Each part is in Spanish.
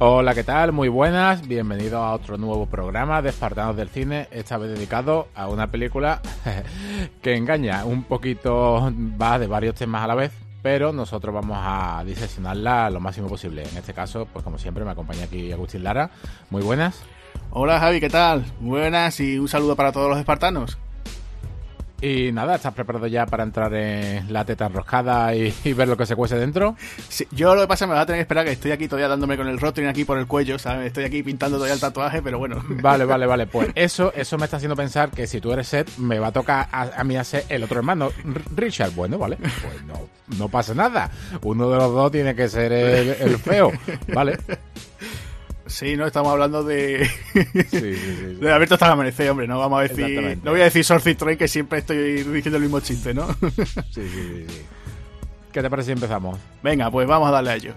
Hola, ¿qué tal? Muy buenas. Bienvenidos a otro nuevo programa de Espartanos del Cine, esta vez dedicado a una película que engaña un poquito, va de varios temas a la vez, pero nosotros vamos a diseccionarla lo máximo posible. En este caso, pues como siempre, me acompaña aquí Agustín Lara. Muy buenas. Hola Javi, ¿qué tal? Buenas y un saludo para todos los espartanos. Y nada, ¿estás preparado ya para entrar en la teta enroscada y, ver lo que se cuece dentro? Sí, yo lo que pasa me va a tener que esperar que estoy aquí todavía dándome con el rostring aquí por el cuello, ¿sabes? Estoy aquí pintando todavía el tatuaje, pero bueno. Vale, vale, vale. Pues eso, eso me está haciendo pensar que si tú eres Seth, me va a tocar a, mí hacer el otro hermano, Richard. Bueno, vale. Pues no, no pasa nada. Uno de los dos tiene que ser el, el feo, ¿vale? Sí, no, estamos hablando de. Sí, sí, sí, de Alberto hasta el amanecer, hombre. No vamos a decir. No voy a decir Sorcy Train, que siempre estoy diciendo el mismo chiste, ¿no? sí, sí, sí. ¿Qué te parece si empezamos? Venga, pues vamos a darle a ello.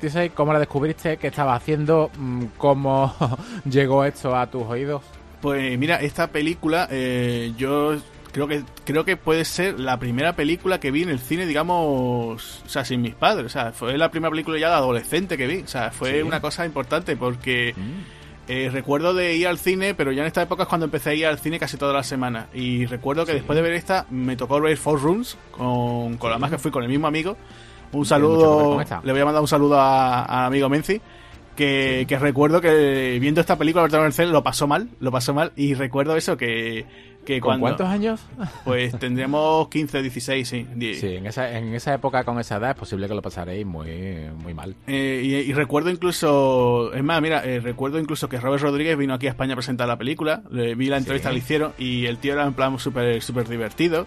96, ¿cómo la descubriste? ¿Qué estaba haciendo? Mm, ¿Cómo llegó esto a tus oídos? Pues mira, esta película eh, yo creo que creo que puede ser la primera película que vi en el cine, digamos, o sea, sin mis padres. O sea, fue la primera película ya de adolescente que vi. O sea, fue una cosa importante porque mm. eh, recuerdo de ir al cine, pero ya en esta época es cuando empecé a ir al cine casi toda la semana. Y recuerdo que después de ver esta, me tocó ver Four Rooms con, con la más que fui con el mismo amigo. Un saludo, le voy a mandar un saludo a, amigo Menzi. Que, recuerdo que viendo esta película Merced lo pasó mal, lo pasó mal y recuerdo eso que, que ¿Con cuántos años? Pues tendríamos 15, 16, sí. Sí, en esa, en esa época con esa edad es posible que lo pasaréis muy, muy mal. Eh, y, recuerdo incluso, es más, mira, eh, recuerdo incluso que Robert Rodríguez vino aquí a España a presentar la película, vi la entrevista que le hicieron y el tío era en plan súper super divertido.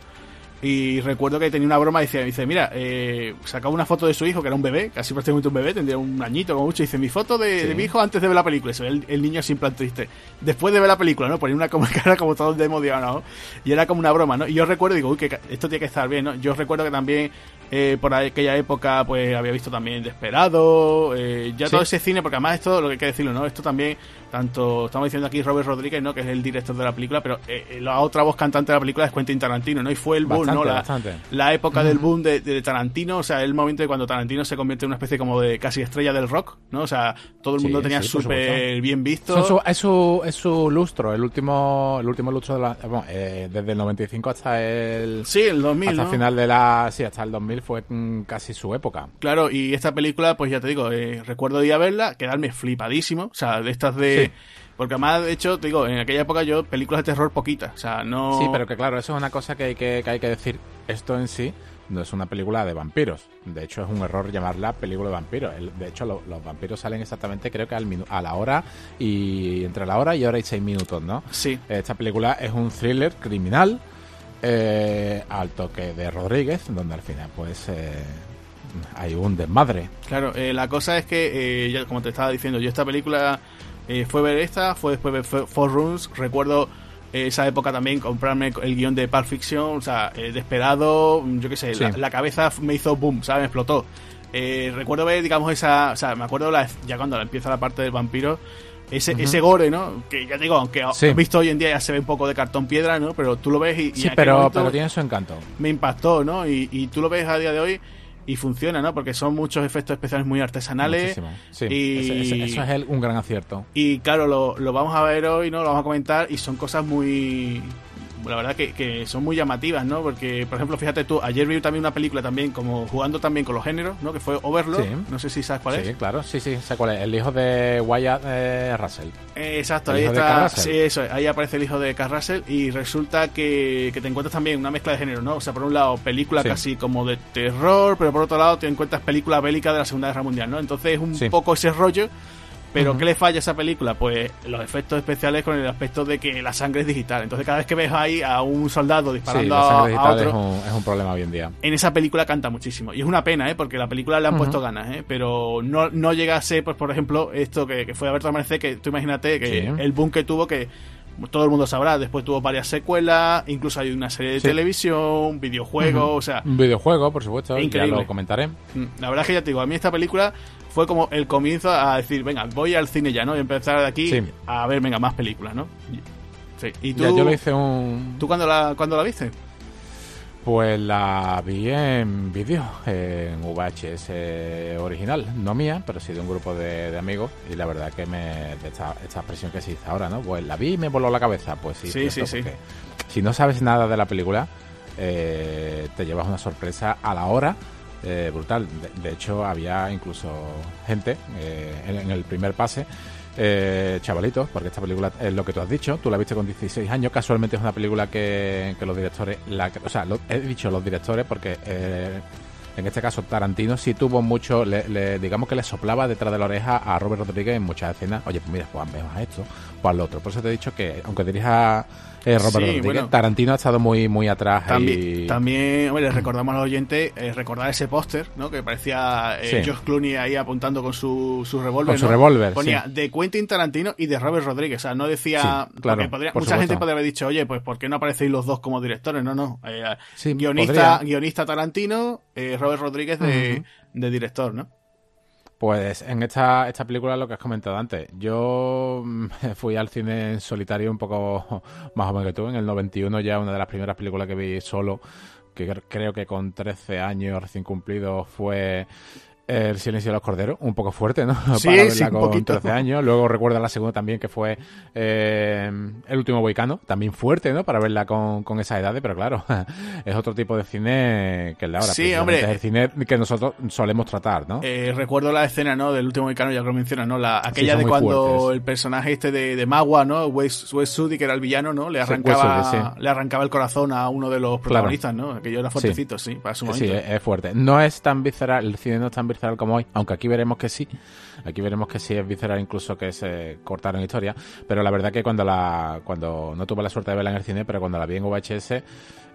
Y recuerdo que tenía una broma y decía, dice, mira, eh, sacaba una foto de su hijo, que era un bebé, casi prácticamente un bebé, tendría un añito como mucho, y dice, mi foto de, mi hijo antes de ver la película. Eso, el, el niño sin plan triste. Después de ver la película, ¿no? Ponía una como cara como todo desmodiado, ¿no? Y era como una broma, ¿no? Y yo recuerdo, digo, uy, que esto tiene que estar bien, ¿no? Yo recuerdo que también eh, por aquella época, pues había visto también Desperado, eh, ya todo ese cine, porque además esto, lo que hay que decirlo, ¿no? Esto también, tanto, estamos diciendo aquí Robert Rodríguez, ¿no? Que es el director de la película, pero eh, la otra voz cantante de la película es Quentin Tarantino, ¿no? Y fue el boom, ¿no? La, la época del boom de, Tarantino, o sea, el momento de cuando Tarantino se convierte en una especie como de casi estrella del rock, ¿no? O sea, todo el mundo tenía súper bien visto. es, su, es, su, lustro, el último el último lustro de la, bueno, eh, desde el 95 hasta el... Sí, el 2000, Hasta el final de la... Sí, hasta el 2000 fue mm, casi su época. Claro, y esta película, pues ya te digo, eh, recuerdo ir a verla, quedarme flipadísimo, o sea, de estas de... Porque además, de hecho, te digo, en aquella época yo películas de terror poquitas, o sea, no... Sí, pero que claro, eso es una cosa que hay que, que hay que decir. Esto en sí no es una película de vampiros. De hecho, es un error llamarla película de vampiros. De hecho, los vampiros salen exactamente, creo que al a la hora y entre la hora y hora y seis minutos, ¿no? Sí. Esta película es un thriller criminal eh, al toque de Rodríguez, donde al final, pues. Eh, hay un desmadre. Claro, eh, la cosa es que, eh, como te estaba diciendo, yo esta película fue ver esta, fue después ver Four Rooms, recuerdo esa época también comprarme el guion de Pulp Fiction, o sea, eh, desesperado, yo qué sé, la, cabeza me hizo boom, ¿sabes? Me explotó. Eh, recuerdo ver, digamos, esa, o sea, me acuerdo la, ya cuando empieza la parte del vampiro, ese, ese gore, ¿no? Que ya digo, aunque he visto hoy en día ya se ve un poco de cartón piedra, ¿no? Pero tú lo ves y... Sí, pero, pero tiene su encanto. Me impactó, ¿no? Y, y tú lo ves a día de hoy y funciona, ¿no? Porque son muchos efectos especiales muy artesanales. Sí, y... eso, es un gran acierto. Y claro, lo, lo, vamos a ver hoy, ¿no? Lo vamos a comentar y son cosas muy la verdad que, que, son muy llamativas, ¿no? Porque, por ejemplo, fíjate tú, ayer vi también una película también, como jugando también con los géneros, ¿no? Que fue Overlord. No sé si sabes cuál es. Sí, claro, sí, sí, sé cuál es. El hijo de Wyatt eh, Russell. exacto, ahí está. Sí, eso, ahí aparece el hijo de Carl Russell y resulta que, que, te encuentras también una mezcla de géneros, ¿no? O sea, por un lado, película casi como de terror, pero por otro lado te encuentras película bélica de la Segunda Guerra Mundial, ¿no? Entonces es un poco ese rollo pero ¿qué le falla a esa película? Pues los efectos especiales con el aspecto de que la sangre es digital. Entonces cada vez que ves ahí a un soldado disparando a, otro... Es un, es un, problema hoy en día. En esa película canta muchísimo. Y es una pena, ¿eh? Porque la película le han puesto ganas, ¿eh? Pero no, no llega a ser, pues por ejemplo, esto que, que fue a ver Amanecer, que tú imagínate que el boom que tuvo que todo el mundo sabrá, después tuvo varias secuelas, incluso hay una serie de televisión, videojuegos, o sea... Un videojuego, por supuesto, ya lo comentaré. Mm, la verdad es que ya te digo, a mí esta película fue como el comienzo a decir, venga, voy al cine ya, ¿no? Y empezar de aquí a ver, venga, más películas, ¿no? Sí. ¿Y tú, ya yo le hice un... ¿Tú cuándo la, cuándo la viste? Pues la vi en vídeo, en VHS original, no mía, pero sí de un grupo de, amigos. Y la verdad que me. esta, esta expresión que se dice ahora, ¿no? Pues la vi y me voló la cabeza. Pues sí, sí, sí, sí. Si no sabes nada de la película, eh, te llevas una sorpresa a la hora. Eh, brutal. De, hecho, había incluso gente eh, en el primer pase eh, chavalitos, porque esta película es lo que tú has dicho, tú la viste con 16 años, casualmente es una película que, los directores, la, o sea, he dicho los directores porque eh, en este caso Tarantino sí tuvo mucho, le, digamos que le soplaba detrás de la oreja a Robert Rodríguez en muchas escenas, oye, pues mira, pues a esto, pues lo otro. Por eso te he dicho que, aunque dirija eh, Robert Tarantino ha estado muy muy atrás. También, también hombre, recordamos a los oyentes eh, recordar ese póster, ¿no? Que parecía eh, George Clooney ahí apuntando con su, su revólver. Con su revólver. Ponía de Quentin Tarantino y de Robert Rodríguez. O sea, no decía. claro, mucha gente podría haber dicho, oye, pues ¿por qué no aparecéis los dos como directores? No, no. guionista, guionista Tarantino, Robert Rodríguez de, de director, ¿no? Pues en esta, esta película lo que has comentado antes, yo fui al cine en solitario un poco más joven que tú, en el 91 ya una de las primeras películas que vi solo, que creo que con 13 años recién cumplidos fue el silencio de los corderos, un poco fuerte, ¿no? Sí, Para verla con 13 años. Luego recuerda la segunda también que fue eh, El último boicano, también fuerte, ¿no? Para verla con, con esa edad, pero claro, es otro tipo de cine que el de ahora. Sí, hombre. Es el cine que nosotros solemos tratar, ¿no? Eh, recuerdo la escena, ¿no? Del último boicano, ya que lo menciona, ¿no? La, aquella de cuando el personaje este de, de Magua, ¿no? Wes, Wes que era el villano, ¿no? Le arrancaba, le arrancaba el corazón a uno de los protagonistas, ¿no? Aquello era fuertecito, sí, para su momento. Sí, es fuerte. No es tan visceral, el cine no es tan visceral como hoy, aunque aquí veremos que sí. Aquí veremos que sí es visceral incluso que se cortaron historia, pero la verdad que cuando la cuando no tuve la suerte de verla en el cine, pero cuando la vi en VHS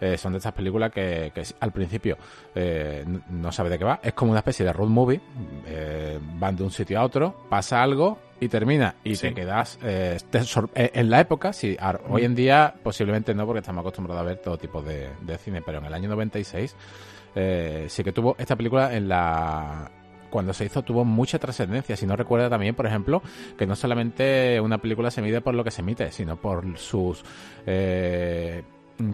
eh, son de estas películas que, al principio eh, no sabe de qué va, es como una especie de road movie, eh, van de un sitio a otro, pasa algo y termina y te quedas en la época, sí, hoy en día posiblemente no porque estamos acostumbrados a ver todo tipo de, de cine, pero en el año 96 sí que tuvo esta película en la cuando se hizo tuvo mucha trascendencia. Si no recuerda también, por ejemplo, que no solamente una película se mide por lo que se emite, sino por sus eh,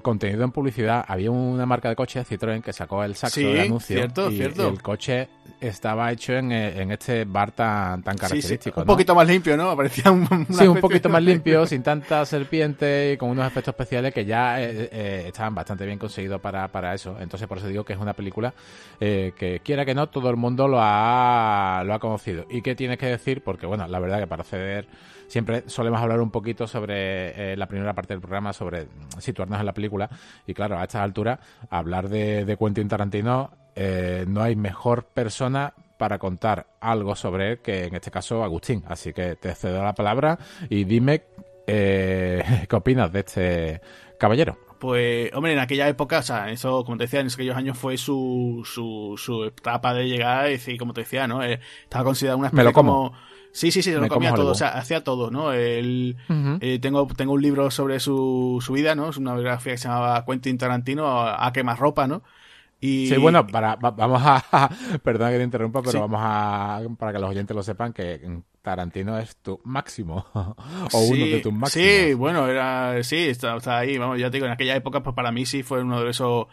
contenido en publicidad. Había una marca de coches, Citroën, que sacó el saxo de anuncio. Cierto, y, cierto. el coche estaba hecho en, en este bar tan, tan característico. Un poquito más limpio, ¿no? Parecía un, sí, un poquito más limpio, sin tanta serpiente y con unos efectos especiales que ya eh, eh, estaban bastante bien conseguidos para, para eso. Entonces, por eso digo que es una película eh, que, quiera que no, todo el mundo lo ha, lo ha conocido. ¿Y qué tienes que decir? Porque, bueno, la verdad que para acceder siempre solemos hablar un poquito sobre eh, la primera parte del programa, sobre situarnos en la película. Y claro, a esta altura, hablar de, de Quentin Tarantino, eh, no hay mejor persona para contar algo sobre él que en este caso Agustín. Así que te cedo la palabra y dime eh, qué opinas de este caballero. pues, hombre, en aquella época, o sea, eso, como te decía, en aquellos años fue su, su, su etapa de llegar, y como te decía, ¿no? Eh, estaba considerado una especie como... Sí, sí, sí, se lo comía todo, o sea, hacía todo, ¿no? El, eh, tengo, tengo un libro sobre su, su vida, ¿no? Es una biografía que se llamaba Quentin Tarantino, a, a quemar ropa, ¿no? Sí, bueno, para, vamos a. perdona que te interrumpa, pero vamos a. Para que los oyentes lo sepan, que Tarantino es tu máximo. o uno de tus máximos. Sí, bueno, era. Sí, está, ahí. Vamos, ya te digo, en aquella época, pues para mí sí fue uno de esos.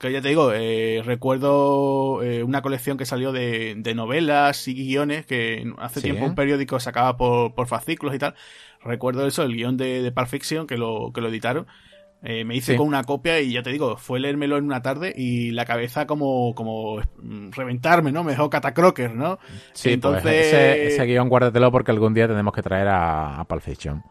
Que ya te digo, eh, recuerdo eh, una colección que salió de, de, novelas y guiones que hace tiempo un periódico sacaba por, por fascículos y tal. Recuerdo eso, el guion de, de Pulp Fiction que lo, que lo editaron. Eh, me hice con una copia y ya te digo, fue leérmelo en una tarde y la cabeza como, como reventarme, ¿no? Me dejó catacroker, ¿no? Sí, pues Entonces... ese, ese, guion guárdatelo porque algún día tenemos que traer a, a Pulp Fiction.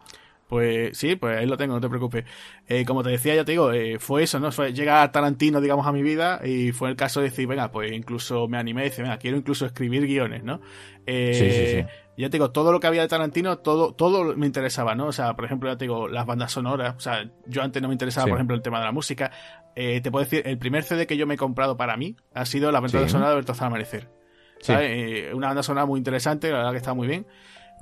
Pues sí, pues ahí lo tengo, no te preocupes. Eh, como te decía, ya te digo, eh, fue eso, ¿no? Fue llegar Tarantino, digamos, a mi vida y fue el caso de decir, venga, pues incluso me animé y decir, venga, quiero incluso escribir guiones, ¿no? Eh, sí, sí, sí. Ya te digo, todo lo que había de Tarantino, todo, todo me interesaba, ¿no? O sea, por ejemplo, ya te digo, las bandas sonoras, o sea, yo antes no me interesaba, por ejemplo, el tema de la música. Eh, te puedo decir, el primer CD que yo me he comprado para mí ha sido la banda sonora de Bertozar Amanecer. ¿sabes? Eh, una banda sonora muy interesante, la verdad que está muy bien.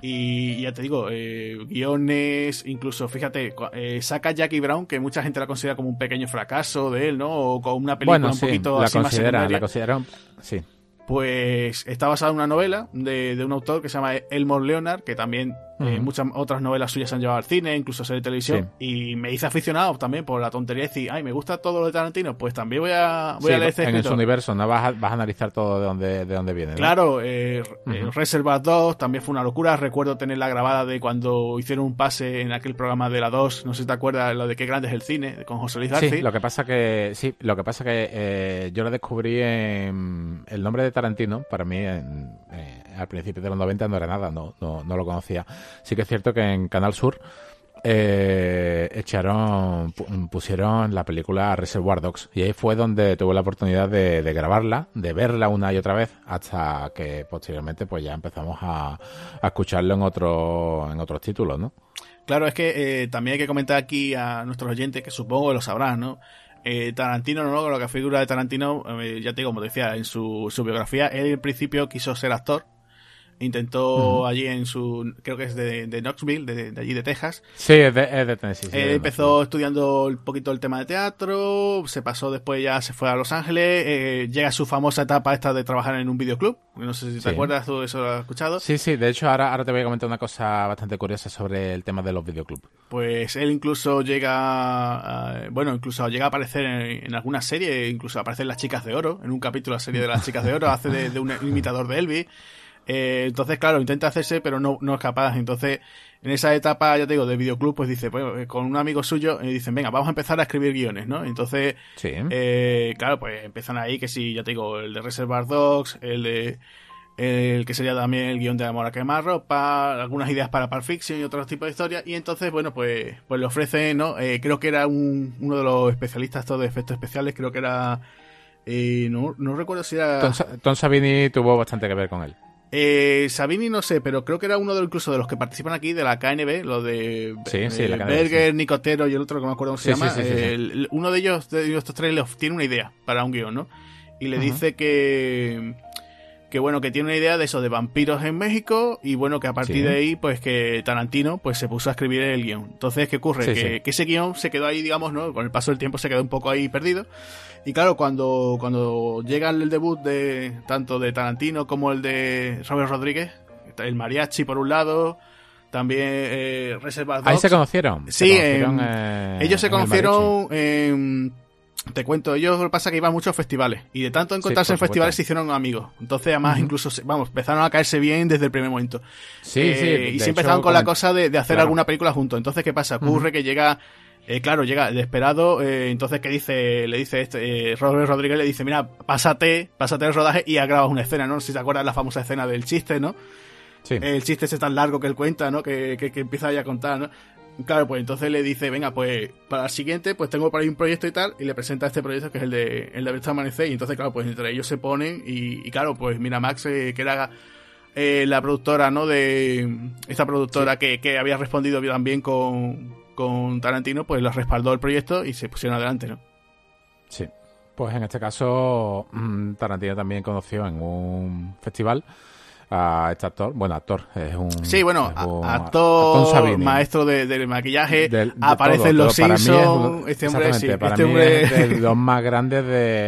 Y ya te digo, eh, guiones, incluso, fíjate, eh, saca Jackie Brown, que mucha gente la considera como un pequeño fracaso de él, ¿no? O como una película un poquito la así considera, más La consideran, sí pues está basada en una novela de, de, un autor que se llama Elmore Leonard, que también eh, muchas otras novelas suyas se han llevado al cine, incluso a serie de televisión, y me hice aficionado también por la tontería de decir, ay, me gusta todo lo de Tarantino, pues también voy a, voy a leer este En su universo, ¿no? Vas a, vas a analizar todo de dónde, de dónde viene. Claro, eh, uh 2 también fue una locura, recuerdo tenerla grabada de cuando hicieron un pase en aquel programa de la 2, no sé si te acuerdas, lo de qué grande es el cine, con José Luis García. Sí, lo que pasa que, sí, lo que pasa que eh, yo lo descubrí en el nombre de Tarantino, para mí eh, al principio de los 90 no era nada, no, no, no, lo conocía. Sí que es cierto que en Canal Sur eh, echaron, pusieron la película Reservoir Dogs y ahí fue donde tuve la oportunidad de, grabarla, de verla una y otra vez hasta que posteriormente pues ya empezamos a, escucharlo en otro, en otros títulos, ¿no? Claro, es que eh, también hay que comentar aquí a nuestros oyentes que supongo lo sabrán, ¿no? Eh, Tarantino, no, lo que figura de Tarantino, eh, ya te digo, como decía, en su, su biografía, él al principio quiso ser actor, Intentó allí en su, creo que es de, de Knoxville, de, allí de Texas. Sí, es de, Tennessee. Sí, empezó estudiando un poquito el tema de teatro, se pasó después ya se fue a Los Ángeles, eh, llega su famosa etapa esta de trabajar en un videoclub. No sé si te acuerdas, tú eso lo has escuchado. Sí, sí, de hecho ahora, ahora te voy a comentar una cosa bastante curiosa sobre el tema de los videoclubs. Pues él incluso llega, bueno, incluso llega a aparecer en, alguna serie, incluso aparecen Las Chicas de Oro, en un capítulo de la serie de Las Chicas de Oro, hace de, de un imitador de Elvis. Eh, entonces, claro, intenta hacerse, pero no, no es capaz. Entonces, en esa etapa, ya te digo, de videoclub, pues dice, pues eh, con un amigo suyo, y dicen, venga, vamos a empezar a escribir guiones, ¿no? Entonces, eh, claro, pues empiezan ahí, que sí, ya te digo, el de Reservoir Dogs, el de el que sería también el guion de Amor a quemar ropa, algunas ideas para Pulp Fiction y otros tipos de historias, y entonces, bueno, pues, pues le ofrece, ¿no? creo que era un, uno de los especialistas todo de efectos especiales, creo que era... no, no recuerdo si era... Tom Savini tuvo bastante que ver con él. Eh, Sabini no sé, pero creo que era uno de incluso de los que participan aquí de la KNB, lo de Berger, Nicotero y el otro que no me acuerdo cómo se llama. uno de ellos, de estos tres, tiene una idea para un guion, ¿no? Y le dice que que bueno, que tiene una idea de eso, de vampiros en México, y bueno, que a partir de ahí, pues que Tarantino, pues se puso a escribir el guion. Entonces, ¿qué ocurre? que, que, ese guion se quedó ahí, digamos, ¿no? Con el paso del tiempo se quedó un poco ahí perdido. Y claro, cuando, cuando llega el debut de tanto de Tarantino como el de Robert Rodríguez, el mariachi por un lado, también eh, Reserva Ahí se conocieron. Sí, eh, ellos se conocieron en te cuento, ellos lo que pasa es que iban muchos festivales y de tanto encontrarse en festivales se hicieron amigos. Entonces, además, incluso, vamos, empezaron a caerse bien desde el primer momento. Sí, sí. Eh, y siempre estaban con la cosa de, hacer alguna película juntos. Entonces, ¿qué pasa? Ocurre que llega eh, claro, llega desesperado, eh, entonces ¿qué dice? Le dice este, eh, Robert Rodríguez le dice, mira, pásate, pásate el rodaje y grabas una escena, ¿no? Si te acuerdas la famosa escena del chiste, ¿no? Sí. El chiste es tan largo que él cuenta, ¿no? Que, que, empieza ya a contar, ¿no? Claro, pues entonces le dice, venga, pues para el siguiente, pues tengo por ahí un proyecto y tal, y le presenta este proyecto que es el de el de Amanecer, y entonces, claro, pues entre ellos se ponen, y, claro, pues mira, Max, que era la productora, ¿no? De esta productora que, que había respondido también con con Tarantino, pues los respaldó el proyecto y se pusieron adelante, ¿no? Sí. Pues en este caso, mm, Tarantino también conoció en un festival a este actor, bueno, actor, es un... Sí, bueno, actor, maestro de, maquillaje, aparece en Los Simpsons, este hombre, sí, para este mí es de los más grandes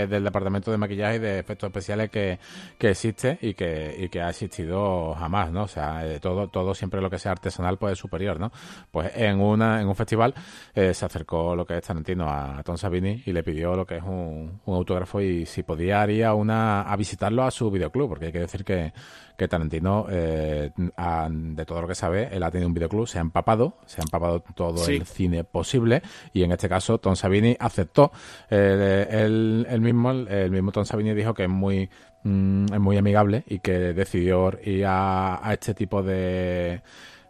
del departamento de maquillaje y de efectos especiales que, que existe y que, y que ha existido jamás, ¿no? O sea, eh, todo, todo siempre lo que sea artesanal pues es superior, ¿no? Pues en una, en un festival eh, se acercó lo que es Tarantino a Tom Savini y le pidió lo que es un, un autógrafo y si podía haría una, a visitarlo a su videoclub, porque hay que decir que que Tarantino, eh, de todo lo que sabe, él ha tenido un videoclub, se ha empapado, se ha empapado todo el cine posible y en este caso Tom Savini aceptó. Eh, él, mismo, el mismo Tom Savini dijo que es muy, mm, es muy amigable y que decidió ir a, este tipo de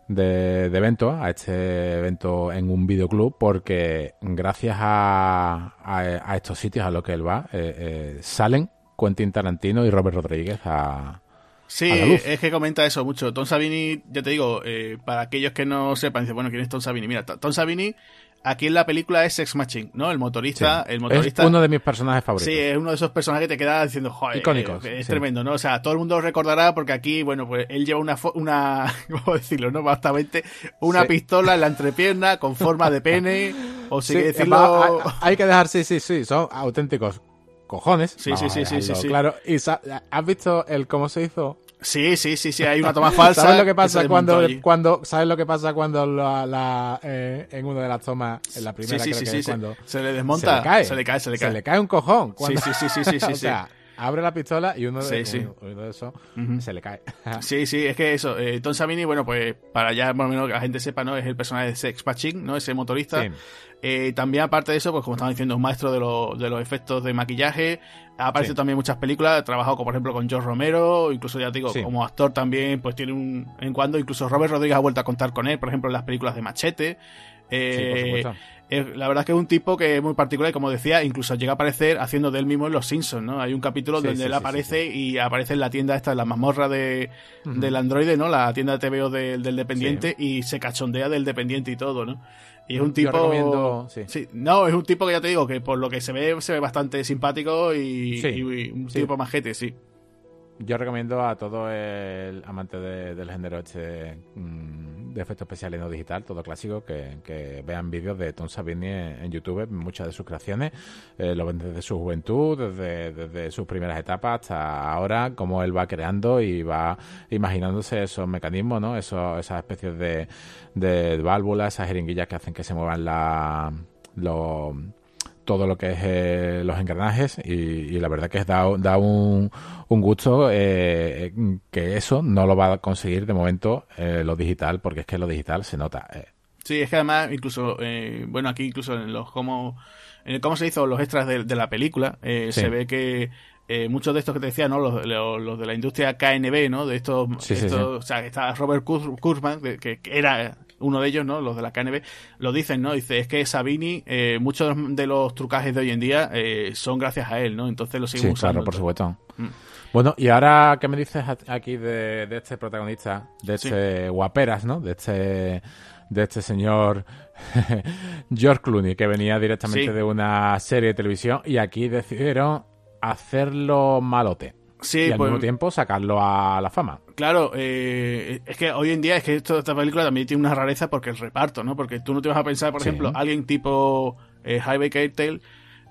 de, eventos, a este evento en un videoclub, porque gracias a, a, estos sitios a los que él va, eh, salen Quentin Tarantino y Robert Rodríguez a, Sí, es que comenta eso mucho. Tom Savini, ya te digo, eh, para aquellos que no sepan, dice, bueno, ¿quién es Tom Savini? Mira, Tom Savini aquí en la película es Sex Machine, ¿no? El motorista, el motorista. Es uno de mis personajes favoritos. Sí, es uno de esos personajes que te queda diciendo, joder, Icónicos, es tremendo, ¿no? O sea, todo el mundo recordará porque aquí, bueno, pues él lleva una, una ¿cómo decirlo, no? Bastante, una pistola en la entrepierna con forma de pene, o si decirlo... Hay, que dejar, sí, sí, sí, son auténticos cojones. Sí, sí, sí, sí, sí, Claro, y ¿has visto el cómo se hizo? Sí, sí, sí, sí, hay una toma falsa. ¿Sabes lo que pasa cuando, cuando, ¿sabes lo que pasa cuando la, eh, en una de las tomas, en la primera sí, sí, sí, sí, cuando se le desmonta, se le cae, se le cae, se le cae, se le cae un cojón. Cuando... Sí, sí, sí, sí, sí, o sea, abre la pistola y uno de, esos se le cae. sí, sí, es que eso, eh, Tom Savini, bueno, pues para ya más o menos que la gente sepa, ¿no? Es el personaje de Sex Paching, ¿no? Ese motorista. Eh, también aparte de eso, pues como estaba diciendo, es un maestro de, de los efectos de maquillaje. Ha aparecido también en muchas películas, ha trabajado por ejemplo con George Romero, incluso ya te digo, como actor también, pues tiene un en cuando, incluso Robert Rodríguez ha vuelto a contar con él, por ejemplo en las películas de Machete. Eh, la verdad es que es un tipo que es muy particular y como decía, incluso llega a aparecer haciendo de él mismo en Los Simpsons, ¿no? Hay un capítulo donde él aparece y aparece en la tienda esta, en la mazmorra de, del androide, ¿no? La tienda de TVO del dependiente y se cachondea del dependiente y todo, ¿no? Y es un tipo. sí. No, es un tipo que ya te digo que por lo que se ve, se ve bastante simpático y, un tipo majete, sí. Yo recomiendo a todo el amante del género este mm, de efectos especiales no digital, todo clásico, que, vean vídeos de Tom Savini en, YouTube, muchas de sus creaciones, eh, lo ven desde su juventud, desde, desde sus primeras etapas hasta ahora, cómo él va creando y va imaginándose esos mecanismos, ¿no? Esos, esas especies de, de válvulas, esas jeringuillas que hacen que se muevan la, los todo lo que es eh, los engranajes y, la verdad que da, da un, un gusto eh, que eso no lo va a conseguir de momento eh, lo digital porque es que lo digital se nota. Sí, es que además incluso, bueno, aquí incluso en los cómo, en el cómo se hizo los extras de, la película, se ve que muchos de estos que te decía, ¿no? Los, los, de la industria KNB, ¿no? De estos, o sea, está Robert Kurzman, que, que, era uno de ellos, ¿no? Los de la KNB, lo dicen, ¿no? Dice, es que Sabini, eh, muchos de los trucajes de hoy en día eh, son gracias a él, ¿no? Entonces lo siguen sí, claro, por supuesto. Mm. Bueno, y ahora, ¿qué me dices aquí de, este protagonista? De este guaperas, ¿no? De este de este señor George Clooney, que venía directamente de una serie de televisión y aquí decidieron hacerlo malote. Sí, y al mismo pues, tiempo sacarlo a la fama. Claro, eh, es que hoy en día es que esta película también tiene una rareza porque el reparto, ¿no? Porque tú no te vas a pensar, por ejemplo, alguien tipo eh, Keitel,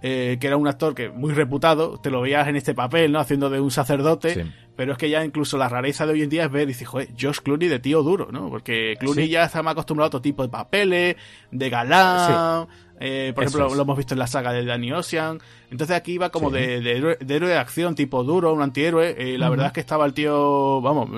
eh, que era un actor que muy reputado, te lo veías en este papel, ¿no? Haciendo de un sacerdote, pero es que ya incluso la rareza de hoy en día es ver, dice, joder, Josh Clooney de tío duro, ¿no? Porque Clooney ya está más acostumbrado a otro tipo de papeles, de galán, eh, por ejemplo, lo hemos visto en la saga de Danny Ocean. Entonces aquí iba como de, de, héroe, de, acción, tipo duro, un antihéroe. Eh, la verdad es que estaba el tío, vamos,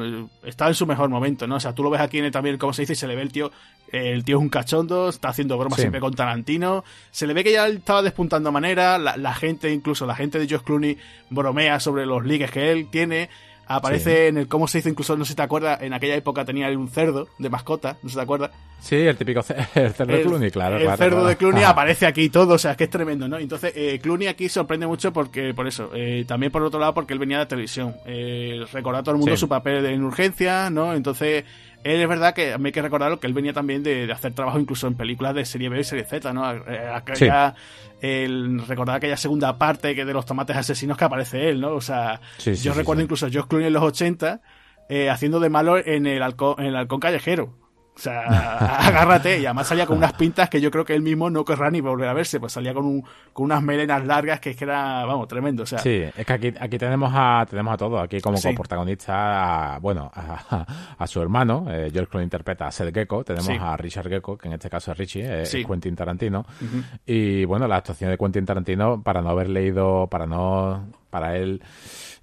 estaba en su mejor momento, ¿no? O sea, tú lo ves aquí en también, como se dice, y se le ve el tío, el tío es un cachondo, está haciendo bromas siempre con Tarantino. Se le ve que ya estaba despuntando manera, la, la gente, incluso la gente de Josh Clooney, bromea sobre los ligues que él tiene. Aparece en el cómo se dice, incluso no sé si te acuerdas, en aquella época tenía un cerdo de mascota, no sé si te acuerdas. Sí, el típico cerdo de Clooney, claro. El cerdo de Clooney aparece aquí todo, o sea, es que es tremendo, ¿no? Entonces, eh, Clooney aquí sorprende mucho porque, por eso, eh, también por otro lado porque él venía de televisión. Eh, recordar a todo el mundo su papel en urgencia, ¿no? Entonces, Él es verdad que me hay que recordarlo que él venía también de, hacer trabajo incluso en películas de serie B y serie Z, ¿no? Aquella, el, recordar aquella segunda parte que de los tomates asesinos que aparece él, ¿no? O sea, yo recuerdo incluso a Josh Clooney en los 80 eh, haciendo de malo en el, en el halcón callejero. O sea, agárrate. Y además salía con unas pintas que yo creo que él mismo no querrá ni volver a verse. Pues salía con, un, con unas melenas largas que es que era, vamos, tremendo. O sea, sí, es que aquí, aquí tenemos a tenemos a todo. Aquí como protagonista, bueno, a, su hermano, eh, George Clooney interpreta a Seth Gecko. Tenemos a Richard Gecko, que en este caso es Richie, eh, es Quentin Tarantino. Y bueno, la actuación de Quentin Tarantino, para no haber leído, para no, para él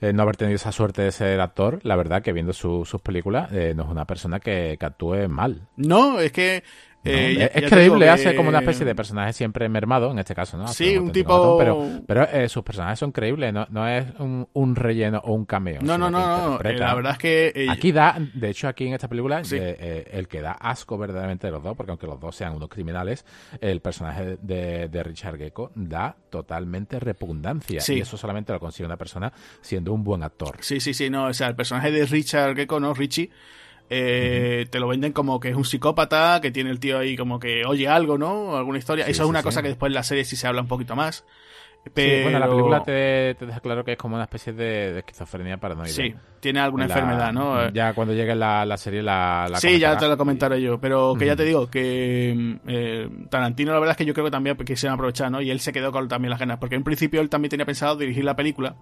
eh, no haber tenido esa suerte de ser actor, la verdad que viendo sus películas eh, no es una persona que, que actúe mal. No, es que eh, es creíble, hace como una especie de personaje siempre mermado, en este caso, ¿no? sí, un tipo... pero pero eh, sus personajes son creíbles, no, no es un, relleno o un cameo. No, no, no, no, la verdad es que... Aquí da, de hecho aquí en esta película, eh, el que da asco verdaderamente de los dos, porque aunque los dos sean unos criminales, el personaje de, de Richard Gecko da totalmente repugnancia. Y eso solamente lo consigue una persona siendo un buen actor. Sí, sí, sí, no, o sea, el personaje de Richard Gecko, ¿no? Richie eh, te lo venden como que es un psicópata, que tiene el tío ahí como que oye algo, ¿no? Alguna historia. Eso es una cosa que después en la serie sí se habla un poquito más. Pero... bueno, la película te, deja claro que es como una especie de, esquizofrenia paranoide. Sí, tiene alguna enfermedad, ¿no? Ya cuando llegue la, la serie la, la Sí, ya te lo comentaré yo, pero que ya te digo que eh, Tarantino la verdad es que yo creo que también quisieron aprovechar, ¿no? Y él se quedó con también las ganas, porque en principio él también tenía pensado dirigir la película,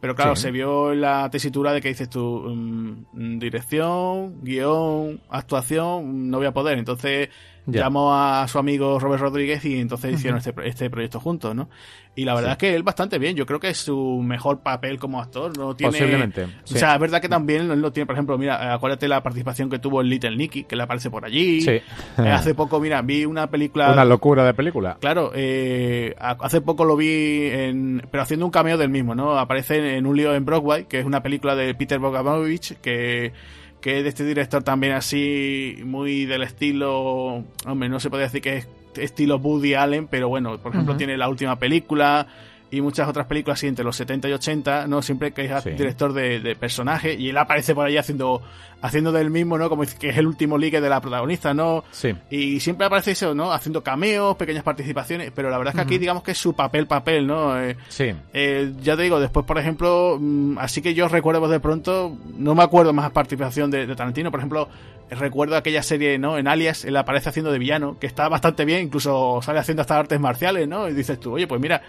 pero claro, se vio en la tesitura de que dices tú, mm, dirección, guion, actuación, no voy a poder. Entonces llamó a su amigo Robert Rodríguez y entonces hicieron este, este proyecto juntos, ¿no? Y la verdad es que él bastante bien. Yo creo que es su mejor papel como actor. No tiene, Posiblemente. O sea, es verdad que también lo tiene. Por ejemplo, mira, acuérdate la participación que tuvo en Little Nicky, que le aparece por allí. Sí. Eh, hace poco, mira, vi una película. Una locura de película. Claro, eh, hace poco lo vi, en, pero haciendo un cameo del mismo, ¿no? Aparece en Un lío en Broadway, que es una película de Peter Bogdanovich, que que es de este director también así, muy del estilo, hombre, no se puede decir que es estilo Woody Allen, pero bueno, por ejemplo, tiene la última película y muchas otras películas así entre los 70 y 80, ¿no? Siempre que es director de, de, personaje y él aparece por ahí haciendo haciendo del mismo, ¿no? Como que es el último ligue de la protagonista, ¿no? Sí. Y siempre aparece eso, ¿no? Haciendo cameos, pequeñas participaciones, pero la verdad es que aquí digamos que es su papel, papel, ¿no? Eh, sí. Eh, ya te digo, después, por ejemplo, mm, así que yo recuerdo de pronto, no me acuerdo más participación de, de Tarantino, por ejemplo, recuerdo aquella serie, ¿no? En Alias, él aparece haciendo de villano, que está bastante bien, incluso sale haciendo hasta artes marciales, ¿no? Y dices tú, oye, pues mira,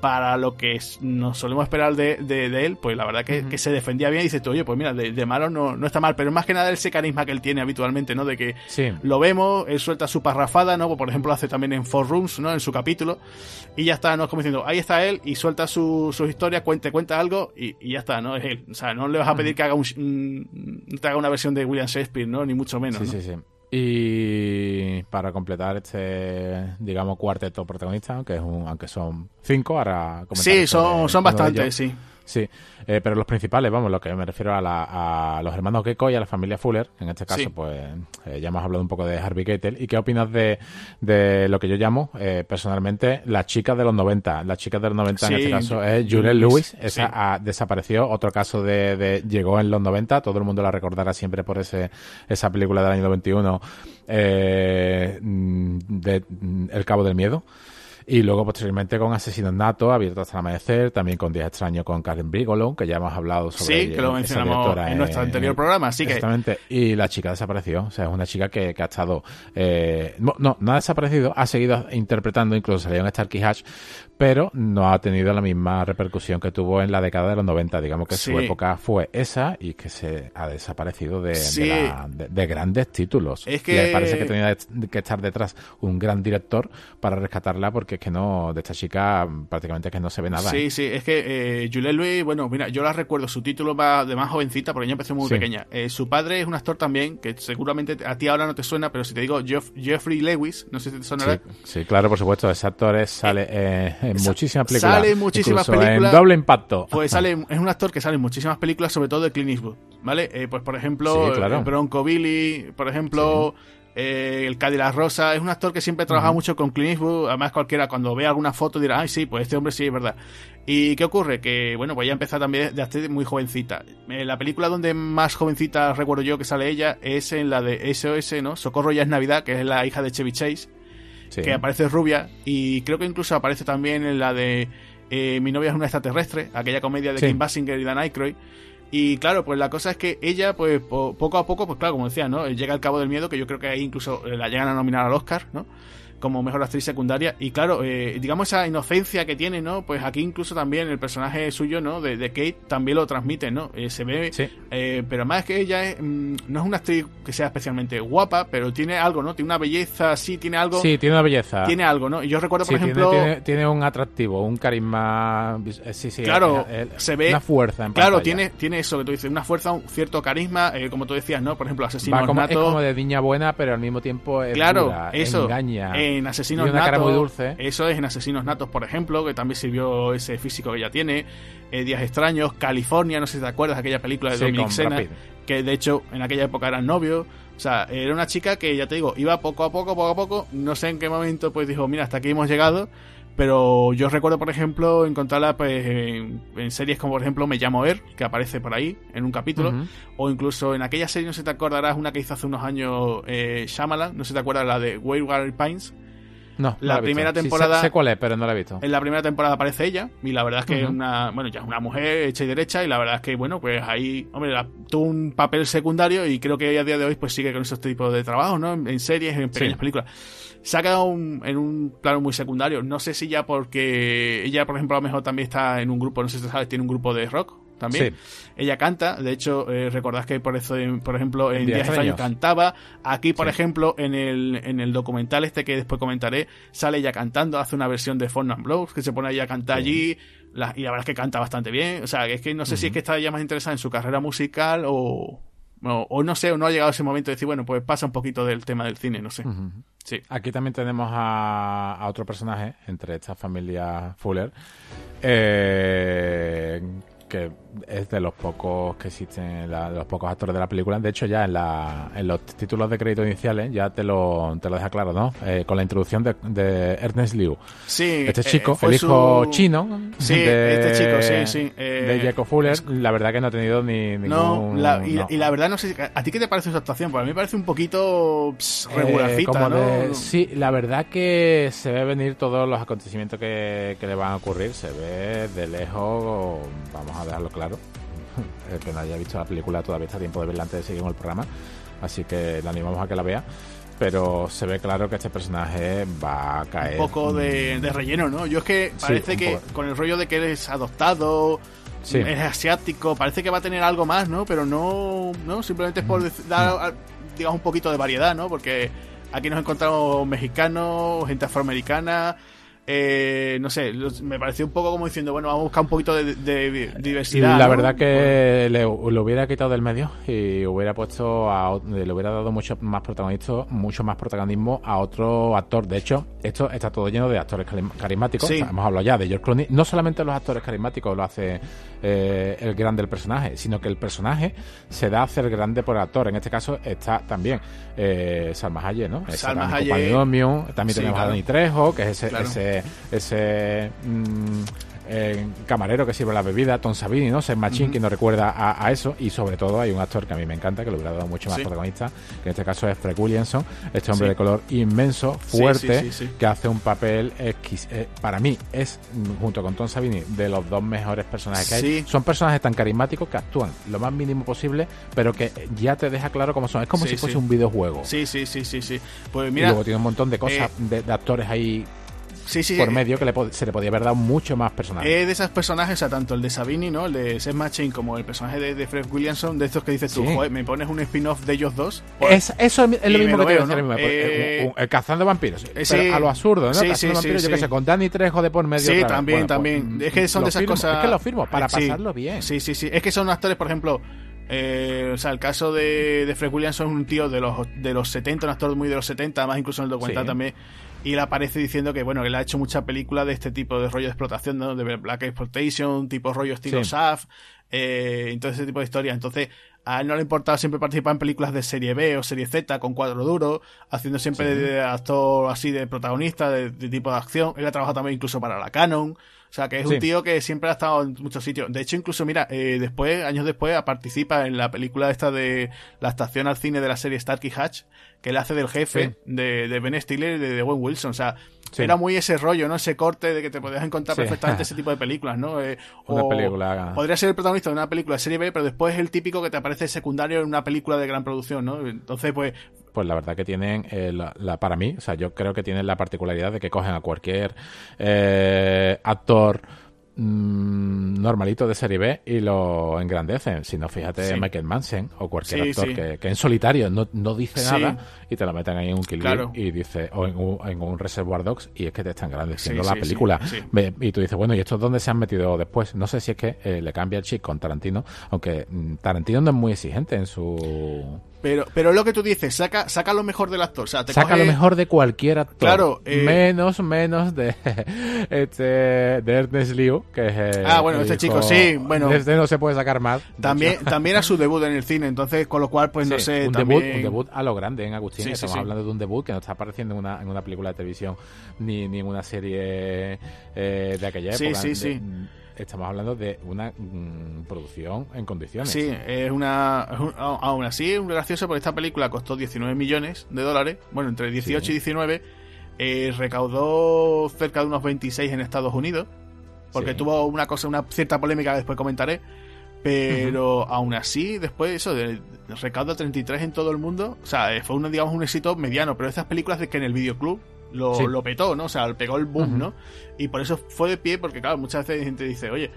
para lo que nos solemos esperar de, de, él, pues la verdad que, se defendía bien y dices tú, oye, pues mira, de, malo no, no, está mal, pero más que nada ese carisma que él tiene habitualmente, ¿no? De que lo vemos, él suelta su parrafada, ¿no? Por ejemplo, hace también en Four Rooms, ¿no? En su capítulo, y ya está, ¿no? Es como diciendo, ahí está él y suelta su, sus historias, cuente, cuenta algo y, y, ya está, ¿no? Es él. O sea, no le vas a pedir que haga un, te haga una versión de William Shakespeare, ¿no? Ni mucho menos. Sí, sí, sí. Y para completar este, digamos, cuarteto protagonista, aunque, es un, aunque son cinco, ahora Sí, son, son bastantes, sí. Sí, eh, pero los principales, vamos, lo que me refiero a, la, a los hermanos Gecko y a la familia Fuller, en este caso, pues eh, ya hemos hablado un poco de Harvey Keitel. ¿Y qué opinas de, de lo que yo llamo eh, personalmente las chicas de los 90? Las chicas de los 90 en este caso es Juliette Lewis, esa desapareció, otro caso de, de, llegó en los 90, todo el mundo la recordará siempre por ese esa película del año 91, mm, de mm, El Cabo del Miedo. Y luego, posteriormente, con Asesinos Nato, Abierto hasta el amanecer, también con Días Extraños con Karen Brigolo, que ya hemos hablado sobre Sí, que lo mencionamos en, nuestro anterior programa, así que... Exactamente, y la chica desapareció, o sea, es una chica que, que ha estado... Eh, no, no ha desaparecido, ha seguido interpretando, incluso salió en Starkey Hatch, pero no ha tenido la misma repercusión que tuvo en la década de los 90. Digamos que su época fue esa y que se ha desaparecido de, de, grandes títulos. Es que... parece que tenía que estar detrás un gran director para rescatarla porque es que no, de esta chica prácticamente que no se ve nada. Sí, ¿eh? sí, es que eh, Juliette Louis, bueno, mira, yo la recuerdo, su título va de más jovencita porque ella empezó muy pequeña. Eh, su padre es un actor también, que seguramente a ti ahora no te suena, pero si te digo Jeffrey Lewis, no sé si te sonará. Sí, claro, por supuesto, ese actor sale... Eh, en muchísimas películas. Sale en muchísimas películas. En doble impacto. Pues sale, es un actor que sale en muchísimas películas, sobre todo de Clint Eastwood. ¿Vale? Eh, pues por ejemplo, Bronco Billy, por ejemplo. eh, el Cadillac Rosa, es un actor que siempre trabaja mucho con Clint Eastwood, además cualquiera cuando ve alguna foto dirá, ay sí, pues este hombre sí es verdad. ¿Y qué ocurre? Que, bueno, pues ella empezó también de actriz muy jovencita. Eh, la película donde más jovencita recuerdo yo que sale ella es en la de SOS, ¿no? Socorro ya es Navidad, que es la hija de Chevy Chase, que aparece rubia, y creo que incluso aparece también en la de eh, Mi novia es una extraterrestre, aquella comedia de Kim Basinger y Dan Aykroyd. Y claro, pues la cosa es que ella, pues poco a poco, pues claro, como decía, ¿no? Llega al cabo del miedo, que yo creo que ahí incluso la llegan a nominar al Oscar, ¿no? Como mejor actriz secundaria. Y claro, eh, digamos esa inocencia que tiene, ¿no? Pues aquí incluso también el personaje suyo, ¿no? De, Kate también lo transmite, ¿no? Eh, se ve. Eh, pero más que ella mm, no es una actriz que sea especialmente guapa, pero tiene algo, ¿no? Tiene una belleza, sí, tiene algo. Sí, tiene una belleza. Tiene algo, ¿no? Y yo recuerdo, por ejemplo. Tiene, un atractivo, un carisma. Sí, sí. Claro, se ve. Una fuerza en Claro, tiene, tiene eso que tú dices, una fuerza, un cierto carisma, como tú decías, ¿no? Por ejemplo, Asesinos como. Es de niña buena, pero al mismo tiempo es. Claro, eso. Engaña. En Asesinos Natos muy dulce. Eso es en Asesinos Natos, por ejemplo, que también sirvió ese físico que ella tiene. Eh, Días Extraños, California, no sé si te acuerdas, aquella película de Dominic Sena, que de hecho en aquella época eran novios. O sea, era una chica que, ya te digo, iba poco a poco, poco a poco. No sé en qué momento, pues dijo, mira, hasta aquí hemos llegado. Pero yo recuerdo, por ejemplo, encontrarla pues, en, series como, por ejemplo, Me llamo Er, que aparece por ahí en un capítulo. O incluso en aquella serie, no sé si te acordarás, una que hizo hace unos años eh, Shyamalan, no si te acuerdas, la de Wayward Pines no, la, primera temporada. sé, cuál es, pero no la he visto. En la primera temporada aparece ella, y la verdad es que es una. Bueno, ya es una mujer hecha y derecha, y la verdad es que, bueno, pues ahí, hombre, tuvo un papel secundario, y creo que a día de hoy, pues sigue con esos tipos de trabajo, ¿no? En, series, en pequeñas películas. Se ha quedado en un plano muy secundario. No sé si ya porque ella, por ejemplo, a lo mejor también está en un grupo, no sé si sabes, tiene un grupo de rock también. Ella canta, de hecho, eh, recordás que por eso, por ejemplo, en Días extraños cantaba. Aquí, por ejemplo, en el, en el documental este que después comentaré, sale ella cantando, hace una versión de and Blows, que se pone ella a cantar allí, y la verdad es que canta bastante bien. O sea, es que no sé si es que está ya más interesada en su carrera musical o, o, no sé, o no ha llegado ese momento de decir, bueno, pues pasa un poquito del tema del cine, no sé. Sí. Aquí también tenemos a, a, otro personaje entre esta familia Fuller, eh, que es de los pocos que existen, de los pocos actores de la película. De hecho, ya en, la, en los títulos de crédito iniciales ya te lo, te lo deja claro, ¿no? Eh, con la introducción de, Ernest Liu. Sí. Este chico, el hijo chino sí, de, este chico, sí, sí. de eh, Jacob Fuller, la verdad que no ha tenido ni ningún... No, y, la verdad no sé, ¿a ti qué te parece su actuación? Pues a mí me parece un poquito regularcita, ¿no? sí, la verdad que se ve venir todos los acontecimientos que, que le van a ocurrir, se ve de lejos, vamos a dejarlo claro el que no haya visto la película todavía está a tiempo de verla antes de seguir con el programa. Así que le animamos a que la vea. Pero se ve claro que este personaje va a caer. Un poco de, relleno, ¿no? Yo es que parece que con el rollo de que eres adoptado, es asiático, parece que va a tener algo más, ¿no? Pero no, no simplemente es por dar, digamos, un poquito de variedad, ¿no? Porque aquí nos encontramos mexicanos, gente afroamericana, eh, no sé, me pareció un poco como diciendo, bueno, vamos a buscar un poquito de, diversidad. La verdad que le, lo hubiera quitado del medio y hubiera puesto, a, le hubiera dado mucho más protagonismo, mucho más protagonismo a otro actor. De hecho, esto está todo lleno de actores carismáticos. hemos hablado ya de George Clooney. No solamente los actores carismáticos lo hace eh, el grande el personaje, sino que el personaje se da a hacer grande por el actor. En este caso está también eh, Salma Hayek, ¿no? Salma Hayek. También tenemos a Dani Trejo, que es ese ese, mm, eh, camarero que sirve la bebida, Tom Savini, ¿no? Ser Machín, que nos recuerda a, eso. Y sobre todo hay un actor que a mí me encanta, que lo hubiera dado mucho más protagonista, que en este caso es Fred Williamson, este hombre de color inmenso, fuerte, que hace un papel eh, para mí es, mm, junto con Tom Savini, de los dos mejores personajes que hay. Son personajes tan carismáticos que actúan lo más mínimo posible, pero que ya te deja claro cómo son. Es como si fuese un videojuego. Sí, sí, sí, sí, sí. Pues mira, y luego tiene un montón de cosas, eh, de actores ahí por medio que se le podía haber dado mucho más personajes. de esos personajes, o sea, tanto el de Sabini, ¿no? El de Seth Machin como el personaje de, Fred Williamson, de estos que dices tú, joder, me pones un spin-off de ellos dos. es, eso es lo mismo que te ¿no? Eh, cazando vampiros. a lo absurdo, ¿no? Sí, cazando vampiros, yo qué sé, con Danny Trejo de por medio. Sí, también, también. Pues, es que son de esas cosas. Es que lo firmo, para pasarlo bien. Sí, sí, sí. Es que son actores, por ejemplo. Eh, o sea, el caso de, de Fred Williamson es un tío de los, de los 70, un actor muy de los 70, además incluso en el documental también y él aparece diciendo que bueno que él ha hecho mucha película de este tipo de rollo de explotación ¿no? de Black Exploitation tipo rollo estilo SAF eh, entonces ese tipo de historia entonces A él no le importaba siempre participar en películas de serie B o serie Z con cuadro duro, haciendo siempre de, actor así de protagonista, de, tipo de acción. Él ha trabajado también incluso para la Canon. O sea, que es un tío que siempre ha estado en muchos sitios. De hecho, incluso, mira, eh, después, años después, participa en la película esta de la estación al cine de la serie Starkey Hatch, que él hace del jefe de, de, Ben Stiller y de, de Wayne Wilson. O sea, era muy ese rollo, ¿no? Ese corte de que te podías encontrar perfectamente ese tipo de películas, ¿no? Eh, una película. Podría ser el protagonista de una película de serie B, pero después es el típico que te aparece secundario en una película de gran producción, ¿no? Entonces, pues. Pues la verdad que tienen, eh, la, para mí, o sea, yo creo que tienen la particularidad de que cogen a cualquier eh, actor Mm, normalito de serie B y lo engrandecen. Si no, fíjate Michael Manson o cualquier actor que, en solitario no, no dice nada y te lo meten ahí en un Kill y dice o en un, en un, Reservoir Dogs y es que te están engrandeciendo la película. Y tú dices, bueno, ¿y esto dónde se han metido después? No sé si es que eh, le cambia el chip con Tarantino, aunque mm, Tarantino no es muy exigente en su pero, pero lo que tú dices, saca, saca lo mejor del actor. O sea, saca lo mejor de cualquier actor. Claro. Eh, menos, menos de, este, de Ernest Liu, que es Ah, bueno, este chico, sí. Bueno. Este no se puede sacar más. También, también a su debut en el cine, entonces, con lo cual, pues no sé. Un, debut, un debut a lo grande en Agustín. Estamos hablando de un debut que no está apareciendo en una, en una película de televisión ni, ni en una serie eh, de aquella época. Sí, sí, sí estamos hablando de una mm, producción en condiciones. Sí, es una. aún así, es gracioso porque esta película costó 19 millones de dólares. Bueno, entre 18 y 19. Eh, recaudó cerca de unos 26 en Estados Unidos. Porque tuvo una cosa, una cierta polémica que después comentaré. Pero aún así, después de eso, de, recaudo 33 en todo el mundo. O sea, fue un, digamos, un éxito mediano. Pero estas películas de que en el videoclub lo, lo petó, ¿no? O sea, pegó el boom, ¿no? Y por eso fue de pie, porque claro, muchas veces la gente dice, oye,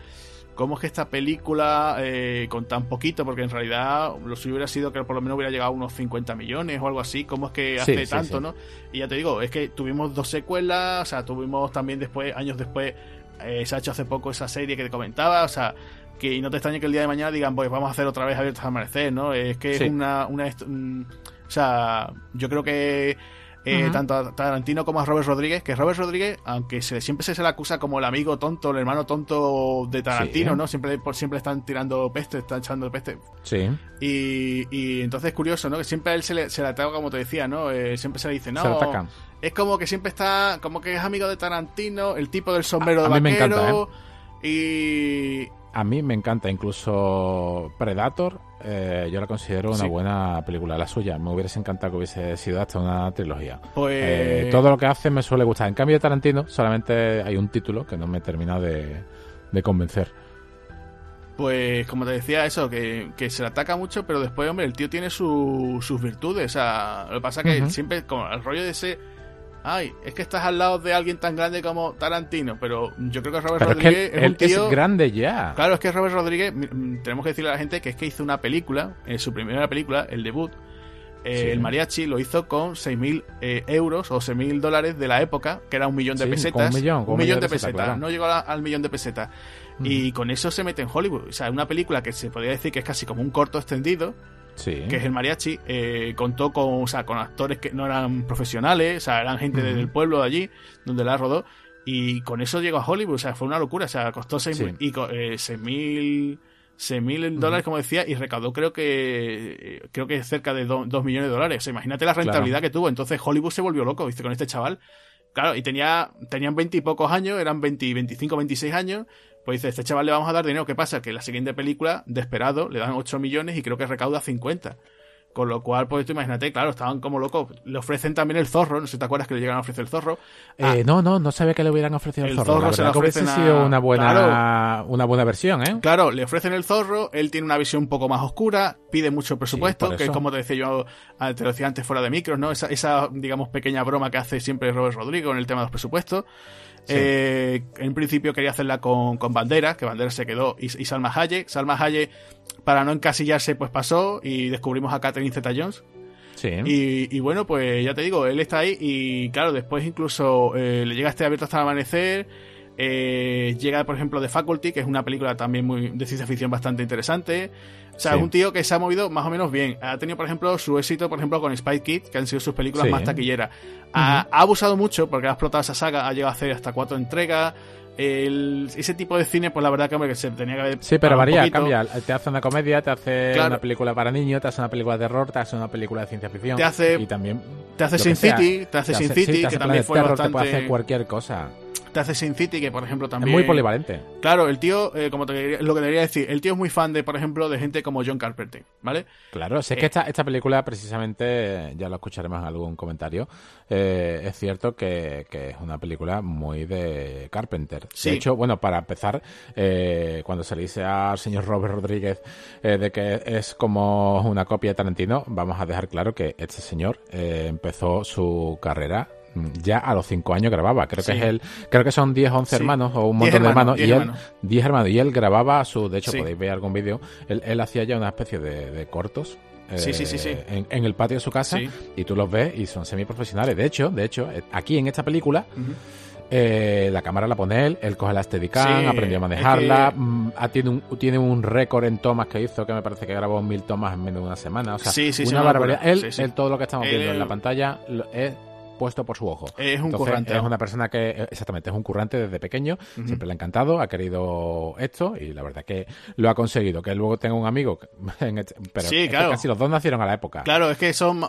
¿cómo es que esta película eh, con tan poquito? Porque en realidad lo suyo hubiera sido que por lo menos hubiera llegado a unos 50 millones o algo así. ¿Cómo es que hace tanto, no? Y ya te digo, es que tuvimos dos secuelas, o sea, tuvimos también después, años después, eh, se ha hecho hace poco esa serie que te comentaba, o sea, que no te extrañe que el día de mañana digan, pues vamos a hacer otra vez Abiertos al Amanecer, ¿no? Es que es una, una... Mm, o sea, yo creo que eh, tanto a Tarantino como a Robert Rodríguez, que Robert Rodríguez, aunque se, siempre se, le acusa como el amigo tonto, el hermano tonto de Tarantino, ¿no? Siempre, por, siempre están tirando peste, están echando peste. Sí. Y, y entonces es curioso, ¿no? Que siempre a él se le, se le ataca, como te decía, ¿no? Eh, siempre se le dice, no. Es como que siempre está, como que es amigo de Tarantino, el tipo del sombrero de vaquero. ¿eh? Y. A mí me encanta, incluso Predator eh, yo la considero una buena película, la suya. Me hubiese encantado que hubiese sido hasta una trilogía. Pues... Eh, todo lo que hace me suele gustar. En cambio de Tarantino, solamente hay un título que no me termina de, convencer. Pues como te decía, eso, que, se le ataca mucho, pero después, hombre, el tío tiene sus virtudes. O sea, lo que pasa es que siempre, como el rollo de ese ay, es que estás al lado de alguien tan grande como Tarantino, pero yo creo que Robert Rodríguez es, un tío... es grande ya. Claro, es que Robert Rodríguez, tenemos que decirle a la gente que es que hizo una película, en su primera película, el debut, eh, el mariachi lo hizo con 6.000 eh, euros o 6.000 dólares de la época, que era un millón de pesetas. Un millón, un millón de, pesetas, no llegó al millón de pesetas. Y con eso se mete en Hollywood. O sea, una película que se podría decir que es casi como un corto extendido, que es el mariachi, eh, contó con, o sea, con actores que no eran profesionales, o sea, eran gente del pueblo de allí, donde la rodó, y con eso llegó a Hollywood, o sea, fue una locura, o sea, costó 6.000 eh, mil mil dólares, como decía, y recaudó creo que eh, creo que cerca de 2 millones de dólares. O sea, imagínate la rentabilidad que tuvo. Entonces Hollywood se volvió loco, ¿viste? Con este chaval. Claro, y tenía, tenían 20 y pocos años, eran 20, 25, 26 años, pues dice, este chaval le vamos a dar dinero. ¿Qué pasa? Que la siguiente película, Desperado, le dan 8 millones y creo que recauda 50. Con lo cual, pues tú imagínate, claro, estaban como locos. Le ofrecen también el zorro, no sé si te acuerdas que le llegan a ofrecer el zorro. Eh, ah, no, no, no sabía que le hubieran ofrecido el, zorro. se le ofrecen sido una buena, una buena versión, ¿eh? Claro, le ofrecen el zorro, él tiene una visión un poco más oscura, pide mucho presupuesto, que es como te decía yo, te lo decía antes fuera de micros, ¿no? Esa, esa, digamos, pequeña broma que hace siempre Robert Rodrigo en el tema de los presupuestos. Eh, en principio quería hacerla con, con Bandera, que Bandera se quedó, y, Salma Hayek. Salma Hayek, para no encasillarse, pues pasó y descubrimos a Catherine Zeta Jones. Sí. Y, bueno, pues ya te digo, él está ahí y claro, después incluso eh, le llega este abierto hasta el amanecer. Eh, llega, por ejemplo, The Faculty, que es una película también muy de ciencia ficción bastante interesante. O sea, es un tío que se ha movido más o menos bien. Ha tenido, por ejemplo, su éxito, por ejemplo, con Spy Kid, que han sido sus películas más taquilleras. ha, abusado mucho porque ha explotado esa saga, ha llegado a hacer hasta cuatro entregas. el, ese tipo de cine, pues la verdad que, se tenía que haber. Sí, pero varía, cambia. Te hace una comedia, te hace una película para niños, te hace una película de terror, te hace una película de ciencia ficción. Te hace. Y también. Te hace Sin City, te hace Sin City, que también fue bastante. Te puede hacer cualquier cosa te hace Sin City, que por ejemplo también... Es muy polivalente. Claro, el tío, eh, como te, lo que debería decir, el tío es muy fan de, por ejemplo, de gente como John Carpenter, ¿vale? Claro, si es que eh, esta, esta película precisamente, ya lo escucharemos en algún comentario, eh, es cierto que, es una película muy de Carpenter. De hecho, bueno, para empezar, cuando se le dice al señor Robert Rodríguez de que es como una copia de Tarantino, vamos a dejar claro que este señor empezó su carrera ya a los 5 años grababa. Creo que es él, creo que son 10, 11 hermanos o un montón de hermanos. y él, 10 hermanos. Y él grababa su, de hecho podéis ver algún vídeo, él, hacía ya una especie de, cortos. Sí, sí, sí, en, el patio de su casa y tú los ves y son semiprofesionales. De hecho, de hecho, eh, aquí en esta película eh, la cámara la pone él, él coge la Steadicam, aprendió a manejarla, mm, tiene un, tiene un récord en tomas que hizo que me parece que grabó mil tomas en menos de una semana. O sea, una barbaridad. Él, él, todo lo que estamos viendo en la pantalla es puesto por su ojo. Es un currante. Es una persona que, exactamente, es un currante desde pequeño, siempre le ha encantado, ha querido esto y la verdad que lo ha conseguido. Que luego tenga un amigo, este, pero sí, claro. casi los dos nacieron a la época. Claro, es que son,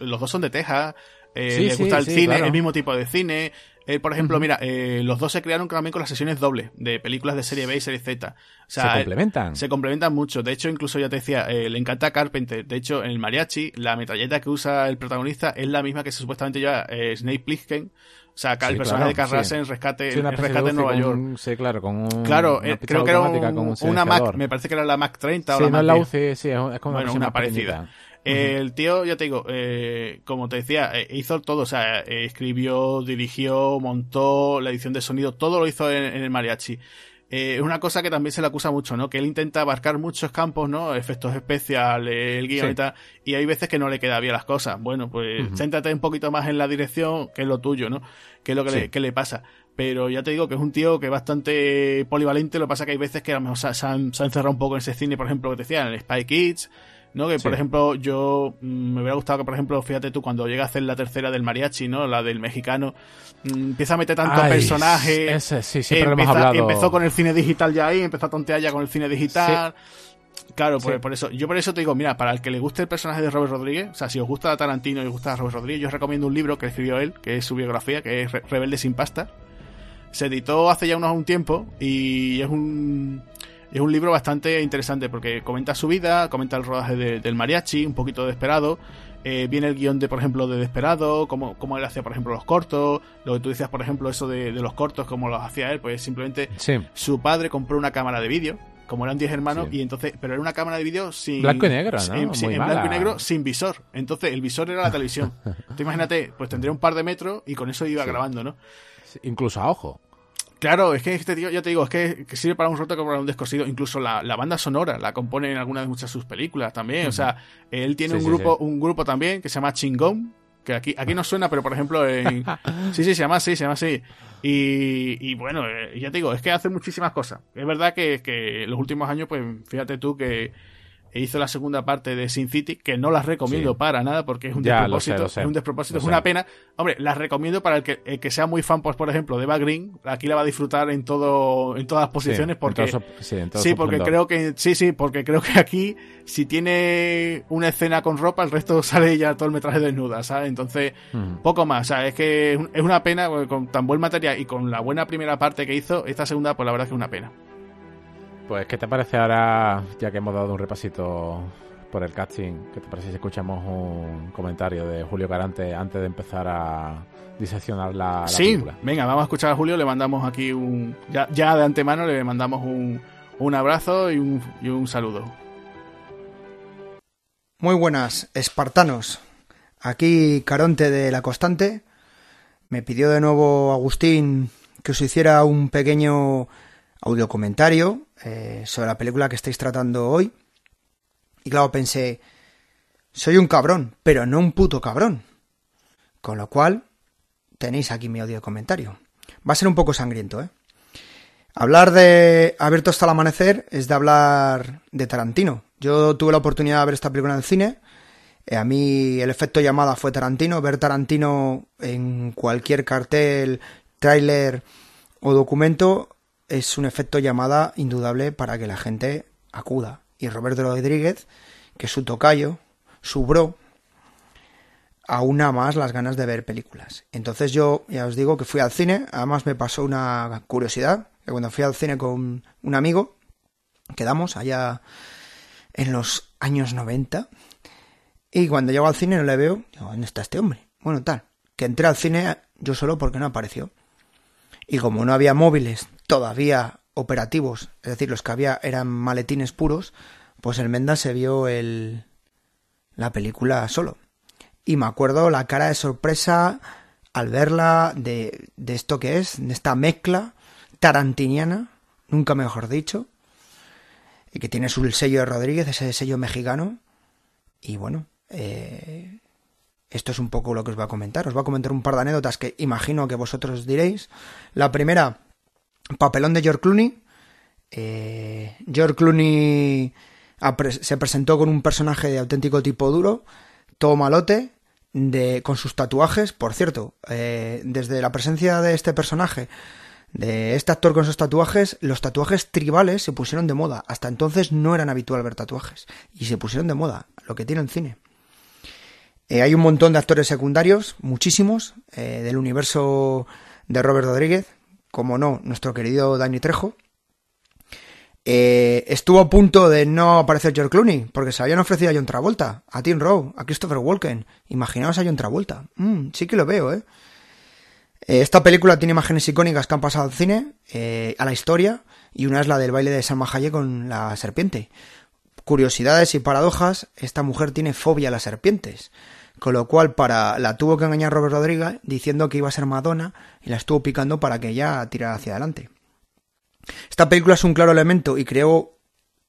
los dos son de Texas, eh, les gusta el cine, el mismo tipo de cine, eh, por ejemplo, mira, eh, los dos se crearon también con las sesiones dobles de películas de serie B y serie Z. se complementan. se complementan mucho. De hecho, incluso ya te decía, eh, le encanta Carpenter. De hecho, en el mariachi, la metralleta que usa el protagonista es la misma que se supuestamente lleva Snake Plissken. O sea, acá el personaje de Carl en Rescate, rescate en Nueva York. sí, claro, con un, Claro, creo que era una Mac, me parece que era la Mac 30 o la no es la UCI, sí, es como bueno, una parecida. El tío, ya te digo, eh, como te decía, eh, hizo todo, o sea, eh, escribió, dirigió, montó la edición de sonido, todo lo hizo en, el mariachi. es una cosa que también se le acusa mucho, ¿no? Que él intenta abarcar muchos campos, ¿no? Efectos especiales, el guion y tal, y hay veces que no le queda bien las cosas. Bueno, pues céntrate un poquito más en la dirección, que es lo tuyo, ¿no? Que es lo que, le, que le pasa pero ya te digo que es un tío que es bastante polivalente, lo que pasa que hay veces que a lo mejor se, han, encerrado un poco en ese cine, por ejemplo, que te decía, en el Spy Kids, ¿no? Que, por ejemplo, yo mm, me hubiera gustado que, por ejemplo, fíjate tú, cuando llega a hacer la tercera del mariachi, ¿no? La del mexicano, mm, empieza a meter tantos personajes. Ese, sí, siempre hemos hablado. Empezó con el cine digital ya ahí, empezó a tontear ya con el cine digital. Claro, pues, por eso. Yo por eso te digo, mira, para el que le guste el personaje de Robert Rodríguez, o sea, si os gusta Tarantino y os gusta Robert Rodríguez, yo os recomiendo un libro que escribió él, que es su biografía, que es Rebelde sin pasta. Se editó hace ya unos un tiempo y es un es un libro bastante interesante porque comenta su vida, comenta el rodaje del mariachi, un poquito de Desperado. Eh, viene el guion de, por ejemplo, de Desperado, cómo, cómo él hacía, por ejemplo, los cortos. Lo que tú decías, por ejemplo, eso de, los cortos, cómo los hacía él, pues simplemente su padre compró una cámara de vídeo, como eran 10 hermanos, y entonces, pero era una cámara de vídeo sin. Blanco y negro, ¿no? en blanco y negro, sin visor. Entonces, el visor era la televisión. Tú imagínate, pues tendría un par de metros y con eso iba grabando, ¿no? incluso a ojo. Claro, es que este tío, ya te digo, es que, sirve para un roto como para un descosido. Incluso la, banda sonora la compone en algunas de muchas de sus películas también. O sea, él tiene un grupo, un grupo también que se llama Chingón, que aquí, aquí no suena, pero por ejemplo en... Sí, sí, se llama así, se llama así. Y, y bueno, eh, ya te digo, es que hace muchísimas cosas. Es verdad que, que los últimos años, pues fíjate tú que e hizo la segunda parte de Sin City, que no las recomiendo para nada porque es un despropósito. es un despropósito, es una pena. Hombre, las recomiendo para el que, el que sea muy fan, pues por ejemplo, de Eva Green, aquí la va a disfrutar en todo, en todas las posiciones porque. sí, porque creo que, sí, sí, porque creo que aquí, si tiene una escena con ropa, el resto sale ya todo el metraje desnuda, ¿sabes? Entonces, poco más. O sea, es que es una pena, con tan buen material y con la buena primera parte que hizo, esta segunda, pues la verdad es que es una pena. Pues, ¿qué te parece ahora, ya que hemos dado un repasito por el casting, qué te parece si escuchamos un comentario de Julio Carante antes de empezar a diseccionar la, la sí, venga, vamos a escuchar a Julio, le mandamos aquí un... Ya, ya de antemano le mandamos un, un abrazo y un, y un saludo. Muy buenas, espartanos. Aquí Caronte de La Constante. Me pidió de nuevo Agustín que os hiciera un pequeño audio comentario eh, sobre la película que estáis tratando hoy. Y claro, pensé, soy un cabrón, pero no un puto cabrón. Con lo cual, tenéis aquí mi audio comentario. Va a ser un poco sangriento, ¿eh? Hablar de Abierto hasta el amanecer es de hablar de Tarantino. Yo tuve la oportunidad de ver esta película en el cine. Eh, a mí el efecto llamada fue Tarantino. Ver Tarantino en cualquier cartel, tráiler o documento es un efecto llamada indudable para que la gente acuda. Y Roberto Rodríguez, que es su tocayo, su bro, aúna más las ganas de ver películas. Entonces yo ya os digo que fui al cine, además me pasó una curiosidad, que cuando fui al cine con un amigo, quedamos allá en los años 90, y cuando llego al cine no le veo, digo, ¿dónde está este hombre? Bueno, tal, que entré al cine yo solo porque no apareció. Y como no había móviles todavía operativos, es decir, los que había eran maletines puros, pues el Menda se vio el, la película solo. Y me acuerdo la cara de sorpresa al verla de, de esto que es, de esta mezcla tarantiniana, nunca mejor dicho, y que tiene su sello de Rodríguez, ese sello mexicano. Y bueno, eh, esto es un poco lo que os voy a comentar. Os voy a comentar un par de anécdotas que imagino que vosotros diréis. La primera, papelón de George Clooney. Eh, George Clooney se presentó con un personaje de auténtico tipo duro, todo malote, de, con sus tatuajes. Por cierto, eh, desde la presencia de este personaje, de este actor con sus tatuajes, los tatuajes tribales se pusieron de moda. Hasta entonces no eran habitual ver tatuajes. Y se pusieron de moda, lo que tiene el cine. Eh, hay un montón de actores secundarios, muchísimos, eh, del universo de Robert Rodríguez, como no, nuestro querido Danny Trejo. Eh, estuvo a punto de no aparecer George Clooney, porque se habían ofrecido a John Travolta, a Tim Rowe, a Christopher Walken. Imaginaos a John Travolta. Mm, sí que lo veo, ¿eh? Esta película tiene imágenes icónicas que han pasado al cine, a la historia, y una es la del baile de Salma Hayek con la serpiente. Curiosidades y paradojas, esta mujer tiene fobia a las serpientes. Con lo cual, para la tuvo que engañar Robert Rodríguez diciendo que iba a ser Madonna y la estuvo picando para que ella tirara hacia adelante. Esta película es un claro elemento y creó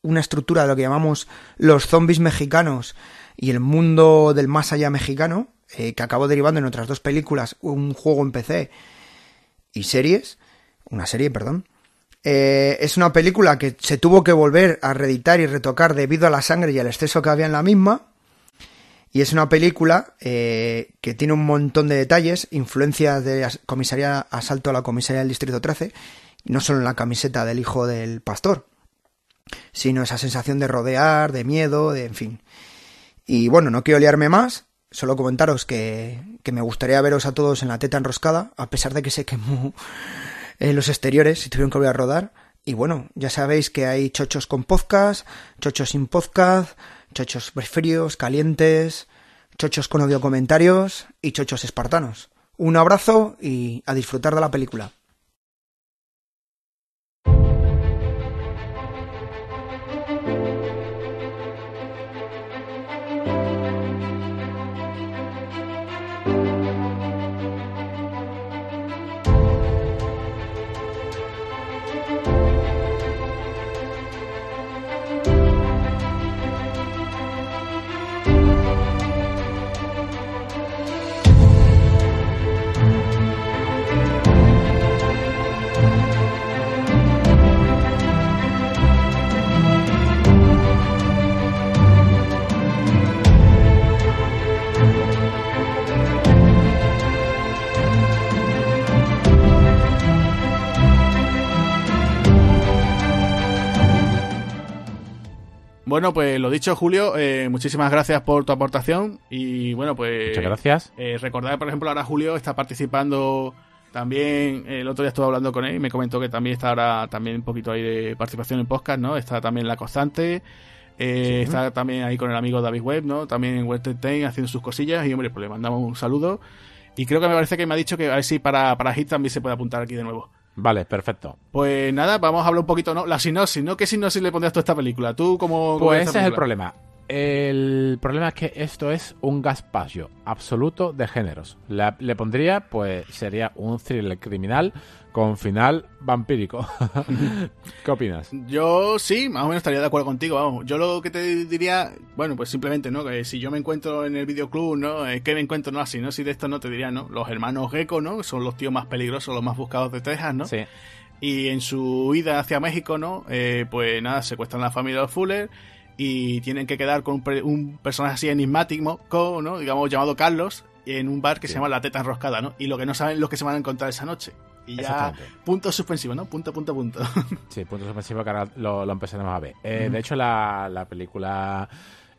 una estructura de lo que llamamos los zombies mexicanos y el mundo del más allá mexicano, eh, que acabó derivando en otras dos películas, un juego en PC y series, una serie, perdón. Eh, es una película que se tuvo que volver a reeditar y retocar debido a la sangre y al exceso que había en la misma, y es una película eh, que tiene un montón de detalles, influencias de comisaría asalto a la comisaría del Distrito 13, no solo en la camiseta del hijo del pastor, sino esa sensación de rodear, de miedo, de en fin. Y bueno, no quiero liarme más, solo comentaros que, que me gustaría veros a todos en la teta enroscada, a pesar de que se quemó en los exteriores si tuvieron que volver a rodar. Y bueno, ya sabéis que hay chochos con podcast, chochos sin podcast, chochos fríos, calientes, chochos con audio comentarios y chochos espartanos. Un abrazo y a disfrutar de la película. Bueno, pues lo dicho, Julio, eh, muchísimas gracias por tu aportación y bueno, pues... Muchas gracias. Eh, recordar, por ejemplo, ahora Julio está participando también, el otro día estuve hablando con él y me comentó que también está ahora también un poquito ahí de participación en podcast, ¿no? Está también La Constante, eh, está también ahí con el amigo David Webb, ¿no? También en Web haciendo sus cosillas y, hombre, pues le mandamos un saludo. Y creo que me parece que me ha dicho que a ver si para, para Hit también se puede apuntar aquí de nuevo. Vale, perfecto. Pues nada, vamos a hablar un poquito, ¿no? La sinopsis, ¿no? ¿Qué sinopsis le pondrías tú a esta película? ¿Tú cómo...? Pues ese es el problema. El problema es que esto es un gaspallo absoluto de géneros. Le, pondría, pues, sería un thriller criminal con final vampírico. ¿Qué opinas? Yo sí, más o menos estaría de acuerdo contigo. Vamos. Yo lo que te diría, bueno, pues simplemente, ¿no? Que si yo me encuentro en el videoclub, ¿no? Que me encuentro, no así, ¿no? Si de esto no te diría, ¿no? Los hermanos Gecko, ¿no? Son los tíos más peligrosos, los más buscados de Texas, ¿no? Sí. Y en su huida hacia México, ¿no? Eh, pues nada, secuestran a la familia de Fuller y tienen que quedar con un, personaje así enigmático, ¿no? digamos llamado Carlos, en un bar que se llama La Teta Enroscada, ¿no? Y lo que no saben lo que se van a encontrar esa noche. Y ya, punto suspensivo, ¿no? Punto, punto, punto. Sí, punto suspensivo que ahora lo, empezaremos a ver. Eh, de hecho, la, la película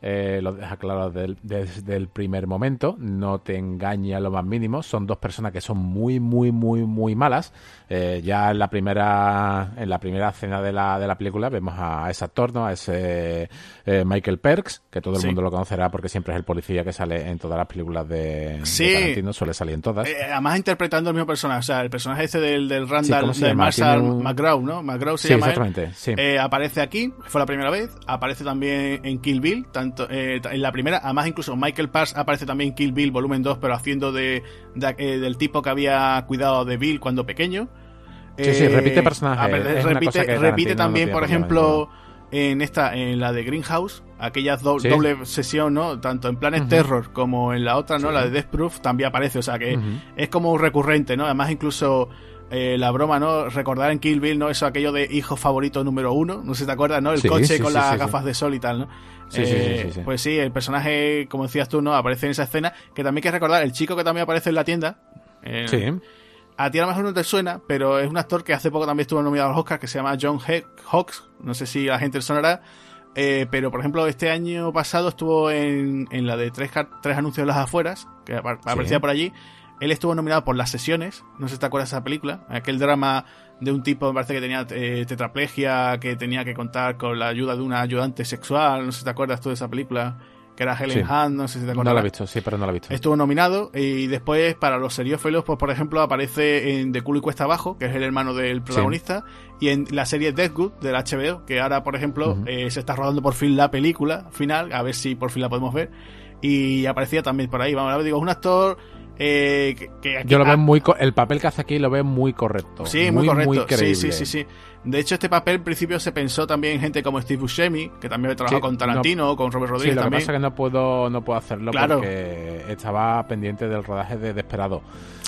eh, lo deja claro desde el primer momento, no te engaña lo más mínimo, son dos personas que son muy, muy, muy, muy malas. Eh, ya en la primera en la primera escena de la, de la película vemos a ese actor, ¿no? a ese eh, Michael Perks, que todo el mundo lo conocerá porque siempre es el policía que sale en todas las películas de, sí. Tarantino, suele salir en todas. además interpretando el mismo personaje, o sea, el personaje ese del, del Randall, de Marshall McGraw, ¿no? McGraw se llama exactamente, aparece aquí, fue la primera vez, aparece también en Kill Bill, tanto eh, en la primera, además incluso Michael Parks aparece también en Kill Bill volumen 2, pero haciendo de, eh, del tipo que había cuidado de Bill cuando pequeño. Sí, sí, repite eh, personajes. repite, también, por ejemplo, en esta, en la de Greenhouse, aquella doble sesión, ¿no? Tanto en Planet Terror como en la otra, ¿no? La de Death Proof también aparece, o sea que es como recurrente, ¿no? Además incluso la broma, ¿no? Recordar en Kill Bill, ¿no? Eso aquello de hijo favorito número uno, no sé si te acuerdas, ¿no? El coche con las gafas de sol y tal, ¿no? Eh, pues sí, el personaje, como decías tú, ¿no? Aparece en esa escena. Que también hay que recordar, el chico que también aparece en la tienda. Eh, sí. A ti a lo mejor no te suena, pero es un actor que hace poco también estuvo nominado a los Oscars, que se llama John Hawks. No sé si la gente le sonará. Eh, pero, por ejemplo, este año pasado estuvo en, en la de tres, tres anuncios de las afueras, que aparecía por allí. Él estuvo nominado por Las Sesiones, no sé si te acuerdas de esa película, aquel drama de un tipo, me parece que tenía eh, tetraplegia, que tenía que contar con la ayuda de una ayudante sexual, no sé si te acuerdas tú de esa película, que era Helen Hunt, no sé si te acuerdas. No la he visto, sí, pero no la he visto. Estuvo nominado y después para los seriófilos, pues por ejemplo aparece en De culo y cuesta abajo, que es el hermano del protagonista, y en la serie Deathwood del HBO, que ahora por ejemplo eh, se está rodando por fin la película final, a ver si por fin la podemos ver, y aparecía también por ahí, vamos a ver, digo, es un actor eh, que, Yo lo veo muy. El papel que hace aquí lo veo muy correcto. Sí, muy, correcto. sí, sí, sí, sí. De hecho, este papel en principio se pensó también en gente como Steve Buscemi, que también había trabajado con Tarantino, o con Robert Rodríguez. Sí, lo que pasa es que no puedo, no puedo hacerlo porque estaba pendiente del rodaje de Desperado.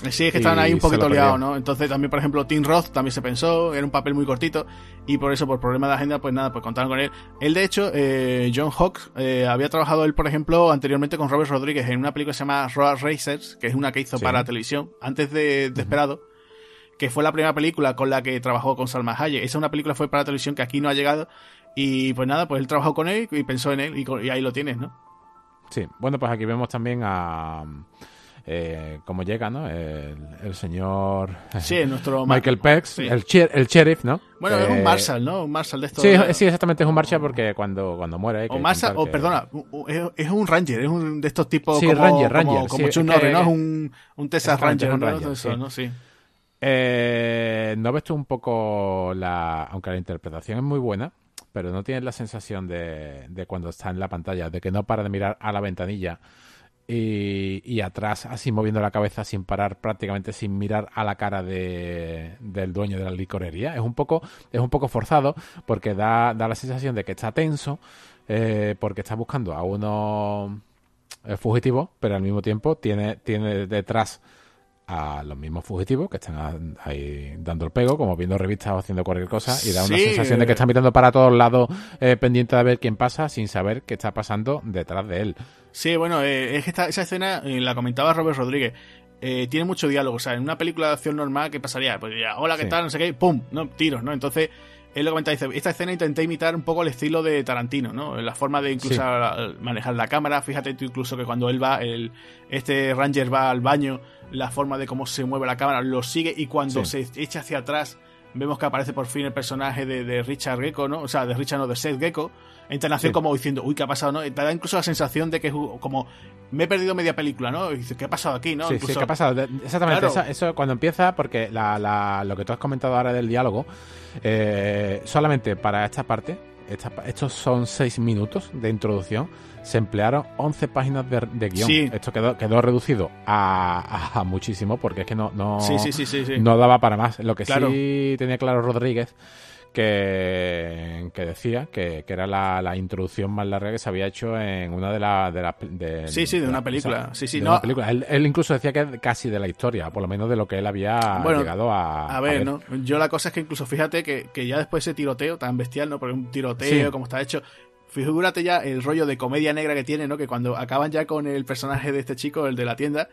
Sí, es que estaban ahí un poquito liados, ¿no? Entonces también, por ejemplo, Tim Roth también se pensó, era un papel muy cortito, y por eso, por problema de agenda, pues nada, pues contaron con él. Él, de hecho, eh, John Hawks, eh, había trabajado él, por ejemplo, anteriormente con Robert Rodríguez en una película que se llama Road Racers, que es una que hizo para televisión, antes de Desperado que fue la primera película con la que trabajó con Salma Hayek. Esa una película fue para televisión que aquí no ha llegado. Y pues nada, pues él trabajó con él y pensó en él y, ahí lo tienes, ¿no? Sí, bueno, pues aquí vemos también a... Eh, cómo llega, ¿no? El, señor... Sí, nuestro... Michael Pex, el, el sheriff, ¿no? Bueno, es un eh, Marshall, ¿no? Un Marshall de estos... Sí, sí, exactamente, es un Marshall porque cuando, cuando muere... O Marshall, o perdona, es un Ranger, es un de estos tipos sí, como... Ranger, Ranger. Como, como Chuck Norris, ¿no? Es un, un Texas Ranger, un Ranger, Eso, ¿no? Sí. Eh, ¿No ves tú un poco la... Aunque la interpretación es muy buena, pero no tienes la sensación de, de cuando está en la pantalla, de que no para de mirar a la ventanilla y, y, atrás, así moviendo la cabeza sin parar, prácticamente sin mirar a la cara de, del dueño de la licorería. Es un poco, es un poco forzado porque da, da la sensación de que está tenso eh, porque está buscando a uno eh, fugitivo, pero al mismo tiempo tiene, tiene detrás a los mismos fugitivos que están ahí dando el pego, como viendo revistas o haciendo cualquier cosa, y da una sensación de que están mirando para todos lados eh, pendiente de ver quién pasa, sin saber qué está pasando detrás de él. Sí, bueno, eh, es que esta, esa escena eh, la comentaba Robert Rodríguez. tiene mucho diálogo, o sea, en una película de acción normal, ¿qué pasaría? Pues ya, hola, ¿qué tal? No sé qué, ¡pum! ¿no? Tiros, ¿no? Entonces, él lo comenta, dice, esta escena intenté imitar un poco el estilo de Tarantino, ¿no? La forma de incluso manejar la cámara, fíjate tú incluso que cuando él va, el, este Ranger va al baño, la forma de cómo se mueve la cámara, lo sigue y cuando se echa hacia atrás vemos que aparece por fin el personaje de, Richard Gecko, ¿no? O sea, de Richard, no, de Seth Gecko. Entonación como diciendo, uy, ¿qué ha pasado, no? Te da incluso la sensación de que es como, me he perdido media película, ¿no? Y dices, ¿qué ha pasado aquí, no? Sí, sí, ¿qué ha pasado? Exactamente, eso, cuando empieza, porque la, lo que tú has comentado ahora del diálogo, eh, solamente para esta parte, estos son seis minutos de introducción se emplearon 11 páginas de, guion. Esto quedó, quedó reducido a, muchísimo porque es que no, no, no daba para más. Lo que sí tenía claro Rodríguez que, que decía que, era la, introducción más larga que se había hecho en una de las... De sí, sí, de, una película. sí, sí, no. película. Él, incluso decía que casi de la historia, por lo menos de lo que él había llegado a... A ver, ¿no? Yo la cosa es que incluso fíjate que, que ya después de ese tiroteo tan bestial, ¿no? Porque un tiroteo, como está hecho, figúrate ya el rollo de comedia negra que tiene, ¿no? Que cuando acaban ya con el personaje de este chico, el de la tienda,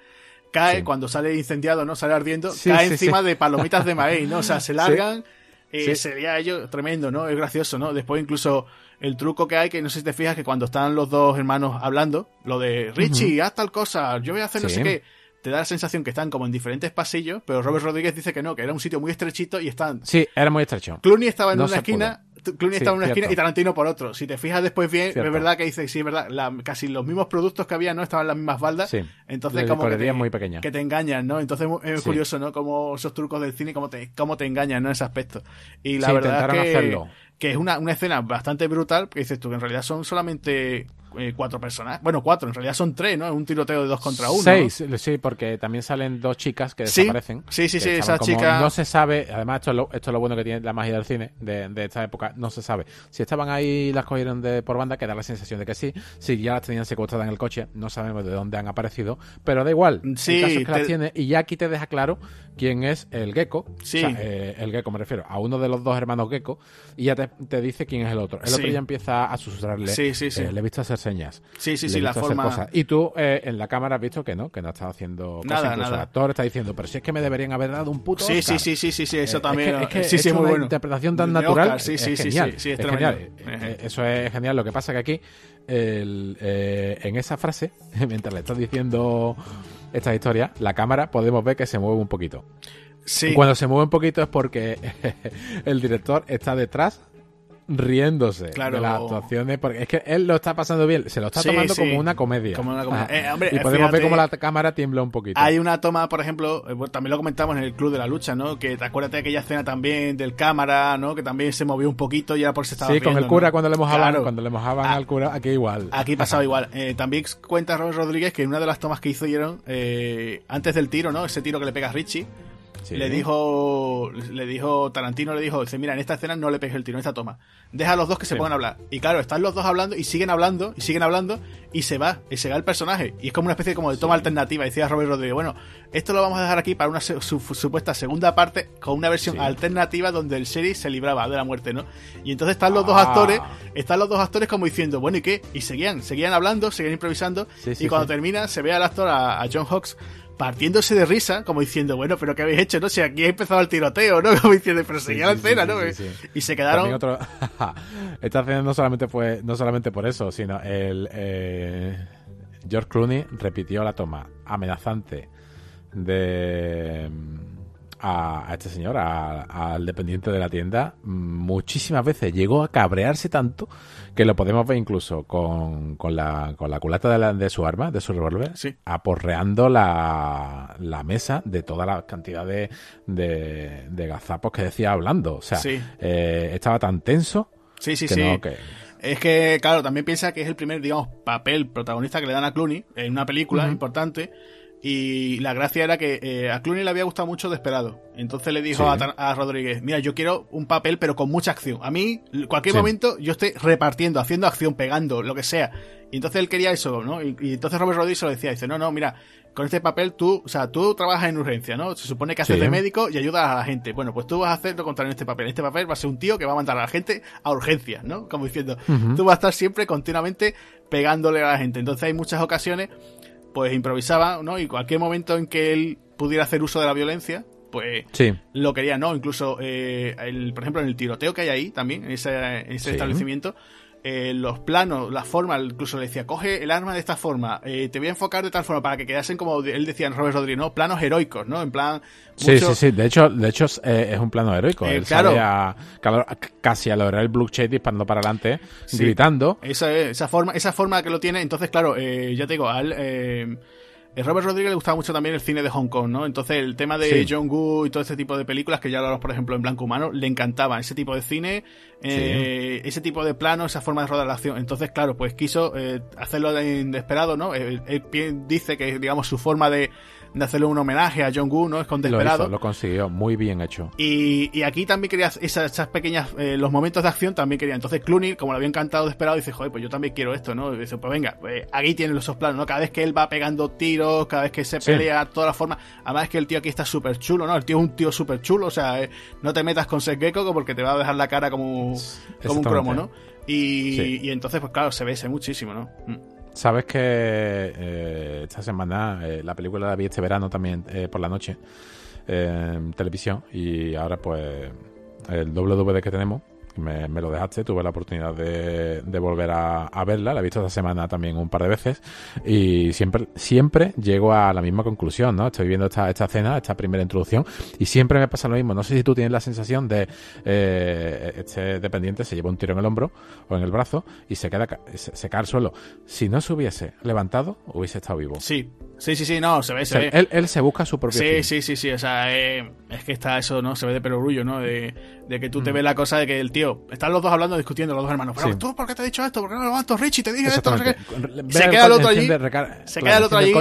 cae cuando sale incendiado, ¿no? Sale ardiendo, cae encima de palomitas de maíz, ¿no? O sea, se largan. Eh, sería ello tremendo, ¿no? Es gracioso, ¿no? Después incluso el truco que hay, que no sé si te fijas, que cuando están los dos hermanos hablando, lo de Richie, haz tal cosa, yo voy a hacer no sé qué, te da la sensación que están como en diferentes pasillos, pero Robert Rodríguez dice que no, que era un sitio muy estrechito y están... Sí, era muy estrecho. Clooney estaba en una esquina, Clooney estaba en una esquina y Tarantino por otro. Si te fijas después bien, es verdad que dice, sí, es verdad, casi los mismos productos que había no estaban en las mismas baldas. Sí. Entonces, como que te, muy pequeña. que te engañan, ¿no? Entonces es curioso, ¿no? Como esos trucos del cine, cómo te, cómo te engañan, ¿no? En ese aspecto. Y la verdad es que, que es una, una escena bastante brutal, que dices tú, que en realidad son solamente eh, cuatro personas. Bueno, cuatro, en realidad son tres, ¿no? Es un tiroteo de dos contra uno. Seis, sí, porque también salen dos chicas que desaparecen. Sí, sí, sí, esa chica. No se sabe, además, esto es, lo, esto es lo bueno que tiene la magia del cine de, de, esta época, no se sabe. Si estaban ahí las cogieron de, por banda, que da la sensación de que sí. Si ya las tenían secuestradas en el coche, no sabemos de dónde han aparecido, pero da igual. Sí, el caso es que las tiene, y ya aquí te deja claro quién es el gecko. Sí. Eh, el gecko me refiero a uno de los dos hermanos gecko, y ya te, dice quién es el otro. El otro ya empieza a susurrarle. Sí, sí, sí. Eh, le he visto hacer señas. Sí, sí, sí, la forma. Y tú eh, en la cámara has visto que no, que no estás haciendo nada, nada. El actor está diciendo, pero si es que me deberían haber dado un puto. Sí, sí, sí, sí, sí, sí, eso también. Es que, sí, sí, muy una interpretación tan natural. sí, sí, es genial, sí, es, genial. Eso es genial. Lo que pasa que aquí, el, en esa frase, mientras le estás diciendo esta historia, la cámara podemos ver que se mueve un poquito. Sí. Cuando se mueve un poquito es porque el director está detrás riéndose de las actuaciones, porque es que él lo está pasando bien, se lo está tomando como una comedia. Eh, y podemos ver cómo la cámara tiembla un poquito. Hay una toma, por ejemplo, eh, también lo comentamos en el Club de la Lucha, ¿no? Que te acuerdas de aquella escena también del cámara, ¿no? Que también se movió un poquito y era por si estaba Sí, con el cura cuando le mojaban, cuando le mojaban ah, al cura, aquí igual. Aquí pasaba igual. Eh, también cuenta Robert Rodríguez que en una de las tomas que hicieron eh, antes del tiro, ¿no? Ese tiro que le pega a Richie, le dijo le dijo Tarantino le dijo dice mira en esta escena no le pegues el tiro en esta toma. Deja a los dos que se pongan a hablar y claro están los dos hablando y siguen hablando y siguen hablando y se va y se va el personaje. Y es como una especie como de toma alternativa decía Robert Rodríguez. Bueno esto lo vamos a dejar aquí para una supuesta segunda parte con una versión alternativa donde el sheriff se libraba de la muerte no y entonces están los dos ah. actores están los dos actores como diciendo bueno y qué y seguían seguían hablando seguían improvisando. Y cuando termina se ve al actor a, a John Hawks partiéndose de risa, como diciendo, bueno, pero ¿qué habéis hecho? No si aquí ha empezado el tiroteo, ¿no? Como diciendo, pero seguía la escena, ¿no? y se quedaron. Otro... Esta escena no solamente fue, no solamente por eso, sino el eh... George Clooney repitió la toma amenazante de a, este señor, al dependiente de la tienda, muchísimas veces llegó a cabrearse tanto que lo podemos ver incluso con, con, la, con la culata de, de su arma, de su revólver, aporreando la, la mesa de toda la cantidad de, de, gazapos que decía hablando. O sea, eh, estaba tan tenso. Sí, sí, sí. Es que, claro, también piensa que es el primer, digamos, papel protagonista que le dan a Clooney en una película importante y la gracia era que eh, a Clooney le había gustado mucho Desperado. Entonces le dijo a, Rodríguez, mira, yo quiero un papel pero con mucha acción. A mí, cualquier momento, yo estoy repartiendo, haciendo acción, pegando, lo que sea. Y entonces él quería eso, ¿no? Y, entonces Robert Rodríguez se lo decía, dice, no, no, mira, con este papel tú, o sea, tú trabajas en urgencia, ¿no? Se supone que haces de médico y ayudas a la gente. Bueno, pues tú vas a hacer lo contrario en este papel. Este papel va a ser un tío que va a mandar a la gente a urgencia, ¿no? Como diciendo, tú vas a estar siempre continuamente pegándole a la gente. Entonces hay muchas ocasiones pues improvisaba, ¿no? Y cualquier momento en que él pudiera hacer uso de la violencia, pues lo quería, ¿no? Incluso, eh, el, por ejemplo, en el tiroteo que hay ahí también, en ese, ese establecimiento, eh, los planos, la forma, incluso le decía, coge el arma de esta forma, eh, te voy a enfocar de tal forma para que quedasen como él decía en Robert Rodríguez, ¿no? Planos heroicos, ¿no? En plan... Sí, sí, sí, de hecho, de hecho es un plano heroico. él claro. A, casi a lograr el Blue Shade disparando para adelante, gritando. Esa, esa, forma, esa forma que lo tiene, entonces, claro, ya te digo, al... A Robert Rodríguez le gustaba mucho también el cine de Hong Kong, ¿no? Entonces el tema de John Woo y todo ese tipo de películas que ya hablamos, por ejemplo, en Blanco Humano, le encantaba ese tipo de cine, eh, ese tipo de plano, esa forma de rodar la acción. Entonces, claro, pues quiso eh, hacerlo de inesperado, ¿no? Él, él, dice que, digamos, su forma de de hacerle un homenaje a John Woo, ¿no? Es con Desperado. Lo, consiguió, muy bien hecho. Y, y aquí también quería esas, esas pequeñas, eh, los momentos de acción también quería. Entonces Clooney, como le había encantado Desperado, dice, joder, pues yo también quiero esto, ¿no? Y dice, pues venga, pues aquí tienen los planos, ¿no? Cada vez que él va pegando tiros, cada vez que se pelea, toda la forma. Además es que el tío aquí está súper chulo, ¿no? El tío es un tío súper chulo, o sea, eh, no te metas con Seth Gecko porque te va a dejar la cara como, como un cromo, ¿no? Y, y entonces, pues claro, se ve ese muchísimo, ¿no? Mm. Sabes que eh, esta semana eh, la película la vi este verano también eh, por la noche en televisión y ahora pues el doble DVD que tenemos me, me, lo dejaste, tuve la oportunidad de, volver a, a, verla, la he visto esta semana también un par de veces y siempre, siempre llego a la misma conclusión, ¿no? Estoy viendo esta, esta escena, esta primera introducción y siempre me pasa lo mismo. No sé si tú tienes la sensación de eh, este dependiente se lleva un tiro en el hombro o en el brazo y se queda se, se cae al suelo. Si no se hubiese levantado, hubiese estado vivo. Sí, sí, sí, sí, no, se ve, se O sea, ve. él, él se busca su propio Sí, fin. sí, sí, sí, o sea, eh, es que está eso, ¿no? Se ve de perogrullo, ¿no? De, de que tú te ves la cosa de que el tío, están los dos hablando, discutiendo, los dos hermanos, pero Mm. Sí. tú, ¿por qué te he dicho esto? ¿Por qué no levanto, Richie? Te dije esto, no sé qué. Se queda el otro allí, se queda el otro allí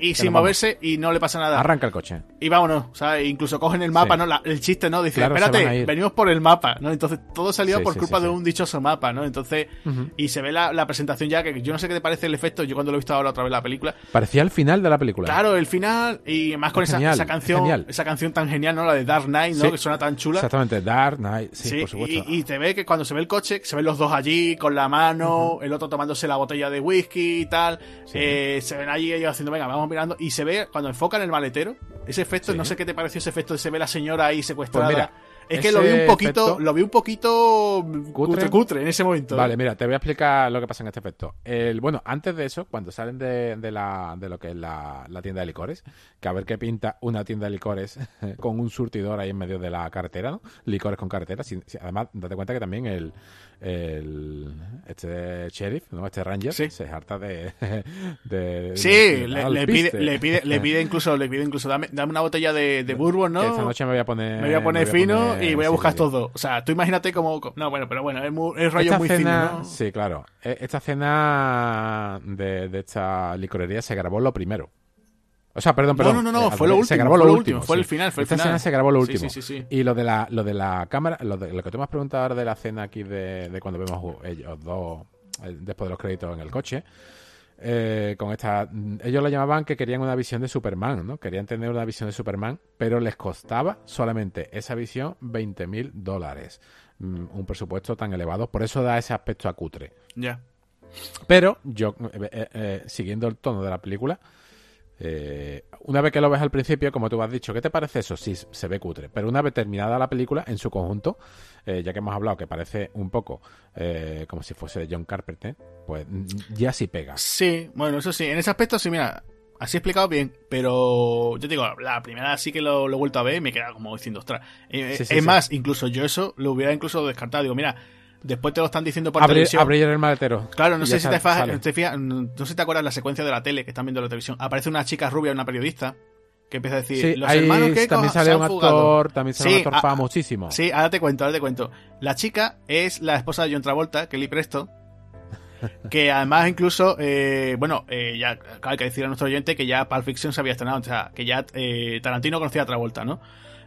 y sin moverse y no le pasa nada. Arranca el coche. Y vámonos, ¿sabes? Incluso cogen el mapa, Sí. ¿no? La- el chiste, ¿no? Dice, Claro, espérate, venimos por el mapa, ¿no? Entonces todo salió Sí, por culpa de un dichoso mapa, ¿no? Entonces, y se ve la, la presentación ya, que yo no sé qué te parece el efecto, yo cuando lo he visto ahora otra vez la película, Parecía el final de la película. Claro, el final y más con Es esa, genial, esa es canción, genial. esa canción tan genial, ¿no? La de Dark Knight, ¿no? Sí. Que suena tan chula. Exactamente, Dark Knight, sí, Sí, por supuesto. y, y te ve que cuando se ve el coche, se ven los dos allí con la mano, el otro tomándose la botella de whisky y tal. Sí. eh, se ven allí ellos haciendo, venga, vamos mirando. Y se ve cuando enfocan el maletero, ese efecto, no sé qué te pareció ese efecto se ve la señora ahí secuestrada. Pues mira, es que lo vi un poquito, lo vi un poquito ¿Cutre? cutre, en ese momento. Vale, mira, te voy a explicar lo que pasa en este efecto. El, bueno, antes de eso, cuando salen de, de la, de lo que es la, la tienda de licores, que a ver qué pinta una tienda de licores con un surtidor ahí en medio de la carretera, ¿no? Licores con carretera. Si- si- además, date cuenta que también el, el este sheriff, ¿no? Este ranger, Sí. se harta de... de Sí, de- le, pide, le pide, le pide incluso, le pide incluso, dame, dame una botella de, de bourbon, ¿no? Que esta noche me voy a poner... Me voy a poner fino poner- y voy a buscar sí. todo. O sea, tú imagínate como... No, bueno, pero bueno, es, muy- es rollo Esta muy cena, fino, ¿no? sí, claro. E- Esta cena de, de esta licorería se grabó lo primero. O sea, perdón, No, perdón. no, no, no, eh, al fue lo revés, Se último, grabó lo último. último, fue el final, fue el Esta final. escena se grabó lo último. sí, sí, sí. Y lo de la, lo de la cámara, lo, de, lo que tú me has preguntado ahora de la cena aquí de, de cuando vemos ellos dos eh, después de los créditos en el coche. eh, con esta ellos lo llamaban que querían una visión de Superman, ¿no? Querían tener una visión de Superman, pero les costaba solamente esa visión 20 mil dólares. Mm, Un presupuesto tan elevado, por eso da ese aspecto a cutre. Ya. Pero yo, eh, eh, eh, siguiendo el tono de la película, eh, una vez que lo ves al principio, como tú has dicho, ¿qué te parece eso? Sí, se ve cutre. Pero una vez terminada la película, en su conjunto, eh, ya que hemos hablado que parece un poco eh, como si fuese John Carpenter, pues mm, ya sí pega. Sí, bueno, eso sí. En ese aspecto sí, mira, así explicado bien. Pero yo te digo, la primera sí que lo, lo he vuelto a ver y me he quedado como diciendo, ostras. Eh, Sí, sí, es sí. más, incluso yo eso lo hubiera incluso descartado. Digo, mira, después te lo están diciendo por Abrir, televisión. abrir el maletero. Claro, no sé si te, sale. te fijas- no sé si te acuerdas la secuencia de la tele que están viendo en la televisión. Aparece una chica rubia, una periodista, que empieza a decir, Sí, los hermanos que también sale un fugado". actor, también sale Sí, un actor ah, famosísimo. Sí, ahora te cuento, ahora te cuento. La chica es la esposa de John Travolta, Kelly Presto, que además incluso, eh, bueno, eh, ya hay que decir a nuestro oyente que ya Pulp Fiction se había estrenado, o sea, que ya eh, Tarantino conocía a Travolta, ¿no?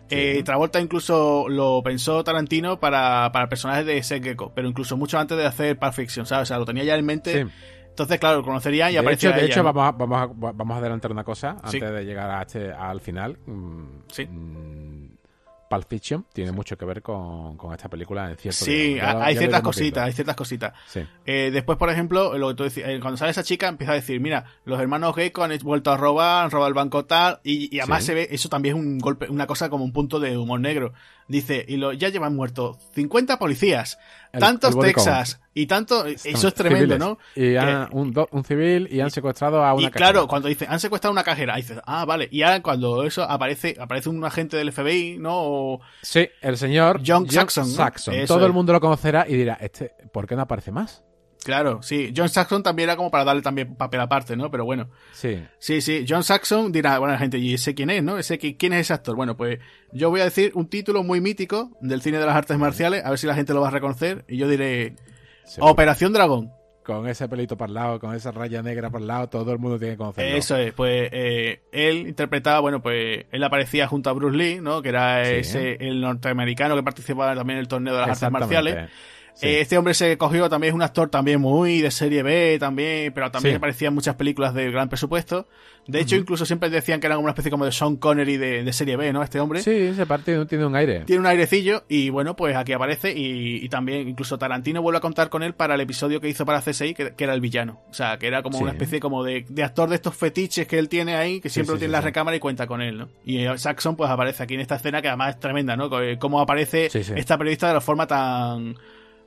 Eh, Travolta incluso lo pensó Tarantino para, para personajes de Seth Gecko, pero incluso mucho antes de hacer Pulp Fiction, ¿sabes? O sea, lo tenía ya en mente. Sí. Entonces, claro, lo conocerían y de aparecía hecho, de hecho ¿no? vamos, a, vamos, a, vamos a adelantar una cosa antes Sí. de llegar a este, al final. Mm, Sí. mm, Pulp Fiction tiene mucho que ver con, con esta película en cierto Sí. Ya hay ya ciertas cositas, hay ciertas cositas. Sí. Eh, después, por ejemplo, lo que tú decías, eh, cuando sale esa chica, empieza a decir, mira, los hermanos Gecko han vuelto a robar, han robado el banco tal, y, y además Sí. se ve, eso también es un golpe, una cosa como un punto de humor negro. Dice, y lo, ya llevan muertos 50 policías, El- tantos el Texas, y tanto, eso es Civiles. tremendo, ¿no? Y han- Que- un, do- un civil y han secuestrado a una y claro, cajera. cuando dice, han secuestrado una cajera, dices, ah, vale, y ahora cuando eso aparece, aparece un agente del FBI, ¿no? O- Sí, el señor John Saxon, ¿no? Eso Todo el mundo lo conocerá y dirá, este, ¿por qué no aparece más? Claro, sí, John Saxon también era como para darle también papel aparte, ¿no? Pero bueno. Sí. Sí, sí, John Saxon dirá, bueno, la gente, ¿y ese quién es, no? ¿Ese qui- quién es ese actor? Bueno, pues yo voy a decir un título muy mítico del cine de las artes marciales, a ver si la gente lo va a reconocer, y yo diré seguro. Operación Dragón. Con ese pelito para el lado, con esa raya negra para el lado, todo el mundo tiene que conocerlo. Eso es, pues eh, él interpretaba, bueno, pues él aparecía junto a Bruce Lee, ¿no? Que era Sí. ese el norteamericano que participaba también en el torneo de las artes Exactamente. Eh, este hombre se cogió también, es un actor también muy de serie B, también, pero también aparecía en muchas películas de gran presupuesto. De hecho, incluso siempre decían que era como una especie como de Sean Connery de, serie B, ¿no? Este hombre. Sí, ese partido tiene un aire. Tiene un airecillo y bueno, pues aquí aparece y, también incluso Tarantino vuelve a contar con él para el episodio que hizo para CSI, que, era el villano. O sea, que era como una especie como de, actor de estos fetiches que él tiene ahí, que siempre lo tiene en la recámara y cuenta con él, ¿no? Y Saxon pues aparece aquí en esta escena que además es tremenda, ¿no? Cómo aparece esta periodista de la forma tan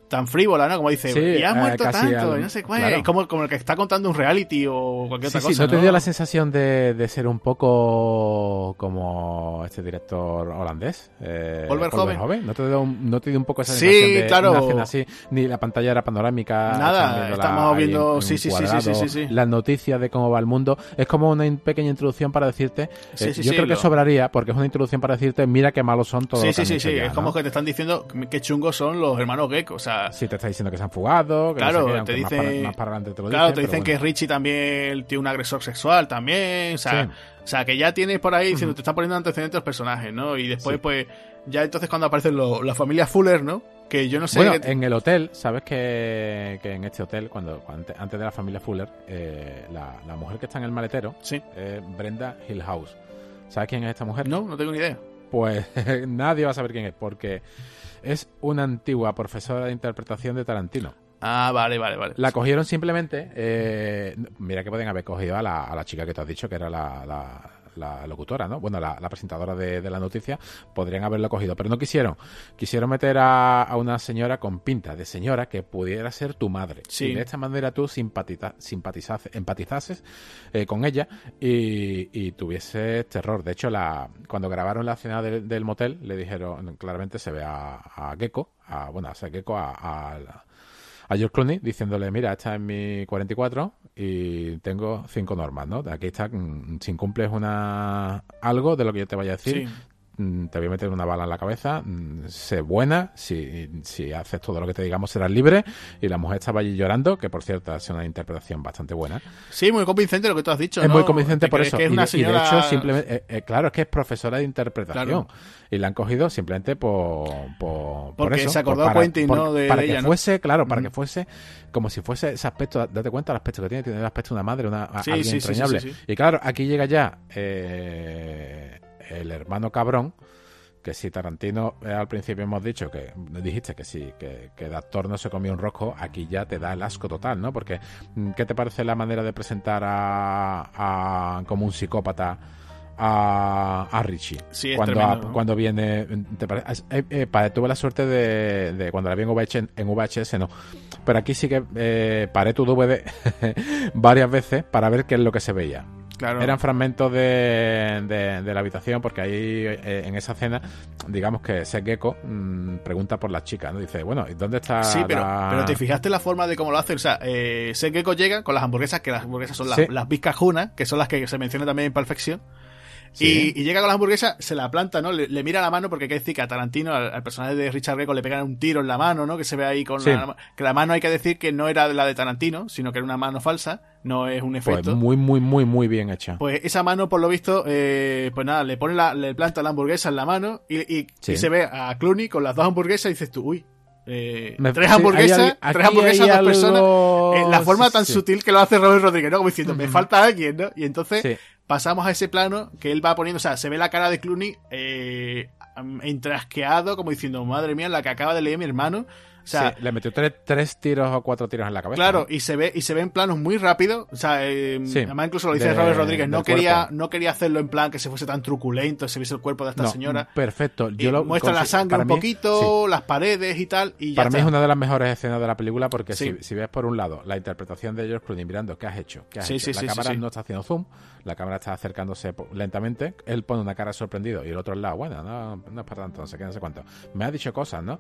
tan frívola, ¿no? Como dice, y has eh, muerto tanto, no sé cuál. Como, como el que está contando un reality o cualquier otra cosa. Sí, ¿no, te dio la sensación de, de, ser un poco como este director holandés? Eh, Volver joven. ¿No te, dio un, ¿No te dio un poco esa sensación de claro. una así? Ni la pantalla era panorámica. Nada, estamos viendo, sí, sí, sí, sí, sí, sí, Las noticias de cómo va el mundo. Es como una pequeña introducción para decirte. Eh, yo creo que sobraría, porque es una introducción para decirte, mira qué malos son todos. Sí, sí, sí, sí. Es como que te están diciendo qué chungos son los hermanos Gecko. O sea, si te está diciendo que se han fugado, que claro, te dicen, más, para, adelante te lo claro, te dicen que Richie también tiene un agresor sexual también, o sea, o sea que ya tienes por ahí diciendo, te están poniendo antecedentes los personajes, ¿no? Y después, pues, ya entonces cuando aparecen la familia Fuller, ¿no? Que yo no sé. Bueno, en el hotel, sabes que, que en este hotel, cuando, antes de la familia Fuller, eh, la, mujer que está en el maletero sí. es Brenda Hillhouse. ¿Sabes quién es esta mujer? No, no tengo ni idea. Pues nadie va a saber quién es, porque es una antigua profesora de interpretación de Tarantino. Ah, vale, vale, vale. La cogieron simplemente. Eh, mira que pueden haber cogido a la, a la, chica que te has dicho, que era la, la locutora, ¿no? Bueno, la, presentadora de, la noticia, podrían haberlo cogido, pero no quisieron. Quisieron meter a, una señora con pinta de señora que pudiera ser tu madre. Sí. Y de esta manera tú simpatizases, empatizases eh, con ella y, y tuvieses terror. De hecho, la, cuando grabaron la escena del motel, le dijeron, claramente se ve a, a Gecko, a, bueno, a Gecko, a, a a George Clooney diciéndole, mira, esta es mi 44 y tengo cinco normas, ¿no? Aquí está, mm, si incumples una algo de lo que yo te vaya a decir, te voy a meter una bala en la cabeza, mm, sé buena, si, si haces todo lo que te digamos serás libre. Y la mujer estaba allí llorando, que por cierto ha sido una interpretación bastante buena. Sí, muy convincente lo que tú has dicho. Es muy convincente por eso. y, de hecho, simplemente, eh, eh, claro, es que es profesora de interpretación y la han cogido simplemente por, por, Porque eso, se acordó para, Quentin, ¿no? De, para que fuese, claro, para que fuese como si fuese ese aspecto, date cuenta el aspecto que tiene, tiene el aspecto de una madre, una, alguien entrañable. y claro, aquí llega ya eh, el hermano cabrón, que si Tarantino eh, al principio hemos dicho que dijiste que sí, que, que de actor no se comió un rosco, aquí ya te da el asco total, ¿no? Porque mm, ¿qué te parece la manera de presentar a, a como un psicópata? a, Richie. Sí, cuando, cuando viene. Eh, eh, tuve la suerte de, cuando la vi en VHS, en VHS, no. Pero aquí sí que eh, paré tu DVD varias veces para ver qué es lo que se veía. Claro. Eran fragmentos de, de, la habitación porque ahí eh, en esa escena, digamos que Seth Gecko mm, pregunta por la chica, ¿no? Dice, bueno, ¿dónde está Sí, pero, pero te fijaste la forma de cómo lo hace. O sea, eh, Seth Gecko llega con las hamburguesas, que las hamburguesas son las, las Vizcajunas, que son las que se menciona también en Perfección. Y, llega con la hamburguesa, se la planta, ¿no? Le, mira la mano porque hay que decir que a Tarantino, al, personaje de Richard Greco, le pegan un tiro en la mano, ¿no? Que se ve ahí con la, que la mano hay que decir que no era la de Tarantino, sino que era una mano falsa, no es un pues efecto. Pues muy, muy, muy, muy bien hecha. Pues esa mano, por lo visto, eh, pues nada, le pone la, le planta la hamburguesa en la mano y, se ve a Clooney con las dos hamburguesas y dices tú, uy, eh, tres hamburguesas, tres hamburguesas, dos personas. Eh, la forma tan sutil que lo hace Robert Rodríguez, ¿no? Como diciendo, me falta alguien, ¿no? Y entonces pasamos a ese plano que él va poniendo, o sea, se ve la cara de Clooney eh, entrasqueado, como diciendo, madre mía, la que acaba de leer mi hermano. O sea, le metió tres, tiros o cuatro tiros en la cabeza. Claro, y se ve y se ve en planos muy rápidos. O sea, eh, además incluso lo dice Robert Rodríguez, no quería, no quería hacerlo en plan que se fuese tan truculento, se viese el cuerpo de esta señora. Perfecto. Yo lo, muestra la sangre un poquito, las paredes y tal. Y para mí es una de las mejores escenas de la película porque si, ves por un lado la interpretación de George Clooney mirando qué has hecho, qué has hecho. la cámara no está haciendo zoom, la cámara está acercándose lentamente, él pone una cara sorprendido y el otro lado, bueno, no, no es para tanto, no sé qué, no sé cuánto. Me ha dicho cosas, ¿no?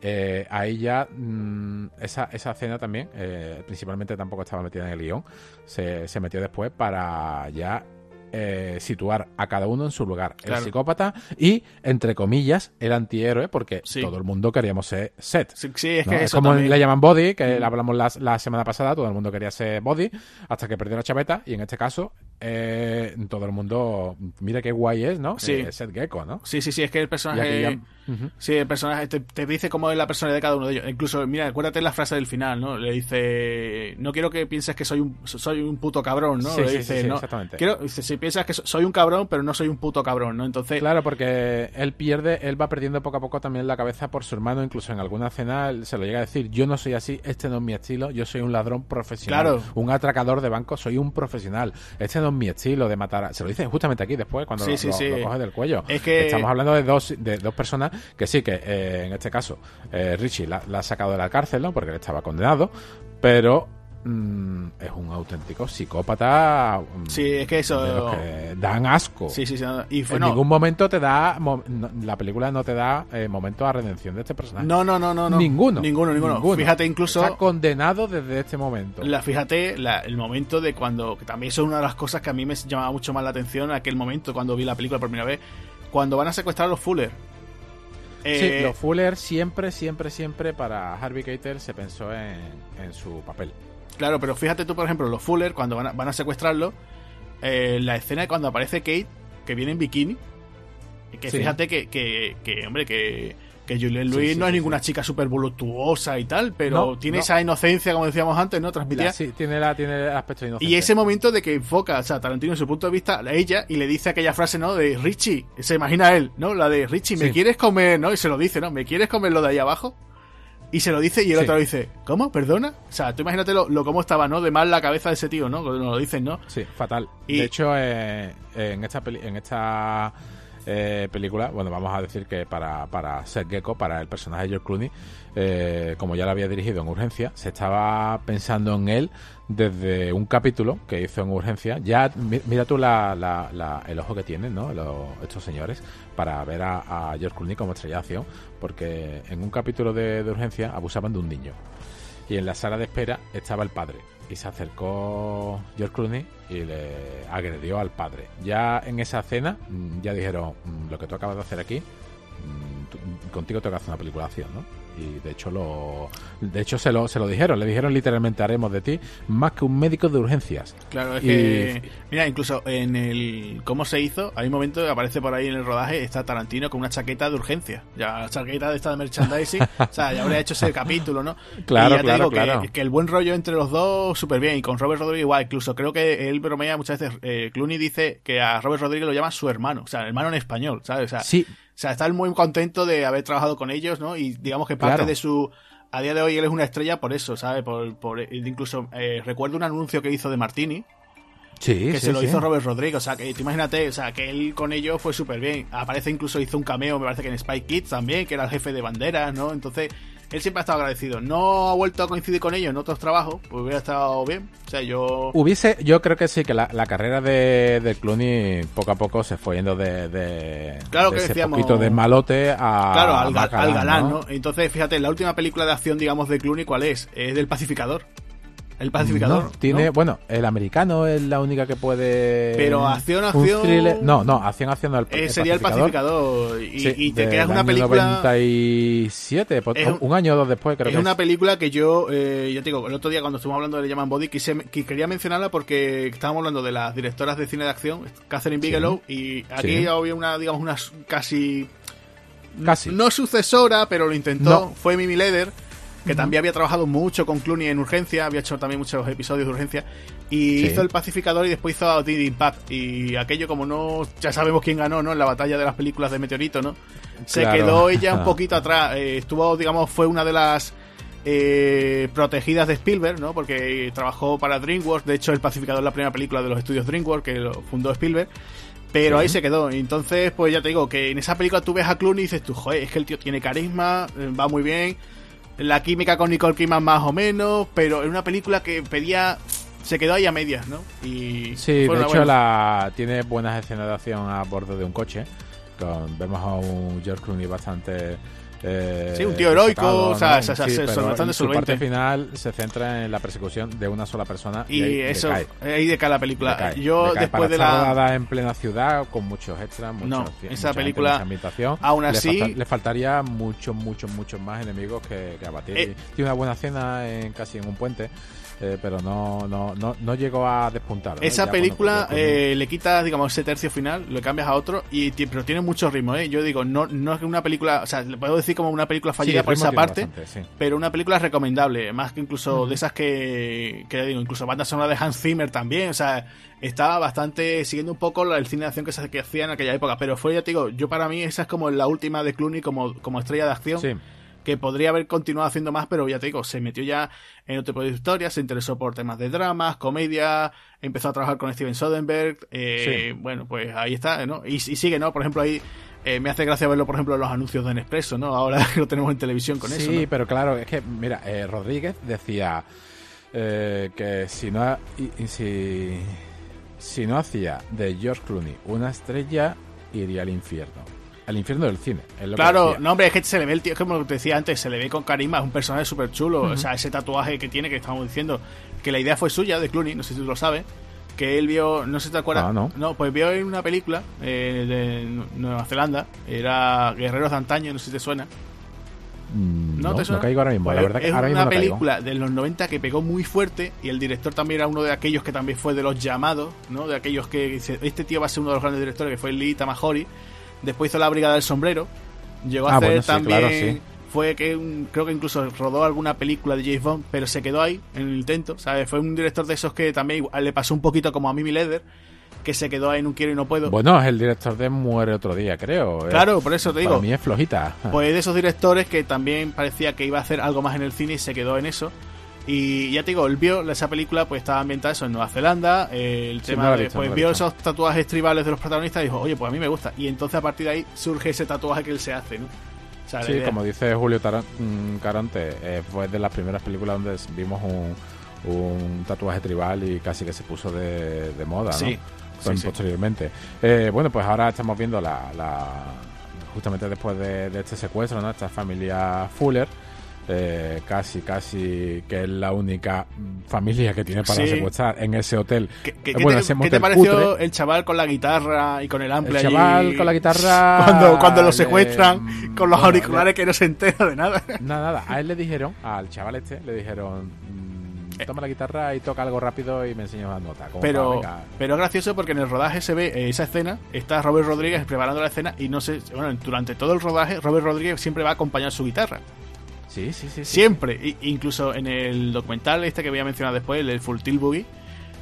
Eh, ahí ya mm, esa, esa escena también, eh, principalmente tampoco estaba metida en el guion, se, se metió después para ya eh, situar a cada uno en su lugar. El psicópata y, entre comillas, el antihéroe, porque todo el mundo queríamos ser Seth. Sí, es que como le llaman Body, que mm. hablamos la, la, semana pasada, todo el mundo quería ser Body, hasta que perdió la chaveta, y en este caso, todo el mundo, mira qué guay es, ¿no? Sí. Seth Gecko, ¿no? Sí, sí, sí, es que el personaje Sí, el personaje te, dice cómo es la personalidad de cada uno de ellos. Incluso, mira, acuérdate la frase del final, ¿no? Le dice, no quiero que pienses que soy un, soy un puto cabrón, ¿no? Sí, Le sí, dice, sí, no, exactamente. Quiero, dice, si piensas que so- soy un cabrón, pero no soy un puto cabrón, ¿no? Entonces, Claro, porque él pierde, él va perdiendo poco a poco también la cabeza por su hermano, incluso en alguna escena él se lo llega a decir, yo no soy así, este no es mi estilo, yo soy un ladrón profesional, Claro. un atracador de banco, soy un profesional, este no mi estilo de matar, a-". se lo dicen justamente aquí después cuando Sí, lo, sí, lo- sí. lo coge del cuello. Es que- Estamos hablando de dos, de dos personas que sí, que eh, en este caso eh, Richie la, la ha sacado de la cárcel, ¿no? Porque él estaba condenado, pero mm, es un auténtico psicópata. mm, Sí, es que eso- que dan asco. sí, sí, sí. Y fue, En no, ningún momento te da. mo- no- la película no te da eh, momento a redención de este personaje. no, no, no, no, no. Ninguno. Ninguno, ninguno. Fíjate incluso... Está condenado desde este momento. La, fíjate la- el momento de cuando, que también es una de las cosas que a mí me llamaba mucho más la atención, aquel momento cuando vi la película por primera vez, cuando van a secuestrar a los Fuller. Sí, Eh, los Fuller siempre, siempre, siempre para Harvey Keitel se pensó en, en su papel. Claro, pero fíjate tú, por ejemplo, los Fuller, cuando van a, van a secuestrarlo, eh, la escena de cuando aparece Kate, que viene en bikini, que Sí. fíjate que, que, que, hombre, que, que Sí, Louis sí, no es ninguna chica súper voluptuosa y tal, pero No, tiene no. esa inocencia, como decíamos antes, ¿no? Transmitía. La- sí, tiene, la, tiene el aspecto inocente. Y ese momento de que enfoca, o sea, Tarantino en su punto de vista a ella y le dice aquella frase, ¿no? De Richie, se imagina él, ¿no? La de Richie, ¿me quieres comer? ¿No? Y se lo dice, ¿no? ¿Me quieres comer lo de ahí abajo? Y se lo dice y el Sí. otro dice, ¿cómo? ¿Perdona? O sea, tú imagínate lo, lo cómo estaba, ¿no? De mal la cabeza de ese tío, ¿no? Cuando lo dicen, ¿no? Sí, fatal. Y- De hecho, eh, en esta, peli- en esta eh, película, bueno, vamos a decir que para, para Seth Gecko, para el personaje de George Clooney, eh, como ya lo había dirigido en Urgencia, se estaba pensando en él desde un capítulo que hizo en Urgencia. Ya, mi- mira tú la, la- la- el ojo que tienen, ¿no? Los- estos señores, para ver a, a George Clooney como estrella de acción, porque en un capítulo de, de Urgencia abusaban de un niño. Y en la sala de espera estaba el padre. Y se acercó George Clooney y le agredió al padre. Ya en esa escena, mm, ya dijeron: "Mm, Lo que tú acabas de hacer aquí, mm, contigo tengo que hacer una acción, ¿no? Y de hecho, lo, de hecho se, lo, se lo dijeron. Le dijeron literalmente: Haremos de ti más que un médico de urgencias. Claro, es Y- que. Mira, incluso en el. ¿Cómo se hizo? Hay un momento que aparece por ahí en el rodaje, está Tarantino con una chaqueta de urgencia. Ya, la chaqueta de esta de merchandising. o sea, ya habría hecho ese capítulo, ¿no? Claro, y ya te claro, digo que- claro. Que, el buen rollo entre los dos, súper bien. Y con Robert Rodríguez igual. Incluso creo que él bromea muchas veces. Eh, Clooney dice que a Robert Rodríguez lo llama su hermano. O sea, hermano en español, ¿sabes? O sea, Sí, sea, está muy contento de haber trabajado con ellos, ¿no? Y digamos que parte Claro. de su... A día de hoy él es una estrella por eso, ¿sabes? Por, por, incluso eh, recuerdo un anuncio que hizo de Martini, sí, que sí, se lo sí. hizo Robert Rodríguez. O sea, que tú imagínate, o sea, que él con ellos fue súper bien. Aparece incluso, hizo un cameo, me parece que en Spy Kids también, que era el jefe de banderas, ¿no? Entonces, él siempre ha estado agradecido. No ha vuelto a coincidir con ellos en otros trabajos, pues hubiera estado bien. O sea, yo... Hubiese, yo creo que sí, que la, la carrera de, de Clooney poco a poco se fue yendo de, de, Claro de que ese decíamos- poquito de malote a Claro, al, galán, ¿no? Entonces, fíjate, la última película de acción, digamos, de Clooney, ¿cuál es? Es del Pacificador. El Pacificador. No, tiene, ¿no? bueno, el americano es la única que puede. Pero acción, acción- thriller- No, no, acción, acción. El, Eh, el sería el Pacificador. Y, Sí, y te creas una película. 97, pues, Es un- un año o dos después, creo es que una es. película que yo, eh, ya te digo, el otro día cuando estuvimos hablando de llaman Body, quise, que quería mencionarla porque estábamos hablando de las directoras de cine de acción, Catherine Bigelow, y aquí Sí. había una, digamos, una casi, Casi. no sucesora, pero lo intentó, No. fue Mimi Leder, que también había trabajado mucho con Clooney en Urgencia, había hecho también muchos episodios de Urgencia, y Sí. hizo El Pacificador y después hizo Did Impact, y aquello como no, ya sabemos quién ganó, ¿no? En la batalla de las películas de Meteorito, ¿no? Se Claro. quedó ella un poquito atrás, eh, estuvo, digamos, fue una de las eh, protegidas de Spielberg, ¿no? Porque trabajó para DreamWorks, de hecho El Pacificador es la primera película de los estudios DreamWorks que lo fundó Spielberg. Pero ahí se quedó. Entonces, pues ya te digo que en esa película tú ves a Clooney y dices tú, joder, es que el tío tiene carisma, eh, va muy bien. La química con Nicole Kidman más o menos, pero en una película que pedía... Se quedó ahí a medias, ¿no? Y Sí, de hecho la tiene buenas escenas de acción a bordo de un coche. Con, vemos a un George Clooney bastante Eh, sí, un tío heroico, o sea, ¿no? Sí, se- son bastante su parte final se centra en la persecución de una sola persona y, Y ahí eso, decae. ahí decae la película. Decae, Yo decae. después Para de la... rodada en plena ciudad con muchos extras, muchos, No, mucha esa película, mucha ambientación, aún le así- falta- le, faltaría muchos, muchos, muchos más enemigos que, que abatir. Eh. Tiene una buena escena en, casi en un puente, eh, pero no, no, no, no llegó a despuntar. Esa Ya película cuando eh, le quitas, digamos, ese tercio final, lo cambias a otro, y pero tiene mucho ritmo, ¿eh? Yo digo, no, no es que una película, o sea, le puedo decir como una película fallida por esa parte, bastante, sí. pero una película recomendable, más que incluso de esas que, que digo, incluso banda sonora de Hans Zimmer también, o sea, estaba bastante siguiendo un poco la- el cine de acción que se que hacía en aquella época, pero fue, ya te digo, yo para mí esa es como la última de Clooney como, como estrella de acción. Sí. Que podría haber continuado haciendo más, pero ya te digo, se metió ya en otro tipo de historias, se interesó por temas de dramas, comedia, empezó a trabajar con Steven Soderbergh, eh, bueno, pues ahí está, ¿no? Y, y sigue, ¿no? Por ejemplo, ahí eh, me hace gracia verlo, por ejemplo, en los anuncios de Nespresso, ¿no? Ahora que lo tenemos en televisión con sí, eso, ¿no? pero claro, es que, mira, eh, Rodríguez decía eh, que si no, y- y si, si no hacía de George Clooney una estrella, iría al infierno. Al infierno del cine. es lo que Claro, no, hombre, es que se le ve el tío, es como te decía antes, se le ve con carisma, es un personaje súper chulo. O sea, ese tatuaje que tiene, que estamos diciendo, que la idea fue suya, de Clooney, no sé si tú lo sabes, que él vio, no sé si te acuerdas. Ah, no. pues vio en una película eh, de Nueva Zelanda, era Guerreros de Antaño, no sé si te suena. Mm, ¿No, No, te suena? no caigo ahora mismo. Pues la verdad que es ahora mismo una no caigo. película de los 90 que pegó muy fuerte y el director también era uno de aquellos que también fue de los llamados, ¿no? De aquellos que dice, este tío va a ser uno de los grandes directores, que fue Lee Tamahori. Después hizo La Brigada del Sombrero. Llegó a Ah, hacer bueno, sí, también... claro, sí. Fue que un- creo que incluso rodó alguna película de James Bond, pero se quedó ahí en el intento, ¿sabes? Fue un director de esos que también le pasó un poquito como a Mimi Leder, que se quedó ahí en un quiero y no puedo. Bueno, es el director de Muere otro día, creo. Claro, por eso te Para digo. mí es flojita. Pues de esos directores que también parecía que iba a hacer algo más en el cine y se quedó en eso. Y ya te digo, él vio esa película, pues estaba ambientada eso en Nueva Zelanda. eh, el Sí, tema no de, visto, pues no vio esos tatuajes tribales de los protagonistas y dijo, oye, pues a mí me gusta. Y entonces a partir de ahí surge ese tatuaje que él se hace, ¿no? O sea, la Sí, como dice Julio Taran- mm, Caronte, eh, fue de las primeras películas donde vimos un, un tatuaje tribal y casi que se puso de, de moda, ¿no? Sí, sí. Posteriormente. Eh, bueno, pues ahora estamos viendo la, la- justamente después de, de este secuestro, ¿no? Esta familia Fuller. Eh, casi, casi que es la única familia que tiene para Sí. secuestrar en ese hotel. ¿Qué, qué- qué bueno, te, ese qué te motel pareció el chaval con la guitarra y con el ampli El allí? chaval con la guitarra. Cuando, cuando lo secuestran mm, con los bueno, auriculares que no se entera de nada. Nada, nada. A él le dijeron, al chaval este, le dijeron, mm, toma la guitarra y toca algo rápido y me enseñas una nota. Pero, pero es gracioso porque en el rodaje se ve eh, esa escena, está Robert Rodríguez preparando la escena y no sé, bueno, durante todo el rodaje Robert Rodríguez siempre va a acompañar su guitarra. Sí, sí, sí. sí. Siempre. Incluso en el documental este que voy a mencionar después, el Full Tilt Boogie,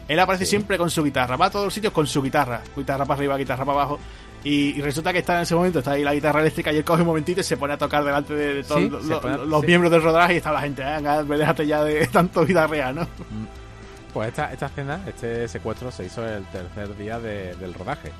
él aparece Sí. siempre con su guitarra. Va a todos los sitios con su guitarra. Guitarra para arriba, guitarra para abajo. Y, y resulta que está en ese momento, está ahí la guitarra eléctrica y él coge un momentito y se pone a tocar delante de, de todos Sí, lo- se lo- pone- los miembros del rodaje y está la gente, venga, déjate ya de tanto guitarrea, ¿no? Pues esta, esta escena, este secuestro se hizo el tercer día de- del rodaje.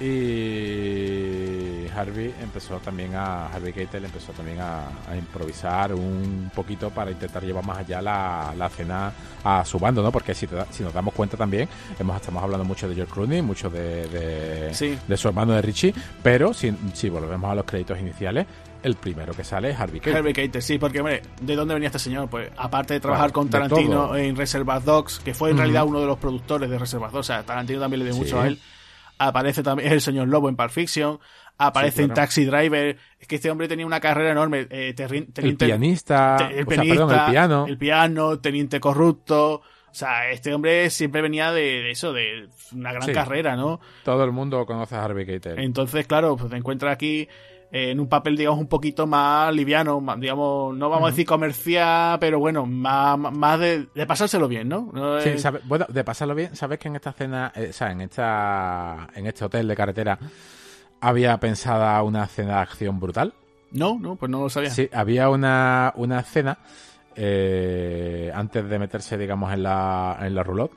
Y Harvey empezó también a. Harvey Keitel empezó también a, a improvisar un poquito para intentar llevar más allá la, la cena a su bando, ¿no? Porque si, te si nos damos cuenta también, hemos, estamos hablando mucho de George Clooney, mucho de, de, Sí. de su hermano de Richie, pero si, si volvemos a los créditos iniciales, el primero que sale es Harvey Keitel. Harvey Keitel, sí, porque, hombre, ¿de dónde venía este señor? Pues, aparte de trabajar con Tarantino en Reservoir Dogs, que fue en realidad uno de los productores de Reservoir Dogs, o sea, Tarantino también le dio Sí. mucho a él. Aparece también, el señor Lobo en Pulp Fiction, aparece Sí, en. Taxi Driver, es que este hombre tenía una carrera enorme, eh, terri- El teniente- pianista, te- el o sea, pianista, perdón, el piano. el piano, teniente corrupto, o sea, este hombre siempre venía de, de eso, de una gran Sí. carrera, ¿no? Todo el mundo conoce a Harvey Keitel. Entonces, claro, pues te encuentras aquí en un papel, digamos, un poquito más liviano, más, digamos, no vamos a decir comercial, pero bueno, más, más de, de pasárselo bien, ¿no? No Sí, sabe- bueno, de pasarlo bien, ¿sabes que en esta cena, eh, o sea, en esta, en este hotel de carretera había pensada una cena de acción brutal? No, no, pues no lo sabía. Sí, había una, una escena eh, antes de meterse, digamos, en la, en la roulotte.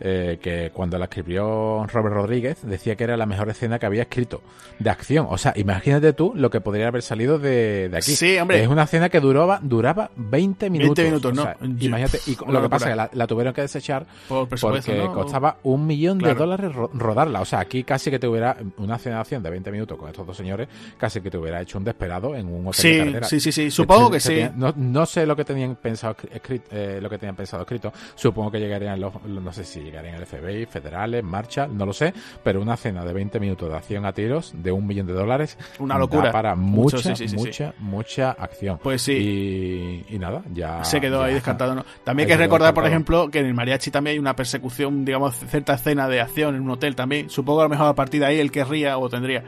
Eh, que cuando la escribió Robert Rodríguez decía que era la mejor escena que había escrito de acción. O sea, imagínate tú lo que podría haber salido de, aquí. Sí, hombre. Es una escena que duraba, duraba 20 minutos. 20 minutos, ¿no? imagínate. Y lo que pasa es que la, tuvieron que desechar Por porque costaba un millón de dólares rodarla. O sea, aquí casi que te hubiera una escena de acción de 20 minutos con estos dos señores, casi que te hubiera hecho un desesperado en un hotel sí, de. Sí, sí, sí. Supongo que, sí. no, no, sé lo que tenían pensado escrito, eh, lo que tenían pensado escrito. Supongo que llegarían los, no sé si llegarían el FBI, federales, marcha, no lo sé, pero una cena de 20 minutos de acción a tiros de un millón de dólares. Una locura. para mucha, mucha, mucha acción. Pues sí. Y, nada, ya. Se quedó ahí descartado, ¿no? También hay que recordar, por ejemplo, que en el mariachi también hay una persecución, digamos, cierta escena de acción en un hotel también. Supongo que a lo mejor a partir de ahí él querría o tendría.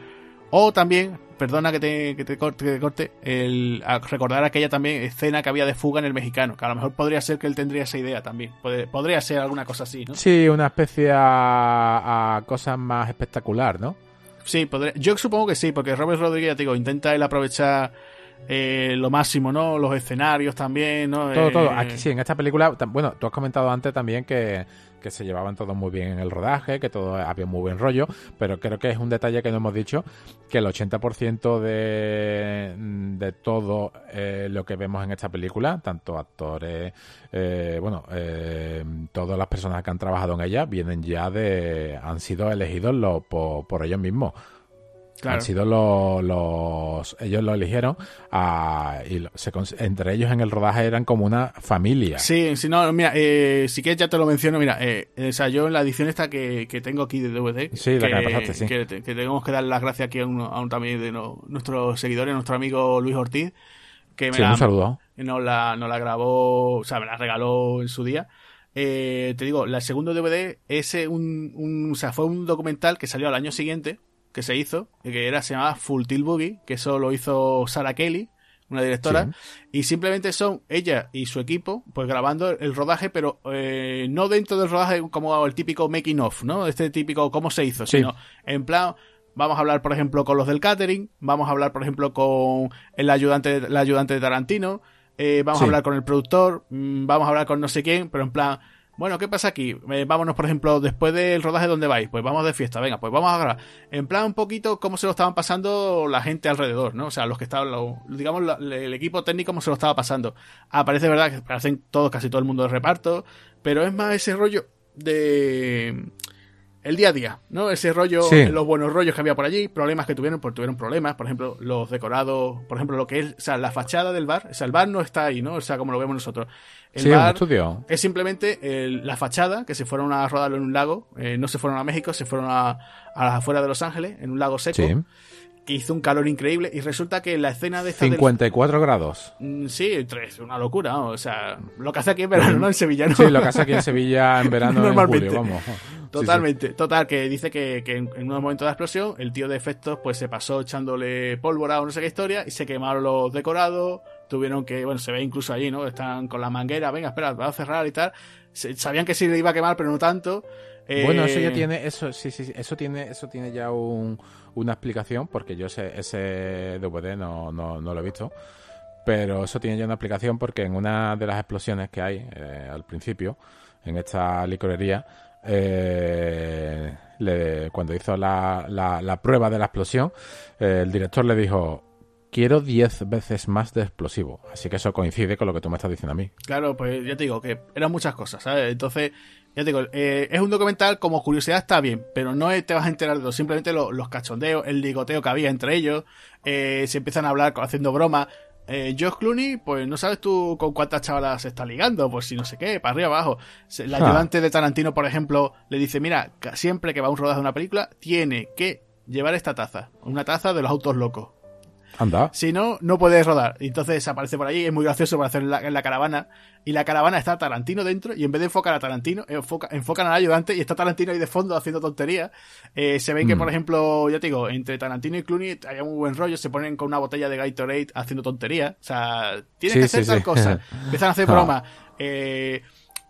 O también, perdona que te, que te corte, el, recordar aquella también escena que había de fuga en el mexicano, que a lo mejor podría ser que él tendría esa idea también. podría ser alguna cosa así, ¿no? Sí, una especie a, a cosas más espectacular, ¿no? Sí, podría, yo supongo que sí, porque Robert Rodríguez, digo, intenta él aprovechar eh, lo máximo, ¿no? Los escenarios también, ¿no? Todo, todo. Eh, Aquí sí, en esta película, bueno, tú has comentado antes también que que se llevaban todos muy bien en el rodaje, que todo había muy buen rollo, pero creo que es un detalle que no hemos dicho, que el 80% de, de todo eh, lo que vemos en esta película, tanto actores, eh, bueno, eh, todas las personas que han trabajado en ella, vienen ya de, han sido elegidos por, por ellos mismos. Han sido los, ellos lo eligieron y entre ellos en el rodaje eran como una familia. Sí, sí, no, mira, eh, si quieres ya te lo menciono, mira, eh, o sea, yo en la edición esta que, tengo aquí de DVD, sí, que, la que, pasaste, sí. que, tenemos que dar las gracias aquí a, un también de nuestros seguidores, nuestro amigo Luis Ortiz, que me sí, la, un Nos la, la grabó, o sea, me la regaló en su día. Eh, te digo, la segundo DVD es un, un, o sea, fue un documental que salió al año siguiente, que se hizo, que era, se llamaba Full Tilt Boogie, que eso lo hizo Sarah Kelly, una directora, y simplemente son ella y su equipo, pues grabando el rodaje, pero eh, no dentro del rodaje como el típico making of, ¿no? Este típico cómo se hizo, sino en plan, vamos a hablar, por ejemplo, con los del catering, vamos a hablar, por ejemplo, con el ayudante, el ayudante de Tarantino, eh, vamos a hablar con el productor, mm, vamos a hablar con no sé quién, pero en plan, bueno, ¿qué pasa aquí? Eh, vámonos, por ejemplo, después del rodaje, ¿dónde vais? Pues vamos de fiesta, venga, pues vamos a grabar. En plan, un poquito cómo se lo estaban pasando la gente alrededor, ¿no? O sea, los que estaban, digamos, el equipo técnico, cómo se lo estaba pasando. Aparece, ¿verdad? Que aparecen todos, casi todo el mundo de reparto, pero es más ese rollo de el día a día, ¿no? Ese rollo, los buenos rollos que había por allí, problemas que tuvieron, porque tuvieron problemas, por ejemplo, los decorados, por ejemplo, lo que es, o sea, la fachada del bar, o sea, el bar no está ahí, ¿no? O sea, como lo vemos nosotros. El bar es simplemente la fachada, que se fueron a rodarlo en un lago, eh, no se fueron a México, se fueron a, a las afueras de Los Ángeles, en un lago seco que hizo un calor increíble y resulta que la escena de esta 54 grados. Mm, sí, es una locura, o sea, lo que hace aquí en verano, ¿no? En Sevilla, ¿no? Sí, lo que hace aquí en Sevilla en verano Normalmente. en julio, vamos. Totalmente, total, que dice que, que en, un momento de explosión el tío de efectos pues se pasó echándole pólvora o no sé qué historia y se quemaron los decorados, tuvieron que, bueno, se ve incluso allí, ¿no? Están con la manguera, venga, espera, va a cerrar y tal. Sabían que sí le iba a quemar, pero no tanto. Bueno, eso ya eh, tiene, eso sí, sí, eso tiene, eso tiene ya un una explicación, porque yo ese, ese DVD no, no, lo he visto, pero eso tiene ya una explicación porque en una de las explosiones que hay eh, al principio, en esta licorería, eh, cuando hizo la, la, prueba de la explosión, eh, el director le dijo, quiero 10 veces más de explosivo. Así que eso coincide con lo que tú me estás diciendo a mí. Claro, pues ya te digo que eran muchas cosas, ¿sabes? Entonces, ya te digo, eh, es un documental como curiosidad está bien, pero no te vas a enterar de todo, simplemente los cachondeos, el ligoteo que había entre ellos, eh, se empiezan a hablar haciendo bromas. Eh, Josh Clooney, pues no sabes tú con cuántas chavalas se está ligando, pues si no sé qué, para arriba abajo. El ah. ayudante de Tarantino, por ejemplo, le dice, mira, siempre que va a un rodaje de una película, tiene que llevar esta taza, una taza de los autos locos. Si no, no puedes rodar. Entonces aparece por ahí, es muy gracioso para hacer en la, caravana. Y la caravana está Tarantino dentro, y en vez de enfocar a Tarantino, enfoca, enfocan al ayudante y está Tarantino ahí de fondo haciendo tonterías. Eh, se ve que, mm. por ejemplo, ya te digo, entre Tarantino y Clooney hay un buen rollo, se ponen con una botella de Gatorade haciendo tonterías. O sea, tienes que hacer tal cosa. Empiezan a hacer bromas. Eh,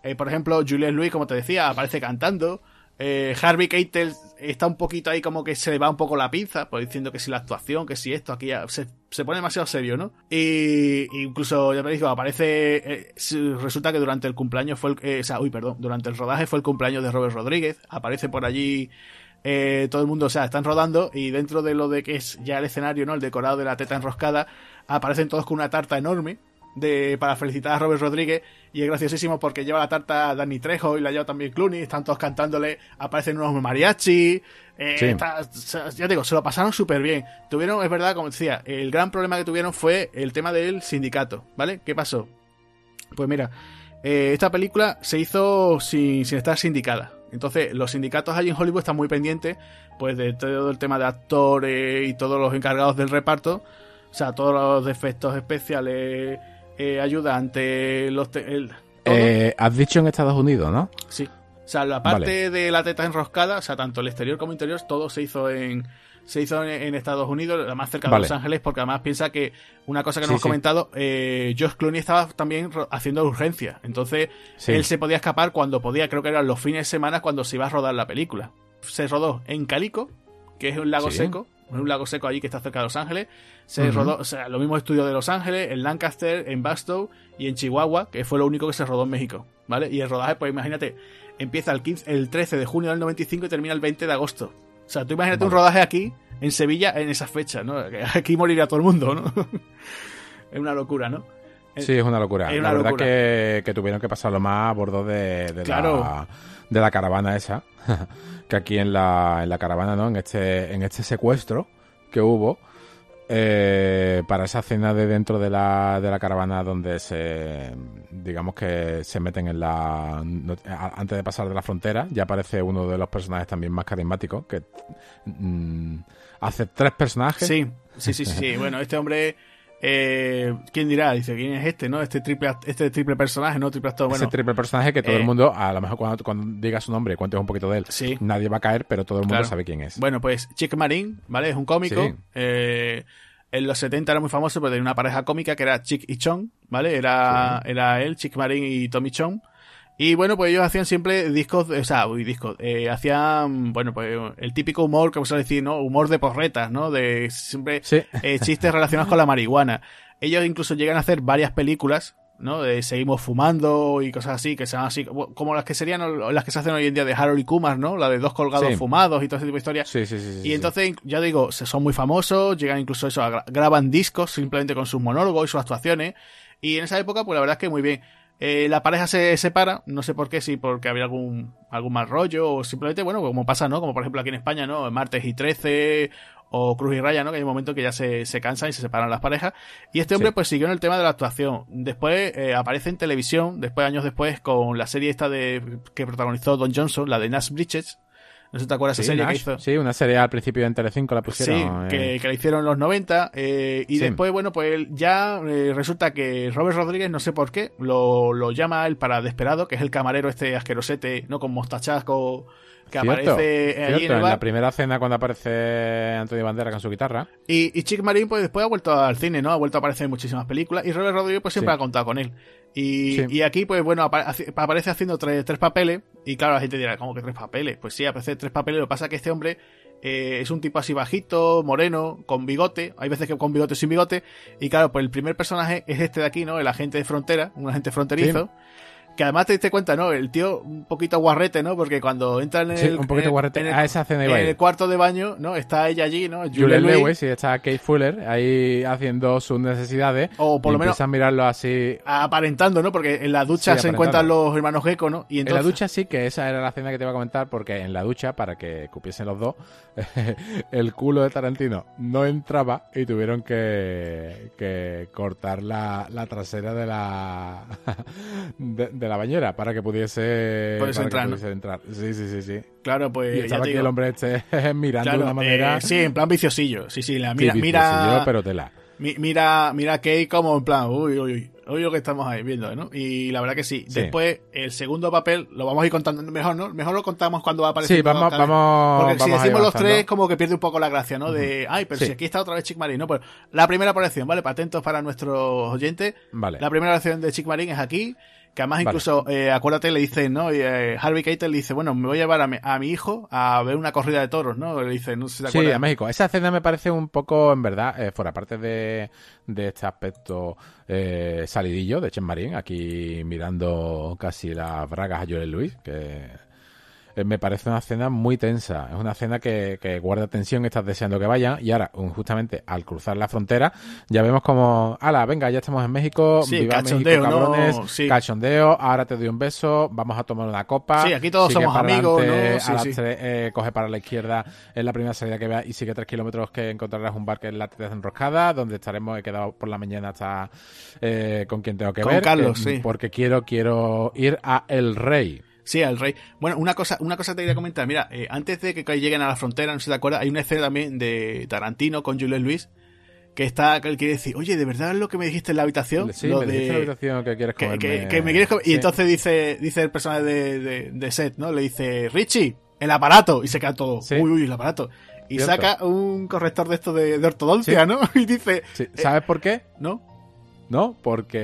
eh, por ejemplo, Juliette Louis, como te decía, aparece cantando. Eh, Harvey Keitel está un poquito ahí como que se le va un poco la pinza, pues diciendo que si la actuación, que si esto, aquí ya se, se pone demasiado serio, ¿no? Y incluso, ya me digo, aparece, eh, resulta que durante el cumpleaños fue el, eh, o sea, uy, perdón, durante el rodaje fue el cumpleaños de Robert Rodríguez, aparece por allí eh, todo el mundo, o sea, están rodando y dentro de lo de que es ya el escenario, ¿no? El decorado de la teta enroscada, aparecen todos con una tarta enorme de, para felicitar a Robert Rodríguez y es graciosísimo porque lleva la tarta Danny Trejo y la lleva también Clooney, están todos cantándole, aparecen unos mariachi, eh, ya digo, se lo pasaron súper bien. Tuvieron, es verdad, como decía, el gran problema que tuvieron fue el tema del sindicato, ¿vale? ¿Qué pasó? Pues mira, eh, esta película se hizo sin, sin estar sindicada. Entonces, los sindicatos allí en Hollywood están muy pendientes, pues, de todo el tema de actores y todos los encargados del reparto. O sea, todos los efectos especiales, eh, ayudantes, los... Eh, has dicho en Estados Unidos, ¿no? Sí. O sea, la parte de la teta enroscada, o sea, tanto el exterior como el interior, todo se hizo en, se hizo en, Estados Unidos, la más cerca de Los Ángeles, porque además piensa que una cosa que no hemos comentado, eh, Josh Clooney estaba también haciendo urgencia. Entonces, él se podía escapar cuando podía, creo que eran los fines de semana cuando se iba a rodar la película. Se rodó en Calico, que es un lago seco, un lago seco allí que está cerca de Los Ángeles. Se rodó, o sea, los mismos estudios de Los Ángeles, en Lancaster, en Bastow y en Chihuahua, que fue lo único que se rodó en México, ¿vale? Y el rodaje, pues imagínate, empieza el, 15, el 13 de junio del 95 y termina el 20 de agosto. O sea, tú imagínate un rodaje aquí, en Sevilla, en esa fecha, ¿no? Aquí moriría todo el mundo, ¿no? es una locura, ¿no? Sí, es una locura. la verdad Que, que, tuvieron que pasarlo más a bordo de, de, la, de la caravana esa. que aquí en la, en la caravana, ¿no? En este, en este secuestro que hubo. Eh, para esa cena de dentro de la, de la caravana donde se digamos que se meten en la antes de pasar de la frontera ya aparece uno de los personajes también más carismáticos que mm, hace tres personajes sí sí sí sí bueno este hombre eh, ¿Quién dirá? Dice, ¿quién es este, no? Este triple, este triple personaje, ¿no? Triple actor, bueno. Ese triple personaje que todo el eh, mundo, a lo mejor cuando, cuando diga su nombre, cuentes un poquito de él, sí. nadie va a caer, pero todo el mundo sabe quién es. Bueno, pues Chick Marín, ¿vale? Es un cómico. Eh, en los 70 era muy famoso porque tenía una pareja cómica que era Chick y Chong, ¿vale? Era, era él, Chick Marín y Tommy Chong. Y bueno, pues ellos hacían siempre discos, o sea, uy, discos, eh, hacían, bueno, pues el típico humor, como se decir, ¿no? Humor de porretas, ¿no? De siempre eh, chistes relacionados con la marihuana. Ellos incluso llegan a hacer varias películas, ¿no? De seguimos fumando y cosas así, que sean así, como las que serían las que se hacen hoy en día de Harold y Kumar, ¿no? La de dos colgados fumados y todo ese tipo de historias. Sí, sí, sí. Y entonces, ya digo, son muy famosos, llegan incluso eso, graban discos simplemente con sus monólogos y sus actuaciones. Y en esa época, pues la verdad es que muy bien. Eh, la pareja se separa, no sé por qué, si porque había algún, algún mal rollo o simplemente, bueno, como pasa, ¿no? Como por ejemplo aquí en España, ¿no? Martes y 13 o Cruz y Raya, ¿no? Que hay un momento que ya se, se cansan y se separan las parejas. Y este hombre pues siguió en el tema de la actuación. Después eh, aparece en televisión, después años después, con la serie esta de que protagonizó Don Johnson, la de Nash Bridges, no sé si te acuerdas esa serie que hizo. Sí, una serie al principio en Telecinco la pusieron. Sí, que, eh. que la hicieron en los 90. Eh, y después, bueno, pues ya eh, resulta que Robert Rodríguez, no sé por qué, lo, lo llama él para Desperado, que es el camarero este asquerosete, ¿no? Con mostachasco que aparece ahí en, la primera cena cuando aparece Antonio Bandera con su guitarra. Y, y Chick Marín, pues después ha vuelto al cine, ¿no? Ha vuelto a aparecer en muchísimas películas. Y Robert Rodríguez, pues siempre ha contado con él. Y, y aquí, pues bueno, aparece haciendo tres, tres papeles. Y claro, la gente dirá, ¿cómo que tres papeles? Pues sí, aparece tres papeles. Lo que pasa es que este hombre eh, es un tipo así bajito, moreno, con bigote. Hay veces que con bigote sin bigote. Y claro, pues el primer personaje es este de aquí, ¿no? El agente de frontera, un agente fronterizo. Que además te diste cuenta, ¿no? El tío un poquito guarrete, ¿no? Porque cuando entra en el, un poquito guarrete. En el, esa en el cuarto de baño, ¿no? Está ella allí, ¿no? Julia Lewis y está Kate Fuller ahí haciendo sus necesidades. O por lo menos. a mirarlo así. Aparentando, ¿no? Porque en la ducha se encuentran los hermanos Gecko, ¿no? Y entonces... En la ducha sí, que esa era la escena que te iba a comentar, porque en la ducha, para que cupiesen los dos, el culo de Tarantino no entraba y tuvieron que, que cortar la, la trasera de la de la bañera para que pudiese, entrar, Sí, sí, sí, sí. Claro, pues. Y estaba que el hombre esté mirando de una manera. Eh, sí, en plan viciosillo. Sí, sí, la mira. mira pero tela. mira, mira Kate como en plan, uy, uy, uy. Oye, lo que estamos ahí viendo, ¿no? Y la verdad que sí. Después, el segundo papel lo vamos a ir contando mejor, ¿no? Mejor lo contamos cuando va a aparecer. Sí, vamos, vamos. Porque si decimos los tres, como que pierde un poco la gracia, ¿no? De, ay, pero si aquí está otra vez Chick Marín, ¿no? Pues la primera aparición, ¿vale? Atentos para nuestros oyentes. Vale. La primera aparición de Chick Marín es aquí Que además incluso, eh, acuérdate, le dice, ¿no? Eh, Harvey Keitel le dice, bueno, me voy a llevar a mi, a mi, hijo a ver una corrida de toros, ¿no? Le dice, no sé si te acuerdas. Sí, a México. Esa escena me parece un poco, en verdad, eh, fuera parte de, de este aspecto eh, salidillo de Chen Marín, aquí mirando casi las bragas a Joel Luis, que me parece una escena muy tensa. Es una escena que, que, guarda tensión, estás deseando que vayan. Y ahora, justamente al cruzar la frontera, ya vemos como, ala, venga, ya estamos en México, sí, viva México, cabrones, ¿no? Sí. cachondeo, ahora te doy un beso, vamos a tomar una copa. Sí, aquí todos somos amigos, adelante, ¿no? Sí, a las tres, eh, coge para la izquierda en la primera salida que vea y sigue tres kilómetros que encontrarás un bar que es la Teta Enroscada, donde estaremos, he quedado por la mañana hasta eh, con quien tengo que Con ver. Carlos, que- sí. Porque quiero, quiero ir a El Rey. Sí, al rey. Bueno, una cosa, una cosa te quería comentar. Mira, eh, antes de que lleguen a la frontera, no sé si te acuerdas, hay una escena también de Tarantino con Juliette Luis que está, que él quiere decir, oye, ¿de verdad es lo que me dijiste en la habitación? Sí, Lo me de- dijiste en la habitación que quieres comerme. que- que me quieres comer. Y entonces dice, dice el personaje de, de, de Seth, ¿no? Le dice, Richie, el aparato. Y se queda todo, Sí. uy, uy, el aparato. Y Cierto. saca un corrector de esto de, de ortodoncia. ¿no? Y dice, eh, ¿Sabes por qué? ¿no? No, porque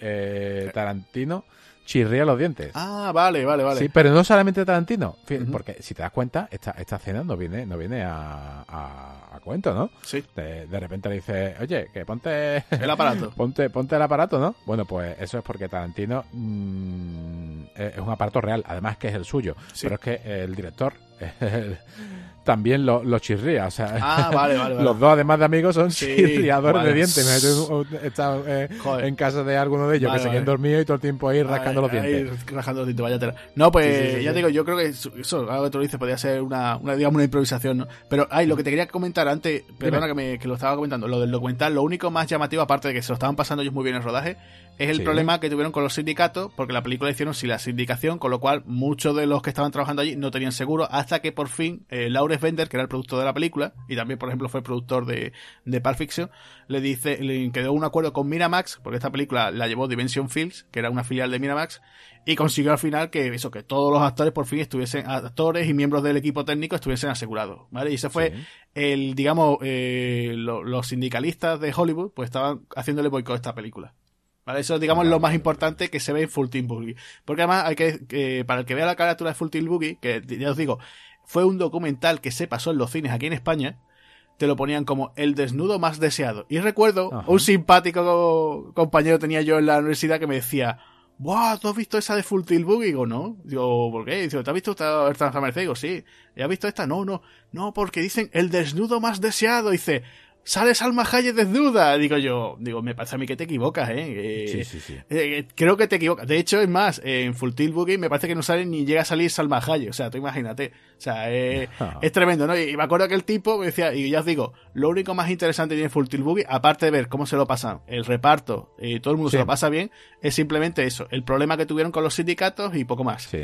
eh, Tarantino chirría los dientes. Ah, vale, vale, vale. Sí, pero no solamente Tarantino, porque si te das cuenta, esta, esta escena no viene, no viene a, a- a cuento, ¿no? Sí, De, de repente le dice, oye, que ponte, el aparato. ponte, ponte el aparato, ¿no? Bueno, pues eso es porque Tarantino mm, es un aparato real, además que es el suyo, Sí. pero es que el director también lo, lo chirría, o sea, Ah, vale, vale, vale. los dos además de amigos son Sí, chirriadores de dientes. Un- está eh, en casa de alguno de ellos que se queden vale. dormidos y todo el tiempo ahí rascando los dientes. ahí rascando los dientes, vaya tela. No, pues Sí, sí, sí, ya te digo, yo creo que eso, eso, algo que tú lo dices, podría ser una, una, digamos, una improvisación, ¿no? Pero, ay, lo que te quería comentar antes, perdona que, me, que lo estaba comentando, lo del documental, lo único más llamativo, aparte de que se lo estaban pasando ellos muy bien en el rodaje, es el Sí. problema que tuvieron con los sindicatos, porque la película la hicieron sin la sindicación, con lo cual muchos de los que estaban trabajando allí no tenían seguro, hasta que por fin eh, Lawrence Bender, que era el productor de la película, y también, por ejemplo, fue el productor de, de Pulp Fiction, le dice, le quedó un acuerdo con Miramax, porque esta película la llevó Dimension Films, que era una filial de Miramax, y consiguió al final que eso, que todos los actores por fin estuviesen, actores y miembros del equipo técnico estuviesen asegurados, ¿vale? Y ese fue Sí. el, digamos, eh, lo- los sindicalistas de Hollywood, pues estaban haciéndole boicot a esta película. ¿Vale? Eso, digamos, es lo más importante que se ve en Full Team Boogie. Porque además, hay que, para el que vea la carátula de Full Team Boogie, que ya os digo, fue un documental que se pasó en los cines aquí en España, te lo ponían como el desnudo más deseado. Y recuerdo, Ajá. un simpático compañero tenía yo en la universidad que me decía, ¡Buah! ¿Tú has visto esa de Full Tilt Boogie? Digo, no. Digo, ¿por qué? Digo, ¿te has visto esta esta Mercedes? Digo, sí. ¿Y has visto esta? No, no. No, porque dicen el desnudo más deseado. Dice, sale Salma Hayek desnuda. Digo yo, digo, me parece a mí que te equivocas, ¿eh? Eh, Sí, sí, sí. eh, creo que te equivocas. De hecho, es más, en Full Tilt Boogie me parece que no sale ni llega a salir Salma Hayek. O sea, tú imagínate. O sea, eh, es tremendo, ¿no? Y me acuerdo que el tipo me decía, y ya os digo, lo único más interesante que tiene Full Tilt Boogie, aparte de ver cómo se lo pasan, el reparto, y todo el mundo se lo pasa bien, es simplemente eso, el problema que tuvieron con los sindicatos y poco más. Sí.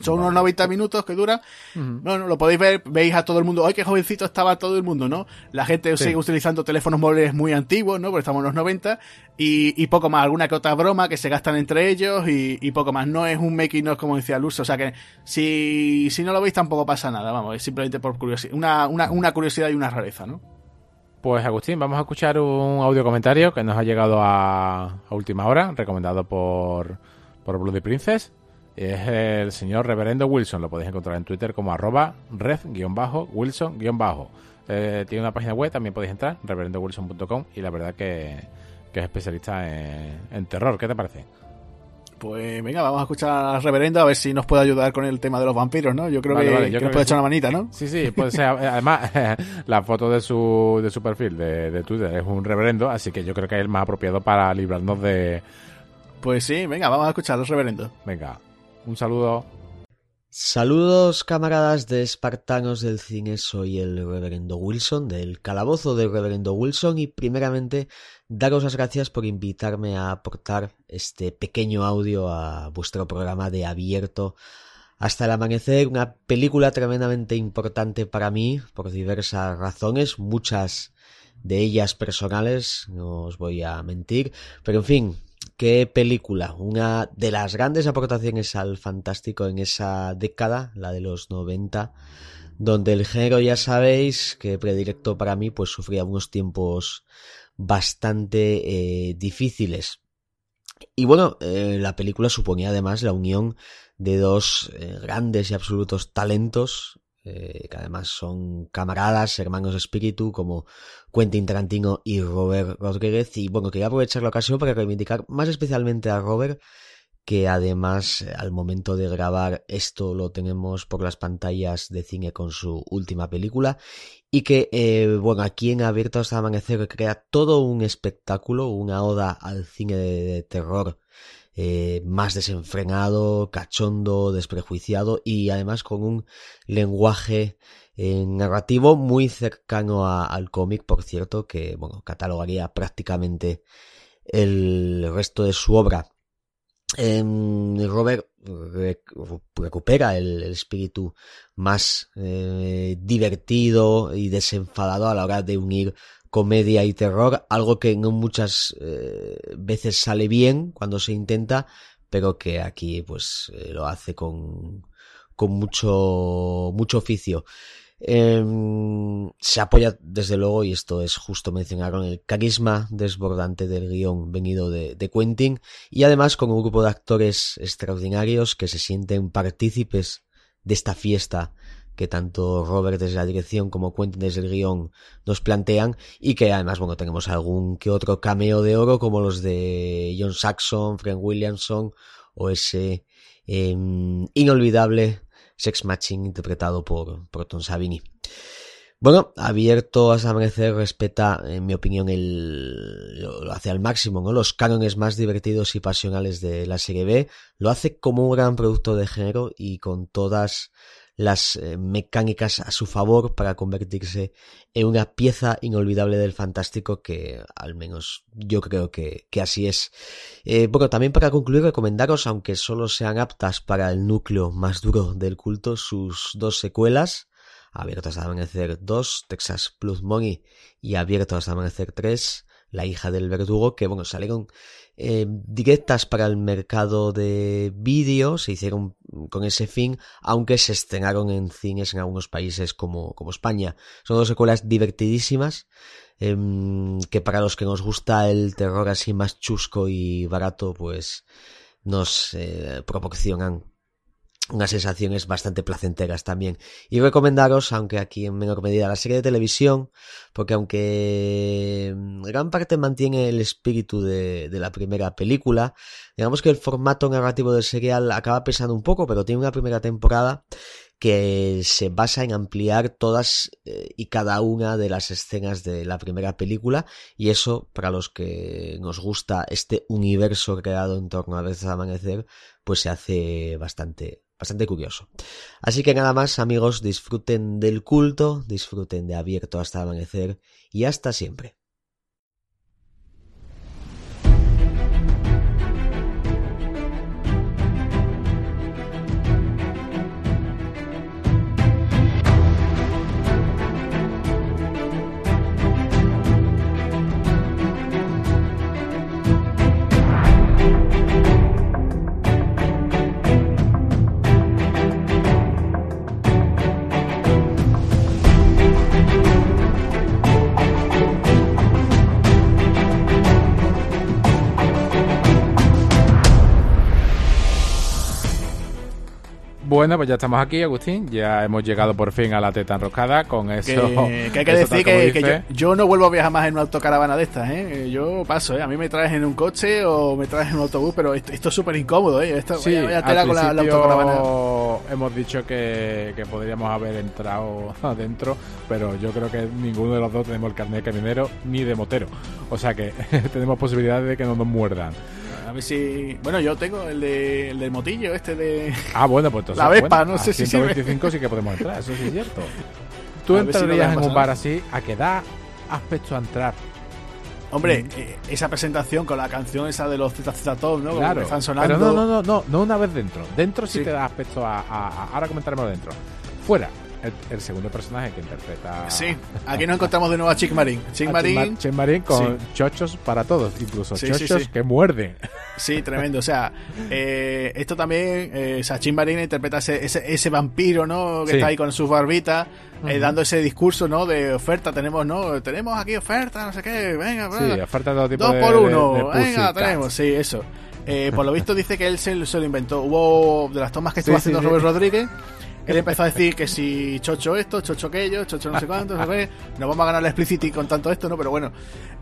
Son unos 90 minutos que dura. Ujú. Bueno, lo podéis ver, veis a todo el mundo. ¡Ay, qué jovencito estaba todo el mundo, ¿no? La gente Sí. sigue utilizando teléfonos móviles muy antiguos, ¿no? Porque estamos en los 90. Y, y poco más, alguna que otra broma que se gastan entre ellos y, y poco más. No es un making of, como decía Luz. O sea que si, si no lo veis tampoco pasa nada, vamos. Es simplemente por curiosidad. Una, una, una curiosidad y una rareza, ¿no? Pues Agustín, vamos a escuchar un audio comentario que nos ha llegado a, a última hora, recomendado por, por Bloody Princess. Es el señor Reverendo Wilson, lo podéis encontrar en Twitter como arroba red-wilson- Eh, tiene una página web, también podéis entrar, reverendowilson.com, y la verdad que, que es especialista en, en terror. ¿Qué te parece? Pues venga, vamos a escuchar al reverendo a ver si nos puede ayudar con el tema de los vampiros, ¿no? Yo creo Vale, que, vale, yo que creo nos puede que echar sí. una manita, ¿no? Sí, sí, puede ser. Además, la foto de su, de su perfil de, de Twitter es un reverendo, así que yo creo que es el más apropiado para librarnos de... Pues sí, venga, vamos a escuchar al reverendo. Venga, un saludo. Saludos camaradas de Espartanos del Cine, soy el reverendo Wilson del calabozo del reverendo Wilson y primeramente daros las gracias por invitarme a aportar este pequeño audio a vuestro programa de abierto hasta el amanecer, una película tremendamente importante para mí por diversas razones, muchas de ellas personales, no os voy a mentir, pero en fin, qué película, una de las grandes aportaciones al fantástico en esa década, la de los 90, donde el género ya sabéis que predilecto para mí pues sufría unos tiempos bastante eh, difíciles. Y bueno, eh, la película suponía además la unión de dos eh, grandes y absolutos talentos, eh, que además son camaradas, hermanos de espíritu, como Quentin Tarantino y Robert Rodríguez. Y bueno, quería aprovechar la ocasión para reivindicar más especialmente a Robert, que además al momento de grabar esto lo tenemos por las pantallas de cine con su última película y que, eh, bueno, aquí en Abierto hasta Amanecer crea todo un espectáculo, una oda al cine de, terror eh, más desenfrenado, cachondo, desprejuiciado y además con un lenguaje eh, narrativo muy cercano al cómic, por cierto, que, bueno, catalogaría prácticamente el resto de su obra. Robert recupera el, espíritu más eh, divertido y desenfadado a la hora de unir comedia y terror, algo que no muchas eh, veces sale bien cuando se intenta, pero que aquí pues eh, lo hace con, con mucho, mucho oficio. Em, se apoya desde luego, y esto es justo mencionar, con el carisma desbordante del guion venido de, de, Quentin y además con un grupo de actores extraordinarios que se sienten partícipes de esta fiesta que tanto Robert desde la dirección como Quentin desde el guion nos plantean y que además, bueno, tenemos algún que otro cameo de oro como los de John Saxon, Frank Williamson o ese em, inolvidable Sex Matching interpretado por, por Tom Savini. Bueno, abierto a amanecer respeta, en mi opinión, el, lo, hace al máximo, ¿no? Los cánones más divertidos y pasionales de la serie B. Lo hace como un gran producto de género y con todas las eh, mecánicas a su favor para convertirse en una pieza inolvidable del fantástico que al menos yo creo que, que así es. Eh, bueno, también para concluir recomendaros, aunque solo sean aptas para el núcleo más duro del culto, sus dos secuelas, Abiertos hasta Amanecer 2, Texas Plus Money y Abiertos hasta Amanecer 3, La hija del verdugo, que bueno, salieron eh, directas para el mercado de vídeo, se hicieron con ese fin, aunque se estrenaron en cines en algunos países como, como España. Son dos secuelas divertidísimas, em, que para los que nos gusta el terror así más chusco y barato, pues nos eh, proporcionan unas sensaciones bastante placenteras también. Y recomendaros, aunque aquí en menor medida, la serie de televisión, porque aunque gran parte mantiene el espíritu de, la primera película, digamos que el formato narrativo del serial acaba pesando un poco, pero tiene una primera temporada que se basa en ampliar todas eh, y cada una de las escenas de la primera película y eso para los que nos gusta este universo creado en torno a veces amanecer pues se hace bastante bastante curioso. Así que nada más amigos, disfruten del culto, disfruten de abierto hasta amanecer y hasta siempre. Bueno, pues ya estamos aquí, Agustín. Ya hemos llegado por fin a la teta enroscada con eso. Que, hay que decir que, yo, no vuelvo a viajar más en una autocaravana de estas, ¿eh? Yo paso, ¿eh? A mí me traes en un coche o me traes en un autobús, pero esto, es súper incómodo, ¿eh? Esto, sí, vaya, tela con la, autocaravana. Hemos dicho que, que podríamos haber entrado adentro, pero yo creo que ninguno de los dos tenemos el carnet de caminero ni de motero. O sea que tenemos posibilidades de que no nos muerdan. A ver si. Bueno, yo tengo el, de, el del motillo, este de. Ah, bueno, pues entonces. La Vespa, no sé si. 125 sí que podemos entrar, eso sí es cierto. Tú entrarías en un bar así, ¿a qué da aspecto a entrar? Hombre, mm. eh, esa presentación con la canción esa de los ZZ Top, ¿no? Claro, están sonando. Pero no, no, no, no, no una vez dentro. Dentro sí, te da aspecto a, a, Ahora comentaremos dentro. Fuera, el, segundo personaje que interpreta. Sí, aquí nos encontramos de nuevo a Chick Marín. Chick Marín. Chick Marín con chochos para todos, incluso chochos que muerden. Sí, tremendo. O sea, eh, esto también, eh, o sea, Chick Marín interpreta ese, ese, vampiro, ¿no? Que está ahí con sus barbitas, eh, dando ese discurso, ¿no? De oferta, tenemos, ¿no? Tenemos aquí oferta, no sé qué, venga, venga. Sí, oferta de todo tipo Dos por uno, venga, tenemos, sí, eso. Eh, por lo visto dice que él se, lo inventó. Hubo de las tomas que estuvo haciendo Robert Rodríguez él empezó a decir que si chocho esto, chocho aquello, chocho no sé cuánto, no, no vamos a ganar la explicity con tanto esto, ¿no? Pero bueno,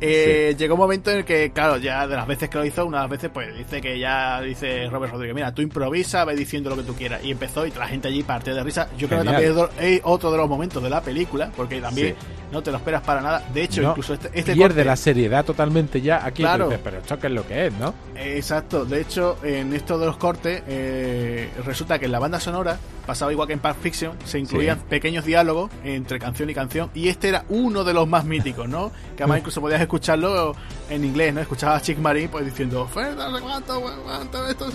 eh, llegó un momento en el que, claro, ya de las veces que lo hizo, una de las veces, pues dice que ya dice Robert Rodríguez, mira, tú improvisa, ve diciendo lo que tú quieras. Y empezó y la gente allí partió de risa. Yo creo que también es otro de los momentos de la película, porque también no te lo esperas para nada. De hecho, incluso este, este pierde la seriedad totalmente ya aquí. Claro. pero esto que es lo que es, ¿no? Exacto. De hecho, en esto de los cortes, eh, resulta que en la banda sonora pasaba igual que en Pulp Fiction, se incluían pequeños diálogos entre canción y canción, y este era uno de los más míticos, ¿no? Que además incluso podías escucharlo en inglés, ¿no? Escuchabas a Chick Marín pues diciendo, cuánto, cuánto, esto,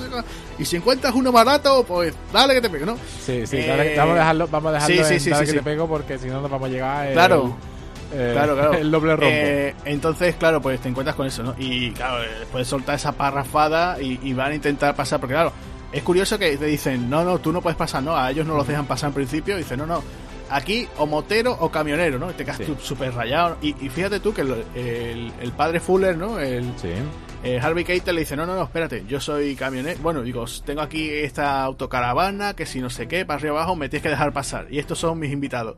y si encuentras uno barato, pues dale que te pego, ¿no? Sí, sí, eh, vamos a dejarlo, vamos a dejarlo sí, sí, dale que te pego porque si no nos vamos a llegar... claro. Eh, claro, claro. El doble rombo. Eh, entonces, claro, pues te encuentras con eso, ¿no? Y claro, puedes soltar esa parrafada y, y, van a intentar pasar, porque claro, es curioso que te dicen, no, no, tú no puedes pasar, no, a ellos no los dejan pasar en principio, dicen, no, no, aquí o motero o camionero, ¿no? Te quedas súper rayado. Y, fíjate tú que el, el, padre Fuller, ¿no? El, eh, Harvey Keitel le dice, no, no, no, espérate, yo soy camionero. Bueno, digo, tengo aquí esta autocaravana, que si no sé qué, para arriba abajo, me tienes que dejar pasar. Y estos son mis invitados.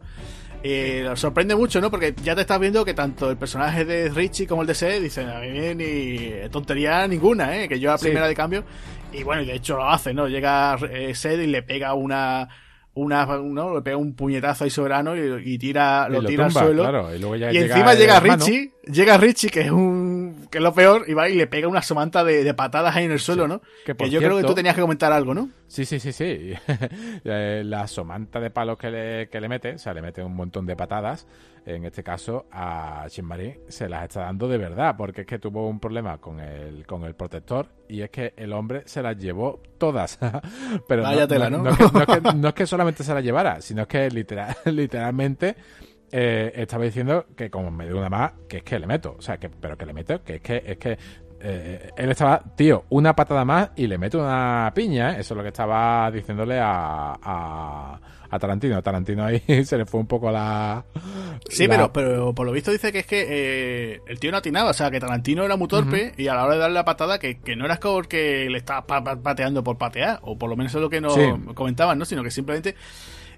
Eh, sorprende mucho, ¿no? Porque ya te estás viendo que tanto el personaje de Richie como el de Seth dicen, a mí ni tontería ninguna, ¿eh? Que yo a primera de cambio. Y bueno, y de hecho lo hace, ¿no? Llega eh, Sed y le pega una una, ¿no? le pega un puñetazo ahí soberano y, tira, lo, tira al suelo. y, encima llega Richie, llega Richie, que es un, que es lo peor, y va y le pega una somanta de, patadas ahí en el suelo, ¿no? Que, yo creo que tú tenías que comentar algo, ¿no? Sí, sí, sí, sí. Eh, la somanta de palos que le, que le mete, o sea, le mete un montón de patadas. En este caso, a Shinmari se las está dando de verdad, porque es que tuvo un problema con el, con el protector y es que el hombre se las llevó todas. Pero no, es que, solamente se las llevara, sino que literal, literalmente eh, estaba diciendo que como me dio una más, que es que le meto. O sea, que, pero que le meto, que es que, es que eh, él estaba, tío, una patada más y le meto una piña, ¿eh? Eso es lo que estaba diciéndole a, a, a Tarantino. Tarantino ahí se le fue un poco la... Sí, Pero, pero por lo visto dice que es que eh, el tío no atinaba, o sea, que Tarantino era muy torpe y a la hora de darle la patada que, que no era porque le estaba pateando por patear, o por lo menos es lo que nos comentaban, ¿no? Sino que simplemente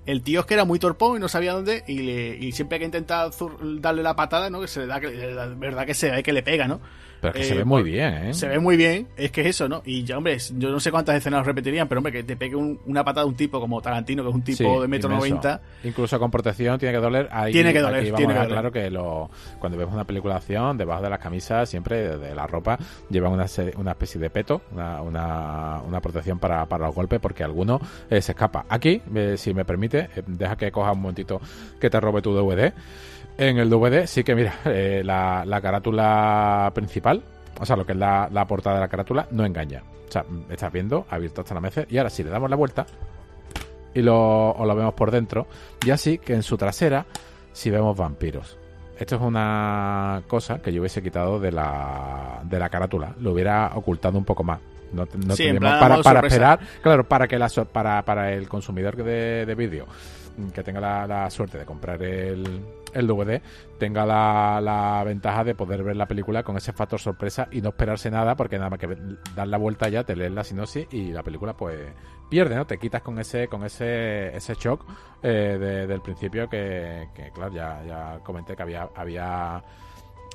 el tío es que era muy torpón y no sabía dónde y, le, y siempre que intenta darle la patada, ¿no? Que se le da, que, la verdad que se ve que le pega, ¿no? Pero que se ve muy bien, ¿eh? Se ve muy bien, es que es eso, ¿no? Y ya, hombre, yo no sé cuántas escenas repetirían, pero hombre, que te pegue una patada de un tipo como Tarantino, que es un tipo de metro noventa. Incluso con protección tiene que doler. Ahí, tiene que doler, aquí tiene que doler. claro que lo, cuando vemos una película de acción, debajo de las camisas, siempre de la ropa, llevan una, una especie de peto, una, una, una protección para, para, los golpes, porque alguno eh, se escapa. Aquí, eh, si me permite, eh, deja que coja un momentito que te robe tu DVD. En el DVD sí que, mira, la, la carátula principal o sea, lo que es la, portada de la carátula, no engaña. O sea, estás viendo, abierto hasta la mesa, y ahora si le damos la vuelta y lo, o lo vemos por dentro, ya sí que en su trasera si vemos vampiros. Esto es una cosa que yo hubiese quitado de la, de la carátula, lo hubiera ocultado un poco más. No, no para, para esperar, claro, para que la, para, para el consumidor de, de vídeo que tenga la, suerte de comprar el, el DVD tenga la, la, ventaja de poder ver la película con ese factor sorpresa y no esperarse nada porque nada más que dar la vuelta ya te lees la sinopsis y la película pues pierde no te quitas con ese con ese ese shock eh, del principio que, que claro ya, ya comenté que había había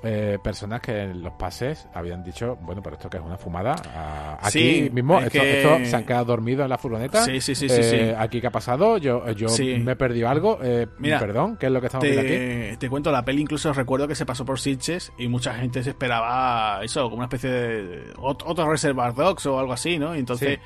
eh, personas que en los pases habían dicho, bueno, pero esto que es una fumada. Ah, aquí mismo, esto, se han quedado dormidos en la furgoneta. Sí, sí, sí. Eh, aquí qué ha pasado, yo, yo me he perdido algo. Eh, Mira, perdón, ¿qué es lo que estamos viendo aquí? Te cuento, la peli incluso recuerdo que se pasó por Sitches y mucha gente se esperaba eso, como una especie de otro Reservoir Dogs o algo así, ¿no? entonces.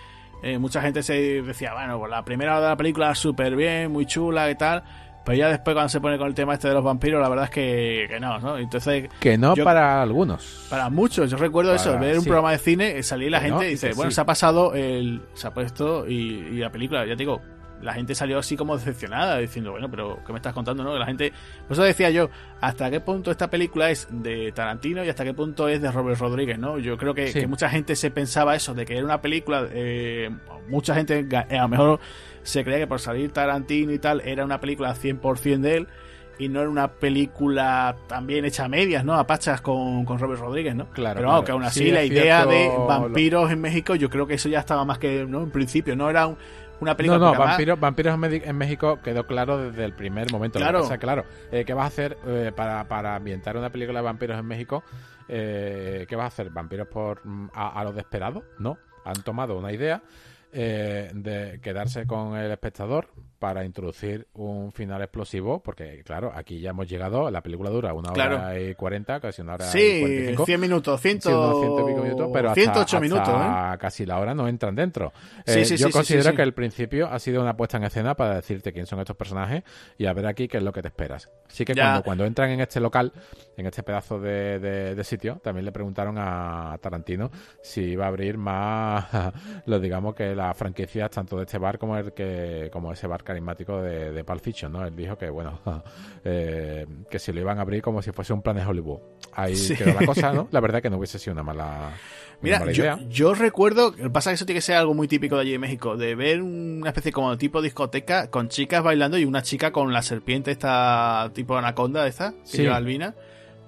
mucha gente se decía, bueno, pues la primera hora de la película súper bien, muy chula y tal, pero ya después cuando se pone con el tema este de los vampiros, la verdad es que, que no, ¿no? Entonces... Que no para algunos. Para muchos. Yo recuerdo eso, ver un programa de cine, salir la gente y dice, bueno, se ha pasado, el, se ha puesto y, la película, ya te digo, la gente salió así como decepcionada, diciendo, bueno, pero ¿qué me estás contando? no La gente, por eso decía yo, ¿hasta qué punto esta película es de Tarantino y hasta qué punto es de Robert Rodríguez? ¿no? Yo creo que, mucha gente se pensaba eso, de que era una película, eh, mucha gente a lo mejor se creía que por salir Tarantino y tal era una película 100% de él y no era una película también hecha a medias, ¿no? A pachas con, con Robert Rodríguez, ¿no? Claro. Pero que aún así la idea de vampiros en México, yo creo que eso ya estaba más que, ¿no? En principio, no era una película. No, no, vampiros, vampiros en México quedó claro desde el primer momento. Claro. O sea, claro, eh, ¿qué vas a hacer eh, para, para ambientar una película de vampiros en México? Eh, ¿Qué vas a hacer? ¿Vampiros por mm, a, a lo desesperado? No. Han tomado una idea eh, de quedarse con el espectador para introducir un final explosivo, porque claro, aquí ya hemos llegado, la película dura una hora y cuarenta, casi una hora sí, y 45. 100 minutos, 100, minutos, pero 108 minutos, ¿eh? casi la hora no entran dentro. Eh, yo considero que el principio ha sido una puesta en escena para decirte quién son estos personajes y a ver aquí qué es lo que te esperas. Sí que cuando, cuando entran en este local, en este pedazo de, de sitio, también le preguntaron a Tarantino si iba a abrir más, lo digamos que las franquicias tanto de este bar como el que como ese bar carismático de, de Pulp Fiction, ¿no? Él dijo que bueno eh, que si lo iban a abrir como si fuese un plan de Hollywood. Ahí quedó la cosa, ¿no? La verdad que no hubiese sido una mala Mira, yo, yo, recuerdo, pasa que eso tiene que ser algo muy típico de allí de México, de ver una especie como tipo discoteca con chicas bailando y una chica con la serpiente esta tipo anaconda esta, que lleva albina.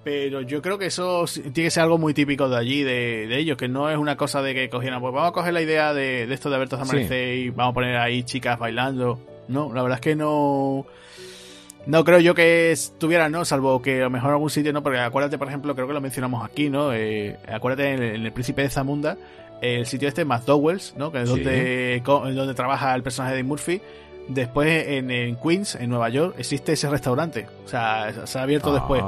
Pero yo creo que eso tiene que ser algo muy típico de allí, de, de ellos, que no es una cosa de que cogieran, pues vamos a coger la idea de, de esto de Alberto Amanecer y vamos a poner ahí chicas bailando. No, la verdad es que no. No creo yo que estuviera, ¿no? Salvo que a lo mejor algún sitio, ¿no? Porque acuérdate, por ejemplo, creo que lo mencionamos aquí, ¿no? Eh, acuérdate en el, Príncipe de Zamunda, el sitio este, McDowell's, ¿no? Que es donde, donde trabaja el personaje de Murphy. Después en, Queens, en Nueva York, existe ese restaurante. O sea, se ha abierto ah. después.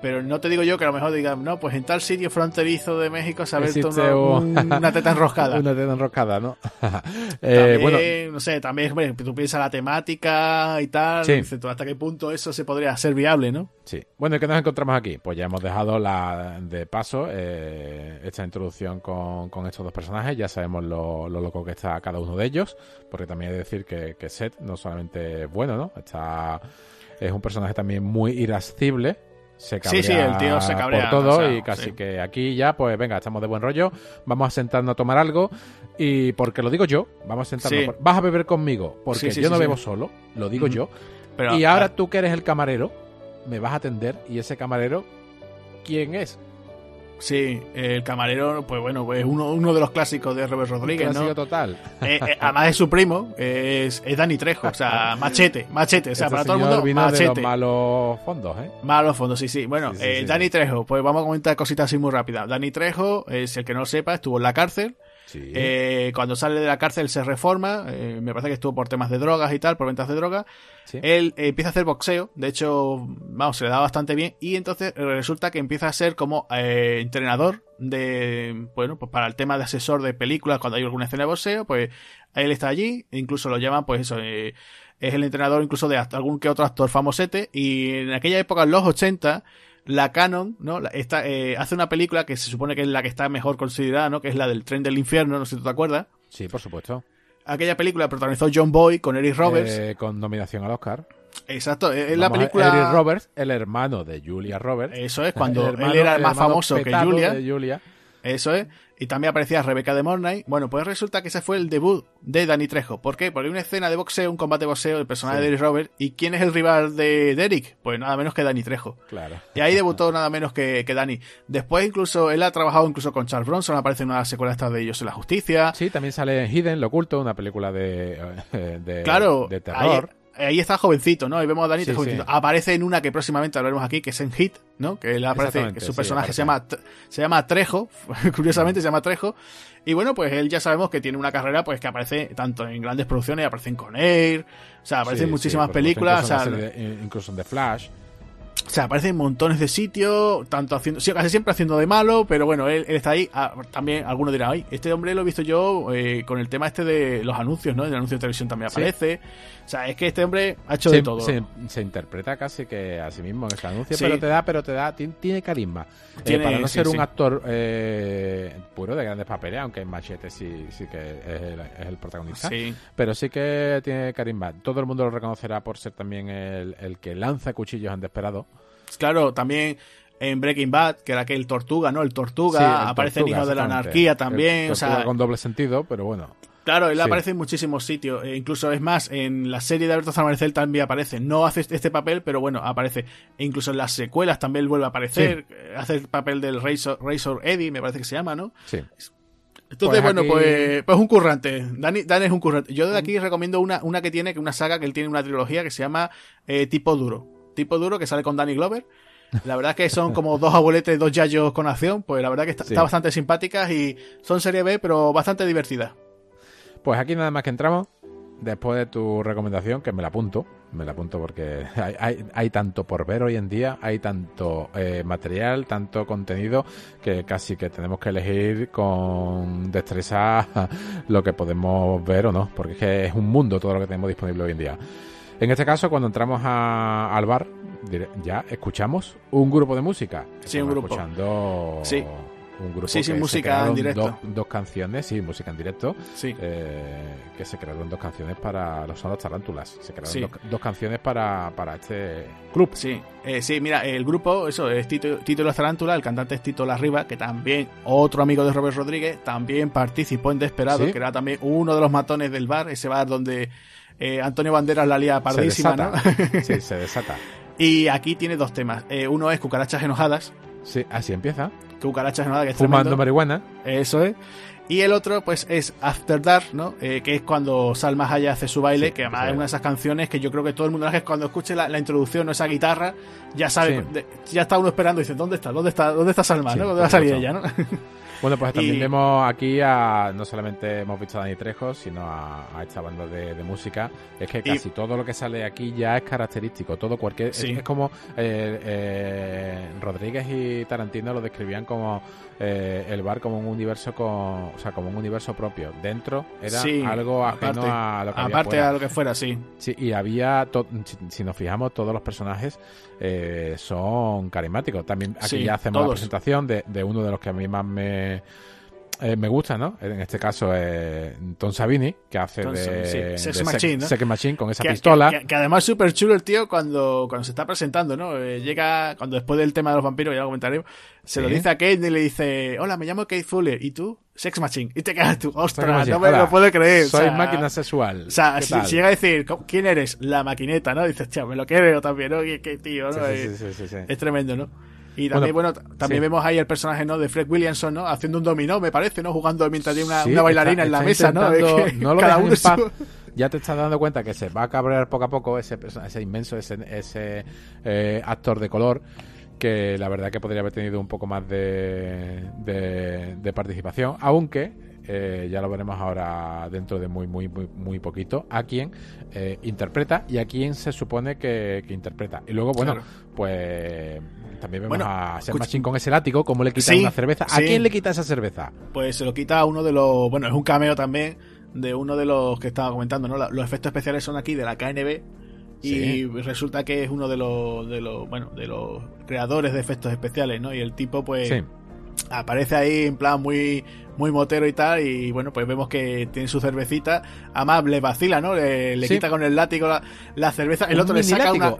Pero no te digo yo que a lo mejor digan, no, pues en tal sitio fronterizo de México se ha abierto una, teta enroscada. una teta enroscada, ¿no? eh, bueno, no sé, también tú piensas la temática y tal, sí. hasta qué punto eso se podría ser viable, ¿no? Sí. Bueno, ¿y qué nos encontramos aquí? Pues ya hemos dejado la de paso eh, esta introducción con, con, estos dos personajes, ya sabemos lo, lo, loco que está cada uno de ellos, porque también hay que decir que, que Seth no solamente es bueno, ¿no? Está es un personaje también muy irascible se cabrea sí, sí, el tío se cabrea por todo y casi que aquí ya, pues venga, estamos de buen rollo, vamos a sentarnos a tomar algo y porque lo digo yo, vamos a sentarnos, vas a beber conmigo, porque yo no bebo solo, lo digo yo, y ahora tú que eres el camarero, me vas a atender y ese camarero, ¿quién es? Sí, el camarero, pues bueno, pues uno, uno de los clásicos de Robert Rodríguez, ¿no? total. Eh, eh, además es su primo, es, es Dani Trejo, o sea, machete, machete, o sea, este para todo el mundo, machete. De malos fondos, ¿eh? Malos fondos, sí, sí. Bueno, eh, Dani Trejo, pues vamos a comentar cositas así muy rápidas. Dani Trejo, es el que no lo sepa, estuvo en la cárcel, eh, cuando sale de la cárcel se reforma, eh, me parece que estuvo por temas de drogas y tal, por ventas de drogas. Él eh, empieza a hacer boxeo, de hecho, vamos, se le da bastante bien y entonces resulta que empieza a ser como entrenador de, bueno, pues para el tema de asesor de películas, cuando hay alguna escena de boxeo, pues él está allí, incluso lo llaman, pues eso, es el entrenador incluso de algún que otro actor famosete y en aquella época, en los 80, la Canon, ¿no? Esta, eh, hace una película que se supone que es la que está mejor considerada, ¿no? Que es la del tren del infierno, no sé si tú te acuerdas. Sí, por supuesto. Aquella película protagonizó John Boy con Eric Roberts. Eh, con nominación al Oscar. Exacto, es la película. Eric Roberts, el hermano de Julia Roberts. Eso es, cuando él era más famoso que Julia. Eso es. Y también aparecía Rebeca de Mornay. Bueno, pues resulta que ese fue el debut de Danny Trejo. ¿Por qué? Porque hay una escena de boxeo, un combate de boxeo del personaje de Eric Robert. ¿Y quién es el rival de Derek? Pues nada menos que Danny Trejo. Claro. Y ahí debutó nada menos que, que Danny. Después incluso, él ha trabajado incluso con Charles Bronson, aparece en una secuela de ellos en la justicia. Sí, también sale en Hidden, lo oculto, una película de, de, claro, de terror ahí está jovencito, ¿no? Y vemos a jovencito. Aparece en una que próximamente hablaremos aquí, que es en Hit, ¿no? Que él aparece, que su personaje se llama se llama Trejo, curiosamente se llama Trejo. Y bueno, pues él ya sabemos que tiene una carrera pues que aparece tanto en grandes producciones, aparece en Con Air, o sea, aparece en muchísimas películas, incluso, en The Flash. O sea, aparece en montones de sitios, tanto haciendo, casi siempre haciendo de malo, pero bueno, él, está ahí. Ah, también algunos dirán, ay, este hombre lo he visto yo eh, con el tema este de los anuncios, ¿no? En el anuncio de televisión también aparece. O sea, es que este hombre ha hecho de todo. Se, interpreta casi que a sí mismo en ese anuncio, pero te da, pero te da, tiene, carisma. Eh, para no ser un actor eh, puro de grandes papeles, aunque en Machete sí, sí que es el, protagonista. Pero sí que tiene carisma. Todo el mundo lo reconocerá por ser también el, el que lanza cuchillos en desesperado. Claro, también en Breaking Bad, que era aquel Tortuga, ¿no? El Tortuga, aparece el Hijo de la Anarquía también. o sea, con doble sentido, pero bueno. Claro, él aparece en muchísimos sitios. E incluso es más, en la serie de Alberto Zamarcel también aparece. No hace este, papel, pero bueno, aparece. E incluso en las secuelas también vuelve a aparecer. Hace el papel del Razor, Razor Eddie, me parece que se llama, ¿no? Sí. Entonces, pues bueno, pues, pues un currante. Dani, Dani es un currante. Yo de aquí recomiendo una, una que tiene, una saga que él tiene una trilogía que se llama eh, Tipo Duro tipo duro que sale con Danny Glover. La verdad es que son como dos abueletes, dos yayos con acción. Pues la verdad que está, bastante simpáticas y son serie B, pero bastante divertidas. Pues aquí nada más que entramos. Después de tu recomendación, que me la apunto, me la apunto porque hay, hay, tanto por ver hoy en día, hay tanto eh, material, tanto contenido, que casi que tenemos que elegir con destreza lo que podemos ver o no, porque es que es un mundo todo lo que tenemos disponible hoy en día. En este caso, cuando entramos al bar, ya escuchamos un grupo de música. Sí, un grupo. Escuchando sí. un grupo sí, sí, música en directo. Dos, canciones, sí, música en directo. Sí. Eh, que se crearon dos canciones para los Sonos Tarántulas. Se crearon dos, canciones para, este club. Sí, eh, sí, mira, el grupo, eso, es Tito, Tito Las Tarántulas, el cantante es Tito Larriba, que también, otro amigo de Robert Rodríguez, también participó en Desperado, que era también uno de los matones del bar, ese bar donde eh, Antonio Banderas la lía pardísima, ¿no? sí, se desata. Y aquí tiene dos temas. Eh, uno es Cucarachas Enojadas. Sí, así empieza. Cucarachas Enojadas, que es Fumando marihuana. Eso es. Y el otro, pues, es After Dark, ¿no? Eh, que es cuando Salma Hayek hace su baile, que además es una de esas canciones que yo creo que todo el mundo, que cuando escuche la, introducción o esa guitarra, ya sabe, ya está uno esperando y dice, ¿dónde está? ¿Dónde está, dónde está Salma? ¿no? ¿Dónde va a salir ella, no? Bueno, pues también vemos aquí a. No solamente hemos visto a Dani Trejo, sino a, esta banda de, música. Es que casi todo lo que sale aquí ya es característico. Todo cualquier. Es, como. Eh, eh, Rodríguez y Tarantino lo describían como eh, el bar como un universo con, o sea, como un universo propio. Dentro era algo ajeno a lo que aparte a lo que fuera, sí. Sí, y había, si, nos fijamos, todos los personajes eh, son carismáticos. También aquí ya hacemos la presentación de, de uno de los que a mí más me eh, me gusta, ¿no? En este caso, eh, Tom Savini, que hace de, Sex, Machine, Machine con esa pistola. Que, además es súper chulo el tío cuando, cuando se está presentando, ¿no? Eh, llega, cuando después del tema de los vampiros, ya lo comentaré, se lo dice a Kate y le dice, hola, me llamo Kate Fuller, ¿y tú? Sex Machine. Y te quedas tú, ostras, no me lo puedo creer. Soy máquina sexual. O sea, si, llega a decir, ¿quién eres? La maquineta, ¿no? Dices, chao, me lo quiero también, ¿no? Qué, tío, ¿no? es tremendo, ¿no? Y también, bueno, también vemos ahí el personaje, ¿no? De Fred Williamson, ¿no? Haciendo un dominó, me parece, ¿no? Jugando mientras tiene una, bailarina en la mesa, ¿no? no lo cada uno en paz. Ya te estás dando cuenta que se va a cabrear poco a poco ese, ese inmenso, ese, ese eh, actor de color que la verdad que podría haber tenido un poco más de, de, participación, aunque eh, ya lo veremos ahora dentro de muy muy muy, muy poquito, a quién eh, interpreta y a quién se supone que, interpreta. Y luego, bueno, pues también vemos a Sam Machine con ese látigo, cómo le quita una cerveza. ¿A quién le quita esa cerveza? Pues se lo quita a uno de los. Bueno, es un cameo también de uno de los que estaba comentando, ¿no? Los efectos especiales son aquí de la KNB. Y resulta que es uno de los, de los, bueno, de los creadores de efectos especiales, ¿no? Y el tipo, pues, aparece ahí en plan muy, muy motero y tal, y bueno, pues vemos que tiene su cervecita, además le vacila, ¿no? Le, quita con el látigo la, cerveza, el otro le saca una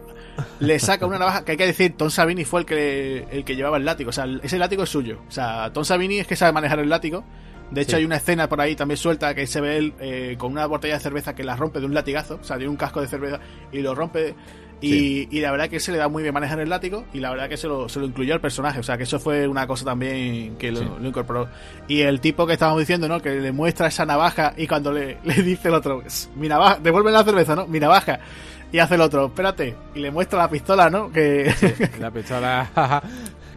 le saca una navaja, que hay que decir, Tom Savini fue el que el que llevaba el látigo, o sea, ese látigo es suyo, o sea, Tom Savini es que sabe manejar el látigo, de hecho hay una escena por ahí también suelta que se ve él eh, con una botella de cerveza que la rompe de un latigazo, o sea, de un casco de cerveza y lo rompe y, la verdad que se le da muy bien manejar el látigo y la verdad que se lo, se lo incluyó al personaje. O sea que eso fue una cosa también que lo, incorporó. Y el tipo que estábamos diciendo, ¿no? Que le muestra esa navaja y cuando le, le dice el otro, mi navaja, devuelve la cerveza, ¿no? Mi navaja. Y hace el otro, espérate, y le muestra la pistola, ¿no? Que... la pistola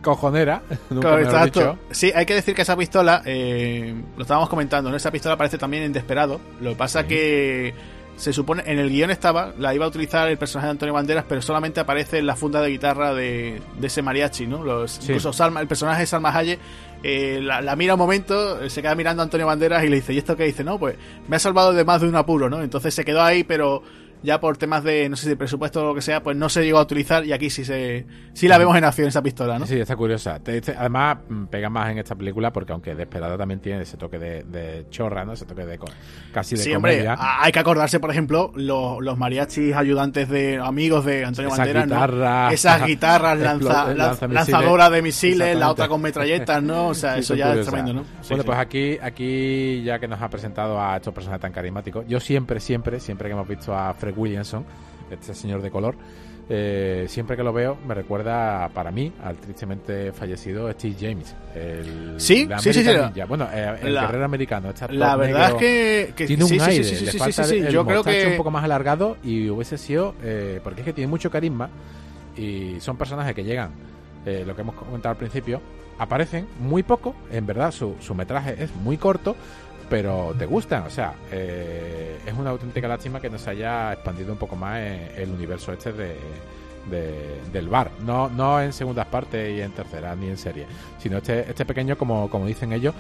cojonera. Sí, hay que decir que esa pistola, eh, lo estábamos comentando, ¿no? Esa pistola aparece también en Desperado. Lo que pasa que se supone, en el guion estaba, la iba a utilizar el personaje de Antonio Banderas, pero solamente aparece en la funda de guitarra de, de ese mariachi, ¿no? Los, Incluso Salma, el personaje de Salma Hayek eh, la, mira un momento, se queda mirando a Antonio Banderas y le dice, ¿y esto qué dice? No, pues me ha salvado de más de un apuro, ¿no? Entonces se quedó ahí, pero ya por temas de, no sé si de presupuesto o lo que sea, pues no se llegó a utilizar y aquí sí se sí la vemos en acción esa pistola, ¿no? Sí, está curiosa. Además, mm, pega más en esta película porque aunque Desperada también tiene ese toque de, chorra, ¿no? Ese toque de casi de sí, Hombre, hay que acordarse, por ejemplo, los, mariachis ayudantes de amigos de Antonio Banderas, Esas guitarras lanzadoras de misiles, la otra con metralletas, ¿no? O sea, eso ya es tremendo, ¿no? bueno, pues aquí, aquí ya que nos ha presentado a estos personajes tan carismáticos, yo siempre, siempre, siempre que hemos visto a Fred Williamson, este señor de color, eh, siempre que lo veo me recuerda para mí al tristemente fallecido Steve James. El, sí, sí, sí, Bueno, eh, el guerrero americano. la verdad es que, tiene un aire. le falta el, Yo creo que un poco más alargado y hubiese sido eh, porque es que tiene mucho carisma y son personajes que llegan, lo que hemos comentado al principio, aparecen muy poco. En verdad su, su metraje es muy corto, pero te gustan. O sea, eh, es una auténtica lástima que nos haya expandido un poco más el universo este de, del bar. No, no en segundas partes y en terceras ni en serie, sino este, este pequeño, como, como dicen ellos,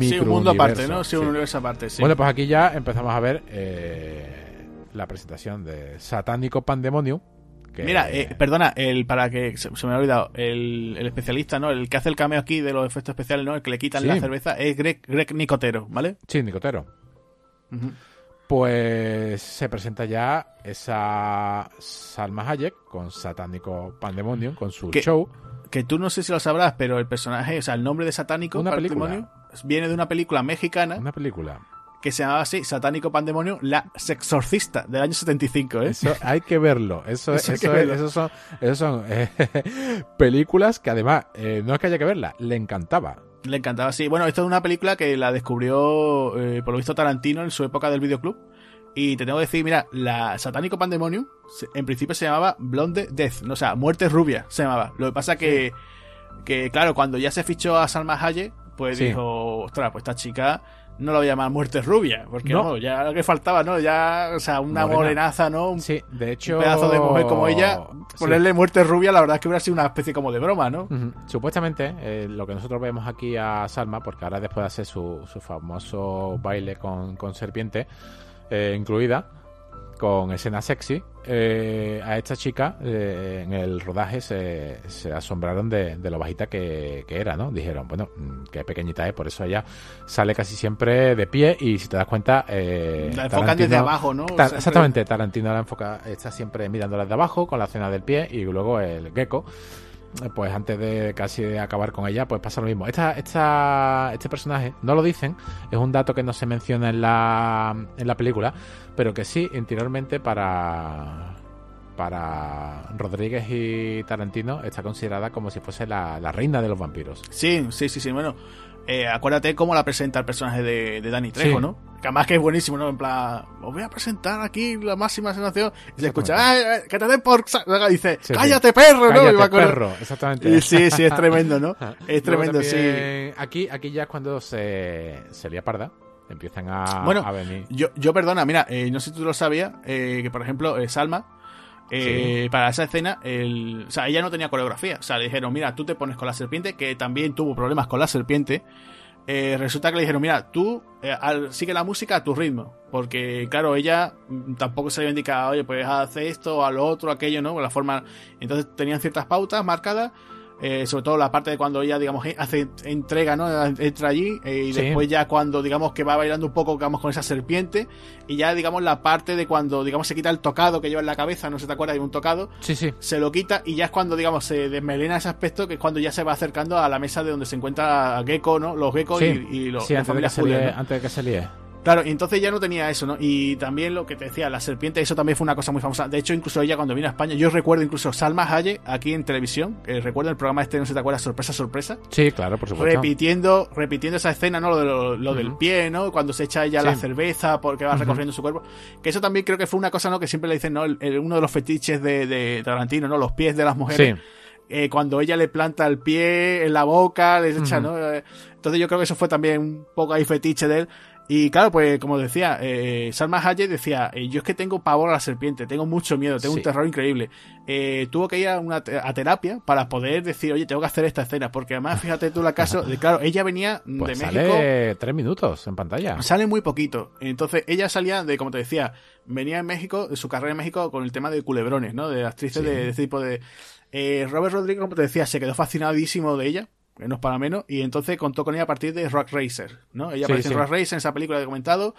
Sí, un mundo aparte, ¿no? Sí, un universo aparte, sí. Bueno, pues aquí ya empezamos a ver eh, la presentación de Satánico Pandemonium Mira, eh, perdona, el para que se, me ha olvidado, el, especialista, ¿no? El que hace el cameo aquí de los efectos especiales, ¿no? El que le quitan la cerveza es Greg, Greg Nicotero, ¿vale? Sí, Nicotero. Pues se presenta ya esa Salma Hayek con Satánico Pandemonium, con su show. Que tú no sé si lo sabrás, pero el personaje, o sea, el nombre de Satánico una viene de una película mexicana. Una película que se llamaba así, Satánico Pandemonio, La Sexorcista, del año 75, ¿eh? Eso hay que verlo. Eso, eso, eso son, eso son eh, películas que además, eh, no es que haya que verla, le encantaba. Le encantaba, sí. Bueno, esto es una película que la descubrió, eh, por lo visto, Tarantino en su época del videoclub. Y te tengo que decir, mira, la Satánico Pandemonium, en principio se llamaba Blonde Death, o sea, Muerte Rubia se llamaba. Lo que pasa que, que claro, cuando ya se fichó a Salma Hayek, pues dijo, ostras, pues esta chica no lo voy a llamar muerte rubia, porque no, ya lo que faltaba, ¿no? Ya, o sea, una morenaza, ¿no? Un, sí, de hecho. pedazo de mujer como ella, ponerle muerte rubia, la verdad es que hubiera sido una especie como de broma, ¿no? Supuestamente, eh, lo que nosotros vemos aquí a Salma, porque ahora después de hacer su, su famoso baile con, con serpiente eh, incluida, con escena sexy, eh, a esta chica eh, en el rodaje se, se asombraron de, lo bajita que, era, ¿no? Dijeron, bueno, mm, qué pequeñita es, por eso ella sale casi siempre de pie y si te das cuenta... Eh, la enfocan desde abajo, ¿no? exactamente, Tarantino la enfoca, está siempre mirándola desde abajo con la escena del pie y luego el gecko pues antes de casi acabar con ella, pues pasa lo mismo. Esta, esta, este personaje, no lo dicen, es un dato que no se menciona en la, en la película, pero que sí, interiormente para, para Rodríguez y Tarantino está considerada como si fuese la, la reina de los vampiros. Sí, sí, sí, sí. Bueno, eh, acuérdate cómo la presenta el personaje de, de Dani Trejo, ¿no? Que además que es buenísimo, ¿no? En plan, os voy a presentar aquí la máxima sensación. Y se escucha, ¡ay, que te den por... Dice, cállate perro, cállate, ¿no? perro, exactamente. sí, sí, es tremendo, ¿no? es tremendo, sí. Aquí, aquí ya es cuando se, se lía parda empiezan a, bueno, a venir. Yo, yo perdona, mira, eh, no sé si tú lo sabías, eh, que por ejemplo, eh, Salma, eh, para esa escena, el, o sea, ella no tenía coreografía. O sea, le dijeron, mira, tú te pones con la serpiente, que también tuvo problemas con la serpiente. Eh, resulta que le dijeron, mira, tú eh, sigue la música a tu ritmo. Porque, claro, ella mm, tampoco se le indica, oye, pues hace esto, a lo otro, aquello, ¿no? La forma. Entonces tenían ciertas pautas marcadas eh, sobre todo la parte de cuando ella, digamos, hace entrega, ¿no? Entra allí eh, y después ya cuando, digamos, que va bailando un poco, digamos, con esa serpiente y ya, digamos, la parte de cuando, digamos, se quita el tocado que lleva en la cabeza, no se te acuerdas de un tocado, sí, sí. se lo quita y ya es cuando, digamos, se desmelena ese aspecto que es cuando ya se va acercando a la mesa de donde se encuentra Gecko, ¿no? Los Gecko y, los sí, antes, de que se antes de que se líe. Claro, y entonces ya no tenía eso, ¿no? Y también lo que te decía, la serpiente, eso también fue una cosa muy famosa. De hecho, incluso ella cuando vino a España, yo recuerdo incluso Salma Hayek aquí en televisión, que recuerdo el programa este, no sé te acuerdas, sorpresa, sorpresa. Sí, claro, por supuesto. Repitiendo, repitiendo esa escena, ¿no? Lo, lo, del pie, ¿no? Cuando se echa ella la cerveza porque va recorriendo su cuerpo. Que eso también creo que fue una cosa, ¿no? Que siempre le dicen, ¿no? uno de los fetiches de, de Tarantino, ¿no? Los pies de las mujeres. Eh, cuando ella le planta el pie en la boca, le echa, ¿no? Eh, entonces yo creo que eso fue también un poco ahí fetiche de él. Y claro, pues como decía, eh, Salma Hayek decía, eh, yo es que tengo pavor a la serpiente, tengo mucho miedo, tengo un terror increíble. Eh, tuvo que ir a, una a terapia para poder decir, oye, tengo que hacer esta escena, porque además, fíjate tú la caso, de, claro, ella venía Pues de sale México. tres minutos en pantalla. Sale muy poquito. Entonces, ella salía de, como te decía, venía en México, de su carrera en México, con el tema de culebrones, ¿no? De actrices Sí. de, de este tipo de. Eh, Robert Rodríguez, como te decía, se quedó fascinadísimo de ella, no es para menos, y entonces contó con ella a partir de Rock Racer, ¿no? Ella Sí, aparece sí. en Rock Racer, en esa película que he comentado.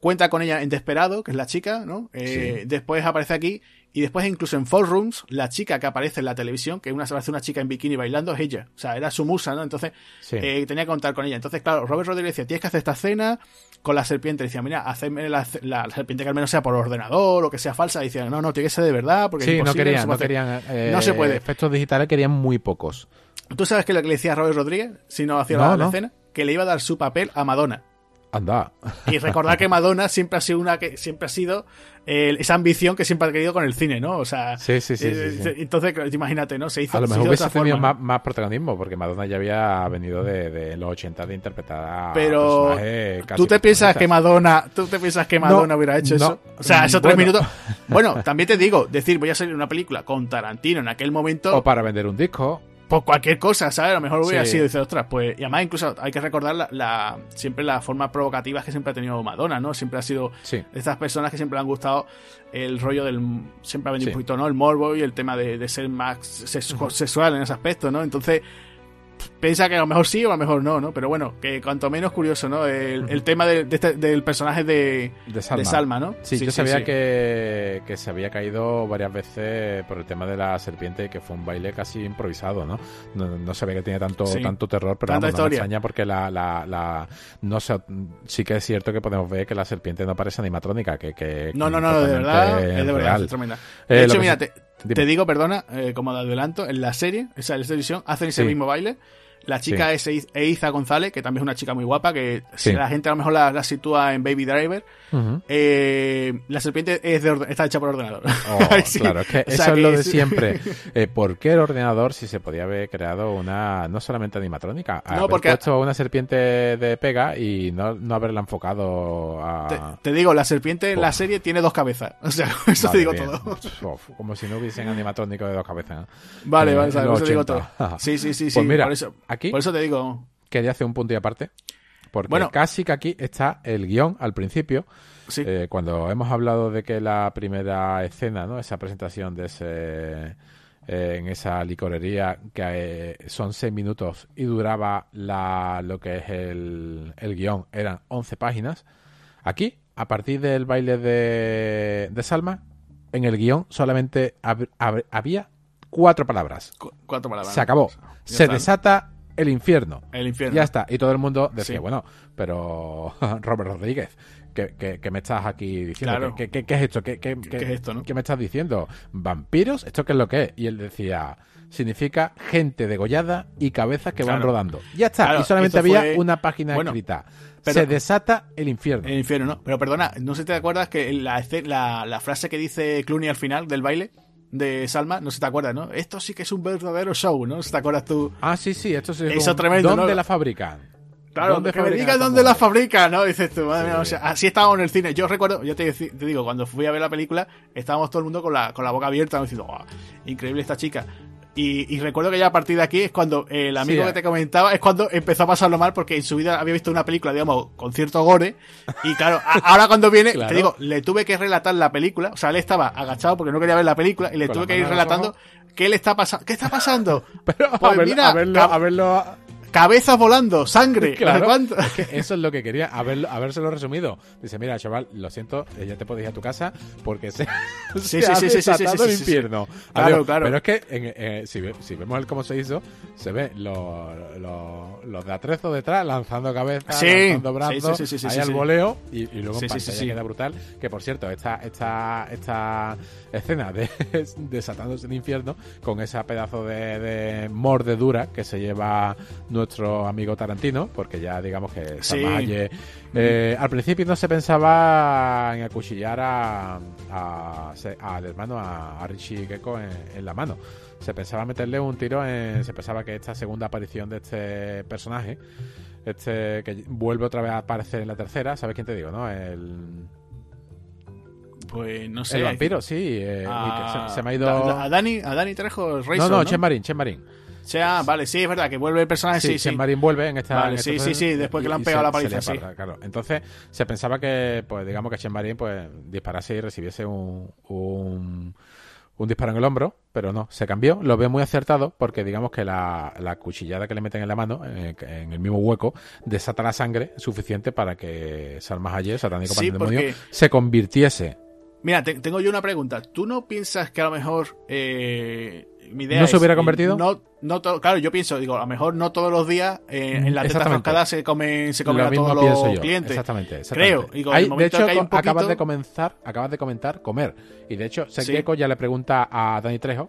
Cuenta con ella en Desperado, que es la chica, ¿no? Eh, Sí. Después aparece aquí. Y después incluso en Fall Rooms, la chica que aparece en la televisión, que una, una chica en bikini bailando, es ella. O sea, era su musa, ¿no? Entonces, eh, tenía que contar con ella. Entonces, claro, Robert Rodríguez decía, tienes que hacer esta escena con la serpiente. Decía, mira, hacerme la, serpiente que al menos sea por ordenador o que sea falsa. Decía, no, no, tiene que ser de verdad, porque es no querían, se no puede hacer". querían. eh, No se puede. Efectos digitales querían muy pocos. ¿Tú sabes qué es lo que le decía a Robert Rodríguez si no hacía No, la, escena? Que le iba a dar su papel a Madonna. Anda. Y recordar que Madonna siempre ha sido una que siempre ha sido eh, esa ambición que siempre ha querido con el cine, ¿no? O sea, Sí, sí, sí, eh, entonces imagínate, ¿no? Se hizo A lo mejor hubiese tenido más, más protagonismo, porque Madonna ya había venido de, de los 80 de interpretar a Pero casi tú te piensas que. Madonna, tú te piensas que Madonna No, hubiera hecho no. eso. O sea, esos tres minutos. Bueno, también te digo, decir voy a salir una película con Tarantino en aquel momento, O para vender un disco. Por cualquier cosa, ¿sabes? A lo mejor hubiera Sí. sido dice, ostras, pues y además incluso hay que recordar la, la- siempre las formas provocativas que siempre ha tenido Madonna, ¿no? Siempre ha sido Sí. estas personas que siempre le han gustado el rollo del siempre ha venido Sí. un poquito, ¿no? El morbo y el tema de, de ser más sexu- sexual en ese aspecto, ¿no? Entonces piensa que a lo mejor sí o a lo mejor no, ¿no? Pero bueno, que cuanto menos curioso, ¿no? El, el tema de- de este- del personaje de, De Salma. de Salma, ¿no? Sí, yo sabía sí. Que, que se había caído varias veces por el tema de la serpiente, que fue un baile casi improvisado, ¿no? No, no sabía que tenía tanto, Sí. tanto terror, pero vamos, no me extraña porque la, la, la, no sé, sí que es cierto que podemos ver que la serpiente no parece animatrónica, que, que No, no, no, de verdad, es de verdad, real. es tremenda. Eh, De hecho, mira, sí- te, Dime. te digo, perdona, eh, como de adelanto, en la serie, esa de televisión, hacen ese Sí. mismo baile. La chica es Eiz- Eiza González, que también es una chica muy guapa, que Sí. si la gente a lo mejor la, la sitúa en Baby Driver. Eh, la serpiente es de está hecha por ordenador. Oh, sí. Claro, es que O sea eso es lo de sí. siempre. Eh, ¿Por qué el ordenador si se podía haber creado una, no solamente animatrónica, No, haber porque- puesto una serpiente de pega y no, no haberla enfocado a... Te, te digo, la serpiente en la serie tiene dos cabezas. O sea, eso te digo todo. Uf, como si no hubiesen animatrónicos de dos cabezas. Vale, En- vale, eso te digo 80. todo. Sí, sí, sí, sí. Pues mira, por, eso, aquí por eso te digo. quería hacer un punto y aparte. Porque Bueno. casi que aquí está el guion al principio. Sí. Eh, cuando hemos hablado de que la primera escena, ¿no? Esa presentación de ese eh, en esa licorería que eh, son seis minutos y duraba la, lo que es el, el guion, eran 11 páginas. Aquí, a partir del baile de, de Salma, en el guion solamente hab- hab- había cuatro palabras. Cu- cuatro palabras. Se acabó. Se desata el infierno. El infierno. Ya está. Y todo el mundo decía, Sí. bueno, pero Robert Rodríguez, ¿qué, qué, qué me estás aquí diciendo? Claro. ¿Qué, es esto? ¿Qué, qué- ¿Qué es esto, no? qué me estás diciendo? ¿Vampiros? ¿Esto qué es lo que es? Y él decía, significa gente degollada y cabezas que van rodando. Ya está. Claro, y solamente había fue- una página Bueno, escrita. pero- Se desata el infierno. El infierno, ¿no? Pero perdona, no si te acuerdas que la, la, la frase que dice Clooney al final del baile de Salma, no si te acuerdas, ¿no? Esto sí que es un verdadero show, ¿no? Si te acuerdas tú. Ah, sí, sí, esto sí. Eso como, tremendo, ¿Dónde ¿no? la fabrican? Claro, ¿Dónde que me fabrican digas dónde la mujer? fabrica, ¿no? Dices tú, madre mía, o sea, así estábamos en el cine. Yo recuerdo, yo te, digo, cuando fui a ver la película, estábamos todo el mundo con la, con la boca abierta, ¿no? diciendo, "Guau, increíble esta chica. Y, y recuerdo que ya a partir de aquí es cuando eh, el amigo Sí, que te comentaba es cuando empezó a pasarlo mal porque en su vida había visto una película, digamos, con cierto gore. Y claro, a- ahora cuando viene, Claro. te digo, le tuve que relatar la película. O sea, él estaba agachado porque no quería ver la película y le Con tuve que ir relatando qué le está pasando. ¿Qué está pasando? Pero Pues a ver- mira, a verlo, a verlo Cabezas volando, sangre, Claro, cuánto. es que eso es lo que quería, haberlo, habérselo resumido. Dice, mira, chaval, lo siento, eh, ya te puedes ir a tu casa porque se, Sí, se sí, ha sí, desatado el infierno. Claro, claro. Pero es que en- eh, si, si vemos el cómo se hizo, se ve los los de atrezo detrás lanzando cabezas, lanzando brazos, ahí al voleo y, y luego en pantalla queda brutal. Que por cierto, esta, esta, esta escena de desatándose el infierno con esa pedazo de, de mordedura que se lleva nuestro amigo Tarantino, porque ya digamos que Sí. Eh, al principio no se pensaba en acuchillar a, al hermano, a, a Richie Gecko en, en la mano. Se pensaba meterle un tiro en. Se pensaba que esta segunda aparición de este personaje Este que vuelve otra vez a aparecer en la tercera, ¿sabes quién te digo, no? El, Pues no sé. el vampiro, sí. eh, se, se me ha ido... a Dani, a Dani Trejo, el no, no, Chen Marín, Chen Marín. Sea, vale, sí, es verdad que vuelve el personaje, Sí, sí, Marín vuelve en esta. Vale, en sí, esta sí, sí, después que le han pegado se- la paliza, sí. claro. Entonces, se pensaba que, pues digamos que Chen Marín pues, disparase y recibiese un, un, un disparo en el hombro, pero no, se cambió. Lo veo muy acertado porque, digamos que la, la cuchillada que le meten en la mano, que en el mismo hueco, desata la sangre suficiente para que Salma Hayek, satánico Sí, pandemonio, porque- se convirtiese. Mira, te- tengo yo una pregunta. ¿Tú no piensas que a lo mejor eh, mi idea ¿No se hubiera convertido? no, no to- claro, yo pienso, digo, a lo mejor no todos los días eh, en la teta roscada se comen, se comen Lo a todos los yo. clientes. Exactamente, exactamente. Creo. Digo, Hay- de hecho, hay acabas de comenzar, acabas de comentar comer. Y de hecho, Sí. Sekeko ya le pregunta a Dani Trejo,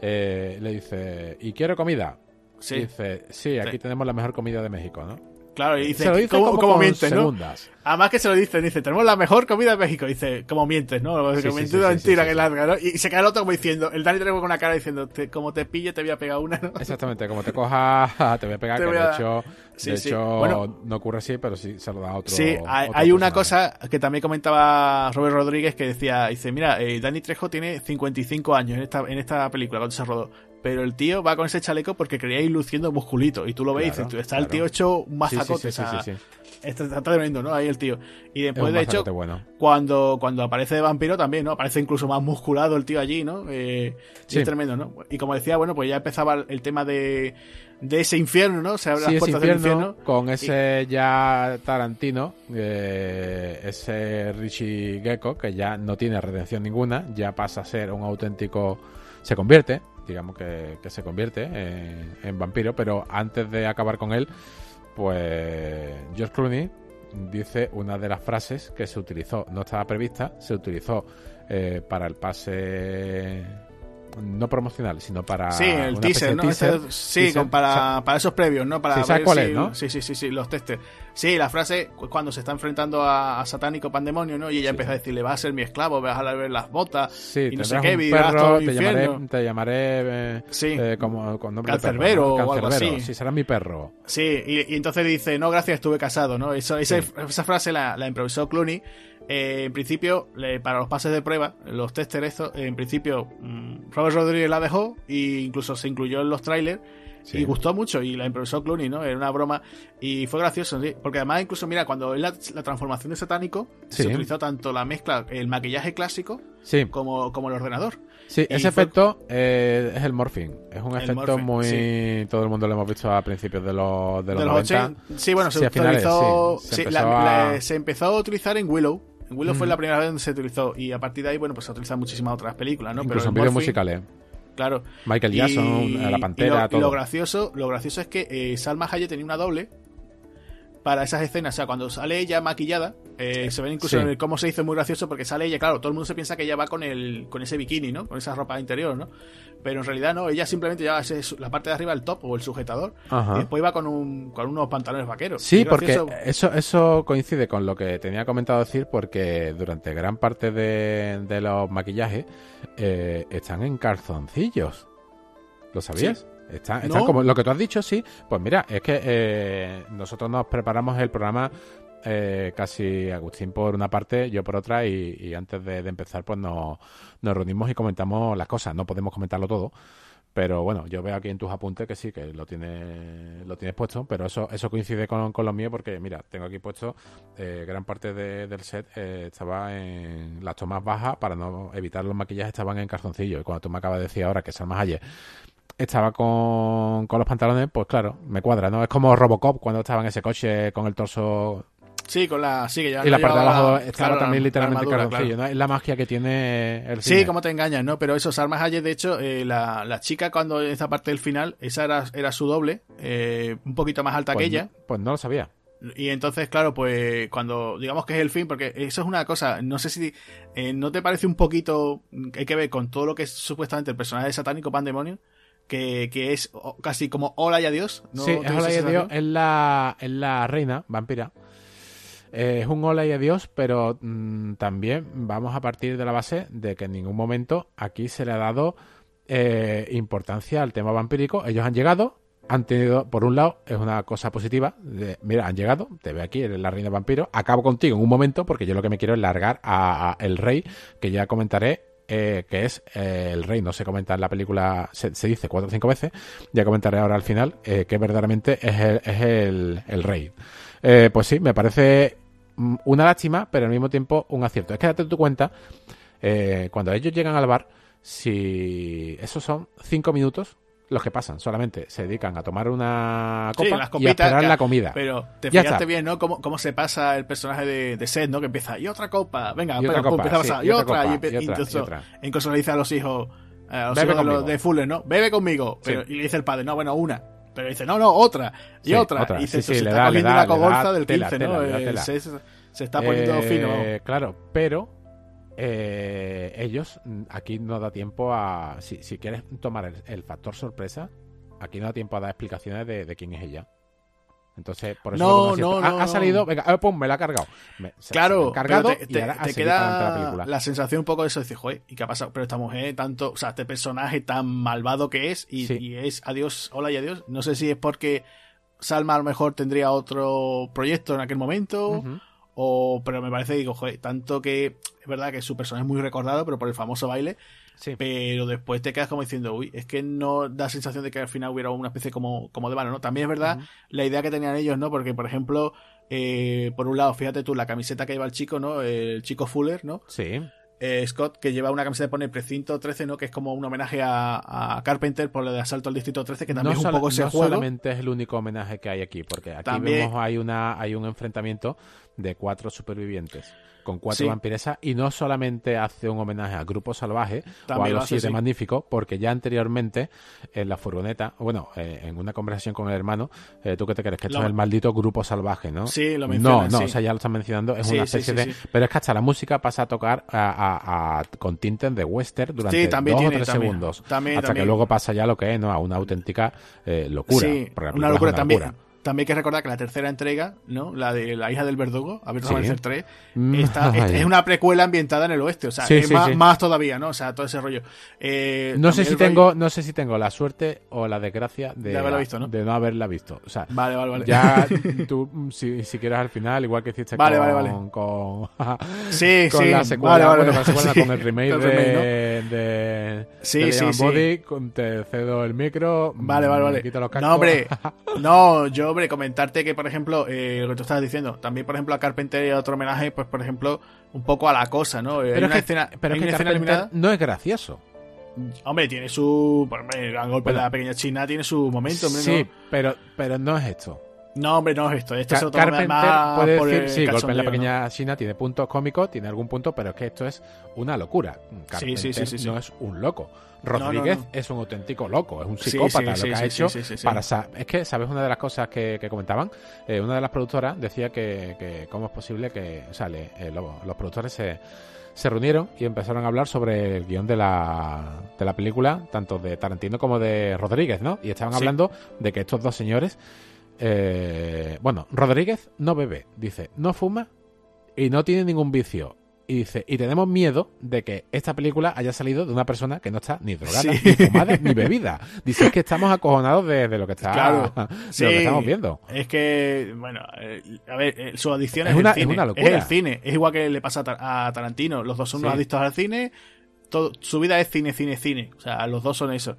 eh, le dice, ¿y quiero comida? Sí. Y dice, sí, aquí Sí. tenemos la mejor comida de México, ¿no? Claro, y dice, Se lo dice ¿cómo, como cómo mientes, no? segundas. Además que se lo dice, dice, tenemos la mejor comida de México. Dice, como mientes, ¿no? Sí, mentira, sí, mentira, que larga, ¿no? Y se queda el otro como diciendo, el Dani Trejo con una cara diciendo, "Te- como te pille te voy a pegar una, ¿no? Exactamente, como te coja, te voy a pegar, que de hecho, de hecho Bueno. no ocurre así, pero sí se lo da a otro. Sí, hay, otro hay una cosa que también comentaba Robert Rodríguez que decía, dice, mira, eh, Dani Trejo tiene 55 años en esta, en esta película cuando se rodó, pero el tío va con ese chaleco porque quería ir luciendo musculito y tú lo ves y dices, está el tío hecho un mazacote, sí, sí, sí, sí. Está, está tremendo, ¿no? Ahí el tío. Y Es después, de hecho, bueno. cuando, cuando aparece de vampiro también, ¿no? Aparece incluso más musculado el tío allí, ¿no? Eh. Es tremendo, ¿no? Y como decía, bueno, pues ya empezaba el tema de, de ese infierno, ¿no? Se abre las puertas del infierno, infierno. con ese ya Tarantino, eh, ese Richie Gecko, que ya no tiene redención ninguna, ya pasa a ser un auténtico... Se convierte, digamos que, se convierte en, en vampiro, pero antes de acabar con él, pues George Clooney dice una de las frases que se utilizó, no estaba prevista, se utilizó eh, para el pase no promocional, sino para Sí, el teaser, de ¿no? teaser. Sí, Teaser, para, para esos previos, ¿no? Para Sí, ¿sabes ver cuál si- es, no? Sí, sí, sí, sí, los testers. Sí, la frase cu- cuando se está enfrentando a, a Satánico Pandemonio, ¿no? Y ella Sí. empieza a decirle, vas a ser mi esclavo, vas a ver las botas. Sí, y no sé qué, vivirás todo el te llamaré, te llamaré eh, Sí. eh, como con nombre de Cancerbero perro, ¿no? o algo Cancerbero, así. Sí, será mi perro. Sí, y, y entonces dice, no, gracias, estuve casado, ¿no? Eso, esa, esa frase la, la improvisó Clooney. Eh, en principio, para los pases de prueba, los testers estos, en principio, mm, Robert Rodríguez la dejó e incluso se incluyó en los trailers. Sí. Y gustó mucho y la improvisó Clooney, ¿no? Era una broma y fue gracioso, sí. Porque además, incluso, mira, cuando es la, la transformación de satánico, Sí. se utilizó tanto la mezcla, el maquillaje clásico, como, como el ordenador. sí y ese fue- efecto eh, es el morphing. Es un El efecto morphing, muy... sí. Todo el mundo lo hemos visto a principios de los, de los, de los 90. 80. Sí, bueno, se Sí, finales, utilizó. sí. Se sí, empezó la- a- la- se empezó a utilizar en Willow. Willow fue Ujú. la primera vez donde se utilizó. Y a partir de ahí, bueno, pues se utilizan muchísimas otras películas, ¿no? Incluso el en vídeos musicales. Claro. Michael Jackson, Y- La y Pantera, lo, todo. Y lo gracioso, lo gracioso es que eh, Salma Hayek tenía una doble para esas escenas. O sea, cuando sale ella maquillada, eh, se ven incluso Sí. en el cómo se hizo muy gracioso porque sale ella, claro, todo el mundo se piensa que ella va con el con ese bikini, ¿no? Con esa ropa interior, ¿no? Pero en realidad no, ella simplemente lleva ese- la parte de arriba, el top o el sujetador, Ajá. y después iba con, un, con unos pantalones vaqueros. Sí, porque eso, eso coincide con lo que tenía comentado decir, porque durante gran parte de, de los maquillajes eh, están en calzoncillos. ¿Lo sabías? Están No. como lo que tú has dicho, sí. Pues mira, es que eh, nosotros nos preparamos el programa eh, casi Agustín por una parte, yo por otra, y, y antes de, de empezar, pues nos, nos reunimos y comentamos las cosas. No podemos comentarlo todo. Pero bueno, yo veo aquí en tus apuntes que sí, que lo tienes, lo tienes puesto, pero eso, eso coincide con, con lo mío porque, mira, tengo aquí puesto eh, gran parte de- del set eh, estaba en las tomas bajas para no evitar los maquillajes, estaban en calzoncillo. Y cuando tú me acabas de decir ahora que Salma Hayek estaba con, con los pantalones, pues claro, me cuadra, ¿no? Es como Robocop cuando estaba en ese coche con el torso Sí, con la. Sí, que ya y la parte de abajo la- estaba claro, también literalmente en armadura, claro. ¿no? Es la magia que tiene el Sí, como te engañas, ¿no? Pero eso, Salma Hayek, de hecho, eh, la, la chica cuando en esta parte del final, esa era, era su doble, eh, un poquito más alta pues, que ella. pues no lo sabía. Y entonces, claro, pues cuando digamos que es el fin, porque eso es una cosa, no sé si eh, no te parece un poquito hay que ver con todo lo que es supuestamente el personaje de satánico pandemonio, que, que es casi como hola y adiós. ¿no sí, es hola y adiós, es la, es la reina vampira. Eh, es un hola y adiós, pero mm, también vamos a partir de la base de que en ningún momento aquí se le ha dado eh, importancia al tema vampírico. Ellos han llegado, han tenido, por un lado, es una cosa positiva. De, mira, han llegado, te veo aquí, eres la reina de vampiros. Acabo contigo en un momento, porque yo lo que me quiero es largar a, El Rey, que ya comentaré. Eh, que es eh, el rey, no se comenta en la película, se, dice cuatro o cinco veces, ya comentaré ahora al final, eh, que verdaderamente es el, el rey. pues sí, me parece mm, una lástima, pero al mismo tiempo un acierto. Es que date tu cuenta, cuando ellos llegan al bar, si esos son cinco minutos los que pasan, solamente se dedican a tomar una copa y a esperar la comida. Pero te fijaste bien, ¿no? Cómo, cómo, se pasa el personaje de, de Seth, ¿no? Que empieza, y otra copa, venga, y otra copa, empieza a pasar, y, otra, y, otra, incluso le dice a los hijos, a los hijos de, los de Fuller, ¿no? Bebe conmigo. Pero, y le dice el padre, no, bueno, una. Pero dice, no, no, otra. Y otra. Y se, se está cogiendo una cogorza del 15, ¿no? Eh, se, se, está poniendo eh, fino. Claro, pero eh, ellos, mm, aquí no da tiempo a. Si, si quieres tomar el, factor sorpresa, aquí no da tiempo a dar explicaciones de, quién es ella. Entonces, por eso no, no, ha, salido, venga, eh, pum, me la ha cargado. claro, cargado te, queda la, sensación un poco de eso, decir, joder, ¿y qué ha pasado? Pero esta mujer, tanto, o sea, este personaje tan malvado que es, y, es adiós, hola y adiós. No sé si es porque Salma a lo mejor tendría otro proyecto en aquel momento, o, pero me parece, digo, joder, tanto que es verdad que su personaje es muy recordado, pero por el famoso baile. Pero después te quedas como diciendo, uy, es que no da sensación de que al final hubiera una especie como, como de mano, ¿no? También es verdad la idea que tenían ellos, ¿no? Porque, por ejemplo, eh, por un lado, fíjate tú, la camiseta que lleva el chico, ¿no? El chico Fuller, ¿no? Sí. Eh, Scott, que lleva una camiseta que pone Precinto 13, ¿no? Que es como un homenaje a, Carpenter por de asalto al Distrito 13, que también es un poco ese no juego. solamente es el único homenaje que hay aquí, porque aquí vemos hay una hay un enfrentamiento de cuatro supervivientes con cuatro vampiresas y no solamente hace un homenaje al grupo salvaje o a los siete magníficos, porque ya anteriormente en la furgoneta, bueno, eh, en una conversación con el hermano, eh, ¿tú qué te crees? Que esto es el maldito grupo salvaje, ¿no? Sí, lo mencionas, No, no, o sea, ya lo están mencionando, es una especie de... Pero es que hasta la música pasa a tocar a, con tintes de western durante dos o tres segundos. hasta que luego pasa ya lo que es, ¿no? A una auténtica eh, locura. una locura también. También hay que recordar que la tercera entrega, ¿no? La de la hija del verdugo, a ver sí. 3, mm, es, una precuela ambientada en el oeste, o sea, es más, todavía, ¿no? O sea, todo ese rollo. Eh, no sé si tengo, no sé si tengo la suerte o la desgracia de, de, haberla visto, ¿no? de no haberla visto. O sea, vale, vale, vale. Ya tú, si, si quieres al final, igual que hiciste vale, con, vale, con, sí, con sí, la secuela, bueno, con, la secuela con el remake, de, de, sí, sí, Body, te cedo el micro, vale, vale, vale. Quito los no, hombre, no, yo, hombre, comentarte que por ejemplo, eh, lo que tú estabas diciendo, también, por ejemplo, a Carpenter y otro homenaje, pues, por ejemplo, un poco a la cosa, ¿no? Eh, pero, es que, escena, pero Carpenter no es gracioso. Hombre, tiene su. el gran golpe de la pequeña China tiene su momento, hombre. Sí, pero, pero no es esto. No, hombre, no es esto. Este es otro Carpenter puede decir, sí, golpe en la pequeña China tiene puntos cómicos, tiene algún punto, pero es que esto es una locura. Carpenter sí, sí, sí, no es un loco. Rodríguez es un auténtico loco, es un psicópata lo que ha hecho para es que sabes una de las cosas que, comentaban eh, una de las productoras decía que, que cómo es posible que sale eh, los productores se, se reunieron y empezaron a hablar sobre el guion de la, de la película tanto de Tarantino como de Rodríguez no y estaban hablando de que estos dos señores eh, bueno Rodríguez no bebe dice no fuma y no tiene ningún vicio y dice, y tenemos miedo de que esta película haya salido de una persona que no está ni drogada, ni fumada, ni bebida. Dice, es que estamos acojonados de, lo que está claro, lo que estamos viendo. Es que, bueno, eh, a ver, eh, su adicción es, una, el cine. Es, una locura. es el cine. Es igual que le pasa a, Tarantino. Los dos son unos adictos al cine. Todo, su vida es cine, cine, cine. O sea, los dos son eso.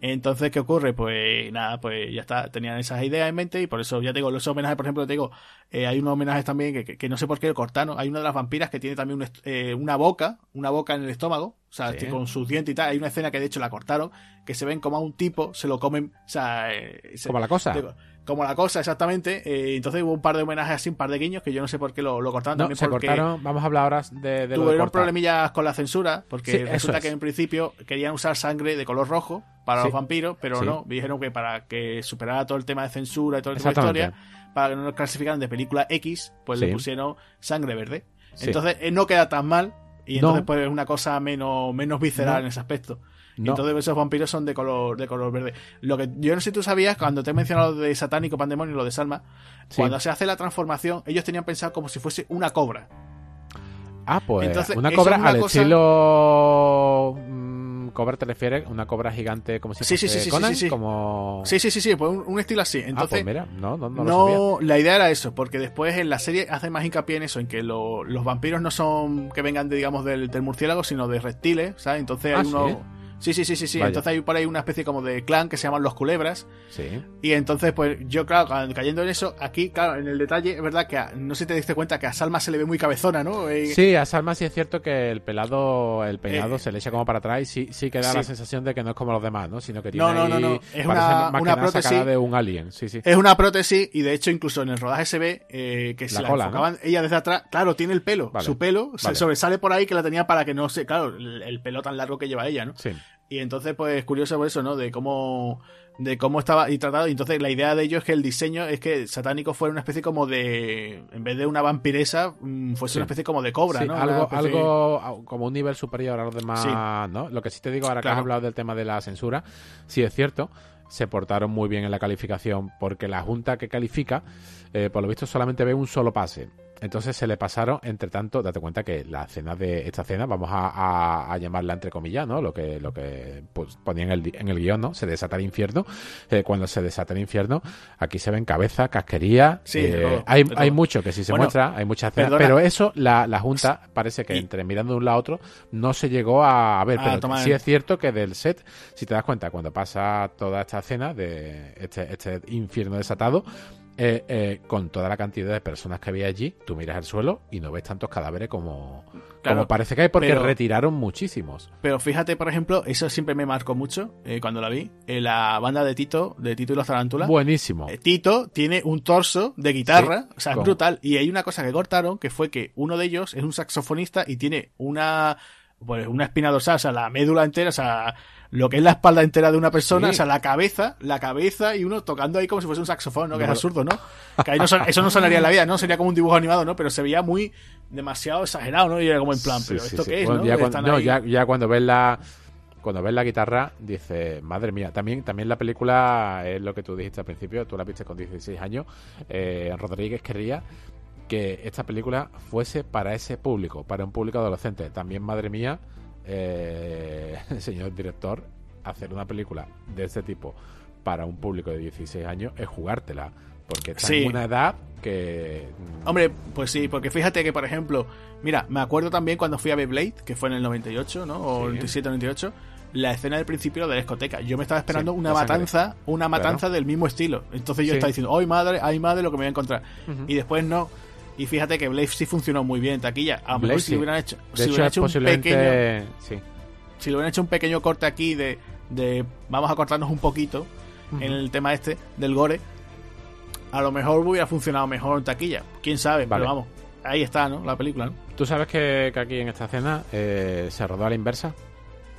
Entonces, ¿qué ocurre? Pues nada, pues ya está, tenían esas ideas en mente y por eso ya tengo los homenajes, por ejemplo, te digo, eh, hay unos homenajes también que, que, no sé por qué cortaron. Hay una de las vampiras que tiene también eh, una boca, una boca en el estómago, o sea, con sus dientes y tal. Hay una escena que de hecho la cortaron, que se ven como a un tipo, se lo comen, o sea, eh, como la cosa. Como la cosa, exactamente. Eh, entonces hubo un par de homenajes así, un par de guiños, que yo no sé por qué lo, lo cortaron. No, se cortaron, vamos a hablar ahora de, de Tuvieron problemillas con la censura, porque resulta que en principio querían usar sangre de color rojo para los vampiros, pero no, dijeron que para que superara todo el tema de censura y toda esa historia, para que no nos clasificaran de película X, pues le pusieron sangre verde. Entonces eh, no queda tan mal y entonces pues es una cosa menos, menos visceral en ese aspecto. Entonces esos vampiros son de color, de color verde. Lo que yo no sé si tú sabías, cuando te he mencionado lo de satánico, pandemonio y lo de Salma, cuando se hace la transformación, ellos tenían pensado como si fuese una cobra. Ah, pues una cobra al estilo mm, cobra te refieres una cobra gigante como si Sí, sí, fuese sí, sí, Conan, sí, sí. como Sí, sí, sí, sí, pues un, un estilo así. Ah, Entonces, pues mira, no, no, no, no, lo sabía. la idea era eso, porque después en la serie hacen más hincapié en eso, en que lo- los vampiros no son que vengan, de, digamos, del, del murciélago, sino de reptiles, ¿sabes? Entonces hay Ah, uno... ¿sí? Sí, sí, sí, sí. Vaya. Entonces hay por ahí una especie como de clan que se llaman los culebras. Sí. Y entonces, pues yo, claro, ca- cayendo en eso, aquí, claro, en el detalle, es verdad que a- no sé si te diste cuenta que a Salma se le ve muy cabezona, ¿no? Eh, Sí, a Salma sí es cierto que el pelado, el peinado Eh, se le echa como para atrás y sí, sí que da sí. la sensación de que no es como los demás, ¿no? Sino que tiene No, no, no, ahí- no. Es una- más una prótesis. de un alien, sí, sí. Es una prótesis y de hecho incluso en el rodaje se ve eh, que si La la, cola, enfocaban ella desde atrás, claro, tiene el pelo, Vale. su pelo se sobresale por ahí que la tenía para que no se, claro, el, el pelo tan largo que lleva ella, ¿no? Sí. Y entonces pues curioso por eso, ¿no? De cómo de cómo estaba y tratado y entonces la idea de ello es que el diseño es que satánico fuera una especie como de en vez de una vampiresa mm, fuese Sí. una especie como de cobra, Sí, ¿no? Algo, especie- algo como un nivel superior a los demás, Sí. ¿no? Lo que sí te digo ahora que has hablado del tema de la censura, sí es cierto, se portaron muy bien en la calificación porque la junta que califica, eh, por lo visto, solamente ve un solo pase. Entonces se le pasaron, entre tanto, date cuenta que la cena de esta cena, vamos a, a- a llamarla entre comillas, ¿no? Lo que, lo que pues, ponía en el, en el guion, ¿no? Se desata el infierno. Eh, cuando se desata el infierno, aquí se ven cabeza, casquería. Sí, eh, todo, hay, hay mucho que sí se Bueno, muestra, hay muchas perdona. pero eso, la, la Junta parece que Y- entre mirando de un lado a otro no se llegó a, ver. A pero sí es cierto que del set, si te das cuenta, cuando pasa toda esta escena de este, este infierno desatado, eh, eh, con toda la cantidad de personas que había allí, tú miras el suelo y no ves tantos cadáveres como, Claro, como parece que hay, porque pero- retiraron muchísimos. Pero fíjate, por ejemplo, eso siempre me marcó mucho eh, cuando la vi, eh, la banda de Tito, de Tito y los Tarántulas. Buenísimo. Eh, Tito tiene un torso de guitarra, Sí, o sea, es brutal. Y hay una cosa que cortaron, que fue que uno de ellos es un saxofonista y tiene una, pues, una espina dorsal, o sea, la médula entera, o sea, lo que es la espalda entera de una persona, Sí. o sea, la cabeza, la cabeza y uno tocando ahí como si fuese un saxofón, ¿no? Que No, es absurdo, ¿no? Que ahí no son- eso no sonaría en la vida, ¿no? Sería como un dibujo animado, ¿no? Pero se veía muy demasiado exagerado, ¿no? Y era como en plan, pero sí, ¿esto sí. qué es, Bueno, no? ya, cuando, no, ya, ya cuando ves la cuando ves la guitarra dices madre mía también también la película es lo que tú dijiste al principio tú la viste con 16 años eh, Rodríguez quería que esta película fuese para ese público para un público adolescente también madre mía eh, señor director hacer una película de este tipo para un público de 16 años es jugártela porque está Sí. en una edad que mm, Hombre, pues sí, porque fíjate que, por ejemplo, mira, me acuerdo también cuando fui a Beyblade, que fue en el 98, ¿no? O Sí. 97, 98, la escena del principio de la discoteca. Yo me estaba esperando Sí, una matanza, una matanza del mismo estilo. Entonces yo Sí. estaba diciendo, ¡ay madre, ay madre, lo que me voy a encontrar! Y después no. Y fíjate que Blade sí funcionó muy bien en taquilla. A si sí. hubieran hecho, de si hecho hubieran hecho un pequeño, sí si le hubieran hecho un pequeño corte aquí de, de vamos a cortarnos un poquito en el tema este del gore, a lo mejor hubiera funcionado mejor en taquilla. Quién sabe, Vale. pero vamos. Ahí está, ¿no? La película, ¿no? Tú sabes que, que aquí en esta escena eh, se rodó a la inversa.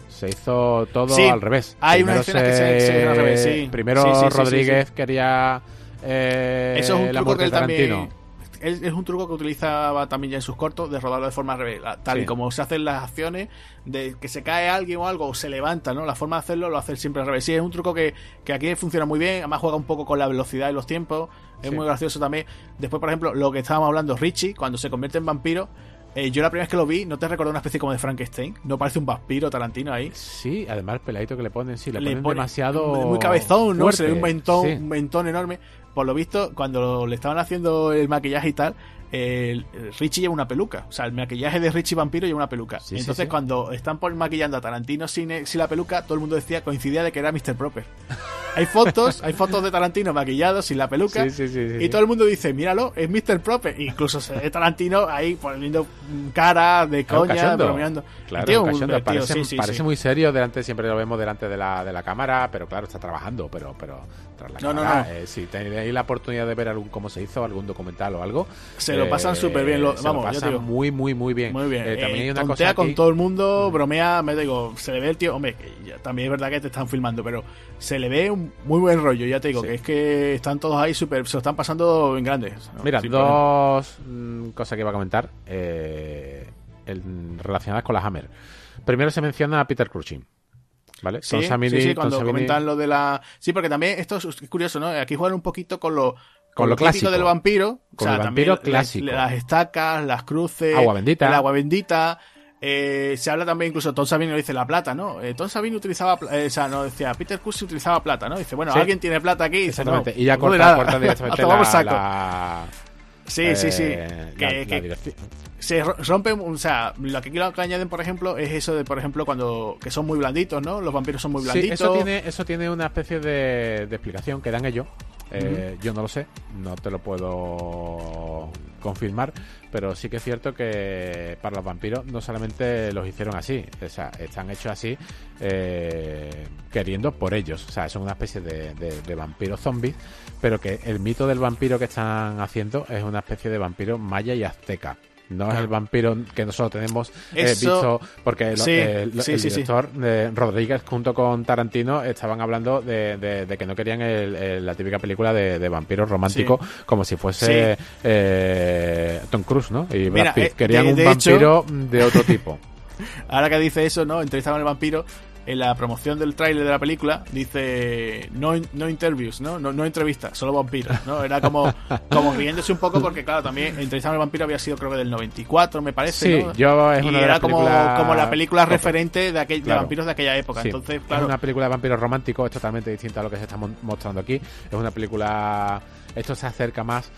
Se hizo todo Sí, al revés. hay unas escenas que se- se hicieron al revés, sí. Primero Rodríguez quería eh, Eso es un truco que él también. Es, es un truco que utilizaba también ya en sus cortos de rodarlo de forma al revés. La- Tal Sí. y como se hacen las acciones, de que se cae alguien o algo, o se levanta, ¿no? La forma de hacerlo lo hace siempre al revés. Sí, es un truco que, que aquí funciona muy bien. Además, juega un poco con la velocidad y los tiempos. Es Sí. muy gracioso también. Después, por ejemplo, lo que estábamos hablando, Richie, cuando se convierte en vampiro. eh, yo la primera vez que lo vi, ¿no te recordó una especie como de Frankenstein? ¿No parece un vampiro Tarantino ahí? Sí, además el peladito que le ponen, sí, le, le ponen pone- demasiado. muy cabezón, ¿no? Se ve un mentón, Sí. un mentón enorme. Por lo visto, cuando le estaban haciendo el maquillaje y tal, el, el Richie lleva una peluca. O sea, el maquillaje de Richie Vampiro lleva una peluca. Sí, Entonces, sí. cuando están por maquillando a Tarantino sin, sin la peluca, todo el mundo decía, coincidía de que era Mr. Proper. hay fotos, hay fotos de Tarantino maquillado sin la peluca. Sí, sí, sí, sí, y todo el mundo dice, míralo, es Mr. Proper. Incluso ve Tarantino ahí poniendo cara de Claro, coña, cachondo. bromeando. Claro, Tío, un tío, parece muy serio, delante siempre lo vemos delante de la, de la cámara, pero claro, está trabajando, pero, pero tras la No, no, no. eh, si tenéis la oportunidad de ver algún cómo se hizo, algún documental o algo, Se lo pasan súper bien, lo- se vamos, lo pasan digo. muy, muy, muy bien. Muy bien. Eh, también Eh, hay una tontea cosa con aquí- todo el mundo, bromea, me digo, se le ve el tío, hombre, también es verdad que te están filmando, pero se le ve un muy buen rollo, ya te digo, Sí. que es que están todos ahí súper, se lo están pasando en grandes. Mira, problema. dos mm, cosas que iba a comentar eh, el- relacionadas con la Hammer. Primero se menciona a Peter Cushing. ¿Vale? Sí, Tom Savini- sí, sí, cuando Savini- comentan lo de la... Sí, porque también esto es curioso, ¿no? Aquí juegan un poquito con lo... Con lo típico clásico. del vampiro, Con el también vampiro las- clásico. Las, estacas, las cruces, Agua bendita. el agua bendita, Eh, se habla también, incluso Tom Savini lo dice la plata, ¿no? Eh, Tom Savini utilizaba, eh, o sea, no, decía, Peter Cushing utilizaba plata, ¿no? Dice, bueno, Sí. alguien tiene plata aquí. Dice, no, Exactamente. y ya corta, corta directamente la, la- Sí, sí, sí. eh, Que- la- que-. Se ro- rompen, o sea, lo que quiero que añaden, por ejemplo, es eso de, por ejemplo, cuando que son muy blanditos, ¿no? Los vampiros son muy Sí, blanditos. eso tiene, eso tiene una especie de, de explicación que dan ellos. Eh, Yo no lo sé, no te lo puedo confirmar, pero sí que es cierto que para los vampiros no solamente los hicieron así, o sea, están hechos así eh, queriendo por ellos, o sea, son una especie de, de- de vampiros zombies, pero que el mito del vampiro que están haciendo es una especie de vampiro maya y azteca. No es el vampiro que nosotros tenemos eh, Eso- visto, porque Sí, eh, lo- sí, el sí, director de Rodríguez junto con Tarantino estaban hablando de, de- de que no querían el- la típica película de, de vampiros románticos como si fuese eh, Tom Cruise, ¿no? Y Brad Mira, Pitt. eh, querían un vampiro de otro tipo. Ahora que dice eso, ¿no? Entrevistaban al vampiro. En la promoción del tráiler de la película dice no, no interviews, ¿no? ¿no? No entrevistas, solo vampiros, ¿no? Era como, como riéndose un poco porque, claro, también Entrevistaban al vampiro había sido creo que del 94, me parece, Sí, ¿no? yo es y una era como, como la película referente de, aquel, de vampiros de aquella época. Sí, Entonces, es claro, una película de vampiros románticos, es totalmente distinta a lo que se está mostrando aquí. Es una película. Esto se acerca más.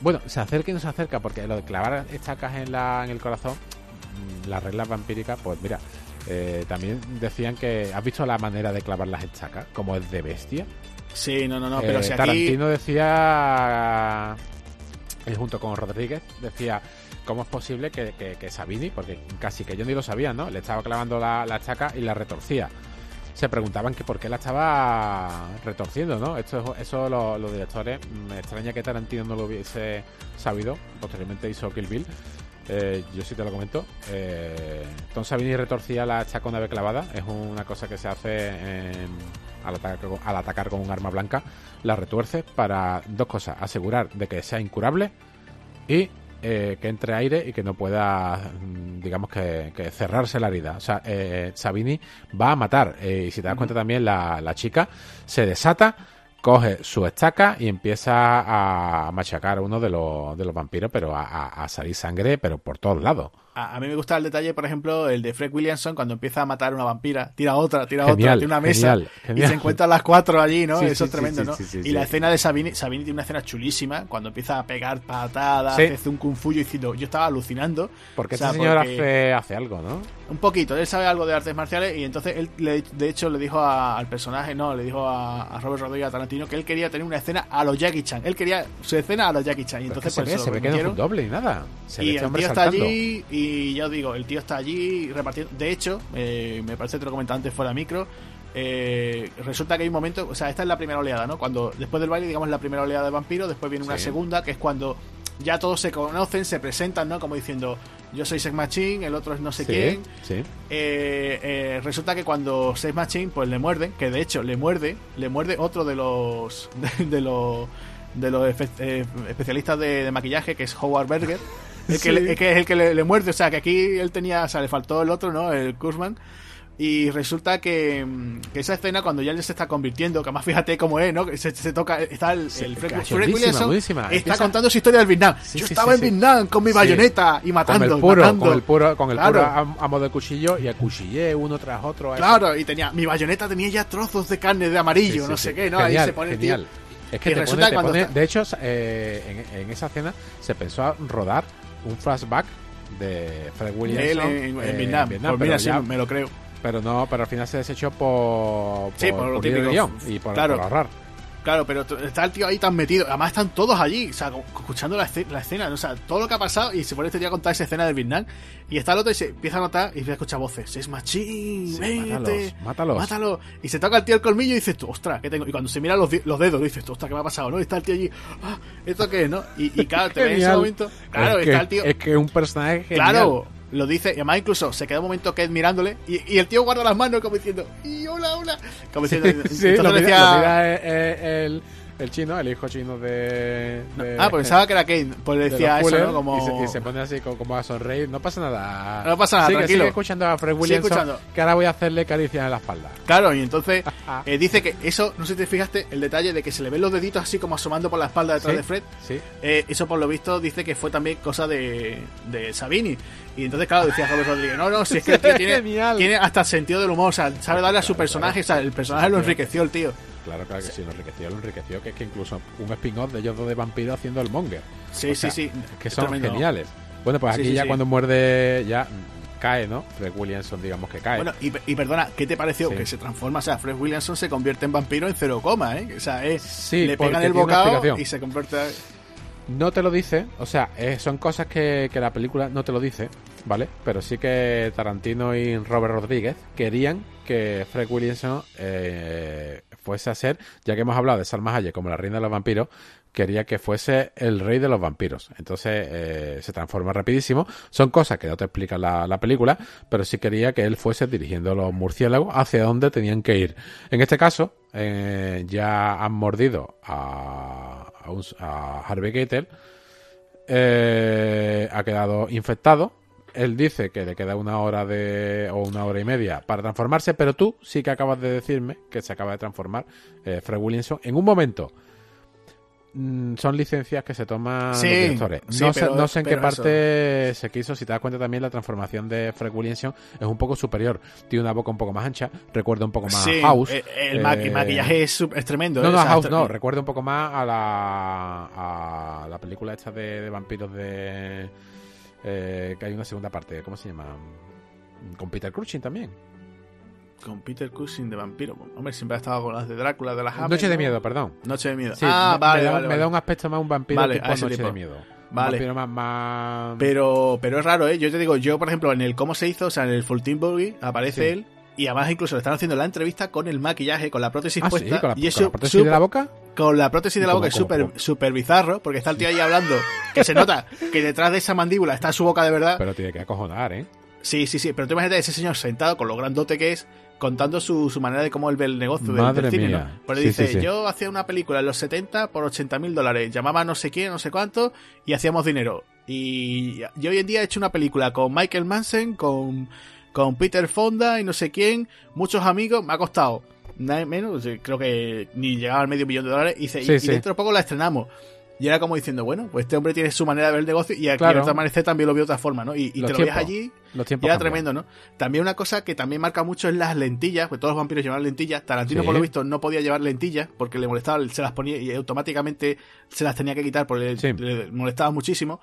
Bueno, se acerca y no se acerca, porque lo de clavar estacas en, la, en el corazón, mm, las reglas vampíricas, pues mira, eh, también decían que. ¿Has visto la manera de clavar las estacas? Como es de bestia. sí, no, no, no, pero Eh, si aquí... Tarantino decía, junto con Rodríguez, decía, ¿cómo es posible que, que, que Sabini, porque casi que yo ni lo sabía, ¿no? Le estaba clavando la, la estaca y la retorcía. Se preguntaban que por qué la estaba retorciendo, ¿no? Esto es- eso lo- los directores, mm, me extraña que Tarantino no lo hubiese sabido. Posteriormente hizo Kill Bill. Eh, yo sí te lo comento. Eh, Tom Savini retorcía la una vez clavada. Es una cosa que se hace en- al, atacar, con- al atacar con un arma blanca. La retuerce para dos cosas. Asegurar de que sea incurable y eh, que entre aire y que no pueda, mm, digamos, que, que cerrarse la herida. O sea, eh, Sabini va a matar. eh, y si te das cuenta también, la, la chica se desata, coge su estaca y empieza a machacar a uno de los, de los vampiros, pero a, a- a salir sangre, pero por todos lados. A, a mí me gusta el detalle, por ejemplo, el de Fred Williamson cuando empieza a matar a una vampira, tira otra, tira Genial, otra, tiene una mesa genial, y se encuentran las cuatro allí, ¿no? Sí, Eso sí, es tremendo, ¿no? y la escena de Sabini, Sabini tiene una escena chulísima cuando empieza a pegar patadas, hace un kung fu yo diciendo, yo estaba alucinando. Porque O sea, este señor porque- hace, hace algo, ¿no? Un poquito, él sabe algo de artes marciales y entonces él, le- de hecho, le dijo a- al personaje, no, le dijo a, a Robert Rodríguez a Tarantino que él quería tener una escena a los Jackie Chan. Él quería su escena a los Jackie Chan. Y entonces pues, se ve, se ve que no es un doble ni nada. Se y este el tío está allí y ya os digo, el tío está allí repartiendo. De hecho, eh, me parece que te lo comentaba antes fuera micro. eh, resulta que hay un momento, o sea, esta es la primera oleada, ¿no? Cuando después del baile, digamos, la primera oleada de vampiros, después viene una Sí. segunda, que es cuando ya todos se conocen, se presentan, ¿no? Como diciendo, yo soy Sex Machine, el otro es no sé Sí, quién. sí. Eh, eh, resulta que cuando Sex Machine, pues le muerden, que de hecho le muerde, le muerde otro de los de, de los de los eh, especialistas de, de maquillaje, que es Howard Berger, el que, le- que es el que le, le muerde, o sea, que aquí él tenía, o sea, le faltó el otro, ¿no? El Kurzman. Y resulta que, mm, que esa escena, cuando ya él se está convirtiendo, que además fíjate cómo es, ¿no? Se, se toca, está el, el Fred, Williamson, buenísima. está Empieza- contando su historia del Vietnam. Sí, Yo sí, estaba sí, en. Vietnam con mi bayoneta y matando, con el puro, matando. con el puro, con el Claro. puro a, a modo de cuchillo y acuchillé uno tras otro. Claro, y tenía mi bayoneta tenía ya trozos de carne de amarillo, no sé qué, ¿no? Genial, Ahí se pone el tío. genial. Es que te resulta pone, te pone- de hecho, eh, en, en esa escena se pensó a rodar un flashback de Fred Williamson él en, eh, Vietnam. Pues pero, mira, sí, ya- me lo creo. pero no, pero al final se desechó por, Sí, por lo ir típico. guion y por, Claro. por ahorrar. Claro, pero está el tío ahí tan metido. Además están todos allí, o sea, escuchando la, esce- la escena, ¿no? o sea, todo lo que ha pasado y se pone este tío a contar esa escena del Vietnam y está el otro y se empieza a notar y se escucha voces. Es machín, Sí, vete, mátalos, mátalos. mátalo. Y se toca el tío el colmillo y dices tú, ostras, ¿qué tengo? Y cuando se mira los, los dedos dices tú, ostras, ¿qué me ha pasado? ¿No? Y está el tío allí, ah, ¿esto qué es, no? Y, y claro, te ves en ese momento. Claro, es está que, el tío. Es que un personaje genial. Claro, lo dice, y además incluso se queda un momento Ked mirándole y, y el tío guarda las manos como diciendo, y hola, hola. Como diciendo, Sí, entonces lo mira, decía- lo mira el, el- el chino, el hijo chino de. de- Ah, pues pensaba que era Kane. Pues de decía eso, ¿no? Como... y, se, y se pone así como, como a sonreír. No pasa nada. No pasa nada, sigue, tranquilo. Sigue escuchando a Fred escuchando. Que ahora voy a hacerle caricias en la espalda. Claro, y entonces eh, dice que eso, no sé si te fijaste, el detalle de que se le ven los deditos así como asomando por la espalda detrás Sí. de Fred. Sí. Eh, eso por lo visto dice que fue también cosa de, de Sabini. Y entonces, claro, decía Robert Rodríguez, no, no, si es que el tío tiene, tiene hasta sentido del humor, o sea, sabe darle a su personaje, o sea, el personaje lo enriqueció el tío. Claro, claro que sí, lo enriqueció, lo enriqueció. Que es que incluso un spin-off de ellos dos de vampiros haciendo el monger. Sí, O sea, sí, sí. Que son tremendo. geniales. Bueno, pues aquí sí, ya cuando muerde, ya cae, ¿no? Fred Williamson, digamos que cae. Bueno, y, y perdona, ¿qué te pareció? Sí. Que se transforma, o sea, Fred Williamson se convierte en vampiro en cero coma, ¿eh? O sea, es, Sí, le pegan el bocado y se convierte... No te lo dice, o sea, eh, son cosas que, que la película no te lo dice, ¿vale? Pero sí que Tarantino y Robert Rodríguez querían que Fred Williamson eh, fuese a ser, ya que hemos hablado de Salma Hayek como la reina de los vampiros, quería que fuese el rey de los vampiros. Entonces eh, se transforma rapidísimo. Son cosas que no te explica la, la película, pero sí quería que él fuese dirigiendo los murciélagos hacia donde tenían que ir. En este caso, eh, ya han mordido a, a, un- a Harvey Keitel. Eh, ha quedado infectado. Él dice que le queda una hora de o una hora y media para transformarse, pero tú sí que acabas de decirme que se acaba de transformar eh, Fred Williamson en un momento. Mm, son licencias que se toman Sí, los directores. sí, no, sé, no sé en qué eso. parte se quiso. Si te das cuenta también, la transformación de Fred Williamson es un poco superior. Tiene una boca un poco más ancha, recuerda un poco más Sí, a House. eh, el Eh, maquillaje es, es tremendo. no, no, a House no, recuerda un poco más a la, a la película esta de, de vampiros de... eh, que hay una segunda parte, ¿cómo se llama? Con Peter Cushing también. Con Peter Cushing de vampiro. Hombre, siempre ha estado con las de Drácula, de las Hammer, Noche de ¿no? miedo, perdón. Noche de miedo. Sí, ah, me, vale, me da, vale, me vale. da un aspecto más un vampiro Vale, tipo a ese Noche tipo. de miedo. Vale. Vampiro más... más... Pero, pero es raro, ¿eh? Yo te digo, yo, por ejemplo, en el cómo se hizo, o sea, en el Full Team Boogie, aparece Sí. él. Y además incluso le están haciendo la entrevista con el maquillaje, con la prótesis Ah, sí, puesta. con la, y es con la prótesis de la boca. con la prótesis de la ¿Y boca es súper super bizarro, porque está el tío ahí hablando, que se nota que detrás de esa mandíbula está su boca de verdad. Pero tiene que acojonar, ¿eh? Sí, sí, sí, pero tú imagínate a ese señor sentado con lo grandote que es, contando su, su manera de cómo él ve el negocio del- Madre del cine, mía. ¿no? Pero Sí, dice, sí, sí. yo hacía una película en los 70 por 80 mil dólares, llamaba no sé quién, no sé cuánto, y hacíamos dinero. Y yo hoy en día he hecho una película con Michael Manson, con, con Peter Fonda y no sé quién, muchos amigos, me ha costado nada menos, creo que ni llegaba al medio millón de dólares, y, dice, y- Sí, y sí. dentro de poco la estrenamos. Y era como diciendo, bueno, pues este hombre tiene su manera de ver el negocio y aquí Claro. en amanecer también lo veo de otra forma, ¿no? Y, te lo ves allí Los y tiempos era cambian. tremendo, ¿no? También una cosa que también marca mucho es las lentillas, pues todos los vampiros llevan lentillas. Tarantino, Sí. por lo visto, no podía llevar lentillas porque le molestaba, se las ponía y automáticamente se las tenía que quitar porque le- le, molestaba muchísimo.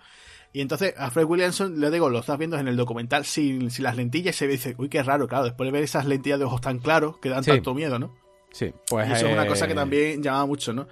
Y entonces a Fred Williamson, le digo, lo estás viendo en el documental sin, sin las lentillas y se dice, uy, qué raro, claro, después de ver esas lentillas de ojos tan claros que dan Sí. tanto miedo, ¿no? Sí, pues... Y eso es una eh, cosa que también llamaba mucho, ¿no?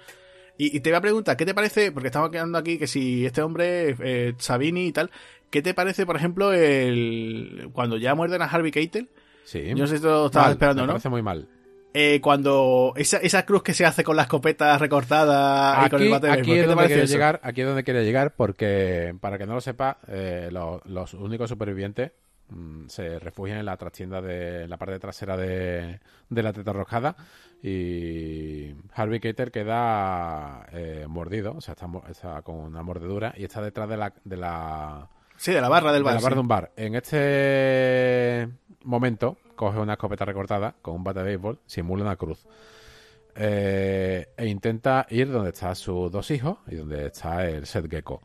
Y, y te voy a preguntar, ¿qué te parece? Porque estamos quedando aquí que si este hombre, eh, Sabini y tal, ¿qué te parece, por ejemplo, el cuando ya muerden a Harvey Keitel? Sí. Yo no sé si lo estabas Mal, esperando, me ¿no? parece muy mal. Eh, cuando esa, esa cruz que se hace con la escopeta recortada y con el Aquí, bate de aquí es ¿qué te donde llegar, aquí es donde quiero llegar, porque para que no lo sepa, eh, lo- los únicos supervivientes mm, se refugian en la trastienda de en la parte trasera de, de la teta roscada y Harvey Keitel queda eh, mordido, o sea, está, con una mordedura y está detrás de la, de la, Sí, de la barra del de bar. la barra sí. de un bar. En este momento coge una escopeta recortada con un bate de béisbol, simula una cruz. eh, e intenta ir donde están sus dos hijos y donde está el Seth Gecko.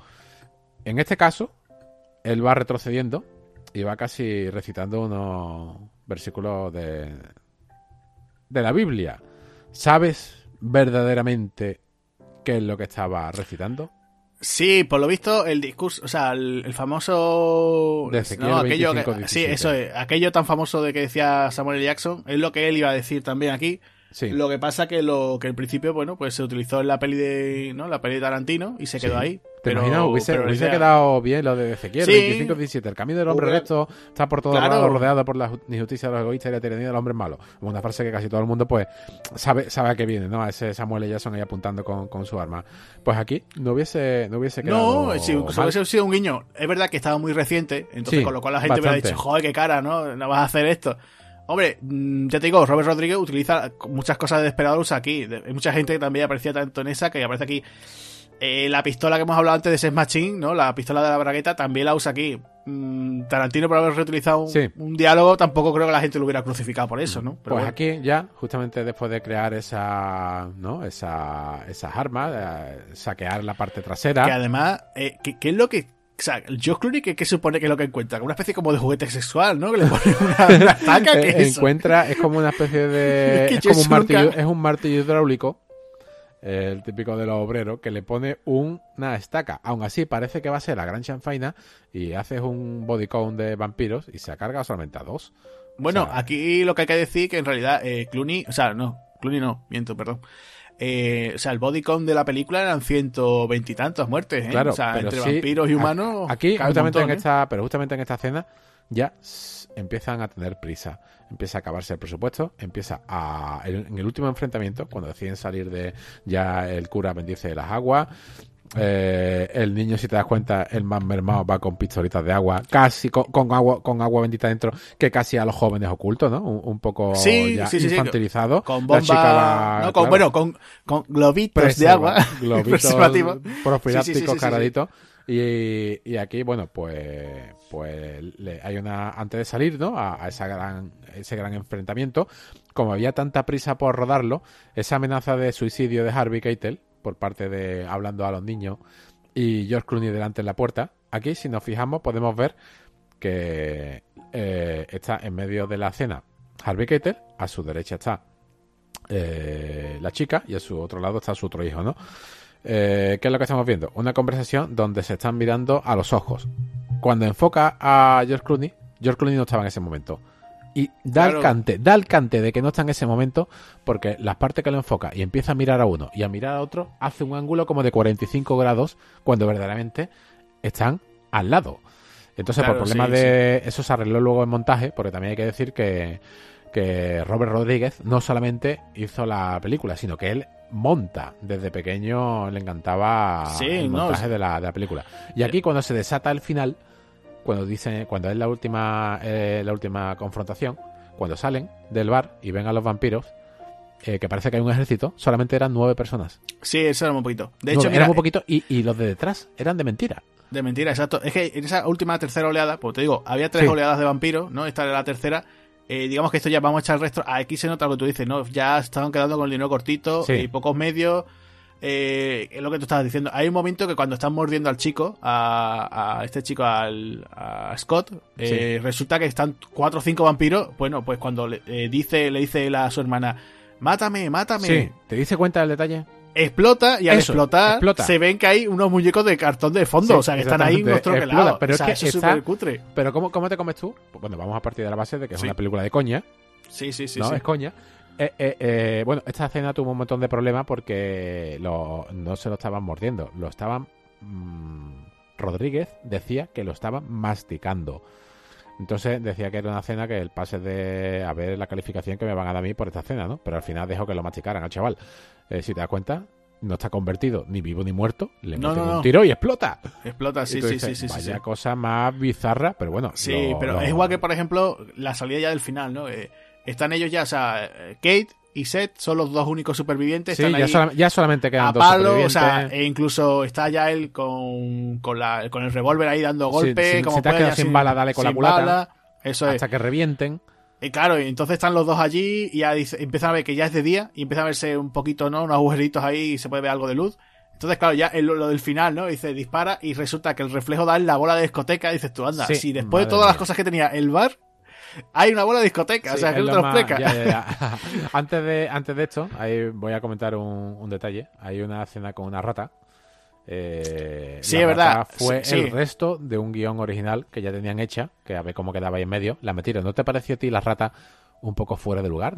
En este caso, él va retrocediendo y va casi recitando unos versículos de, de la Biblia. ¿Sabes verdaderamente qué es lo que estaba recitando? Sí, por lo visto, el discurso, o sea, el, el famoso. De Ezequiel no, aquello que- 25, sí, 17. eso es. Aquello tan famoso de que decía Samuel. Jackson, es lo que él iba a decir también aquí. Sí. Lo que pasa que lo que en principio, bueno, pues se utilizó en la peli de, ¿no? La peli de Tarantino y se quedó Sí. ahí. ¿Te pero, imaginas? Hubiese, pero hubiese quedado bien lo de Ezequiel, Sí. 25-17. El camino del hombre recto está por todos Claro. lados rodeado por la ju- injusticia de los egoístas y la tiranía del hombre malo. Una frase que casi todo el mundo pues sabe, sabe a qué viene, ¿no? A ese Samuel L. Jackson ahí apuntando con, con su arma. Pues aquí no hubiese, no hubiese quedado No, si hubiese sido un guiño. Es verdad que estaba muy reciente, entonces Sí, con lo cual la gente hubiera bastante. dicho, joder, qué cara, ¿no? No vas a hacer esto. Hombre, mm, ya te digo, Robert Rodríguez utiliza muchas cosas de Desperado usa aquí. Hay mucha gente que también aparecía tanto en esa que aparece aquí. Eh, la pistola que hemos hablado antes de Sex Machine, ¿no? La pistola de la bragueta también la usa aquí. Mm, Tarantino por haber reutilizado un, diálogo tampoco creo que la gente lo hubiera crucificado por eso, ¿no? pues aquí ya, justamente después de crear esa, ¿no? Esa, esas armas, eh, saquear la parte trasera. Que además, eh, ¿qué, es lo que o sea, el Josh Clooney, ¿qué, supone que es lo que encuentra? Una especie como de juguete sexual, ¿no? Que le pone una, taca, es Encuentra, es como una especie de... es, como un martillo, es un martillo hidráulico el típico de los obreros, que le pone una estaca. Aún así, parece que va a ser la gran chanfaina y haces un body count de vampiros y se carga solamente a dos. Bueno, aquí lo que hay que decir que en realidad eh, Clooney, o sea, no, Clooney no, miento, perdón. Eh, o sea, el body count de la película eran ciento veintitantas muertes, ¿eh? Claro, o sea, entre vampiros y humanos. Aquí, justamente en ¿eh? esta, pero justamente en esta escena, ya empiezan a tener prisa. Empieza a acabarse el presupuesto, empieza a. En el último enfrentamiento, cuando deciden salir de. Ya el cura bendice las aguas. Eh, el niño, si te das cuenta, el más mermado va con pistolitas de agua, casi con, agua con agua bendita dentro, que casi a los jóvenes ocultos, ¿no? Un, poco ya infantilizado. con bomba, bueno, con, globitos de agua, globitos profilácticos caraditos. Y, aquí, bueno, pues, pues hay una, antes de salir, ¿no? A, esa gran, ese gran enfrentamiento, como había tanta prisa por rodarlo, esa amenaza de suicidio de Harvey Keitel, por parte de hablando a los niños, y George Clooney delante en la puerta, aquí, si nos fijamos, podemos ver que eh, está en medio de la cena Harvey Keitel, a su derecha está eh, la chica y a su otro lado está su otro hijo, ¿no? Eh, ¿Qué es lo que estamos viendo? Una conversación donde se están mirando a los ojos. Cuando enfoca a George Clooney, George Clooney no estaba en ese momento. Y da el cante, da el cante de que no está en ese momento, porque las partes que lo enfoca y empieza a mirar a uno y a mirar a otro, hace un ángulo como de 45 grados, cuando verdaderamente están al lado. Entonces, por problemas de. Eso se arregló luego en montaje, porque también hay que decir que, que Robert Rodríguez no solamente hizo la película, sino que él monta. Desde pequeño le encantaba el montaje de, la, de, la, película. Y aquí cuando se desata el final, cuando dice, cuando es la última, eh, la última confrontación, cuando salen del bar y ven a los vampiros, eh, que parece que hay un ejército, solamente eran nueve personas. Sí, eso era muy poquito. De hecho, era muy poquito y, y, los de detrás eran de mentira. De mentira, exacto. Es que en esa última tercera oleada, pues te digo, había tres oleadas de vampiros, ¿no? Esta era la tercera eh, digamos que esto ya vamos a echar el resto. Aquí se nota lo que tú dices, ¿no? Ya estaban quedando con el dinero cortito y pocos medios. Eh, es lo que tú estabas diciendo. Hay un momento que cuando están mordiendo al chico, a, este chico, al, a Scott, eh, resulta que están cuatro o cinco vampiros. Bueno, pues cuando le, dice, le dice a su hermana, mátame, mátame. Sí, ¿te dice cuenta del detalle? Explota y al explotar se ven que hay unos muñecos de cartón de fondo, o sea, que están ahí unos troquelados. Pero es que es súper cutre. Pero ¿cómo, ¿cómo te comes tú? Pues bueno, vamos a partir de la base de que es una película de coña. Sí, sí, sí. No, es coña. Eh, eh, eh, bueno, esta escena tuvo un montón de problemas porque lo, no se lo estaban mordiendo, lo estaban... Mmm, Rodríguez decía que lo estaban masticando. Entonces decía que era una cena que el pase de a ver la calificación que me van a dar a mí por esta cena, ¿no? Pero al final dejó que lo masticaran al chaval. Eh, si te das cuenta, no está convertido ni vivo ni muerto, le meten un tiro y explota. Explota, sí, sí, sí, sí. Vaya cosa más bizarra, pero bueno. Sí, pero es igual que, por ejemplo, la salida ya del final, ¿no? Eh, están ellos ya, o sea, Kate y Seth son los dos únicos supervivientes. Sí, ya, ya, solamente quedan dos supervivientes. O sea, e incluso está ya él con, con, la, con el revólver ahí dando golpes. como si te puede, sin, bala, dale con la culata. eso hasta que revienten. Y claro, y entonces están los dos allí y ya empiezan a ver que ya es de día y empiezan a verse un poquito, ¿no? Unos agujeritos ahí y se puede ver algo de luz. Entonces, claro, ya lo, del final, ¿no? Dice, dispara y resulta que el reflejo da en la bola de discoteca. Y dices tú, anda, si después de todas las cosas que tenía el bar, hay una bola de discoteca, o sea, que no te lo explica. antes, de, antes de esto, ahí voy a comentar un, detalle. Hay una escena con una rata. Eh, sí, es verdad. Fue el resto de un guion original que ya tenían hecha, que a ver cómo quedaba ahí en medio. La metieron. ¿No te pareció a ti la rata un poco fuera de lugar?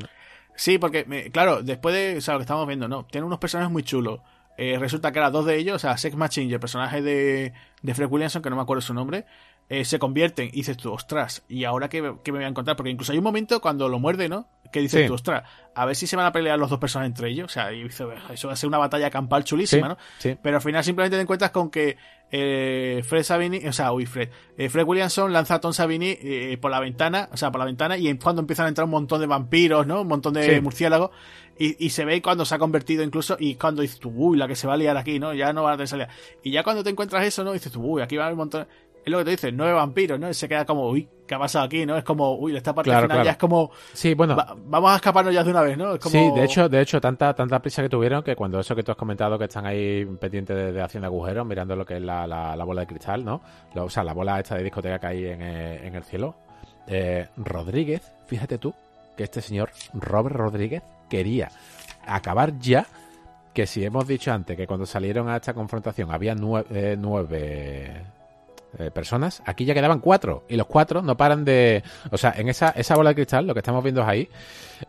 Sí, porque, claro, después de o sea, lo que estamos viendo, ¿no? Tiene unos personajes muy chulos. Eh, resulta que eran dos de ellos, o sea, Sex Machine y el personaje de, de Fred Williamson, que no me acuerdo su nombre, eh, se convierten y dices tú, ostras, ¿y ahora qué, qué, me voy a encontrar? Porque incluso hay un momento cuando lo muerde, ¿no? Que dices Sí. tú, ostras, a ver si se van a pelear los dos personas entre ellos. O sea, y eso va a ser una batalla campal chulísima, ¿no? sí. Pero al final simplemente te encuentras con que eh, Fred Savini, o sea, uy, Fred, eh, Fred Williamson lanza a Tom Savini eh, por la ventana, o sea, por la ventana, y cuando empiezan a entrar un montón de vampiros, ¿no? Un montón de murciélagos, y, y se ve cuando se ha convertido incluso, y cuando dices tú, uy, la que se va a liar aquí, ¿no? Ya no va a tener salida. Y ya cuando te encuentras eso, ¿no? Dices tú, uy, aquí va a haber un montón. Es lo que te dicen, nueve vampiros, ¿no? Y se queda como, uy, ¿qué ha pasado aquí, no? Es como, uy, esta parte Claro, final claro. ya es como, Sí, bueno. va- vamos a escaparnos ya de una vez, ¿no? Es como... Sí, de hecho, de hecho, tanta, tanta prisa que tuvieron que cuando eso que tú has comentado que están ahí pendientes de, de haciendo agujeros, mirando lo que es la, la- la bola de cristal, ¿no? Lo- o sea, la bola esta de discoteca que hay en, eh, en el cielo. Eh, Rodríguez, fíjate tú, que este señor, Robert Rodríguez, quería acabar ya, que si hemos dicho antes que cuando salieron a esta confrontación había eh, nueve eh, personas, aquí ya quedaban cuatro, y los cuatro no paran de... O sea, en esa, esa bola de cristal, lo que estamos viendo es ahí,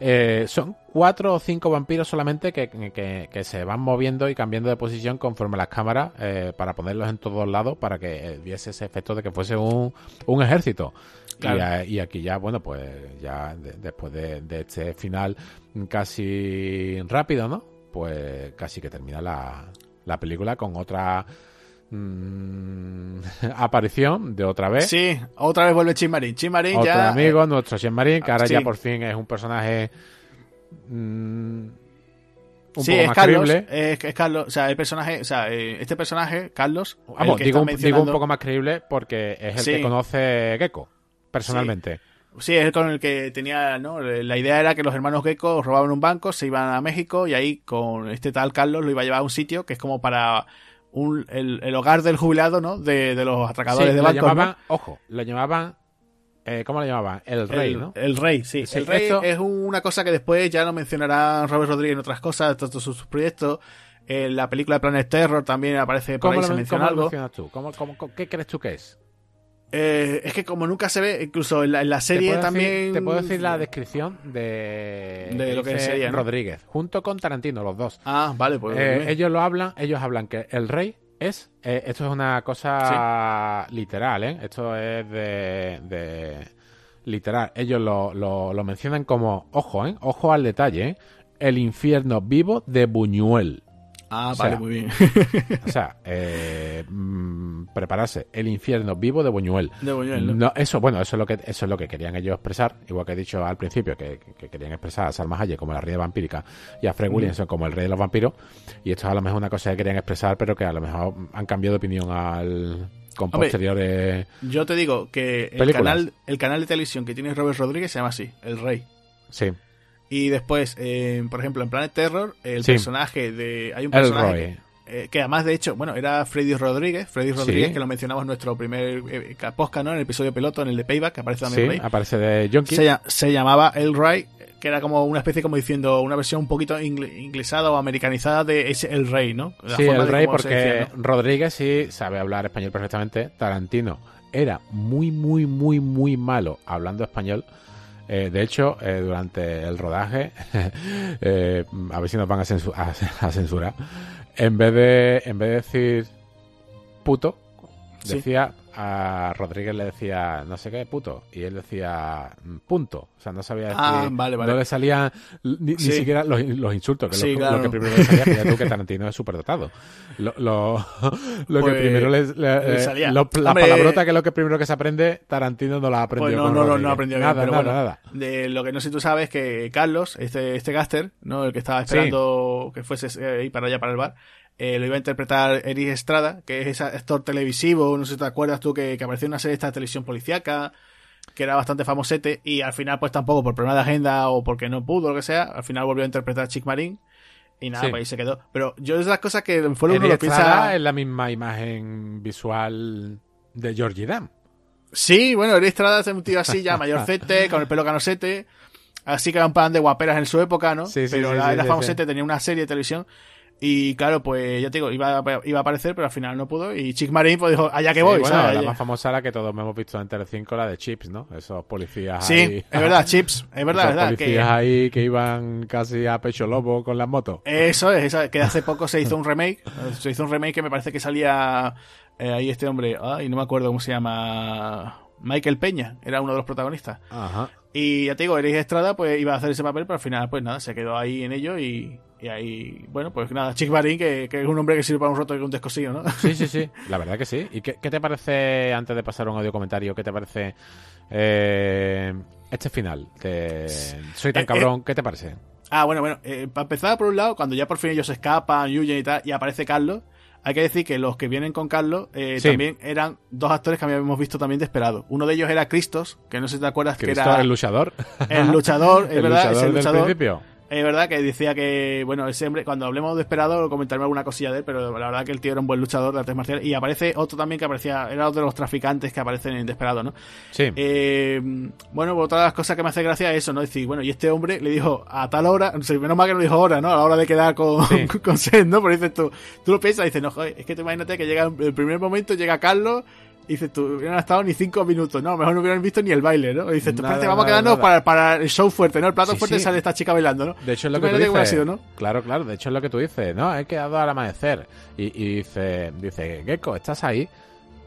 eh, son cuatro o cinco vampiros solamente que, que- que se van moviendo y cambiando de posición conforme las cámaras eh, para ponerlos en todos lados para que diese ese efecto de que fuese un, un ejército. Claro. Y, y aquí ya, bueno, pues ya de- después de, de este final casi rápido, ¿no? Pues casi que termina la, la película con otra mm, aparición de otra vez. Sí, otra vez vuelve Chimarín. Chimarín Otro ya... amigo, nuestro Shen Marín, que ahora Sí. ya por fin es un personaje mm, un sí, poco es más Carlos, creíble. es, es Carlos, o sea, el personaje, o sea, eh, este personaje, Carlos, el Vamos, que digo, un, digo un mencionando- poco más creíble porque es el Sí. que conoce Gecko, personalmente. Sí, es el con el que tenía, ¿no? La idea era que los hermanos Gecko robaban un banco, se iban a México y ahí con este tal Carlos lo iba a llevar a un sitio que es como para un, el, el hogar del jubilado, ¿no? De, de los atracadores Sí, de lo bancos, ¿no? llamaban, ojo, lo llamaban, eh, ¿cómo lo llamaban? El rey, el, ¿no? el rey, sí. Sí, el rey esto- es una cosa que después ya lo mencionará Robert Rodríguez en otras cosas, todos sus proyectos. En la película de Planet Terror también aparece por ¿Cómo, ahí, se lo, menciona cómo lo mencionas tú? ¿Cómo, cómo- cómo- qué crees tú que es? Eh, es que como nunca se ve, incluso en la, en la Te serie puedo también... Decir, te puedo decir la descripción de, De lo que sería, ¿no? Rodríguez, junto con Tarantino, los dos. Ah, vale, pues... Eh, bien. ellos lo hablan, ellos hablan que el rey es, eh, esto es una cosa literal, ¿eh? Esto es de, de literal. Ellos lo, lo, lo mencionan como, ojo, ¿eh? Ojo al detalle, ¿eh? El infierno vivo de Buñuel. Ah, o sea, vale, muy bien. O sea, eh, mm, prepararse, el infierno vivo de Buñuel. De Buñuel, ¿no? No, eso, bueno, eso es lo que eso es lo que querían ellos expresar, igual que he dicho al principio, que, que querían expresar a Salma Hayek como la reina vampírica y a Fred Mm. Williamson como el rey de los vampiros, y esto es a lo mejor una cosa que querían expresar, pero que a lo mejor han cambiado de opinión al con Hombre, posteriores. Yo te digo que el Películas. canal, el canal de televisión que tiene Robert Rodríguez se llama así, El Rey. Sí, Y después, eh, por ejemplo, en Planet Terror, el Sí. personaje de... Hay un personaje Roy. eh, que además, de hecho, bueno, era Freddy Rodríguez. Freddy Sí. Rodríguez, que lo mencionamos en nuestro primer eh, podcast, ¿no? En el episodio piloto, en el de Payback, que aparece también Sí, aparece de Jonky. Se, se llamaba El Rey, que era como una especie, como diciendo, una versión un poquito ingl- inglesada o americanizada de ese El Rey, ¿no? La Sí, el rey, porque decía, ¿no? Rodríguez sí sabe hablar español perfectamente. Tarantino era muy, muy, muy, muy malo hablando español. Eh, de hecho, eh, durante el rodaje, eh, a ver si nos van a, censu- a- a censurar, en vez de, en vez de decir puto, Sí. decía a Rodríguez le decía no sé qué puto y él decía mm, punto o sea no sabía decir Ah, vale, vale. no le salían ni, siquiera los, los insultos que Sí, lo, que- claro. lo que primero le salía tú que Tarantino es súper dotado lo, lo, lo Pues, que primero le, le- le eh, salía. lo- la Hombre, palabrota que es lo que primero que se aprende Tarantino no la Pues no, con no, no, no Rodríguez. aprendió bien, nada, pero nada, bueno, nada. De lo que no sé si tú sabes que Carlos, este, este Gaster, ¿no? El que estaba esperando que fuese eh, para allá para el bar, eh, lo iba a interpretar Eric Estrada, que es ese actor televisivo, no sé si te acuerdas tú, que, que apareció en una serie de esta televisión policiaca, que era bastante famosete, y al final, pues tampoco, por problema de agenda o porque no pudo, o lo que sea, al final volvió a interpretar a Chick Marín. Y nada, Sí. pues ahí se quedó. Pero yo es las cosas que en Foro uno lo piensa. es la misma imagen visual de Georgie Dam Sí, bueno, Eric Estrada es un tío así ya mayorcete, con el pelo canosete. Así que era un pan de guaperas en su época, ¿no? Sí, sí, Pero sí, era, sí, era famosete, tenía una serie de televisión. Y claro, pues ya te digo, iba a, iba a aparecer, pero al final no pudo. Y Chick Marine pues dijo, allá que voy, bueno, ¿sabes? la más famosa la que todos hemos visto en Telecinco, la de Chips, ¿no? Esos policías Sí, ahí. es verdad, Chips, es verdad, Esos es verdad. policías Que, ahí que iban casi a pecho lobo con las motos. eso es, eso, que hace poco se hizo un remake. Se hizo un remake que me parece que salía eh, ahí este hombre, ay, no me acuerdo cómo se llama. Michael Peña, era uno de los protagonistas. Ajá. Y ya te digo, Eric Estrada pues iba a hacer ese papel, pero al final pues nada, se quedó ahí en ello y, y ahí, bueno, pues nada, Chick Barin, que, que es un hombre que sirve para un roto y un descosillo, ¿no? Sí, sí, sí, la verdad que sí. ¿Y qué, qué te parece, antes de pasar a un audio comentario, qué te parece eh, este final? de Soy tan Eh, cabrón, ¿qué te parece? Ah, bueno, bueno, eh, para empezar por un lado, cuando ya por fin ellos se escapan, huyen y tal, y aparece Carlos, hay que decir que los que vienen con Carlos eh, Sí. también eran dos actores que habíamos visto también de esperado. Uno de ellos era Cristos, que no sé si te acuerdas que Cristo, era el luchador. el luchador, es el verdad, luchador ese del luchador. principio. Es verdad que decía que, bueno, ese hombre, cuando hablemos de Esperado, comentarme alguna cosilla de él, pero la verdad que el tío era un buen luchador de artes marciales. Y aparece otro también que aparecía, era otro de los traficantes que aparecen en Desperado, ¿no? Sí. Eh, bueno, otra de las cosas que me hace gracia es eso, ¿no? Decir, bueno, y este hombre le dijo a tal hora, no sé, menos mal que no dijo hora, ¿no? A la hora de quedar con, Sí. con Seth, ¿no? Pero dices tú, tú lo piensas dices, no, joder, es que tú imagínate que llega el primer momento, llega Carlos. Y dices tú, hubieran estado ni cinco minutos, no, mejor no hubieran visto ni el baile, ¿no? Y dices tú, Nada, espérate, vamos a quedarnos para, para el show fuerte, ¿no? El plato Sí, fuerte sí. sale esta chica bailando, ¿no? De hecho, es lo Tú que tú dices. sido, ¿no? Claro, claro. De hecho, es lo que tú dices. No, he quedado al amanecer. Y, y dice, dice, Gecko, ¿estás ahí?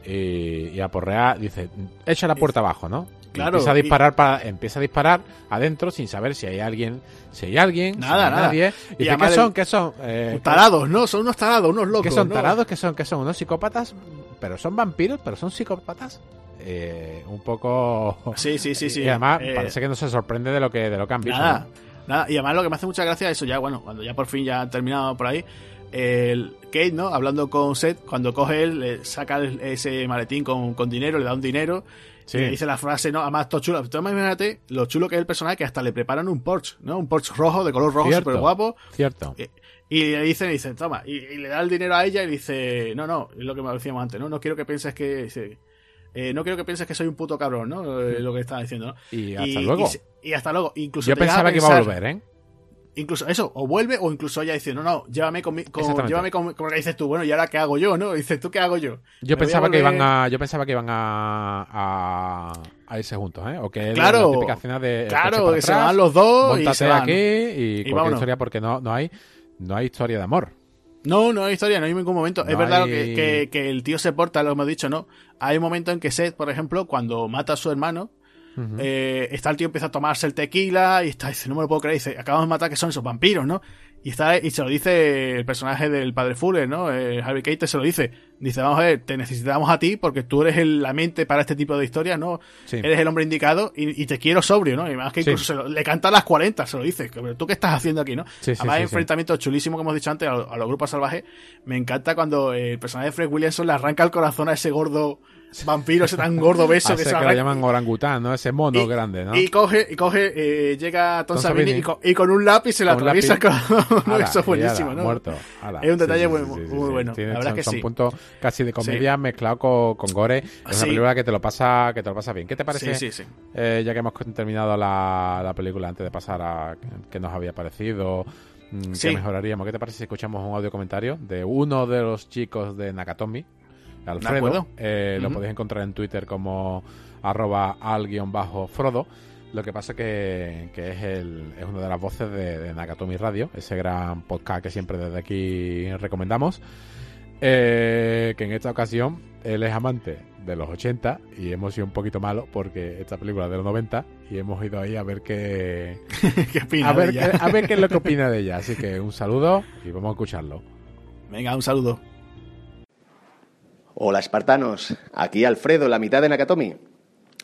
Y, y aporrea, dice, echa la puerta abajo, ¿no? Claro, Empieza a y- disparar para, empieza a disparar adentro sin saber si hay alguien, si hay alguien, Nada, si hay nada. nadie. Y Y dice, ¿qué son? ¿Qué son? Eh, Tarados, ¿no? Son unos tarados, unos locos. ¿Qué son ¿no? tarados? ¿Qué son? ¿Qué son? ¿Unos psicópatas? ¿Pero son vampiros? ¿Pero son psicópatas? Eh, un poco... Sí, sí, sí, sí. Y además Eh, parece que no se sorprende de lo que, de lo que han visto. Nada, ¿no? nada. Y además lo que me hace mucha gracia es eso ya, bueno, cuando ya por fin ya han terminado por ahí, el Kate, ¿no? Hablando con Seth, cuando coge él, le saca ese maletín con, con dinero, le da un dinero. Sí. Y dice la frase, ¿no? Además, todo chulo. Tú imagínate lo chulo que es el personaje que hasta le preparan un Porsche, ¿no? Un Porsche rojo, de color rojo, súper guapo. Cierto. Y, y le dicen, dice, toma, y, y le da el dinero a ella y dice, no, no, es lo que me decíamos antes, no, no quiero que pienses que, dice, eh, no quiero que pienses que soy un puto cabrón, ¿no? Eh, lo que estaba diciendo, ¿no? Y hasta luego. Y, hasta luego. Incluso Yo pensaba que iba a volver, ¿eh? Incluso eso, o vuelve, o incluso ella dice, no, no, llévame con, mi- con- llévame con, lo que dices tú, bueno, ¿y ahora qué hago yo, no? Dices, ¿tú qué hago yo? Yo Me pensaba que iban a, yo pensaba que iban a, a, a irse juntos, ¿eh? O que es Claro. la típica escena de Claro, que se van los dos y se van. aquí y, cualquier vámonos. historia porque no, no hay, no hay historia de amor. No, no hay historia, no hay ningún momento. es verdad hay- que, que, que el tío se porta, lo hemos dicho, ¿no? Hay un momento en que Seth, por ejemplo, cuando mata a su hermano, Eh, está el tío empieza a tomarse el tequila y está, dice, no me lo puedo creer, dice, acabamos de matar que son esos vampiros, ¿no? Y está, y se lo dice el personaje del padre Fuller, ¿no? Eh, Harvey Keitel se lo dice. Dice, vamos a ver, te necesitamos a ti porque tú eres el- la mente para este tipo de historias, ¿no? Sí. Eres el hombre indicado y, y te quiero sobrio, ¿no? Y más que Sí. incluso se lo- le canta a las 40, se lo dice. Pero tú qué estás haciendo aquí, ¿no? Sí, Además, hay enfrentamiento chulísimo que hemos dicho antes a, a los grupos salvajes. Me encanta cuando el personaje de Fred Williamson le arranca el corazón a ese gordo vampiro, ese tan gordo beso A que ese se que llaman orangután, ¿no? Ese mono y- grande, ¿no? Y coge, y coge, eh, llega Tom, Tom Savini, Savini. y, con, y con un lápiz se Con un atraviesa. Ala, Eso es buenísimo, ala, ¿no? Muerto. ala. Es un detalle Sí, muy- sí, sí, muy bueno. Tiene- La verdad son, que son puntos casi de comedia mezclado con, con gore. Es una película que te lo pasa, que te lo pasa bien. ¿Qué te parece? Sí, sí, sí. Eh, ya que hemos terminado la, la película antes de pasar a qué nos había parecido, mm, qué mejoraríamos. ¿Qué te parece si escuchamos un audio comentario de uno de los chicos de Nakatomi, Alfredo? Eh, Lo podéis encontrar en Twitter como arroba al-frodo. Lo que pasa que, que es, el, es una de las voces de, de Nakatomi Radio, ese gran podcast que siempre desde aquí recomendamos. Eh, que en esta ocasión él es amante de los 80 y hemos sido un poquito malos porque esta película es de los 90 y hemos ido ahí a ver qué ¿Qué opinas a de ver, ella? a ver qué es lo que opina de ella. Así que un saludo y vamos a escucharlo. Venga, un saludo. Hola espartanos, aquí Alfredo, la mitad de Nakatomi.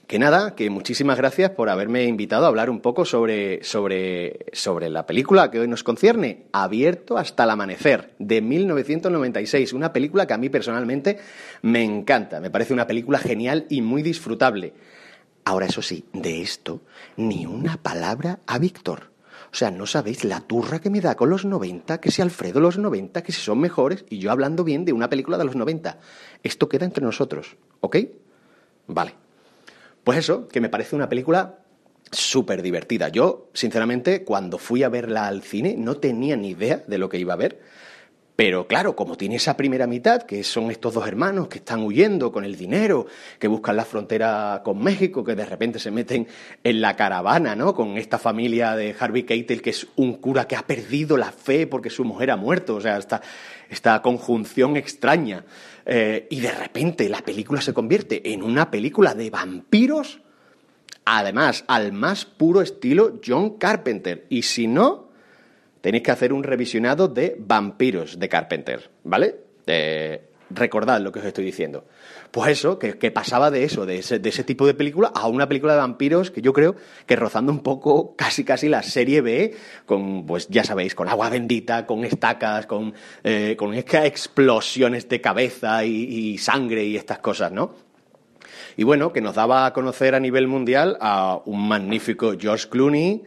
Que nada, que muchísimas gracias por haberme invitado a hablar un poco sobre, sobre, sobre la película que hoy nos concierne, Abierto hasta el amanecer, de 1996, una película que a mí personalmente me encanta, me parece una película genial y muy disfrutable. Ahora, eso sí, de esto, ni una palabra a Víctor. O sea, no sabéis la turra que me da con los 90, que si Alfredo los 90, que si son mejores, y yo hablando bien de una película de los 90. Esto queda entre nosotros, ¿ok? Vale. Pues eso, que me parece una película súper divertida. Yo, sinceramente, cuando fui a verla al cine, no tenía ni idea de lo que iba a ver, Pero claro, como tiene esa primera mitad, que son estos dos hermanos que están huyendo con el dinero, que buscan la frontera con México, que de repente se meten en la caravana, ¿no? Con esta familia de Harvey Keitel, que es un cura que ha perdido la fe porque su mujer ha muerto. O sea, esta, conjunción extraña. Eh, y de repente la película se convierte en una película de vampiros, además, al más puro estilo John Carpenter. Y si no, tenéis que hacer un revisionado de Vampiros de Carpenter, ¿vale? recordad lo que os estoy diciendo. Pues eso, que, pasaba de eso, de ese, tipo de película, a una película de vampiros que yo creo que rozando un poco casi casi la serie B, con, pues ya sabéis, con agua bendita, con estacas, con, eh, con explosiones de cabeza y sangre y estas cosas, ¿no? Y bueno, que nos daba a conocer a nivel mundial a un magnífico George Clooney,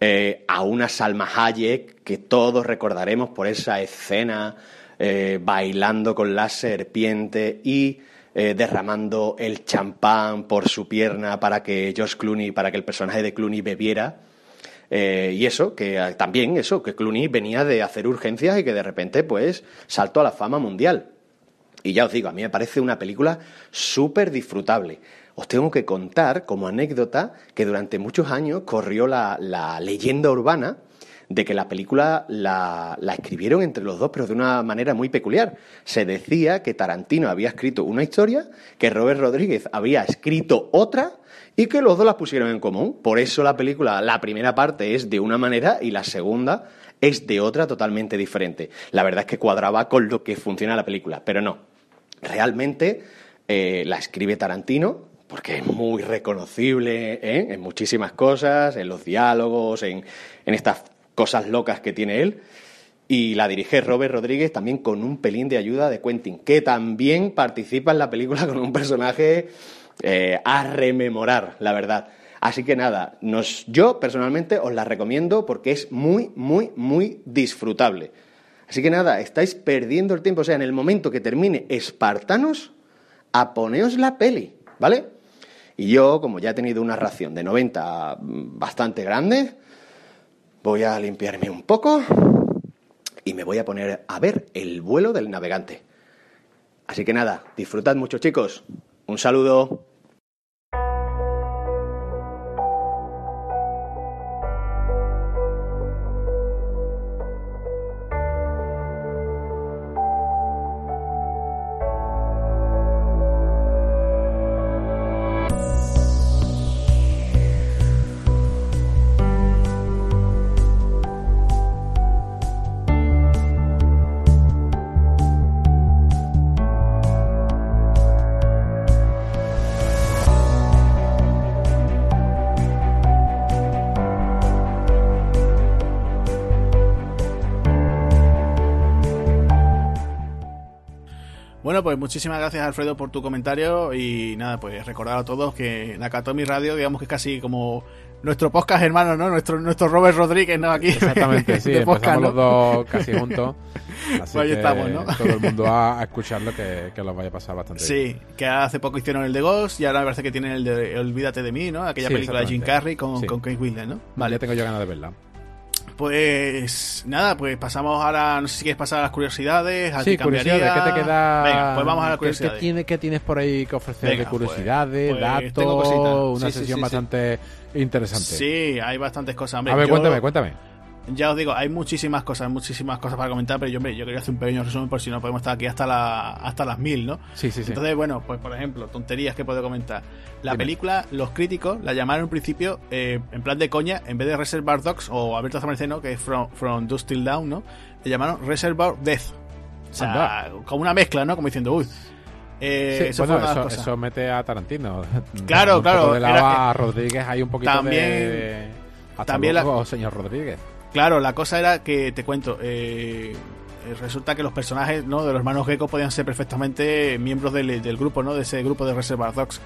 eh, a una Salma Hayek que todos recordaremos por esa escena eh, bailando con la serpiente y eh, derramando el champán por su pierna para que Josh Clooney, para que el personaje de Clooney bebiera. y eso, que también eso, que Clooney venía de hacer urgencias y que de repente pues saltó a la fama mundial. Y ya os digo, a mí me parece una película súper disfrutable os tengo que contar como anécdota que durante muchos años corrió la, leyenda urbana de que la película la, escribieron entre los dos, pero de una manera muy peculiar. Se decía que Tarantino había escrito una historia, que Robert Rodríguez había escrito otra y que los dos las pusieron en común. Por eso la película, la primera parte es de una manera y la segunda es de otra totalmente diferente. La verdad es que cuadraba con lo que funciona la película, pero no. Realmente eh, la escribe Tarantino, porque es muy reconocible ¿eh? en muchísimas cosas, en los diálogos, en, estas cosas locas que tiene él. Y la dirige Robert Rodríguez también con un pelín de ayuda de Quentin, que también participa en la película con un personaje eh, a rememorar, la verdad. Así que nada, yo personalmente os la recomiendo porque es muy, muy, muy disfrutable. Así que nada, estáis perdiendo el tiempo. O sea, en el momento que termine Espartanos, aponeos la peli, ¿vale? Y yo, como ya he tenido una ración de 90 bastante grande, voy a limpiarme un poco y me voy a poner a ver el vuelo del navegante. Así que nada, disfrutad mucho chicos. Un saludo. Muchísimas gracias Alfredo por tu comentario y nada, pues recordar a todos que Nakatomi Radio, digamos que es casi como nuestro podcast hermano, ¿no? Nuestro, nuestro Robert Rodríguez, ¿no? Aquí. Exactamente, sí, empezamos los dos casi juntos. Así pues ahí estamos, ¿no? todo el mundo a, escucharlo que, que lo vaya a pasar bastante sí, bien. Sí, que hace poco hicieron el de Ghost y ahora me parece que tienen el de Olvídate de mí, ¿no? Aquella película de Jim Carrey con, con Kate Winslet, ¿no? Vale, ya tengo yo ganas de verla. Pues nada, pues pasamos ahora, no sé si quieres pasar a las curiosidades. sí, curiosidades, ¿qué te queda? Venga, pues vamos a las curiosidades. ¿Qué, tienes por ahí que ofrecer de curiosidades, pues, pues datos? Una sesión bastante interesante. Sí, hay bastantes cosas. a ver, cuéntame, cuéntame ya os digo, hay muchísimas cosas, muchísimas cosas para comentar, pero yo, hombre, yo quería hacer un pequeño resumen por si no podemos estar aquí hasta, la, hasta las mil, ¿no? Sí, sí, sí. Entonces, bueno, pues por ejemplo, tonterías que puedo comentar. La película, los críticos la llamaron en principio eh, en plan de coña, en vez de Reservoir Dogs o Alberto Zamarceno, que es From, From Dust Till Down, ¿no? Le llamaron Reservoir Death. O sea, como una mezcla, ¿no? Como diciendo, uy. Eh, eso, bueno, eso, mete a Tarantino. Claro, claro. De a Rodríguez hay un poquito también, de... también la... señor Rodríguez. Claro, la cosa era que, te cuento, eh, resulta que los personajes ¿no? de los hermanos Gecko podían ser perfectamente miembros del, grupo, ¿no? De ese grupo de Reservoir Dogs.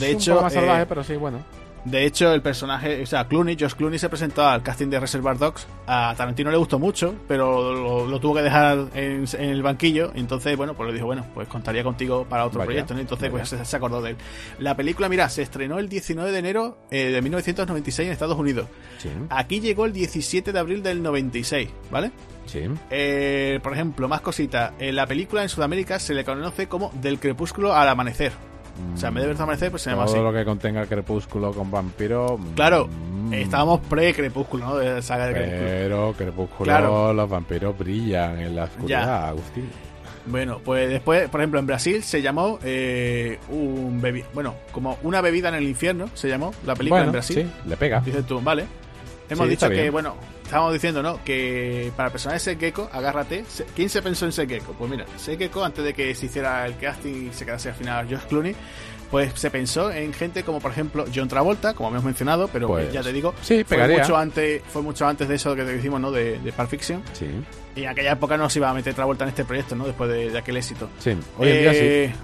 De hecho, un más salvaje, eh, pero sí, bueno. De hecho, el personaje, o sea, Clooney, Josh Clooney se presentó al casting de Reservoir Dogs. A Tarantino le gustó mucho, pero lo, tuvo que dejar en, el banquillo. Entonces, bueno, pues le dijo, bueno, pues contaría contigo para otro proyecto, ¿no? Entonces, pues se, acordó de él. La película, mira, se estrenó el 19 de enero eh, de 1996 en Estados Unidos. Aquí llegó el 17 de abril del 96, ¿vale? Sí. Eh, por ejemplo, más cositas. La película en Sudamérica se le conoce como Del crepúsculo al amanecer. O sea, en vez de ver amanecer, pues se llama Todo así. lo que contenga crepúsculo con vampiro. Claro, mm. estábamos pre-crepúsculo, ¿no? De saga de Pero crepúsculo, los vampiros brillan en la oscuridad, Agustín. Bueno, pues después, por ejemplo, en Brasil se llamó eh, un bebi bueno, como una bebida en el infierno, se llamó la película en Brasil. Sí, le pega. Dices tú, vale. Hemos dicho que, bueno, estábamos diciendo, ¿no? Que para el personaje de Sekeko, agárrate. ¿Quién se pensó en Sekeko? Pues mira, Sekeko, antes de que se hiciera el casting y se quedase al final Josh Clooney, pues se pensó en gente como por ejemplo John Travolta, como hemos mencionado, pero pues, ya te digo, sí, fue mucho antes, fue mucho antes de eso que te decimos, ¿no? De, de Pulp Fiction. Sí. Y en aquella época no se iba a meter Travolta en este proyecto, ¿no? Después de, aquel éxito. Sí, hoy en día sí. Eh,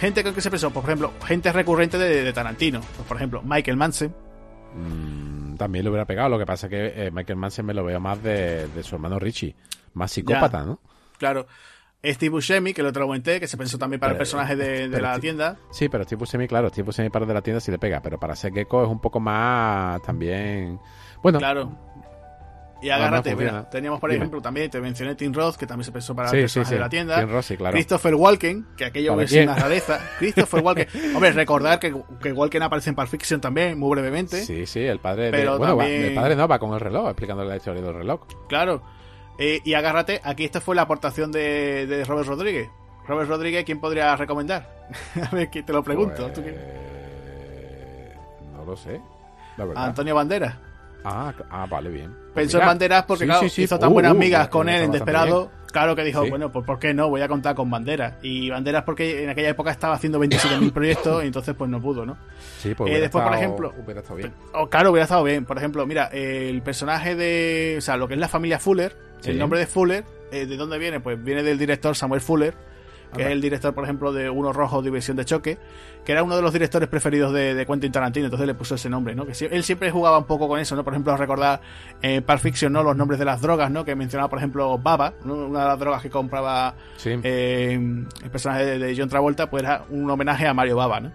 gente con que se pensó, por ejemplo, gente recurrente de, Tarantino, pues, por ejemplo, Michael Manson. Mm también lo hubiera pegado. Lo que pasa es que eh, Michael Manson me lo veo más de, su hermano Richie. Más psicópata, ¿no? Claro. Steve Buscemi, que lo otro comenté, que se pensó también para el personaje de, la tienda. Sí, pero Steve Buscemi, claro, Steve Buscemi para de la tienda sí le pega, pero para ser Gecko es un poco más también... Bueno, claro. Y agárrate, mira, teníamos por ejemplo también, te mencioné Tim Roth, que también se pensó para el personaje de la tienda. Tim Roth, sí, claro. Christopher Walken, que aquello es una rareza. Christopher Walken. Hombre, recordar que, que Walken aparece en Pulp Fiction también, muy brevemente. Sí, sí, el padre de... bueno, el padre no, va con el reloj, explicando la historia del reloj. Claro. Eh, y agárrate, aquí esta fue la aportación de, de Robert Rodríguez. Robert Rodríguez, ¿quién podría recomendar? A ver, que te lo pregunto. Pues, no lo sé. Antonio Banderas. Ah, ah, vale, bien. Pensó en Banderas porque, claro, hizo tan uh, buenas uh, amigas con él en Desperado. Claro que dijo, bueno, pues ¿por qué no? Voy a contar con Banderas. Y Banderas porque en aquella época estaba haciendo 27.000 proyectos y entonces pues no pudo, ¿no? Sí, pues eh, después, por ejemplo... Hubiera estado bien. Oh, claro, hubiera estado bien. Por ejemplo, mira, el personaje de... O sea, lo que es la familia Fuller, el nombre de Fuller, eh, ¿de dónde viene? Pues viene del director Samuel Fuller que es el director, por ejemplo, de Uno Rojo, División de Choque, que era uno de los directores preferidos de, Quentin Tarantino, entonces le puso ese nombre, ¿no? Que él siempre jugaba un poco con eso, ¿no? Por ejemplo, recordar en Pulp Fiction, ¿no? Los nombres de las drogas, ¿no? Que mencionaba, por ejemplo, Baba, una de las drogas que compraba eh, el personaje de, John Travolta, pues era un homenaje a Mario Baba, ¿no?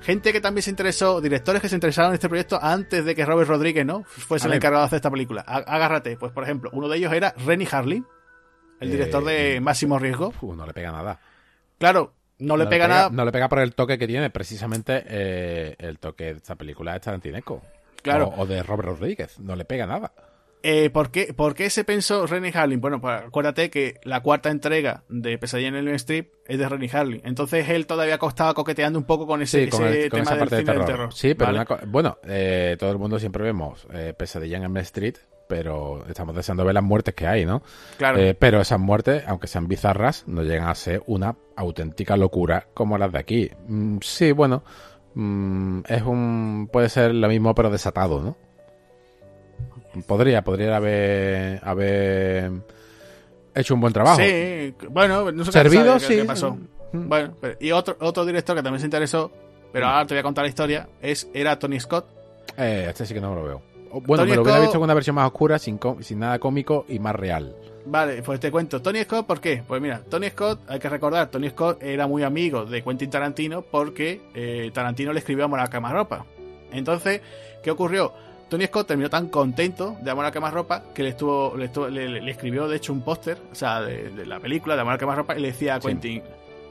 Gente que también se interesó, directores que se interesaron en este proyecto antes de que Robert Rodríguez, ¿no? Fuese el encargado de hacer esta película. Agárrate, pues por ejemplo, uno de ellos era Rennie Harley, el director de eh, Máximo Riesgo. no le pega nada. Claro, no le pega, nada. No le pega por el toque que tiene, precisamente eh, el toque de esta película de Tarantineco. Claro. O, de Robert Rodríguez. No le pega nada. Eh, ¿por, qué, ¿Por qué se pensó Rennie Harlin? Bueno, pues acuérdate que la cuarta entrega de Pesadilla en el Strip es de Rennie Harlin. Entonces él todavía estaba coqueteando un poco con ese, tema del cine del terror. Sí, pero bueno, eh, todo el mundo siempre vemos eh, Pesadilla en el Street pero estamos deseando ver las muertes que hay, ¿no? Claro. Eh, pero esas muertes, aunque sean bizarras, no llegan a ser una auténtica locura como las de aquí. Mm, sí, bueno, mm, es un puede ser lo mismo pero desatado, ¿no? Podría, podría haber haber hecho un buen trabajo. Sí, bueno, no sé Servido, sí. Qué pasó. Mm. Bueno, y otro otro director que también se interesó, pero ahora te voy a contar la historia, es era Tony Scott. Eh, este sí que no me lo veo. Bueno, me lo hubiera visto con una versión más oscura, sin, sin nada cómico y más real. Vale, pues te cuento. Tony Scott, ¿por qué? Pues mira, Tony Scott, hay que recordar, Tony Scott era muy amigo de Quentin Tarantino porque eh, Tarantino le escribió Amor a quemarropa. Entonces, ¿qué ocurrió? Tony Scott terminó tan contento de Amor a quemarropa que le estuvo, le, escribió de hecho un póster, o sea, de, la película de Amor a quemarropa y le decía a Quentin,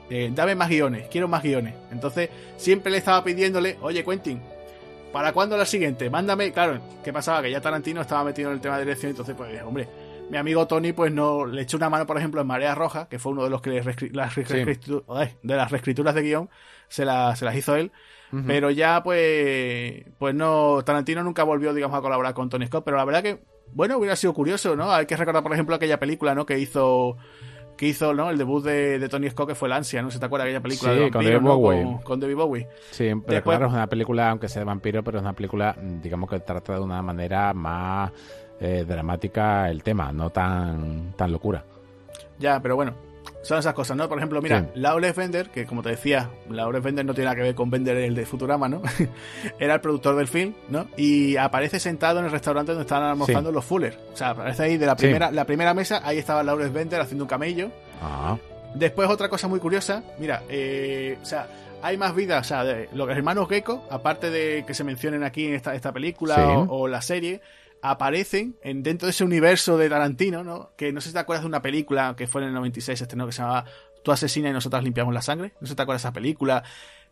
eh, dame más guiones, quiero más guiones. Entonces, siempre le estaba pidiéndole, oye Quentin, ¿Para cuándo la siguiente? Mándame. Claro, ¿qué pasaba? Que ya Tarantino estaba metido en el tema de dirección, entonces, pues, hombre, mi amigo Tony, pues no le echó una mano, por ejemplo, en Marea Roja, que fue uno de los que las, de las reescrituras de guion se, se las hizo él. Pero ya, pues, pues no, Tarantino nunca volvió, digamos, a colaborar con Tony Scott. Pero la verdad que, bueno, hubiera sido curioso, ¿no? Hay que recordar, por ejemplo, aquella película, ¿no? Que hizo que hizo ¿no? el debut de, Tony Scott, que fue El Ansia, ¿no? ¿Se te acuerdas aquella película sí, de con David Bowie. Con, David Bowie. Sí, pero claro, es una película, aunque sea de vampiro, pero es una película, digamos que trata de una manera más eh, dramática el tema, no tan, tan locura. Ya, pero bueno, son esas cosas, ¿no? Por ejemplo, mira, Sí. Laurel Bender, que como te decía, Laurel Bender no tiene nada que ver con Bender el de Futurama, ¿no? Era el productor del film, ¿no? Y aparece sentado en el restaurante donde estaban almorzando Sí. los Fuller. O sea, aparece ahí de la Sí. primera, la primera mesa, ahí estaba Laurel Bender haciendo un camello. Ah, Después otra cosa muy curiosa, mira, eh, o sea, hay más vida, o sea, de los hermanos Gecko, aparte de que se mencionen aquí en esta, esta película o la serie, aparecen en, dentro de ese universo de Tarantino, ¿no? Que no sé si te acuerdas de una película que fue en el 96, este, ¿no? Que se llamaba Tú asesina y nosotras limpiamos la sangre. No sé si te acuerdas de esa película.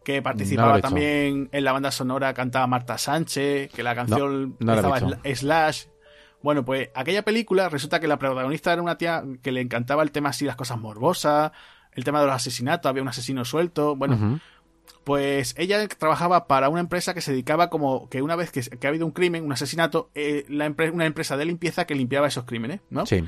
Que participaba también en la banda sonora, cantaba Marta Sánchez, que la canción no estaba Slash. Bueno, pues aquella película resulta que la protagonista era una tía que le encantaba el tema así, las cosas morbosas, el tema de los asesinatos, había un asesino suelto. Bueno. Pues ella trabajaba para una empresa que se dedicaba como que una vez que, que ha habido un crimen, un asesinato, eh, la empre- una empresa de limpieza que limpiaba esos crímenes, ¿no? Sí.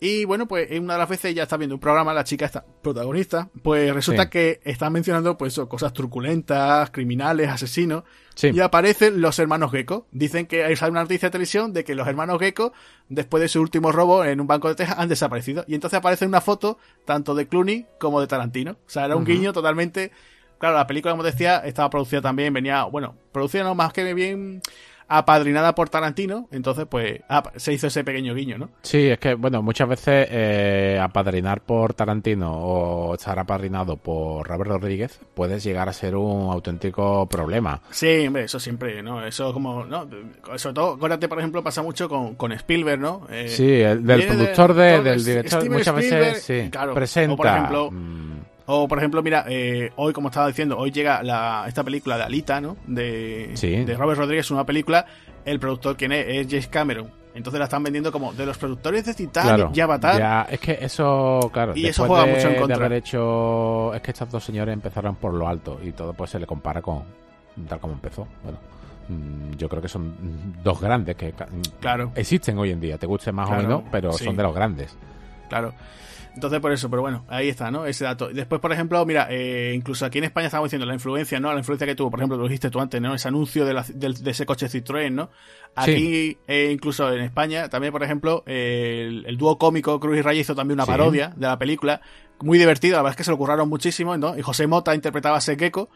Y bueno, pues en una de las veces ella está viendo un programa, la chica está protagonista, pues resulta Sí. que está mencionando pues cosas truculentas, criminales, asesinos, Sí. y aparecen los hermanos Gecko. Dicen que hay una noticia de televisión de que los hermanos Gecko, después de su último robo en un banco de Texas, han desaparecido. Y entonces aparece una foto tanto de Clooney como de Tarantino. O sea, era un guiño totalmente... Claro, la película, como decía, estaba producida también, venía, bueno, producida no más que bien apadrinada por Tarantino, entonces pues ah, se hizo ese pequeño guiño, ¿no? Sí, es que, bueno, muchas veces eh, apadrinar por Tarantino o estar apadrinado por Robert Rodríguez puede llegar a ser un auténtico problema. Sí, hombre, eso siempre, ¿no? Eso como, ¿no? Sobre todo, acuérdate, por ejemplo, pasa mucho con, con Spielberg, ¿no? Eh, Sí, el del productor de, del director Steven muchas Spielberg, veces sí, claro. presenta. O por ejemplo, mm, o por ejemplo, mira, eh, hoy, como estaba diciendo, hoy llega la, esta película de Alita, ¿no? De, Sí. de Robert Rodríguez, una película, el productor, ¿quién es? Es James Cameron. Entonces la están vendiendo como de los productores de Titanic claro, y Avatar. ya, es que eso, claro, Y eso juega de, mucho en de contra. haber hecho, es que estos dos señores empezaron por lo alto y todo pues se le compara con tal como empezó. Bueno, mm, yo creo que son dos grandes que Claro. existen hoy en día, te guste más Claro, o menos, pero sí. son de los grandes. Claro. Entonces, por eso, pero bueno, ahí está, ¿no? Ese dato. Después, por ejemplo, mira, eh, incluso aquí en España estamos diciendo la influencia, ¿no? La influencia que tuvo, por ejemplo, lo dijiste tú antes, ¿no? Ese anuncio de, la- del- de ese coche Citroën, ¿no? Aquí, eh, incluso en España, también, por ejemplo, eh, el, el dúo cómico Cruz y Raya hizo también una Sí. parodia de la película. Muy divertida, la verdad es que se lo curraron muchísimo, ¿no? Y José Mota interpretaba a Sequeco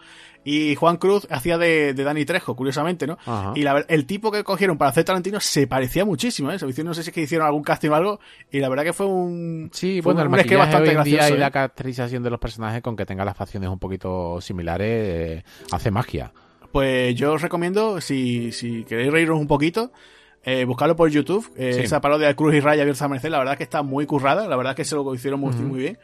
y Juan Cruz hacía de, de Dani Trejo, curiosamente, ¿no? Ajá. Y la el tipo que cogieron para hacer Tarantino se parecía muchísimo, ¿eh? Se hicieron- No sé si es que hicieron algún casting o algo, y la verdad que fue un. Sí, fue bueno, el un sketch maquillaje hoy en día y la ¿eh? caracterización de los personajes con que tenga las facciones un poquito similares eh, hace magia. Pues yo os recomiendo, si, si queréis reíros un poquito, eh, buscarlo por YouTube. eh, Sí. Esa parodia de Cruz y Raya a Merced, la verdad que está muy currada, la verdad que se lo hicieron muy, muy bien.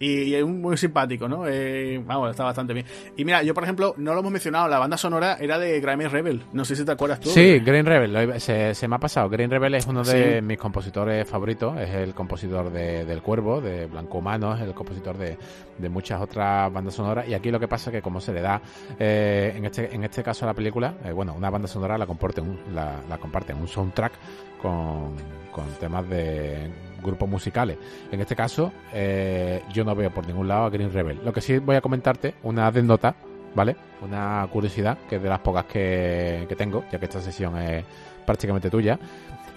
Y, es muy simpático, ¿no? Eh, vamos, está bastante bien. Y mira, yo por ejemplo, no lo hemos mencionado, la banda sonora era de Grammy Rebel. No sé si te acuerdas tú. Sí, Green Rebel, se, se me ha pasado. Green Rebel es uno de Sí. mis compositores favoritos, es el compositor de, del Cuervo, de Blanco Humano, es el compositor de, de muchas otras bandas sonoras. Y aquí lo que pasa es que como se le da, eh, en, este, en este caso a la película, eh, bueno, una banda sonora la comparte un, la, la comparte un soundtrack con, con temas de grupos musicales. En este caso, eh, yo no veo por ningún lado a Green Rebel. Lo que sí voy a comentarte, una anécdota, ¿vale? Una curiosidad, que es de las pocas que, que tengo, ya que esta sesión es prácticamente tuya.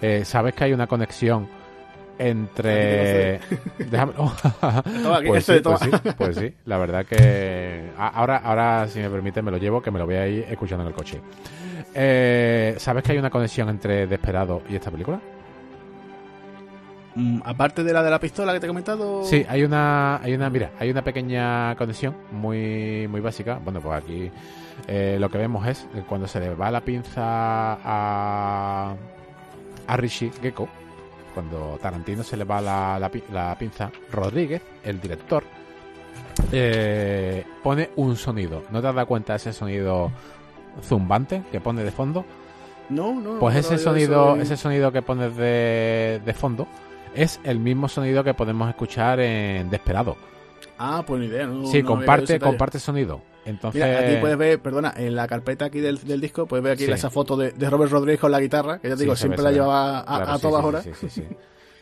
Eh, ¿Sabes que hay una conexión entre... Déjame... Aquí, pues, sí, pues sí, pues sí, la verdad que... Ahora, ahora, si me permite, me lo llevo, que me lo voy a ir escuchando en el coche. Eh, ¿Sabes que hay una conexión entre Desperado y esta película? Mm, aparte de la de la pistola que te he comentado. Sí, hay una, hay una, mira, hay una pequeña conexión muy, muy básica. Bueno, pues aquí eh, lo que vemos es cuando se le va la pinza a, a Rishi Gecko, cuando Tarantino se le va la, la pi- la pinza, Rodríguez, el director, eh, pone un sonido. ¿No te has dado cuenta de ese sonido zumbante que pone de fondo? No, no. Pues ese sonido, soy- ese sonido que pones de, de fondo es el mismo sonido que podemos escuchar en Desperado. Ah, pues ni idea. No, sí, no comparte, comparte sonido. Entonces, Mira, aquí puedes ver, perdona, en la carpeta aquí del, del disco, puedes ver aquí Sí. esa foto de, de Robert Rodríguez con la guitarra, que ya te digo, siempre la llevaba a, claro, a sí, todas horas. Sí, sí, sí.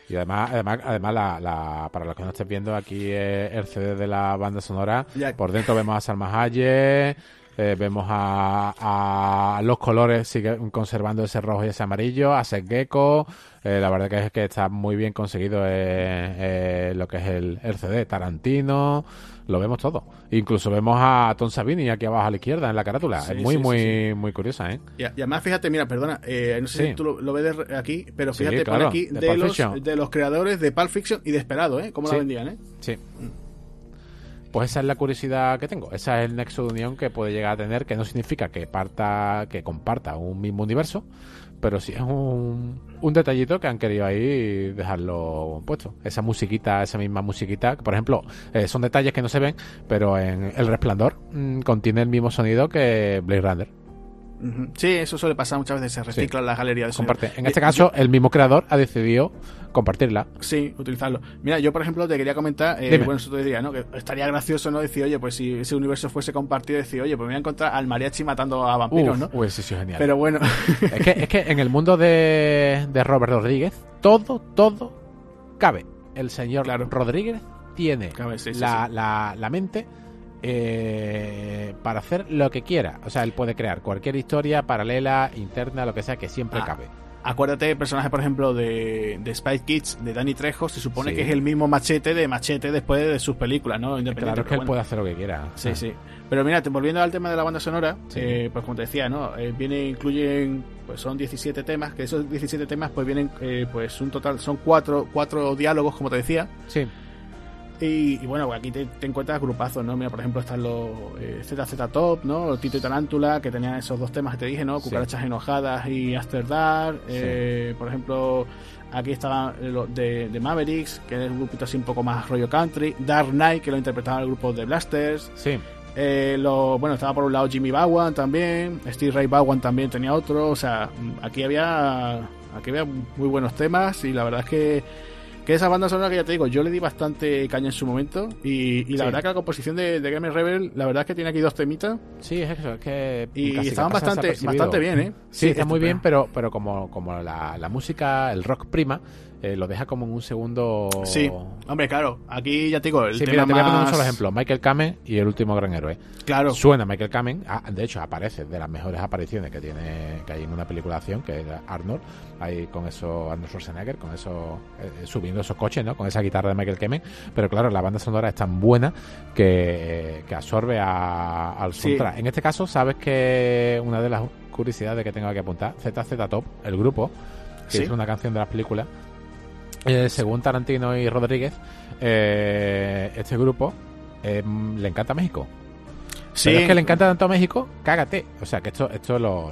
Y además, además, además la, la- para los que no estés viendo aquí eh, el CD de la banda sonora, Ya. por dentro vemos a Salma Hayek, Eh, vemos a, a, los colores siguen conservando ese rojo y ese amarillo, a Seth Gecko. Eh, la verdad que es que está muy bien conseguido eh, lo que es el, el CD. Tarantino, lo vemos todo. Incluso vemos a Tom Savini aquí abajo a la izquierda en la carátula. es muy, muy, muy curiosa, ¿eh? Y, además, fíjate, mira, perdona, eh, no sé si tú lo, ves aquí, pero fíjate, pone aquí de, los, de los creadores de Pulp Fiction y de Esperado, ¿eh? Cómo la vendían, ¿eh? Sí. Pues esa es la curiosidad que tengo. Esa es el nexo de unión que puede llegar a tener, que no significa que parta, que comparta un mismo universo, pero sí es un, un detallito que han querido ahí dejarlo puesto. Esa musiquita, esa misma musiquita, por ejemplo, eh, son detalles que no se ven, pero en El Resplandor mm, contiene el mismo sonido que Blade Runner. Sí, eso suele pasar muchas veces, se recicla en la galería de Comparte. En este caso, el mismo creador ha decidido compartirla. Sí, utilizarlo. Mira, yo por ejemplo te quería comentar, eh, bueno, eso te diría, ¿no? Que estaría gracioso, ¿no? Decir, oye, pues si ese universo fuese compartido, decir, oye, pues me voy a encontrar al mariachi matando a vampiros, ¿no? Pues sí, sí, genial. Pero bueno. es, que, es que en el mundo de, de Robert Rodríguez, todo, todo cabe. El señor Rodríguez tiene la, la, la mente eh, para hacer lo que quiera. O sea, él puede crear cualquier historia paralela, interna, lo que sea, que siempre ah, cabe. Acuérdate el personaje, por ejemplo, de, de Spy Kids, de Danny Trejo, se supone que es el mismo machete de machete después de sus películas, ¿no? Claro que él puede hacer lo que quiera. Sí, ah. sí. Pero mira, volviendo al tema de la banda sonora, eh, pues como te decía, ¿no? Eh, viene, incluyen, pues son 17 temas, que esos 17 temas pues vienen, eh, pues un total, son cuatro, cuatro diálogos, como te decía. Sí. Y, bueno, pues aquí te, encuentras grupazos, ¿no? Mira, por ejemplo, están los eh, ZZ Top, ¿no? Tito y Tarántula, que tenían esos dos temas que te dije, ¿no? Cucarachas enojadas y After Dark. Eh, por ejemplo, aquí estaban los de, Mavericks, que es un grupito así un poco más rollo country. Dark Knight, que lo interpretaba el grupo de Blasters. Sí. Eh, lo, bueno, estaba por un lado Jimmy Bowen también. Steve Ray Bowen también tenía otro. O sea, aquí había, aquí había muy buenos temas y la verdad es que que esa banda sonora que ya te digo, yo le di bastante caña en su momento. Y, la verdad que la composición de, de Game Rebel, la verdad es que tiene aquí dos temitas. Sí, es eso, es que. Y estaban bastante, bastante bien, ¿eh? Sí, está muy bien, pero, pero como, como la, la música, el rock prima, eh, lo deja como en un segundo. Sí, hombre, claro. Aquí ya te digo, el sí, tema mira, te voy a poner un solo ejemplo: Michael Kamen y el último gran héroe. Claro. Suena Michael Kamen, ah, de hecho, aparece de las mejores apariciones que tiene que hay en una película de acción, que es Arnold, ahí con eso, Arnold Schwarzenegger, con eso, eh, subiendo esos coches, ¿no? Con esa guitarra de Michael Kamen. Pero claro, la banda sonora es tan buena que, que absorbe a, al soundtrack. En este caso, sabes que una de las curiosidades que tengo que apuntar, ZZ Top, el grupo, que es una canción de las películas eh, según Tarantino y Rodríguez, eh, este grupo eh, le encanta México. Sí. Pero es que le encanta tanto a México, cágate. O sea, que esto esto lo,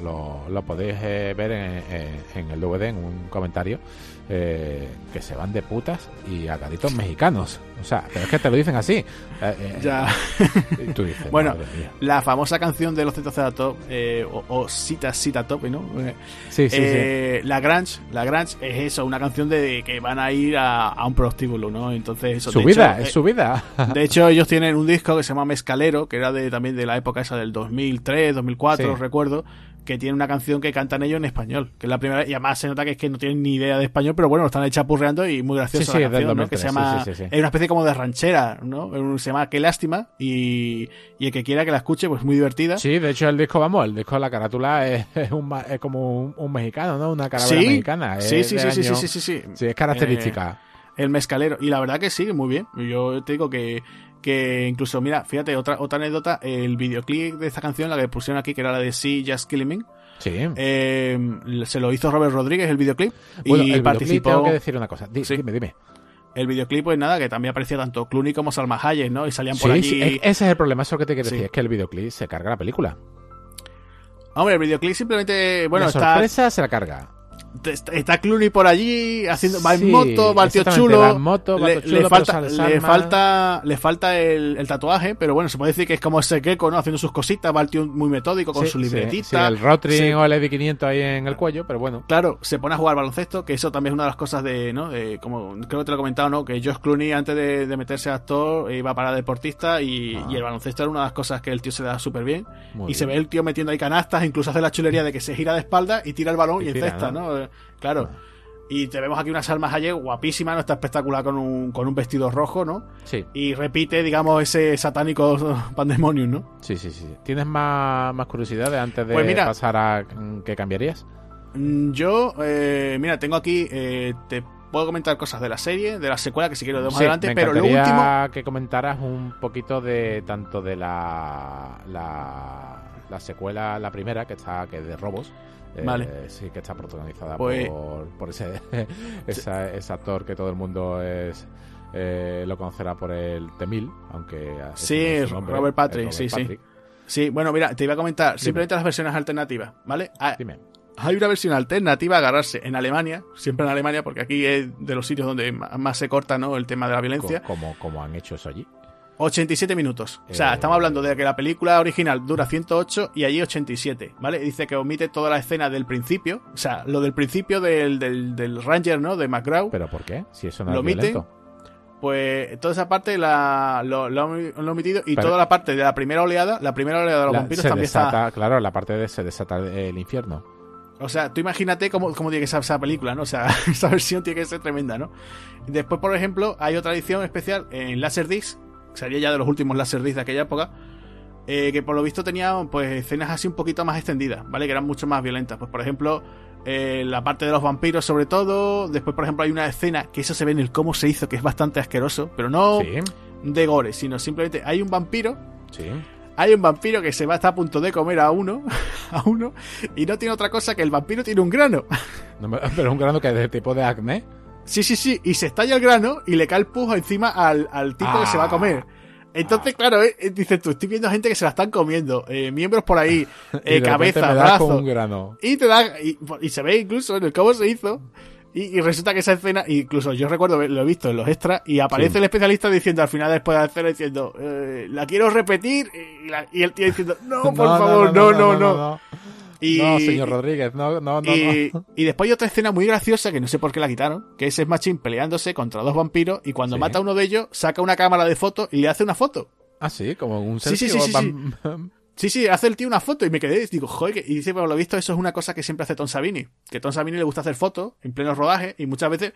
lo, podéis ver en, en, el DVD, en un comentario eh, que se van de putas y a mexicanos. O sea, pero es que te lo dicen así. Eh, eh, ya. Tú dices, bueno, la famosa canción de los ZZ Top, o, o, Cita Cita Top, ¿no? Sí, sí, sí. La Grange, la Grange es eso, una canción de que van a ir a, un prostíbulo, ¿no? Entonces, eso. Su vida, es su vida. de hecho, ellos tienen un disco que se llama Mezcalero, que era de también de la época esa del 2003, 2004, recuerdo que tiene una canción que cantan ellos en español, que es la primera, y además se nota que es que no tienen ni idea de español, pero bueno, lo están chapurreando y muy graciosa la canción, ¿no? Que se llama, es una especie como de ranchera, ¿no? Se llama Qué lástima, y, y el que quiera que la escuche, pues muy divertida. Sí, de hecho el disco, vamos, el disco de la carátula es, un, es como un, mexicano, ¿no? Una caravana mexicana. Sí, sí, sí, sí, sí, sí, sí, sí, es característica. Eh, el mezcalero. Y la verdad que sí, muy bien. Yo te digo que que incluso, mira, fíjate, otra, otra anécdota, el videoclip de esta canción, la que pusieron aquí, que era la de See Just Killing Me, Sí. Eh, se lo hizo Robert Rodríguez el videoclip. Bueno, y el participó. Tengo que decir una cosa. Dime, dime. El videoclip, pues nada, que también aparecía tanto Clooney como Salma Hayek, ¿no? Y salían por allí. Sí, ese es el problema, eso que te quiero decir, es que el videoclip se carga la película. Hombre, el videoclip simplemente, bueno, la sorpresa se la carga está Clooney por allí haciendo va en moto va el tío chulo, le, falta le falta le falta el, tatuaje pero bueno se puede decir que es como ese Gecko no haciendo sus cositas va el tío muy metódico con su libretita. el Rotring o el ED500 ahí en el cuello pero bueno. Claro se pone a jugar baloncesto que eso también es una de las cosas de no como creo que te lo he comentado no que Josh Clooney antes de, meterse a actor iba para deportista y, ah. y, el baloncesto era una de las cosas que el tío se da súper bien. Y se ve el tío metiendo ahí canastas incluso hace la chulería de que se gira de espalda y tira el balón y, y cesta ¿no? Claro. Y te vemos aquí una Salma Hayek guapísima, ¿no? Está espectacular con un, con un vestido rojo, ¿no? Sí. Y repite, digamos, ese satánico pandemonium, ¿no? Sí, sí, sí. ¿Tienes más, más curiosidades antes de Pues mira- pasar a qué cambiarías? Mm, Yo, eh, mira, tengo aquí, eh, te puedo comentar cosas de la serie, de la secuela, que si quiero de más Sí, adelante, me pero lo último... que comentaras un poquito de tanto de la, la, la secuela, la primera, que está que es de robos. Eh, Vale. sí, que está protagonizada Pues- por, por ese, esa- ese actor que todo el mundo es eh, lo conocerá por el T-1000, aunque... Sí, no nombre, Robert Patrick, es sí, sí. Patrick. Sí, bueno, mira, te iba a comentar simplemente las versiones alternativas, ¿vale? Ah, Dime. Hay una versión alternativa a agarrarse en Alemania, siempre en Alemania, porque aquí es de los sitios donde más se corta ¿no? el tema de la violencia. Co- Como, como han hecho eso allí. 87 minutos. O sea, Eh. estamos hablando de que la película original dura 108 y allí 87, ¿vale? Dice que omite toda la escena del principio, o sea, lo del principio del, del, del Ranger, ¿no? De McGraw. ¿Pero por qué? Si eso no ¿Lo es omite? violento. Pues toda esa parte la, lo, lo, omitido y Pero- toda la parte de la primera oleada, la primera oleada de los La- vampiros se también está... desata, claro, la parte de se desata el infierno. O sea, tú imagínate cómo, cómo tiene que ser esa película, ¿no? O sea, esa versión tiene que ser tremenda, ¿no? Después, por ejemplo, hay otra edición especial en Laserdisc, sería ya de los últimos Laserdisc de aquella época, eh, que por lo visto tenía pues escenas así un poquito más extendidas, ¿vale? Que eran mucho más violentas. Pues, por ejemplo, eh, la parte de los vampiros sobre todo. Después, por ejemplo, hay una escena que eso se ve en el cómo se hizo, que es bastante asqueroso, pero no Sí, de gore, sino simplemente hay un vampiro sí. hay un vampiro que se va a estar a punto de comer a uno, a uno, y no tiene otra cosa que el vampiro tiene un grano. No pero un grano que es de tipo de acné. Sí, sí, sí, y se estalla el grano y le cae el pujo encima al, al tipo que se va a comer. Entonces, claro, eh, eh, dices tú, estoy viendo gente que se la están comiendo, eh, miembros por ahí, eh, cabeza, me das con brazo, un grano. y te da, y, y se ve incluso en el cómo se hizo, y, y resulta que esa escena, incluso yo recuerdo, ver- lo he visto en los extras, y aparece Sí. el especialista diciendo al final después de la escena diciendo, eh, la quiero repetir, y, la- y el tío diciendo, no, por favor, no, no, no. no. Y, No, señor Rodríguez, no, no, no. y, no. y después hay otra escena muy graciosa que no sé por qué la quitaron, que es Machine peleándose contra dos vampiros y cuando Sí. mata a uno de ellos saca una cámara de fotos y le hace una foto. Ah, sí, como un Sí, sí, selfie sí, sí, Sí, sí, hace el tío una foto y me quedé, digo, joder, y dice, por lo visto eso es una cosa que siempre hace Tom Savini, que Tom Savini le gusta hacer fotos en pleno rodaje y muchas veces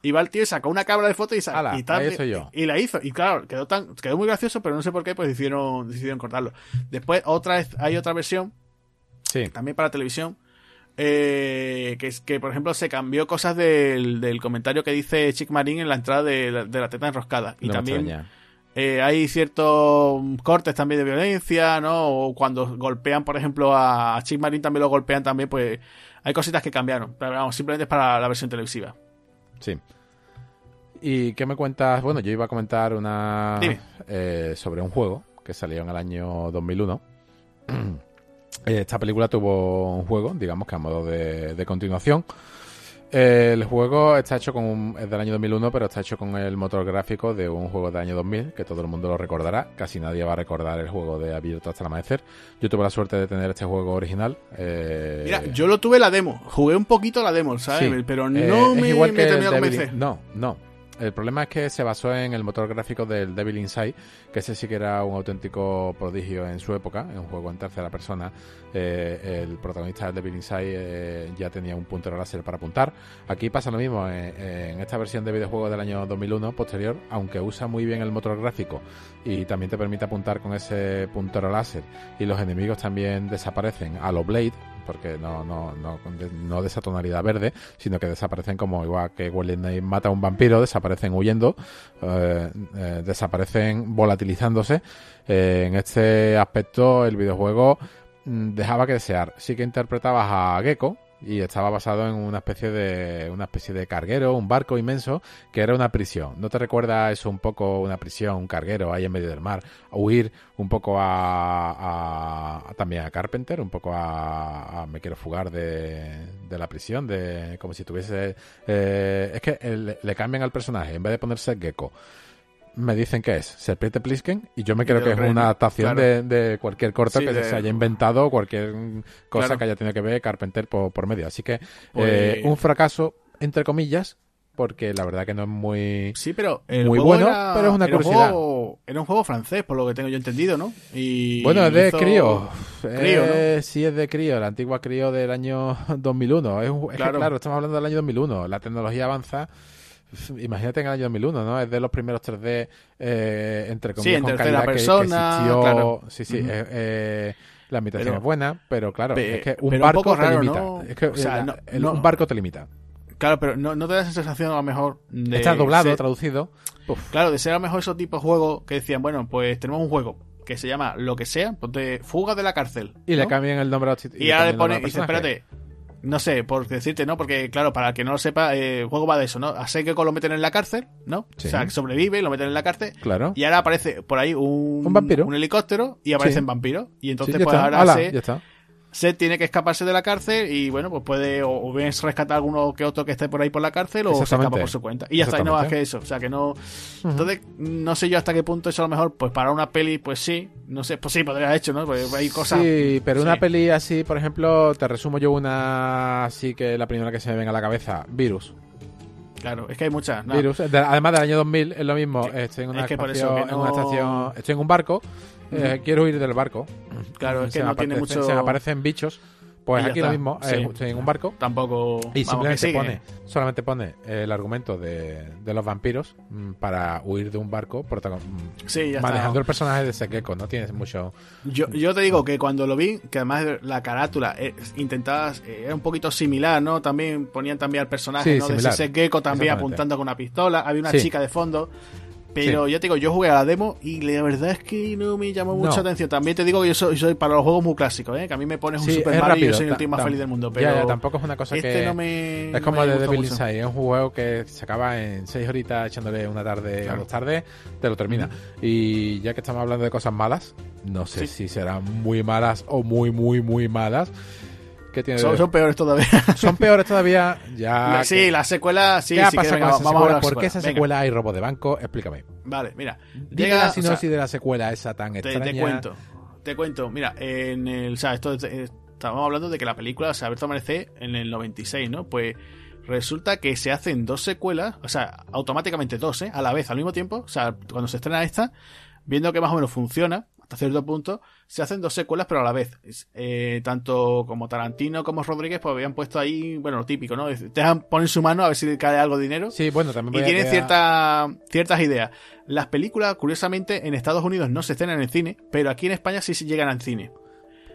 iba el tío y sacó una cámara de fotos y, sa- Ala, y, tal, y la hizo. Y claro, quedó tan, quedó muy gracioso, pero no sé por qué, pues decidieron, decidieron cortarlo. Después otra vez, hay otra versión Sí, también para televisión. eh, que que, por ejemplo, se cambió cosas del, del comentario que dice Chick Marín en la entrada de la, de la teta enroscada. Y no también eh, hay ciertos cortes también de violencia, ¿no? O cuando golpean, por ejemplo, a, Chick Marín también lo golpean también, pues hay cositas que cambiaron. Pero vamos, simplemente es para la versión televisiva. Sí. ¿Y qué me cuentas? Bueno, yo iba a comentar una eh, sobre un juego que salió en el año 2001. Esta película tuvo un juego, digamos que a modo de, de continuación. Eh, El juego está hecho con un- es del año 2001, pero está hecho con el motor gráfico de un juego del año 2000, que todo el mundo lo recordará. Casi nadie va a recordar el juego de Abierto hasta el amanecer. Yo tuve la suerte de tener este juego original. eh, Mira, yo lo tuve la demo. Jugué un poquito la demo, ¿sabes? Sí. Pero Eh, no me, igual me que de Devil convencer. No, no. El problema es que se basó en el motor gráfico del Devil Inside, que ese sí que era un auténtico prodigio en su época, en un juego en tercera persona. Eh, el protagonista del Devil Inside eh, ya tenía un puntero láser para apuntar. Aquí pasa lo mismo en, en esta versión de videojuego del año 2001 posterior, aunque usa muy bien el motor gráfico y también te permite apuntar con ese puntero láser y los enemigos también desaparecen a lo Blade, porque no, no, no, no de esa tonalidad verde, sino que desaparecen como igual que Snipes mata a un vampiro, desaparecen huyendo, eh, eh, desaparecen volatilizándose. Eh, en este aspecto el videojuego mm, dejaba que desear. Sí que interpretabas a Gecko y estaba basado en una especie de una especie de carguero, un barco inmenso que era una prisión. ¿No te recuerda eso un poco una prisión, un carguero ahí en medio del mar? Huir un poco a, a- también a Carpenter, un poco a, me quiero fugar de, de la prisión, de como si tuviese eh, es que le cambian al personaje en vez de ponerse Gecko. Me dicen que es Serpiente Plisken y yo me creo que es una adaptación claro. de, de cualquier corto Sí, que de- se haya inventado, cualquier cosa Claro. que haya tenido que ver Carpenter por, por medio. Así que Pues- eh, un fracaso, entre comillas, porque la verdad que no es muy... Sí, pero el Muy bueno, era- pero es una era curiosidad. juego, era un juego francés, por lo que tengo yo entendido, ¿no? Y Bueno, es de hizo- Crío. Crío, ¿no? Eh, Sí, es de Crío, la antigua Crío del año 2001. Es, un- es que, Claro. claro, estamos hablando del año 2001. La tecnología avanza. Imagínate en el año 2001, ¿no? Es de los primeros 3D, eh, entre comillas, en con calidad que- que, persona, existió. claro. Sí, sí. Eh, eh, la ambientación Pero- es buena, pero claro, Pe- es que un barco te limita. ¿no? Es que O sea, no- el- no- un barco te limita. Claro, pero no, no te da esa sensación a lo mejor de... Está doblado, ser- traducido. Uf, Claro, de ser a lo mejor esos tipos de juegos que decían, bueno, pues tenemos un juego que se llama lo que sea, ponte Fuga de la cárcel. y le cambian el nombre a los Y ahora le cambian el nombre pone, al y dice, espérate, no sé, por decirte, ¿no? Porque, claro, para el que no lo sepa, eh, el juego va de eso, ¿no? A Seikeko lo meten en la cárcel, ¿no? Sí. O sea, que sobrevive, lo meten en la cárcel. Claro. Y ahora aparece por ahí un, Un vampiro. un helicóptero y aparecen Sí. vampiros. Y entonces, pues está. ahora Hala, se, ya está. Se tiene que escaparse de la cárcel y, bueno, pues puede o, o bien rescatar a alguno que otro que esté por ahí por la cárcel o se escapa por su cuenta. Y ya está, y no más que eso. O sea, que no. Entonces, no sé yo hasta qué punto eso a lo mejor, pues para una peli, pues sí. No sé, pues sí, podría haber hecho, ¿no? Porque hay cosas. Sí, pero sí. una peli así, por ejemplo, te resumo yo una así que la primera que se me venga a la cabeza, Virus. Claro, es que hay muchas. ¿no? Virus, de- además del año 2000 es lo mismo, estoy en una, es que eso en una estación, estoy en un barco, eh, quiero huir del barco. Claro, es Se que me no tiene aparecen- mucho. Se aparecen bichos, pues aquí está, lo mismo, eh, sí. en un barco Tampoco. y simplemente pone, solamente pone eh, el argumento de, de los vampiros mm, para huir de un barco protagon- mm, Sí, ya manejando está. el personaje de Sekeko, no tienes mucho... Yo, yo te digo que cuando lo vi, que además la carátula eh, intentaba, eh, era un poquito similar, ¿no? También ponían también al personaje, Sí, ¿no? similar. De ese gecko también apuntando con una pistola, había una chica de fondo. Pero ya te digo, yo jugué a la demo y la verdad es que no me llamó mucha No. atención. También te digo que yo soy, soy para los juegos muy clásicos, ¿eh? Que a mí me pones un Sí, Super Mario y yo soy el tío más feliz del mundo. Pero ya, tampoco es una cosa este que... no me. Es no como el de Devil. Inside, es un juego que se acaba en 6 horitas echándole una tarde Claro. o dos tardes, te lo termina. Y ya que estamos hablando de cosas malas, no sé Sí. si serán muy malas o muy, muy, muy malas. ¿Qué tiene de- Son, son peores todavía. Son peores todavía. Ya sí, la secuela, sí, ¿Qué ha sí, pasado que, venga, vamos secuela? ¿Por qué esa Venga, secuela hay robo de banco? Explícame. Vale, mira. Dime Llega, la o sea, sinopsis de la secuela esa tan Te, extraña. te cuento, te cuento. Mira, en el, o sea, esto es- estábamos hablando de que la película se ha abierto a amanecer en el 96, ¿no? Pues resulta que se hacen dos secuelas, o sea, automáticamente dos, ¿eh? A la vez, al mismo tiempo, o sea, cuando se estrena esta, viendo que más o menos funciona hasta cierto punto, se hacen dos secuelas pero a la vez. Eh, tanto como Tarantino como Rodríguez pues habían puesto ahí, bueno, lo típico, ¿no? Te dejan poner su mano a ver si cae algo de dinero. Sí, bueno, también Y tienen a- cierta- ciertas ideas. Las películas, curiosamente, en Estados Unidos no se estrenan en cine, pero aquí en España sí se llegan al cine.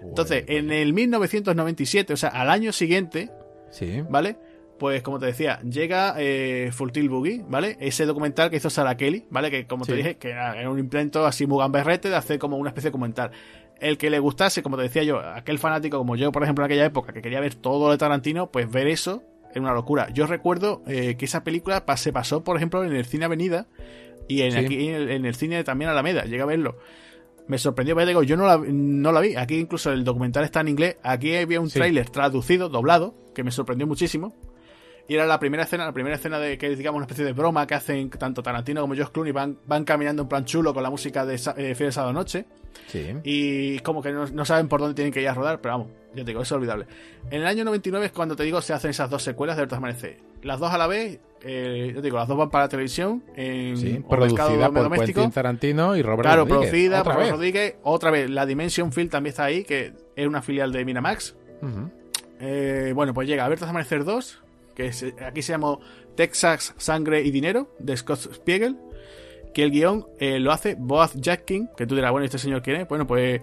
Entonces, en el 1997, o sea, al año siguiente, Sí. ¿vale? Pues como te decía, llega eh, Full Tilt Boogie, ¿vale? Ese documental que hizo Sarah Kelly, ¿vale? Que como te dije, que era, un intento así muy gamberrete de hacer como una especie de documental. El que le gustase, como te decía yo, aquel fanático como yo, por ejemplo, en aquella época, que quería ver todo de Tarantino, pues ver eso era una locura. Yo recuerdo eh, que esa película se pasó, por ejemplo, en el cine Avenida y en, Sí. aquí en el, en el cine también Alameda. Llegué a verlo. Me sorprendió, pero digo, yo no la, no la vi. Aquí incluso el documental está en inglés. Aquí había un Sí. tráiler traducido, doblado, que me sorprendió muchísimo. Y era la primera escena, la primera escena de que es, digamos, una especie de broma que hacen tanto Tarantino como Josh Clooney. Van, van caminando en plan chulo con la música de eh, Fiebre Sábado Noche. Sí. Y como que no, no saben por dónde tienen que ir a rodar, pero vamos, ya te digo, eso es olvidable. En el año 99 es cuando te digo se hacen esas dos secuelas de Hortas Amanecer. Las dos a la vez, eh, yo te digo, las dos van para la televisión, en Sí, producida por doméstico. Quentin Tarantino y Robert Claro, Rodríguez. producida Otra por vez. Rodríguez. Otra vez, la Dimension Field también está ahí, que es una filial de Miramax. Eh, bueno, pues llega Abertas Amanecer 2, que es- aquí se llamó Texas, Sangre y Dinero, de Scott Spiegel. Que el guion eh, lo hace Boaz Jackin, que tú dirás, bueno, ¿y ¿este señor quién es? Bueno, pues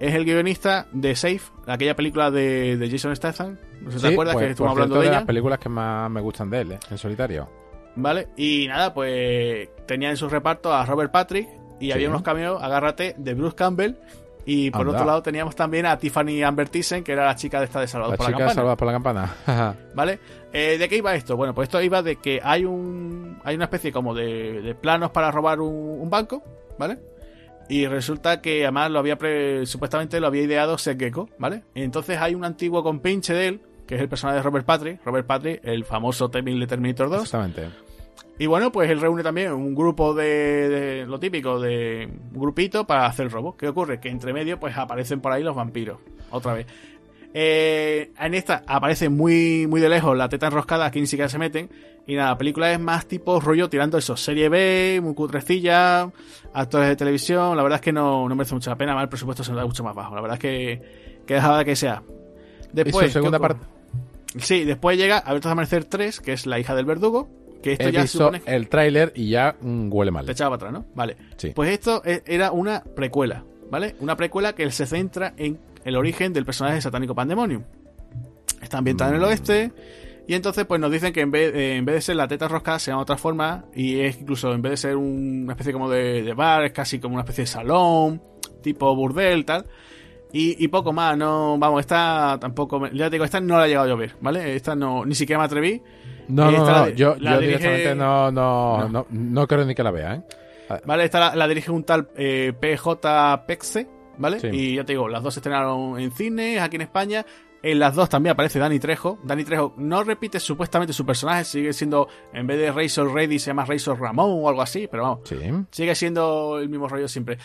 es el guionista de Safe, aquella película de, de Jason Statham. No si Sí, te acuerdas pues, que estuvimos por hablando cierto, de ella. las películas que más me gustan de él, ¿eh? en solitario. ¿Vale? Y nada, pues tenía en su reparto a Robert Patrick y Sí. había unos cameos, agárrate, de Bruce Campbell. Y por Anda. otro lado teníamos también a Tiffany Amber Thyssen, que era la chica de esta de Salvador La por chica la Campana. salvada por la campana. ¿Vale? Eh, ¿De qué iba esto? Bueno, pues esto iba de que hay un hay una especie como de, de planos para robar un, un banco, ¿vale? Y resulta que además lo había pre- supuestamente lo había ideado Seth Gecko, ¿vale? Entonces hay un antiguo compinche de él, que es el personaje de Robert Patrick, Robert Patrick, el famoso Terminator 2. Exactamente. Y bueno, pues él reúne también un grupo de, de lo típico, de un grupito para hacer el robo. ¿Qué ocurre? Que entre medio pues aparecen por ahí los vampiros, otra vez. Eh, en esta aparece muy, muy de lejos la teta enroscada, aquí ni siquiera se meten. Y nada, la película es más tipo rollo tirando eso, serie B, muy cutrecilla, actores de televisión. La verdad es que no, no merece mucho la pena, mal el presupuesto se da mucho más bajo. La verdad es que, que dejaba de que sea. Después, segunda parte. Sí, después llega Abiertos a Amanecer 3, que es la hija del verdugo. Que esto He ya visto supone el tráiler y ya mm, huele mal. te echaba para atrás, ¿no? Vale. Sí. Pues esto e- era una precuela, ¿vale? Una precuela que se centra en el origen del personaje satánico Pandemonium. Está ambientada en el Mm. oeste. Y entonces, pues nos dicen que en vez, eh, en vez de ser la teta rosca, se llama de otra forma. Y es incluso, en vez de ser un- una especie como de, de bar, es casi como una especie de salón, tipo burdel, tal. Y, y poco más, no, vamos, esta tampoco, ya te digo, esta no la he llegado yo a ver, ¿vale? Esta no, ni siquiera me atreví. No, no, no, yo, yo dirige- directamente no, no, No. no, creo ni que la vea, ¿eh? ¿Vale? Esta la, la dirige un tal eh, PJ Pexe, ¿vale? Sí. Y ya te digo, las dos se estrenaron en cines aquí en España. En las dos también aparece Dani Trejo. Dani Trejo no repite supuestamente su personaje, sigue siendo, en vez de Razor Reddy, se llama Razor Ramón o algo así, pero vamos, Sí. sigue siendo el mismo rollo siempre.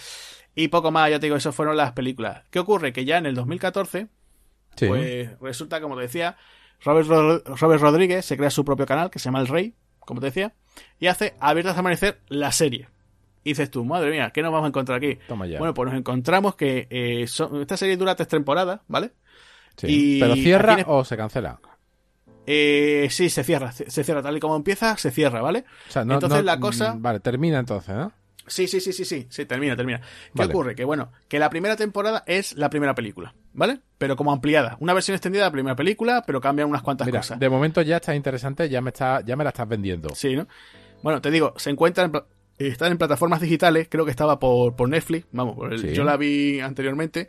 Y poco más, ya te digo, eso fueron las películas. ¿Qué ocurre? Que ya en el 2014, Sí. pues resulta, como te decía, Robert, Ro- Robert Rodríguez se crea su propio canal que se llama El Rey, como te decía, y hace Abiertas a Amanecer la serie. Y dices tú, madre mía, ¿qué nos vamos a encontrar aquí? Toma ya. Bueno, pues nos encontramos que eh, son- esta serie dura tres temporadas, ¿vale? Sí. y ¿Pero cierra o se cancela? Eh, sí, se cierra, se se cierra tal y como empieza, se cierra, ¿vale? O sea, no, Entonces no- la cosa- mm, Vale, termina entonces, ¿no? Sí, sí, sí, sí, sí, sí, termina, termina. ¿Qué Vale. ocurre? Que bueno, que la primera temporada es la primera película, ¿vale? Pero como ampliada, una versión extendida de la primera película, pero cambian unas cuantas Mira, cosas. de momento ya está interesante, ya me está, ya me la estás vendiendo. Sí, ¿no? Bueno, te digo, se encuentran están en plataformas digitales, creo que estaba por, por Netflix, vamos, por el- Sí. yo la vi anteriormente.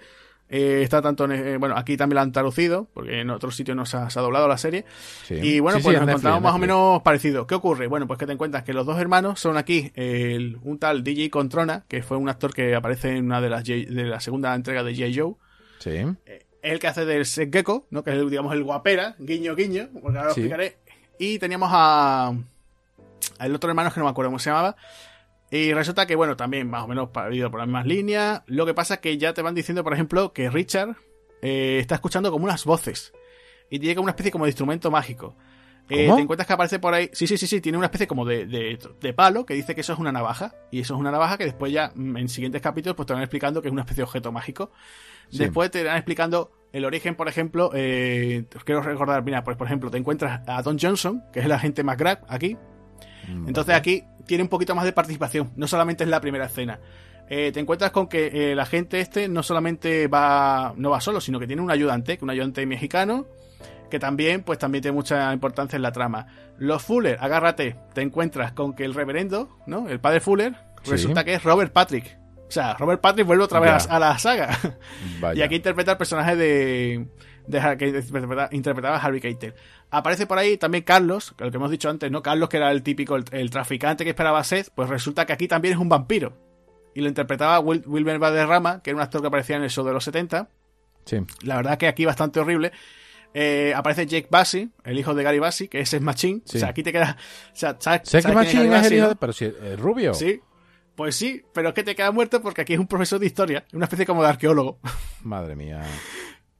Eh, está tanto en, eh, bueno, aquí también la han traducido, porque en otros sitios no se ha, se ha doblado la serie. Sí. Y bueno, Sí, pues nos Netflix, encontramos en más o menos parecido. ¿Qué ocurre? Bueno, pues que te encuentras que los dos hermanos son aquí el- un tal DJ Controna, que fue un actor que aparece en una de las de la segunda entrega de J. Joe. Sí. Es el que hace del Gecko, ¿no? Que es, el, digamos, el guapera, guiño, guiño, porque ahora lo Sí. explicaré. Y teníamos a... al otro hermano que no me acuerdo cómo se llamaba. Y resulta que, bueno, también más o menos ha ido por las mismas líneas. Lo que pasa es que ya te van diciendo, por ejemplo, que Richard eh, está escuchando como unas voces. Y tiene como una especie como de instrumento mágico. Eh, te encuentras que aparece por ahí. Sí, sí, sí, sí. Tiene una especie como de, de, de palo que dice que eso es una navaja. Y eso es una navaja que después ya mm, en siguientes capítulos pues te van explicando que es una especie de objeto mágico. Sí. Después te van explicando el origen, por ejemplo. Eh, os quiero recordar, mira, pues por ejemplo, te encuentras a Don Johnson, que es el agente McGrath aquí. Mm, Entonces aquí tiene un poquito más de participación, no solamente es la primera escena. Eh, te encuentras con que eh, la gente este no solamente va no va solo, sino que tiene un ayudante, que un ayudante mexicano, que también pues también tiene mucha importancia en la trama. Los Fuller, agárrate, te encuentras con que el reverendo, ¿no? El padre Fuller, Sí. resulta que es Robert Patrick. O sea, Robert Patrick vuelve otra vez a, a la saga. Vaya. Y aquí interpreta el personaje de, de que interpreta- interpretaba a Harvey Keitel. Aparece por ahí también Carlos, que lo que hemos dicho antes, ¿no? Carlos, que era el típico, el, el traficante que esperaba a Seth, pues resulta que aquí también es un vampiro. Y lo interpretaba Wil- Wilmer Valderrama, que era un actor que aparecía en el show de los 70. Sí. La verdad que aquí bastante horrible. Eh, aparece Jake Bassi, el hijo de Gary Bassi, que ese es. Sí. O sea, aquí te queda. O sea, ¿sabes, Sé que sabes quién Machine Gary es el hijo no? de... Pero si es rubio. Sí. Pues sí, pero es que te queda muerto porque aquí es un profesor de historia, una especie como de arqueólogo. Madre mía.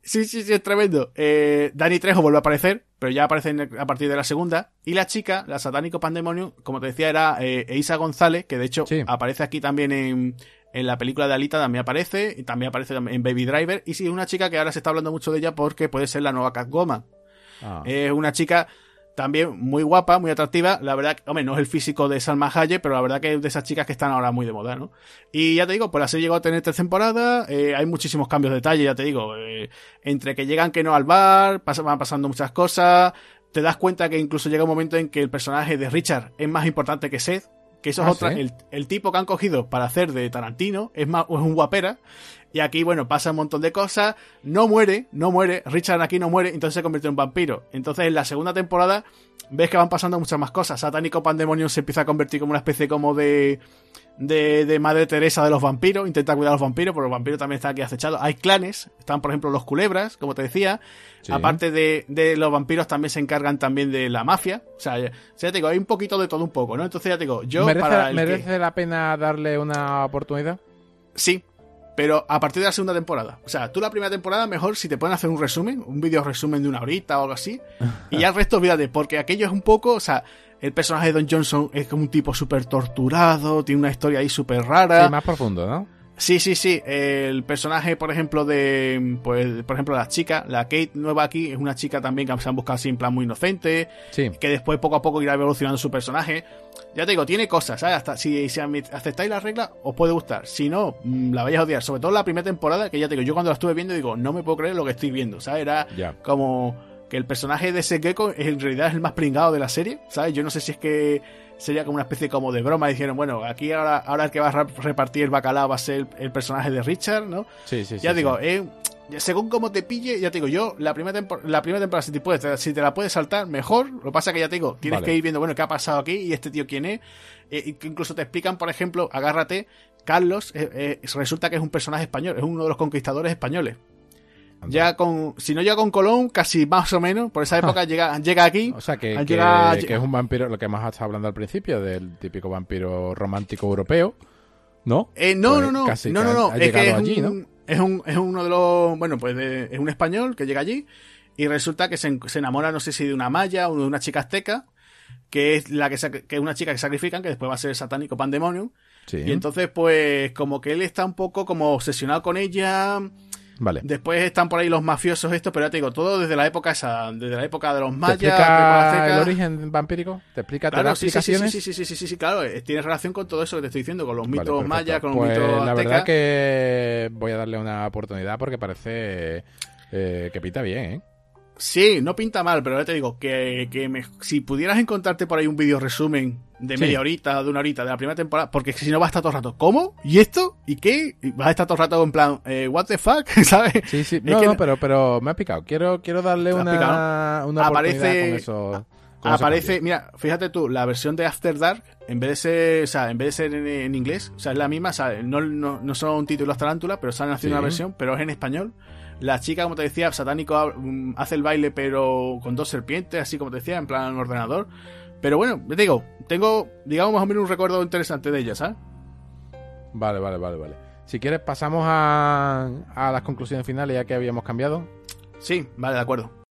Sí, sí, sí, es tremendo. Eh, Dani Trejo vuelve a aparecer, pero ya aparece a partir de la segunda. Y la chica, la satánico pandemonium, como te decía, era eh, Eisa González, que de hecho Sí. aparece aquí también en, en la película de Alita, también aparece, y también aparece en Baby Driver. Y sí, es una chica que ahora se está hablando mucho de ella porque puede ser la nueva Catwoman. Ah. Es una chica también muy guapa, muy atractiva. La verdad, hombre, no es el físico de Salma Hayek, pero la verdad que es de esas chicas que están ahora muy de moda, ¿no? Y ya te digo, pues la serie llegó a tener tres temporadas, eh, hay muchísimos cambios de detalle, ya te digo, eh, entre que llegan que no al bar, van pasando muchas cosas, te das cuenta que incluso llega un momento en que el personaje de Richard es más importante que Seth, que eso Ah, es otra, ¿sí? el, el tipo que han cogido para hacer de Tarantino es más, es un guapera, y aquí, bueno, pasa un montón de cosas. No muere, no muere. Richard aquí no muere, entonces se convierte en vampiro. Entonces, en la segunda temporada, ves que van pasando muchas más cosas. Satánico Pandemonium se empieza a convertir como una especie como de. De, de Madre Teresa de los vampiros, intenta cuidar a los vampiros, pero los vampiros también están aquí acechados. Hay clanes, están por ejemplo los culebras, como te decía. Sí. Aparte de, de los vampiros, también se encargan también de la mafia. O sea, ya, o sea, ya te digo, hay un poquito de todo un poco, ¿no? Entonces ya te digo, yo ¿Merece, para el que- merece la pena darle una oportunidad? Sí, pero a partir de la segunda temporada. O sea, tú la primera temporada mejor si te pueden hacer un resumen, un video resumen de una horita o algo así, y ya el resto olvídate, porque aquello es un poco, o sea, el personaje de Don Johnson es como un tipo súper torturado, tiene una historia ahí súper rara. Sí, más profundo, ¿no? Sí, sí, sí. El personaje, por ejemplo, de. Pues, por ejemplo, la chica, la Kate nueva aquí, es una chica también que se han buscado así en plan muy inocente. Sí. Que después poco a poco irá evolucionando su personaje. Ya te digo, tiene cosas, ¿sabes? Hasta si, si aceptáis la regla, os puede gustar. Si no, mm, la vais a odiar. Sobre todo la primera temporada, que ya te digo, yo cuando la estuve viendo digo, no me puedo creer lo que estoy viendo, ¿sabes? Era como que el personaje de ese gecko en realidad es el más pringado de la serie, ¿sabes? Yo no sé si es que sería como una especie como de broma. Dijeron, bueno, aquí ahora, ahora el que va a repartir el bacalao va a ser el personaje de Richard, ¿no? Sí, sí, ya sí. digo, eh, según cómo te pille, ya te digo, yo la primera, la primera temporada, si te, puedes, si te la puedes saltar, mejor. Lo que pasa es que ya te digo, tienes Vale. que ir viendo, bueno, qué ha pasado aquí y este tío quién es. Eh, incluso te explican, por ejemplo, agárrate, Carlos, eh, eh, resulta que es un personaje español, es uno de los conquistadores españoles. Ya con, si no llega con Colón, casi más o menos, por esa época llega, llega aquí. O sea, que, es un vampiro, lo que hemos estado hablando al principio, del típico vampiro romántico europeo, ¿no? Eh, no, Pues no, no, casi no, no, no, ha es que es, allí, un, ¿no? es, un, es uno de los, bueno, pues de- es un español que llega allí y resulta que se, se enamora, no sé si de una maya o de una chica azteca, que es la que, que es una chica que sacrifican, que después va a ser satánico pandemonium, Sí. y entonces pues como que él está un poco como obsesionado con ella, Vale. después están por ahí los mafiosos estos, pero ya te digo, todo desde la época esa, desde la época de los ¿Te mayas, explica el origen vampírico? ¿Te explica te Claro, sí, sí, sí, sí, explicaciones? sí, sí, sí, sí, sí, sí, claro, eh, tiene relación con todo eso que te estoy diciendo, con los Vale, mitos perfecto. mayas, con los Pues mitos la aztecas. verdad que voy a darle una oportunidad porque parece eh, que pita bien, ¿eh? Sí, no pinta mal, pero ya te digo que, que me- si pudieras encontrarte por ahí un vídeo resumen de Sí. media horita, de una horita de la primera temporada, porque si no vas a estar todo el rato, ¿cómo? ¿Y esto? ¿Y qué? Vas a estar todo el rato en plan, eh, ¿what the fuck? ¿Sabes? Sí, sí. Es No, que no, pero, pero me ha picado. Quiero, quiero darle una, picado. una Aparece- oportunidad con eso. con Aparece, mira, fíjate tú, la versión de After Dark, en vez de ser, o sea, en vez de ser en, en inglés, o sea, es la misma, o sea, no, no, no son títulos tarántulas, pero salen haciendo Sí. una versión, pero es en español. La chica, como te decía, satánico mm, hace el baile, pero con dos serpientes, así como te decía, en plan ordenador. Pero bueno, te digo, tengo, digamos, más o menos un recuerdo interesante de ella, ¿sabes? Vale, vale, vale, vale. Si quieres, pasamos a, a las conclusiones finales ya que habíamos cambiado. Sí, vale, de acuerdo.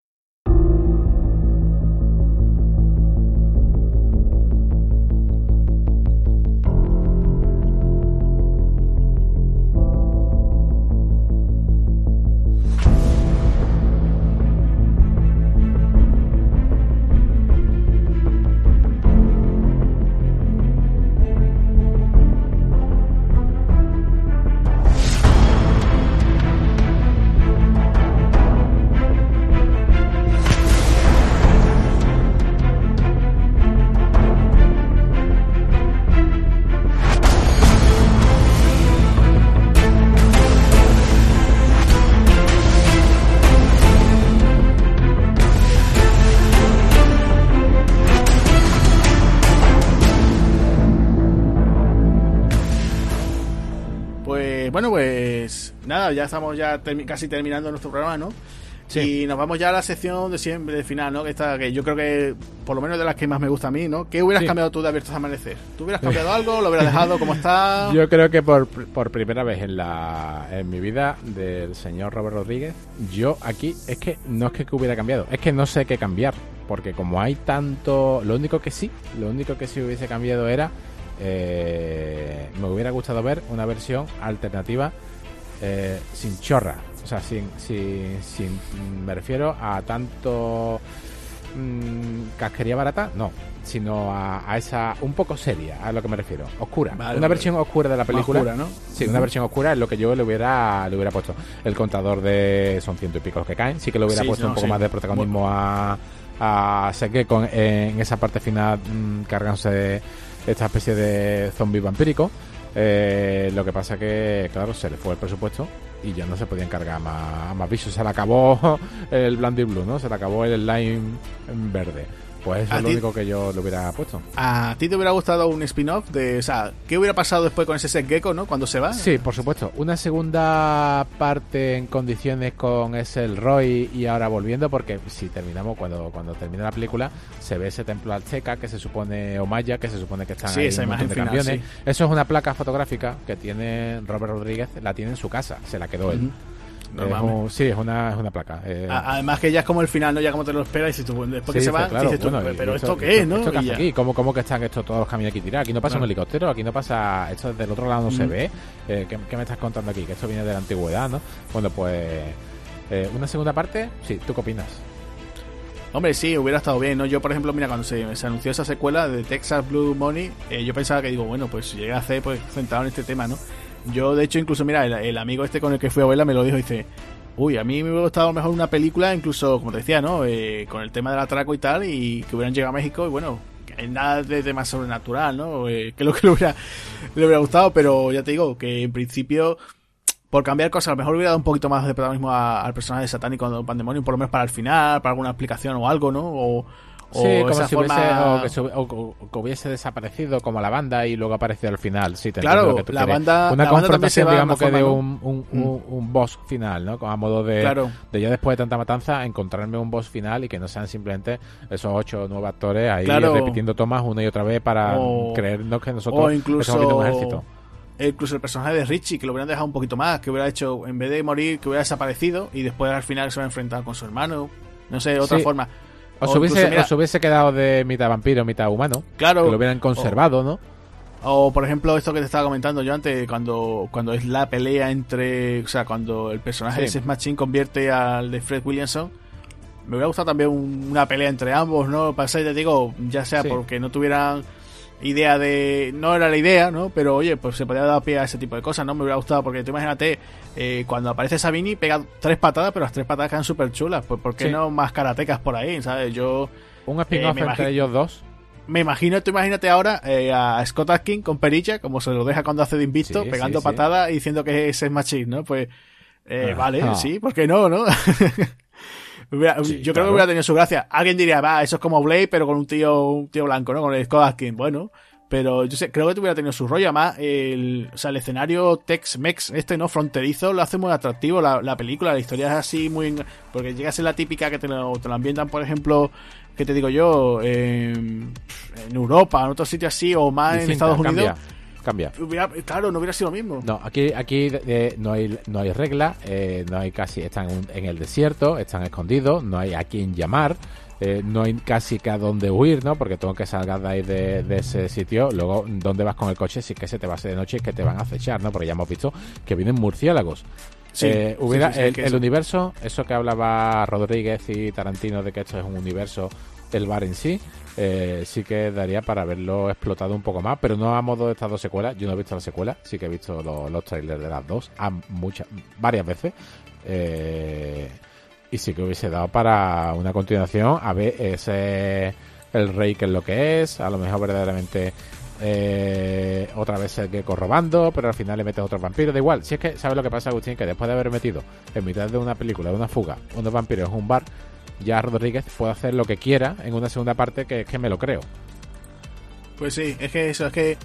Nada, ya estamos ya termi- casi terminando nuestro programa, ¿no? Sí. Y nos vamos ya a la sección de siempre, de final, ¿no? Que, está, que yo creo que, por lo menos de las que más me gusta a mí, ¿no? ¿Qué hubieras Sí. cambiado tú de Abiertos a Amanecer? ¿Tú hubieras cambiado algo? ¿Lo hubieras dejado como está? Yo creo que por, por primera vez en la en mi vida del señor Robert Rodríguez, yo aquí es que no es que hubiera cambiado, es que no sé qué cambiar, porque como hay tanto, lo único que sí, lo único que sí hubiese cambiado era eh, me hubiera gustado ver una versión alternativa eh, sin chorra, o sea, sin, sin, sin me refiero a tanto mm, casquería barata, no, sino a, a esa un poco seria, a lo que me refiero, oscura, Vale, una versión oscura de la película. Oscura, ¿no? Sí, una versión oscura es lo que yo le hubiera le hubiera puesto. El contador de son ciento y pico los que caen, sí que le hubiera Sí, puesto no, un poco sí. más de protagonismo a a Seke con en esa parte final mm, cargándose esta especie de zombie vampírico. Eh, lo que pasa que, claro, se le fue el presupuesto y ya no se podía encargar más, más. Se le acabó el Blandy Blue, ¿no? Se le acabó el slime verde. Pues eso ¿A es lo ti- único que yo le hubiera puesto. ¿A ti te hubiera gustado un spin-off de, o sea, qué hubiera pasado después con ese Seth Gecko, ¿no? Cuando se va. Sí, por supuesto. Una segunda parte en condiciones con ese el Roy y ahora volviendo, porque si terminamos, cuando, cuando termina la película, se ve ese templo azteca que se supone, o maya, que se supone que están Sí, ahí esa un montón de imagen final, camiones. Eso es una placa fotográfica que tiene Robert Rodríguez, la tiene en su casa, se la quedó él. Es Normalmente. un- sí, es una, es una placa. eh, A- Además que ya es como el final, ¿no? Ya como te lo esperas y si tú, después Sí, que se va, claro, dices tú, bueno, y pero esto- ¿esto qué es, no? ¿Esto ya. aquí? ¿Cómo, ¿Cómo que están estos todos los caminos aquí tirados? Aquí no pasa un helicóptero, aquí no pasa... Esto desde el otro lado no se Mm. ve. Eh, ¿qué, qué me estás contando aquí? Que esto viene de la antigüedad, ¿no? Bueno, pues... eh, una segunda parte, sí, ¿tú qué opinas? Hombre, sí, hubiera estado bien, ¿no? Yo, por ejemplo, mira, cuando se, se anunció esa secuela de Texas Blue Money, eh, yo pensaba que digo, bueno, pues si llega a hacer, pues centrado en este tema, ¿no? Yo, de hecho, incluso, mira, el, amigo este con el que fui a verla me lo dijo, dice, uy, a mí me hubiera gustado mejor una película, incluso, como te decía, ¿no? Eh, con el tema del atraco y tal, y que hubieran llegado a México, y bueno, nada de tema sobrenatural, ¿no? Eh, que lo que le hubiera, gustado, pero ya te digo, que en principio por cambiar cosas, a lo mejor hubiera dado un poquito más de protagonismo al personaje satánico de Pandemonium, por lo menos para el final, para alguna explicación o algo, ¿no? O, o sí, como esa si forma... hubiese, o que, o- o- que hubiese desaparecido como la banda y luego aparecido al final. Sí, te Claro, entiendo lo que tú la quieres. banda- Una la confrontación, va digamos que de un, un, un- un boss final, ¿no? A modo de, Claro. de ya después de tanta matanza, encontrarme un boss final y que no sean simplemente esos ocho o nueve actores ahí Claro. repitiendo tomas una y otra vez para creernos que nosotros incluso estamos un ejército. incluso el personaje de Richie que lo hubieran dejado un poquito más que hubiera hecho en vez de morir que hubiera desaparecido y después al final se hubiera enfrentado con su hermano no sé otra Sí. forma Os hubiese, mira, os hubiese quedado de mitad vampiro, mitad humano. Claro. Que lo hubieran conservado, ¿no? O por ejemplo esto que te estaba comentando yo antes, cuando, cuando es la pelea entre, o sea, cuando el personaje Sí. de Seth Machine convierte al de Fred Williamson, me hubiera gustado también un- una pelea entre ambos, ¿no? Para ser, te digo, ya sea Sí. porque no tuvieran idea de, no era la idea, ¿no? Pero oye, pues se podía dar pie a ese tipo de cosas, ¿no? Me hubiera gustado porque tú imagínate, eh, cuando aparece Sabini pega tres patadas, pero las tres patadas quedan súper chulas, pues ¿por qué Sí. no más karatecas por ahí, ¿sabes? Yo... Un spin-off me entre imagino- ellos dos. Me imagino, tú imagínate ahora eh, a Scott Atkins con Perilla, como se lo deja cuando hace de invicto, Sí, pegando sí, patadas y diciendo que es Sex Machine, ¿no? Pues, eh, Ah. vale, Ah. sí, ¿por qué no, no? Hubiera- Sí, yo creo que hubiera tenido su gracia. Alguien diría, va, eso es como Blade, pero con un tío, un tío blanco, ¿no? Con el Scott Atkins, bueno. Pero yo sé, creo que hubiera tenido su rollo. Además, el, o sea, el escenario Tex-Mex, este, ¿no? Fronterizo, lo hace muy atractivo la, la película. La historia es así muy... Porque llega a ser la típica que te lo, te lo ambientan, por ejemplo, ¿qué te digo yo? En, en Europa, en otros sitios así, o más en Estados Unidos. Cambia. Cambia. Hubiera- claro, no hubiera sido lo mismo. No, aquí, aquí eh, no hay no hay regla, eh, no hay casi, están en, en el desierto, están escondidos, no hay a quien llamar, eh, no hay casi que a dónde huir, ¿no? Porque tengo que salgas de ahí de, de ese sitio, luego dónde vas con el coche si es que se te va a hacer de noche y que te van a acechar, ¿no? Porque ya hemos visto que vienen murciélagos. Sí, Eh, hubiera sí, sí, sí, el, el universo, eso que hablaba Rodríguez y Tarantino de que esto es un universo, el bar en sí, eh, sí que daría para haberlo explotado un poco más, pero no a modo de estas dos secuelas. Yo no he visto la secuela, sí que he visto lo- los trailers de las dos, a muchas, varias veces. Eh, y sí que hubiese dado para una continuación a ver ese el rey que es lo que es, a lo mejor verdaderamente eh, otra vez el que robando, pero al final le metes otro vampiro, da igual. Si es que, ¿sabes lo que pasa, Agustín? Que después de haber metido en mitad de una película, de una fuga, unos vampiros en un bar, ya Rodríguez puede hacer lo que quiera en una segunda parte que es que me lo creo. Pues sí, es que eso, es que.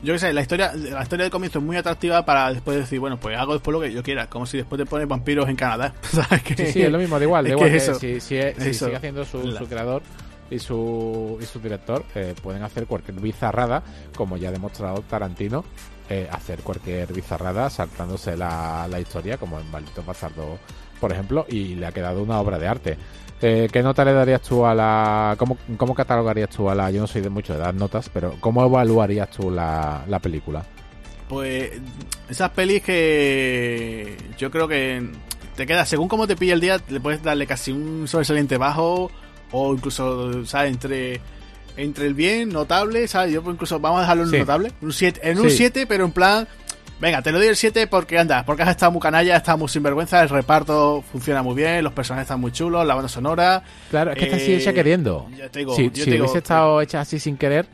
Yo qué sé, la historia, la historia del comienzo es muy atractiva para después decir, bueno, pues hago después lo que yo quiera. Como si después te pones vampiros en Canadá. ¿Sabes? Que- Sí, sí, es lo mismo, da igual, da es igual que que eso- si, si, es- si eso. sigue haciendo su, La- su creador y su, y su director, eh, pueden hacer cualquier bizarrada, como ya ha demostrado Tarantino, eh, hacer cualquier bizarrada saltándose la, la historia, como en Maldito Bastardo, por ejemplo, y le ha quedado una obra de arte. Eh, ¿Qué nota le darías tú a la... Cómo, cómo catalogarías tú a la... Yo no soy de mucho de dar notas, pero ¿cómo evaluarías tú la, la película? Pues esas pelis que yo creo que te queda, según cómo te pilla el día, le puedes darle casi un sobresaliente bajo o incluso, ¿sabes? Entre, entre el bien, notable, ¿sabes? Yo pues, incluso vamos a dejarlo en Sí. notable. Un siete, en un Sí. 7, pero en plan... Venga, te lo doy el 7 porque anda, porque has estado muy canalla, has estado muy sinvergüenza, el reparto funciona muy bien, los personajes están muy chulos, la banda sonora. Claro, es que está así Eh, hecha queriendo. ya te digo, si yo si te digo, hubiese estado hecha así sin querer,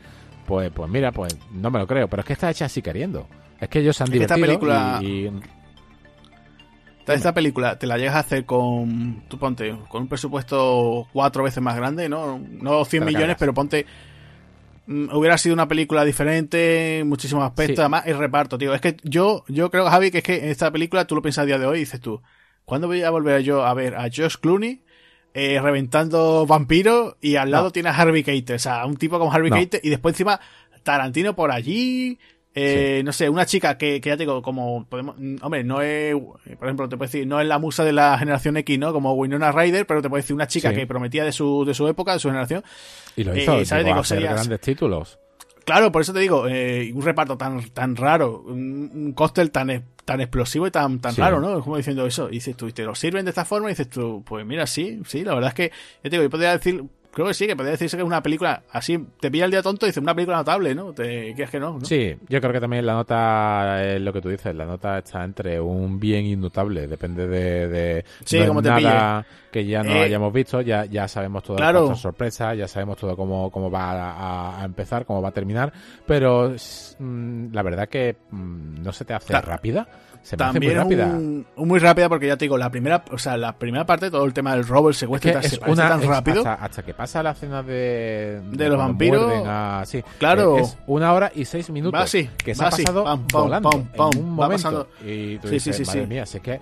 pues, pues mira, pues no me lo creo. Pero es que está hecha así queriendo. Es que ellos se han que esta divertido película- y, y- esta película te la llegas a hacer con, tú ponte, con un presupuesto cuatro veces más grande, ¿no? No 100 millones, pero ponte, hubiera sido una película diferente, muchísimos aspectos, además el reparto, tío. Es que yo, yo creo, Javi, que es que en esta película tú lo piensas a día de hoy y dices tú, ¿cuándo voy a volver yo a ver a Josh Clooney eh, reventando vampiros y al lado tiene a Harvey Keitel, o sea, un tipo como Harvey Keitel y después encima Tarantino por allí, eh, No sé, una chica que, que, ya te digo, como podemos, hombre, no es, por ejemplo, te puedo decir, no es la musa de la generación X, ¿no? Como Winona Ryder, pero te puedo decir una chica que prometía de su, de su época, de su generación. Y lo hizo, eh, ¿sabes? Digo, grandes títulos. Claro, por eso te digo, eh, un reparto tan, tan raro, un, un cóctel tan, tan explosivo y tan, tan raro, ¿no? Como diciendo eso. Y dices tú, y te lo sirven de esta forma, y dices tú, pues mira, sí, sí, la verdad es que, yo te digo, yo podría decir, Creo que sí, que podría decirse que es una película así, te pilla el día tonto y dice una película notable, ¿no? Te quieres que no, Sí, yo creo que también la nota es lo que tú dices, la nota está entre un bien y notable, depende de, de sí, como te nada que ya no eh, hayamos visto, ya, ya sabemos todas las sorpresas, ya sabemos todo cómo, cómo va a, empezar, cómo va a terminar, pero mm, la verdad que mm, no se te hace rápida también muy rápida. muy rápida porque ya te digo, la primera, o sea, la primera parte, todo el tema del robo, el secuestro, es, una, tan rápido. Hasta, que pasa la cena de, de, los vampiros. sí, claro. Es una hora y seis minutos. Va así, que se ha pasado volando en un momento. Y tú dices, sí, sí, madre mía, si es que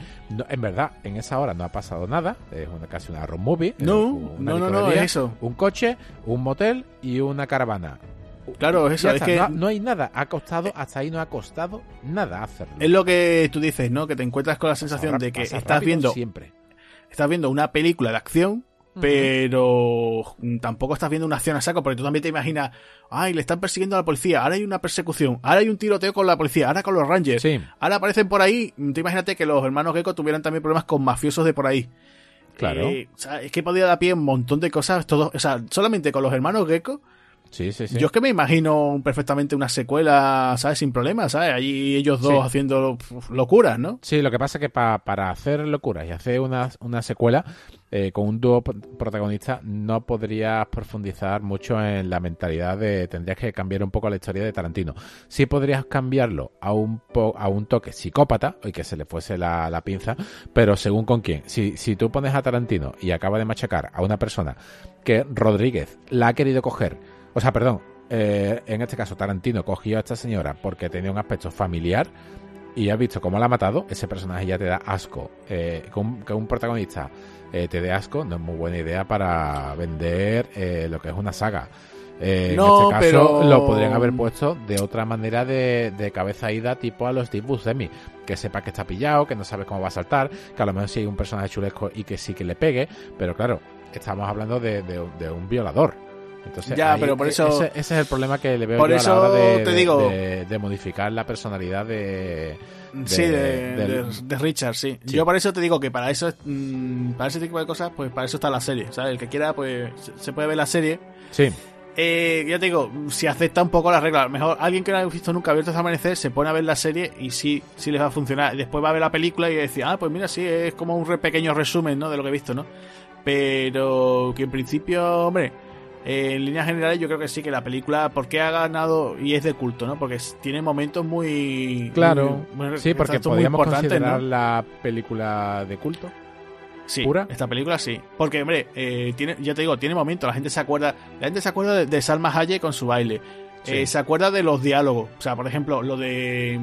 en verdad en esa hora no ha pasado nada. Es una, casi una road movie. No, no, no, no, es eso. Un coche, un motel y una caravana. Claro, eso es que no, hay nada, ha costado, hasta ahí no ha costado nada hacerlo. Es lo que tú dices, ¿no? Que te encuentras con la sensación de que estás viendo siempre. Estás viendo una película de acción, pero tampoco estás viendo una acción a saco, porque tú también te imaginas, ay, le están persiguiendo a la policía, ahora hay una persecución, ahora hay un tiroteo con la policía, ahora con los Rangers, ahora aparecen por ahí, tú imagínate que los hermanos Gecko tuvieran también problemas con mafiosos de por ahí. Claro. Eh, es que podía dar pie un montón de cosas, todo, o sea, solamente con los hermanos Gecko Sí, sí, sí. Yo es que me imagino perfectamente una secuela, ¿sabes? Sin problemas, ¿sabes? Allí ellos dos haciendo locuras, ¿no? Sí, lo que pasa es que para hacer locuras y hacer una, una secuela eh, con un dúo protagonista no podrías profundizar mucho en la mentalidad de... Tendrías que cambiar un poco la historia de Tarantino. Sí podrías cambiarlo a un, a un toque psicópata y que se le fuese la, la pinza, pero según con quién. Si, si tú pones a Tarantino y acaba de machacar a una persona que Rodríguez la ha querido coger o sea, perdón, eh, en este caso Tarantino cogió a esta señora porque tenía un aspecto familiar y has visto cómo la ha matado, ese personaje ya te da asco. Eh, que, un, protagonista eh, te dé asco no es muy buena idea para vender eh, lo que es una saga. en este caso lo podrían haber puesto de otra manera de, de cabeza ida tipo a los Steve Buscemi que sepa que está pillado, que no sabe cómo va a saltar, que a lo mejor sí hay un personaje chulesco y que sí que le pegue, pero claro, estamos hablando de un violador ya, pero por eso. Ese, es el problema que le veo por eso a la hora de, te digo, de, modificar la personalidad de. sí, de, Richard, sí. Yo por eso te digo que para eso mm, para ese tipo de cosas, pues para eso está la serie. ¿sabes? El que quiera, pues se puede ver la serie. Sí. Eh, ya te digo, si acepta un poco las reglas, mejor alguien que no haya visto nunca abierto hasta amanecer se pone a ver la serie y sí, sí les va a funcionar. Después va a ver la película y decir, ah, pues mira, sí, es como un pequeño resumen, ¿no? De lo que he visto, ¿no? Pero que en principio, hombre, en líneas generales yo creo que sí que la película porque ha ganado y es de culto no porque tiene momentos muy claro. sí porque podríamos considerar la película de culto sí ¿Pura? esta película sí. Porque hombre eh, tiene ya te digo tiene momentos la gente se acuerda la gente se acuerda de, Salma Hayek con su baile. Eh, se acuerda de los diálogos. O sea por ejemplo lo de eh,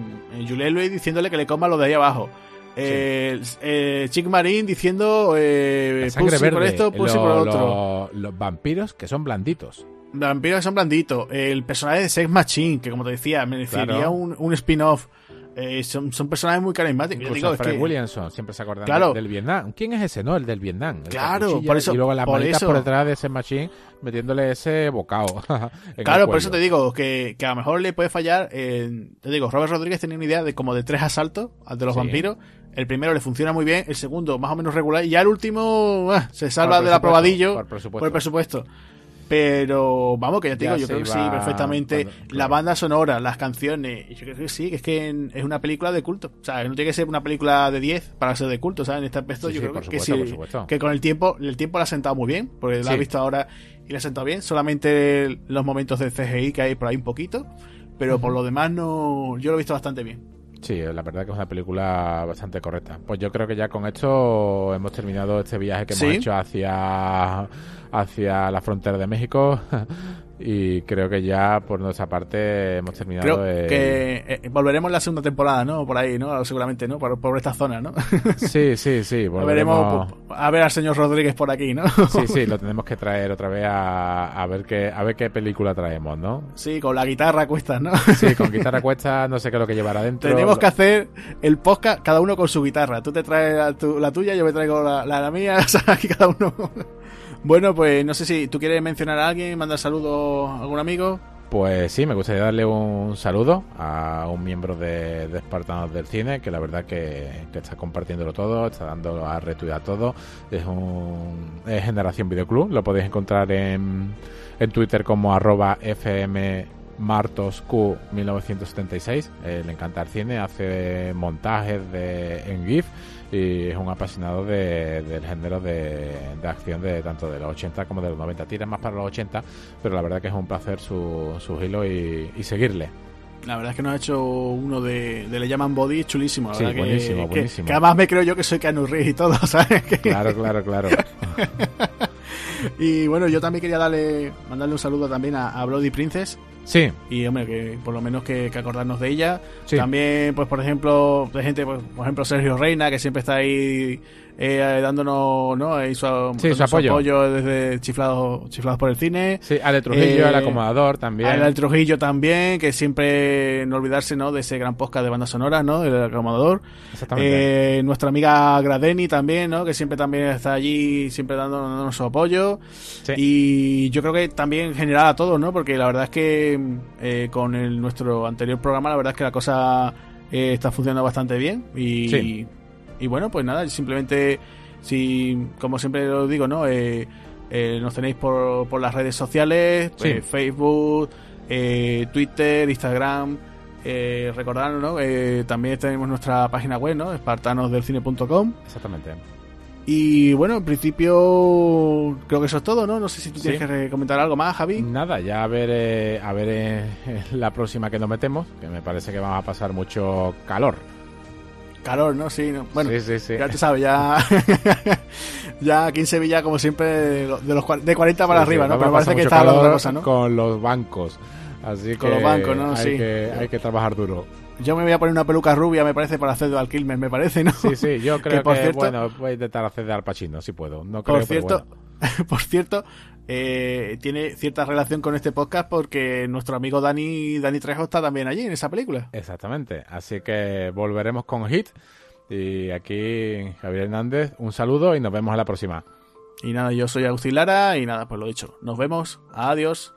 Juliette Louis diciéndole que le coma lo de ahí abajo eh, eh, Chick Marín diciendo eh, por esto, por otro. Los vampiros que son blanditos. Vampiros que son blanditos. El personaje de Sex Machine, que como te decía, merecería un, un spin-off. Eh, son, son, personajes muy carismáticos. Incluso Fred Williamson, siempre se acuerdan del, Vietnam. ¿Quién es ese? No, el del Vietnam. claro, por eso. Y luego las por por detrás de ese machine metiéndole ese bocado. claro, por eso te digo que, que, a lo mejor le puede fallar. te digo, Robert Rodríguez tenía una idea de como de tres asaltos al de los vampiros el primero le funciona muy bien, el segundo más o menos regular, y ya el último ah, se salva del aprobadillo por, el presupuesto. Pero vamos, que ya te digo, yo creo que sí, perfectamente. La banda sonora, las canciones, yo creo que sí, que es que es una película de culto. O sea, no tiene que ser una película de 10 para ser de culto, ¿sabes? En este aspecto yo creo que sí, que con el tiempo, el tiempo la ha sentado muy bien, porque la ha visto ahora y la ha sentado bien. Solamente los momentos de CGI que hay por ahí un poquito, pero por lo demás no, yo lo he visto bastante bien. Sí, la verdad que es una película bastante correcta. Pues yo creo que ya con esto hemos terminado este viaje que hemos hecho hacia, hacia la frontera de México. Y creo que ya por nuestra parte hemos terminado. Creo que eh, volveremos la segunda temporada, ¿no? Por ahí, ¿no? Seguramente, ¿no? Por, por esta zona, ¿no? Sí, sí, sí. Volveremos a ver al señor Rodríguez por aquí, ¿no? Sí, sí, lo tenemos que traer otra vez a, a ver qué a ver qué película traemos, ¿no? Sí, con la guitarra cuesta, ¿no? Sí, con guitarra cuesta, no sé qué es lo que llevará dentro. Tenemos que hacer el podcast cada uno con su guitarra. Tú te traes la, tuya, yo me traigo la, la, mía, o sea, aquí cada uno. Bueno, pues no sé si tú quieres mencionar a alguien, mandar saludos a algún amigo. Pues sí, me gustaría darle un saludo a un miembro de, de Espartanos del Cine, que la verdad que, está compartiéndolo todo, está dando a a todo. Es un es Generación Videoclub, lo podéis encontrar en, en Twitter como arroba FM Martos Q 1976. Eh, le encanta el cine, hace montajes de, en GIF y es un apasionado de, del género de, de, acción de tanto de los 80 como de los 90. Tira más para los 80, pero la verdad que es un placer su, su hilo y, y seguirle. La verdad es que nos ha hecho uno de, de Le llaman Body chulísimo. sí, buenísimo, que, buenísimo. Que, además me creo yo que soy Reeves y todo, ¿sabes? Claro, claro, claro. y bueno, yo también quería darle mandarle un saludo también a, a Bloody Princess, Sí. Y, hombre, que por lo menos que, que acordarnos de ella. Sí. También, pues, por ejemplo, de gente, pues, por ejemplo, Sergio Reina, que siempre está ahí eh, dándonos, ¿no? Sí, su apoyo. apoyo. desde Chiflados, Chiflados por el Cine. Sí, Ale Trujillo, eh, el acomodador también. Ale Trujillo también, que siempre, no olvidarse, ¿no? De ese gran podcast de bandas sonoras, ¿no? El acomodador. Exactamente. Eh, nuestra amiga Gradeni también, ¿no? Que siempre también está allí, siempre dándonos su apoyo. Sí. Y yo creo que también en general a todos, ¿no? Porque la verdad es que eh, con el, nuestro anterior programa, la verdad es que la cosa eh, está funcionando bastante bien. Y, sí. Y, bueno, pues nada, simplemente, si como siempre lo digo, ¿no? Eh, nos tenéis por, por, las redes sociales, sí. Facebook, Twitter, Instagram. Eh, recordad, ¿no? también tenemos nuestra página web, ¿no? espartanosdelcine.com. Exactamente. Y bueno, en principio creo que eso es todo, ¿no? No sé si tú tienes Sí. que comentar algo más, Javi. Nada, ya a ver, eh, a ver eh, la próxima que nos metemos, que me parece que vamos a pasar mucho calor. Calor, ¿no? Sí, no. bueno, sí, sí, sí. ya tú sabes, ya, ya aquí en Sevilla, como siempre, de los de 40 para arriba, ¿no? Pero parece que está calor otra cosa, ¿no? Con los bancos. Así Con que los bancos, ¿no? Hay, que, hay que trabajar duro. Yo me voy a poner una peluca rubia, me parece, para hacer de Alquilmer, me parece, ¿no? Sí, sí, yo creo que, por cierto- bueno, voy a intentar hacer de Al Pacino, si puedo. No creo, Por pero cierto, bueno. por cierto, eh, tiene cierta relación con este podcast porque nuestro amigo Dani, Dani Trejo está también allí en esa película. Exactamente. Así que volveremos con Hit. Y aquí Javier Hernández, un saludo y nos vemos en la próxima. Y nada, yo soy Agustín Lara y nada, pues lo dicho. Nos vemos. Adiós.